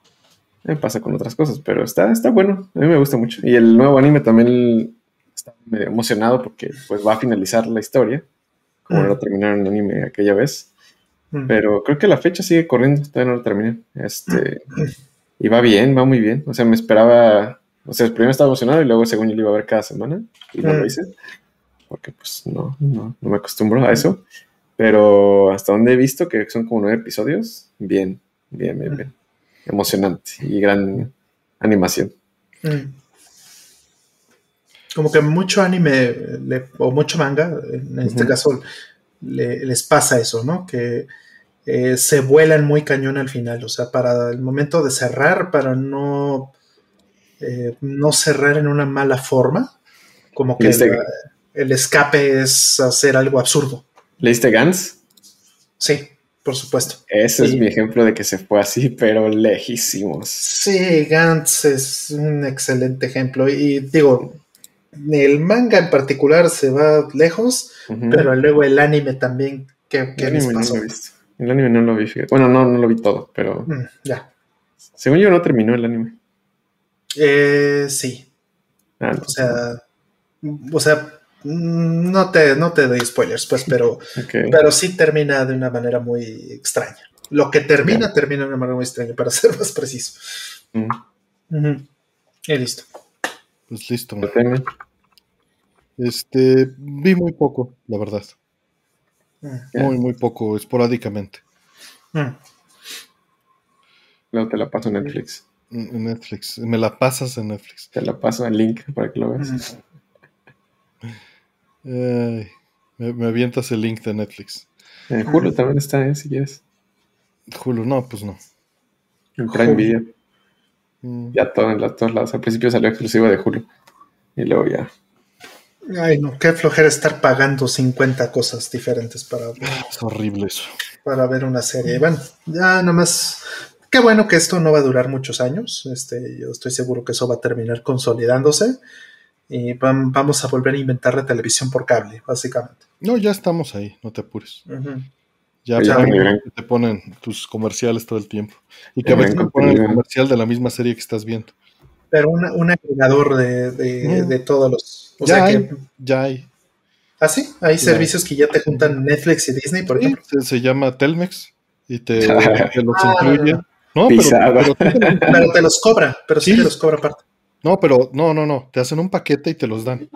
me pasa con otras cosas, pero está, está bueno. A mí me gusta mucho. Y el nuevo anime también está medio emocionado porque pues va a finalizar la historia, como lo terminaron el anime aquella vez. Pero creo que la fecha sigue corriendo, todavía no lo terminé. Este, y va bien, va muy bien. O sea, me esperaba, o sea, primero estaba emocionado y luego según yo lo iba a ver cada semana y no lo hice. Porque pues no, no, no me acostumbro a eso. Pero hasta donde he visto que son como nueve episodios, bien, bien, bien, bien. Emocionante y gran animación. Como que mucho anime o mucho manga, en este caso, les pasa eso, ¿no? Que eh, se vuelan muy cañón al final. O sea, para el momento de cerrar, para no, eh, no cerrar en una mala forma, como que el escape es hacer algo absurdo. ¿Leíste Gans? Sí, por supuesto. Ese es mi ejemplo de que se fue así, pero lejísimos. Sí, Gantz es un excelente ejemplo. Y digo, el manga en particular se va lejos, pero luego el anime también. ¿Qué, qué el anime No lo El anime no lo vi. Bueno, no, no lo vi todo, pero. Mm, ya. Según yo, no terminó el anime. Eh, sí. Ah, o sea. O sea, no te, no te doy spoilers, pues, pero, pero sí termina de una manera muy extraña. Lo que termina, termina de una manera muy extraña, para ser más preciso. Mm. Y listo. Pues listo. Este, vi muy poco, la verdad. Mm. Muy, muy poco, esporádicamente. Luego te la paso en Netflix. En Netflix. Me la pasas en Netflix. Te la paso en link para que lo veas me, avientas el link de Netflix. En Hulu también está, ¿eh? si quieres. Hulu, no, pues no. En Prime Video. Mm. Ya todo en todos lados. Al principio salió exclusivo de Hulu. Y luego ya. Ay, no, qué flojera estar pagando 50 cosas diferentes para ver. Es horrible eso. Para ver una serie. Bueno, ya nomás. Qué bueno que esto no va a durar muchos años. Este, yo estoy seguro que eso va a terminar consolidándose y vamos a volver a inventar la televisión por cable, básicamente. No, ya estamos ahí, no te apures. Ya, te ponen tus comerciales todo el tiempo. Y que a veces te ponen el comercial de la misma serie que estás viendo. Pero un agregador de, de, todos los. ya, hay, ya hay. ¿Ah, sí? Hay servicios que ya te juntan Netflix y Disney, por ejemplo. Se, llama Telmex y te, los ah. incluye. No, pero, pero, te los cobra, pero sí, te los cobra aparte. No, pero no, no, no. Te hacen un paquete y te los dan.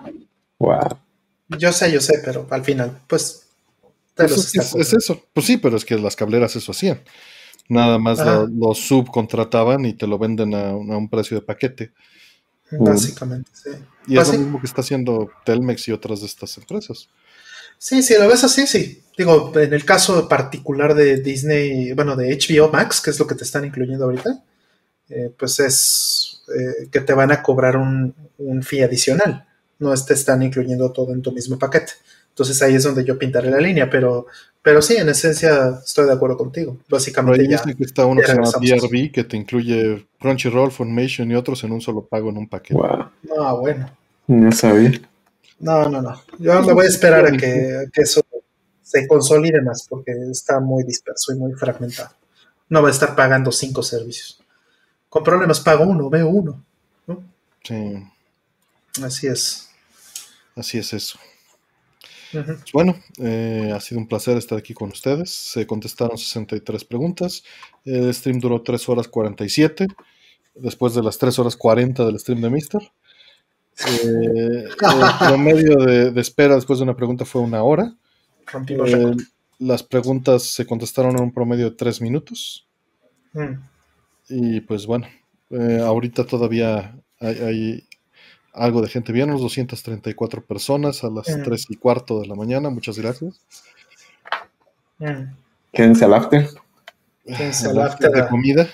Wow. Yo sé, yo sé, pero al final, pues. pues es, eso. Pues sí, pero es que las cableras eso hacían. Nada más lo, subcontrataban y te lo venden a, un precio de paquete. Básicamente, sí. Y es lo mismo que está haciendo Telmex y otras de estas empresas. Sí, sí, lo ves así, sí. Digo, en el caso particular de Disney, bueno, de HBO Max, que es lo que te están incluyendo ahorita, eh, pues es eh, que te van a cobrar un, un fee adicional. No te están incluyendo todo en tu mismo paquete. Entonces ahí es donde yo pintaré la línea, pero, pero sí, en esencia estoy de acuerdo contigo. Básicamente ya. que está uno que se llama DRB que te incluye Crunchyroll, Formation y otros en un solo pago en un paquete. Wow. No, bueno. No sabía. No, no, no. Yo me voy a esperar a que, a que eso se consolide más porque está muy disperso y muy fragmentado. No va a estar pagando cinco servicios con problemas pago uno, veo uno. Sí. Así es. Así es eso. Pues bueno, eh, ha sido un placer estar aquí con ustedes. Se contestaron 63 preguntas. El stream duró 3 horas 47, después de las 3 horas 40 del stream de Mister. Eh, el promedio de, espera después de una pregunta fue una hora. Eh, las preguntas se contestaron en un promedio de 3 minutos. Mm. Y pues bueno, eh, ahorita todavía hay, algo de gente. Vieron 234 personas a las 3 mm. y cuarto de la mañana. Muchas gracias. Mm. Quédense al after. Quédense al after de comida.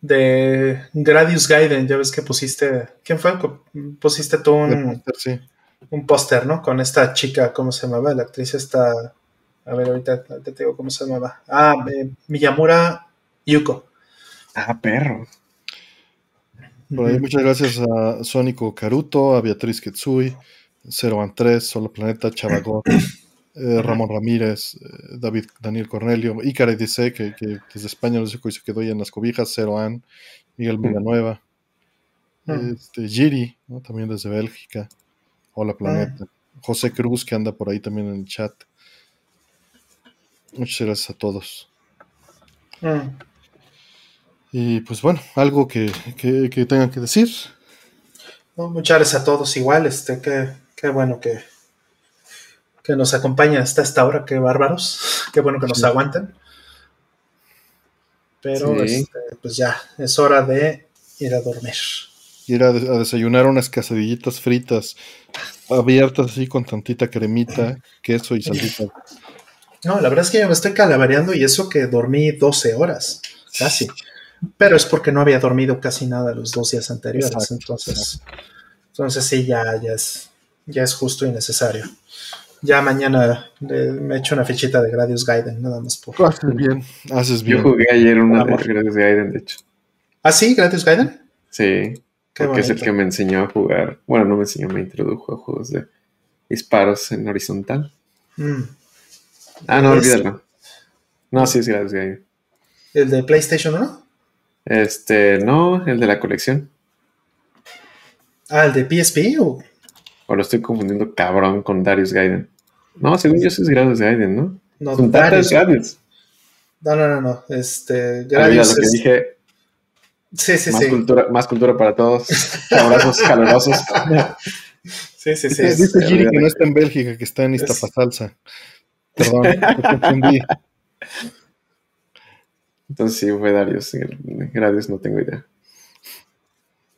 De Gradius Gaiden, ya ves que pusiste. ¿Quién fue? Pusiste tú un, un póster, ¿no? Con esta chica, ¿cómo se llamaba? La actriz está. A ver, ahorita te digo cómo se llamaba. Ah, eh, Miyamura Yuko. Ah, perro. muchas gracias a Sónico Caruto, a Beatriz Ketsui, 0 3, Solo Planeta, Chavagón, eh, Ramón Ramírez, eh, David Daniel Cornelio, Icare dice que, que desde España nos dijo y se quedó ya en las cobijas, Ceroan, Miguel Villanueva, este, Giri, ¿no? también desde Bélgica, Hola Planeta, José Cruz que anda por ahí también en el chat. Muchas gracias a todos. Mm. Y pues bueno, algo que, que, que tengan que decir. No, muchas gracias a todos igual, este, qué, qué bueno que, que nos acompaña hasta esta hora, qué bárbaros, qué bueno que nos Sí. aguanten. Pero Sí. este, pues ya, es hora de ir a dormir. Ir a, des- a desayunar unas quesadillitas fritas, abiertas así con tantita cremita, queso y salsita. No, la verdad es que yo me estoy calabareando y eso que dormí 12 horas, casi. Pero es porque no había dormido casi nada los dos días anteriores. Exacto, entonces, entonces sí, ya, ya, es, ya es justo y necesario. Ya mañana le- me echo una fichita de Gradius Gaiden, nada más por. Haces bien, haces Yo bien. jugué ayer una de. Gradius Gaiden, de hecho. ¿Ah, sí? ¿Gradius Gaiden? Sí, Qué porque es el que me enseñó a jugar. Bueno, no me enseñó, me introdujo a juegos de disparos en horizontal. Mm. Ah, no, olvídalo. No, sí es Gradius Gaiden. ¿El de PlayStation 1? Este, no, el de la colección. Ah, ¿el de PSP? ¿O? O lo estoy confundiendo cabrón con Darius Gaiden. No, según yo sí es Gradius Gaiden, ¿no? No, tantas Darius. No, no, no, no. Este, Gradius lo que es- dije. Sí, sí, más, sí. Cultura, más cultura para todos. Abrazos calurosos. Sí, sí, sí. Dice, sí, Giri que no está en Bélgica, que está en Es- Iztapasalsa. Perdón, te confundí. Entonces sí fue Darius. Gradius no tengo idea.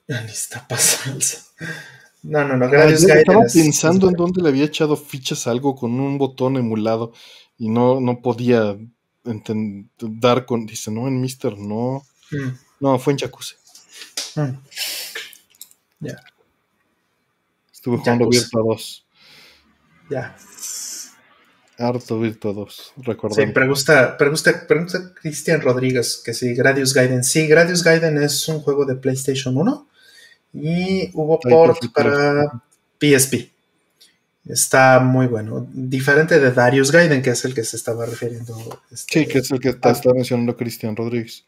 Está pasando. No, no, no. Ah, Gradius yo Gaiden estaba es- pensando es- en dónde le había echado fichas a algo con un botón emulado y no, no podía dar con. Dice, no, en Mister no. Mm, No, fue en Jacuzzi. mm. Ya, Estuve jugando. Virtua 2. ya. Harto Virtua 2. Sí, pregunta, pregunta, pregunta Cristian Rodríguez que si Gradius Gaiden. Sí, Gradius Gaiden es un juego de PlayStation 1 y hubo port para PSP. Está muy bueno. Diferente de Darius Gaiden, que es el que se estaba refiriendo. este, Sí, que es el que está, está mencionando Cristian Rodríguez.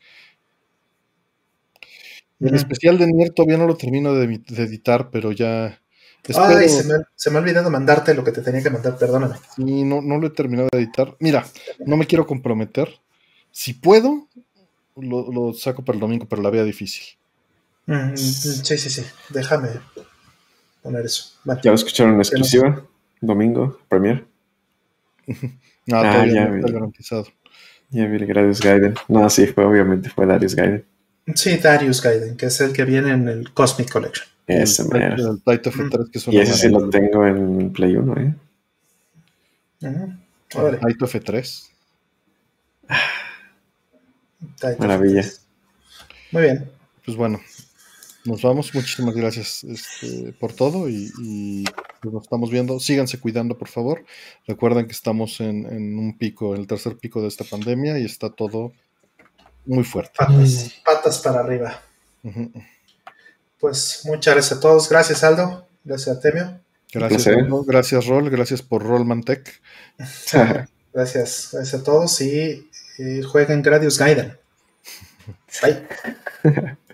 El especial de Nier todavía no lo termino de editar, pero ya. Espero, Ay, se me, se me ha olvidado mandarte lo que te tenía que mandar, perdóname. Sí, no, no lo he terminado de editar. Mira, no me quiero comprometer. Si puedo, lo, lo saco para el domingo, pero la vea difícil. Mm, sí, sí, sí. Déjame poner eso. Vale. Ya lo escucharon en exclusiva. Domingo, Premier. No, Ah, todavía ya no está vi. garantizado. Ya vi el Gradius Gaiden. No, sí, fue, obviamente fue Darius Gaiden. Sí, Darius Gaiden, que es el que viene en el Cosmic Collection. Ese el, el Taito F3, que es Y ese sí lo tengo en Play 1, ¿eh? El Órale. Taito F3. Titan Maravilla. Fortress. Muy bien. Pues bueno, nos vamos. Muchísimas gracias este, por todo y, y, pues nos estamos viendo. Síganse cuidando, por favor. Recuerden que estamos en, en un pico, el tercer pico de esta pandemia y está todo muy fuerte. Patas, patas para arriba. Pues muchas gracias a todos. Gracias, Aldo. Gracias, Artemio. Gracias. Rolo. gracias, Rol. Gracias por Rollmantech. Gracias, gracias a todos y, y jueguen Gradius Gaiden. Bye.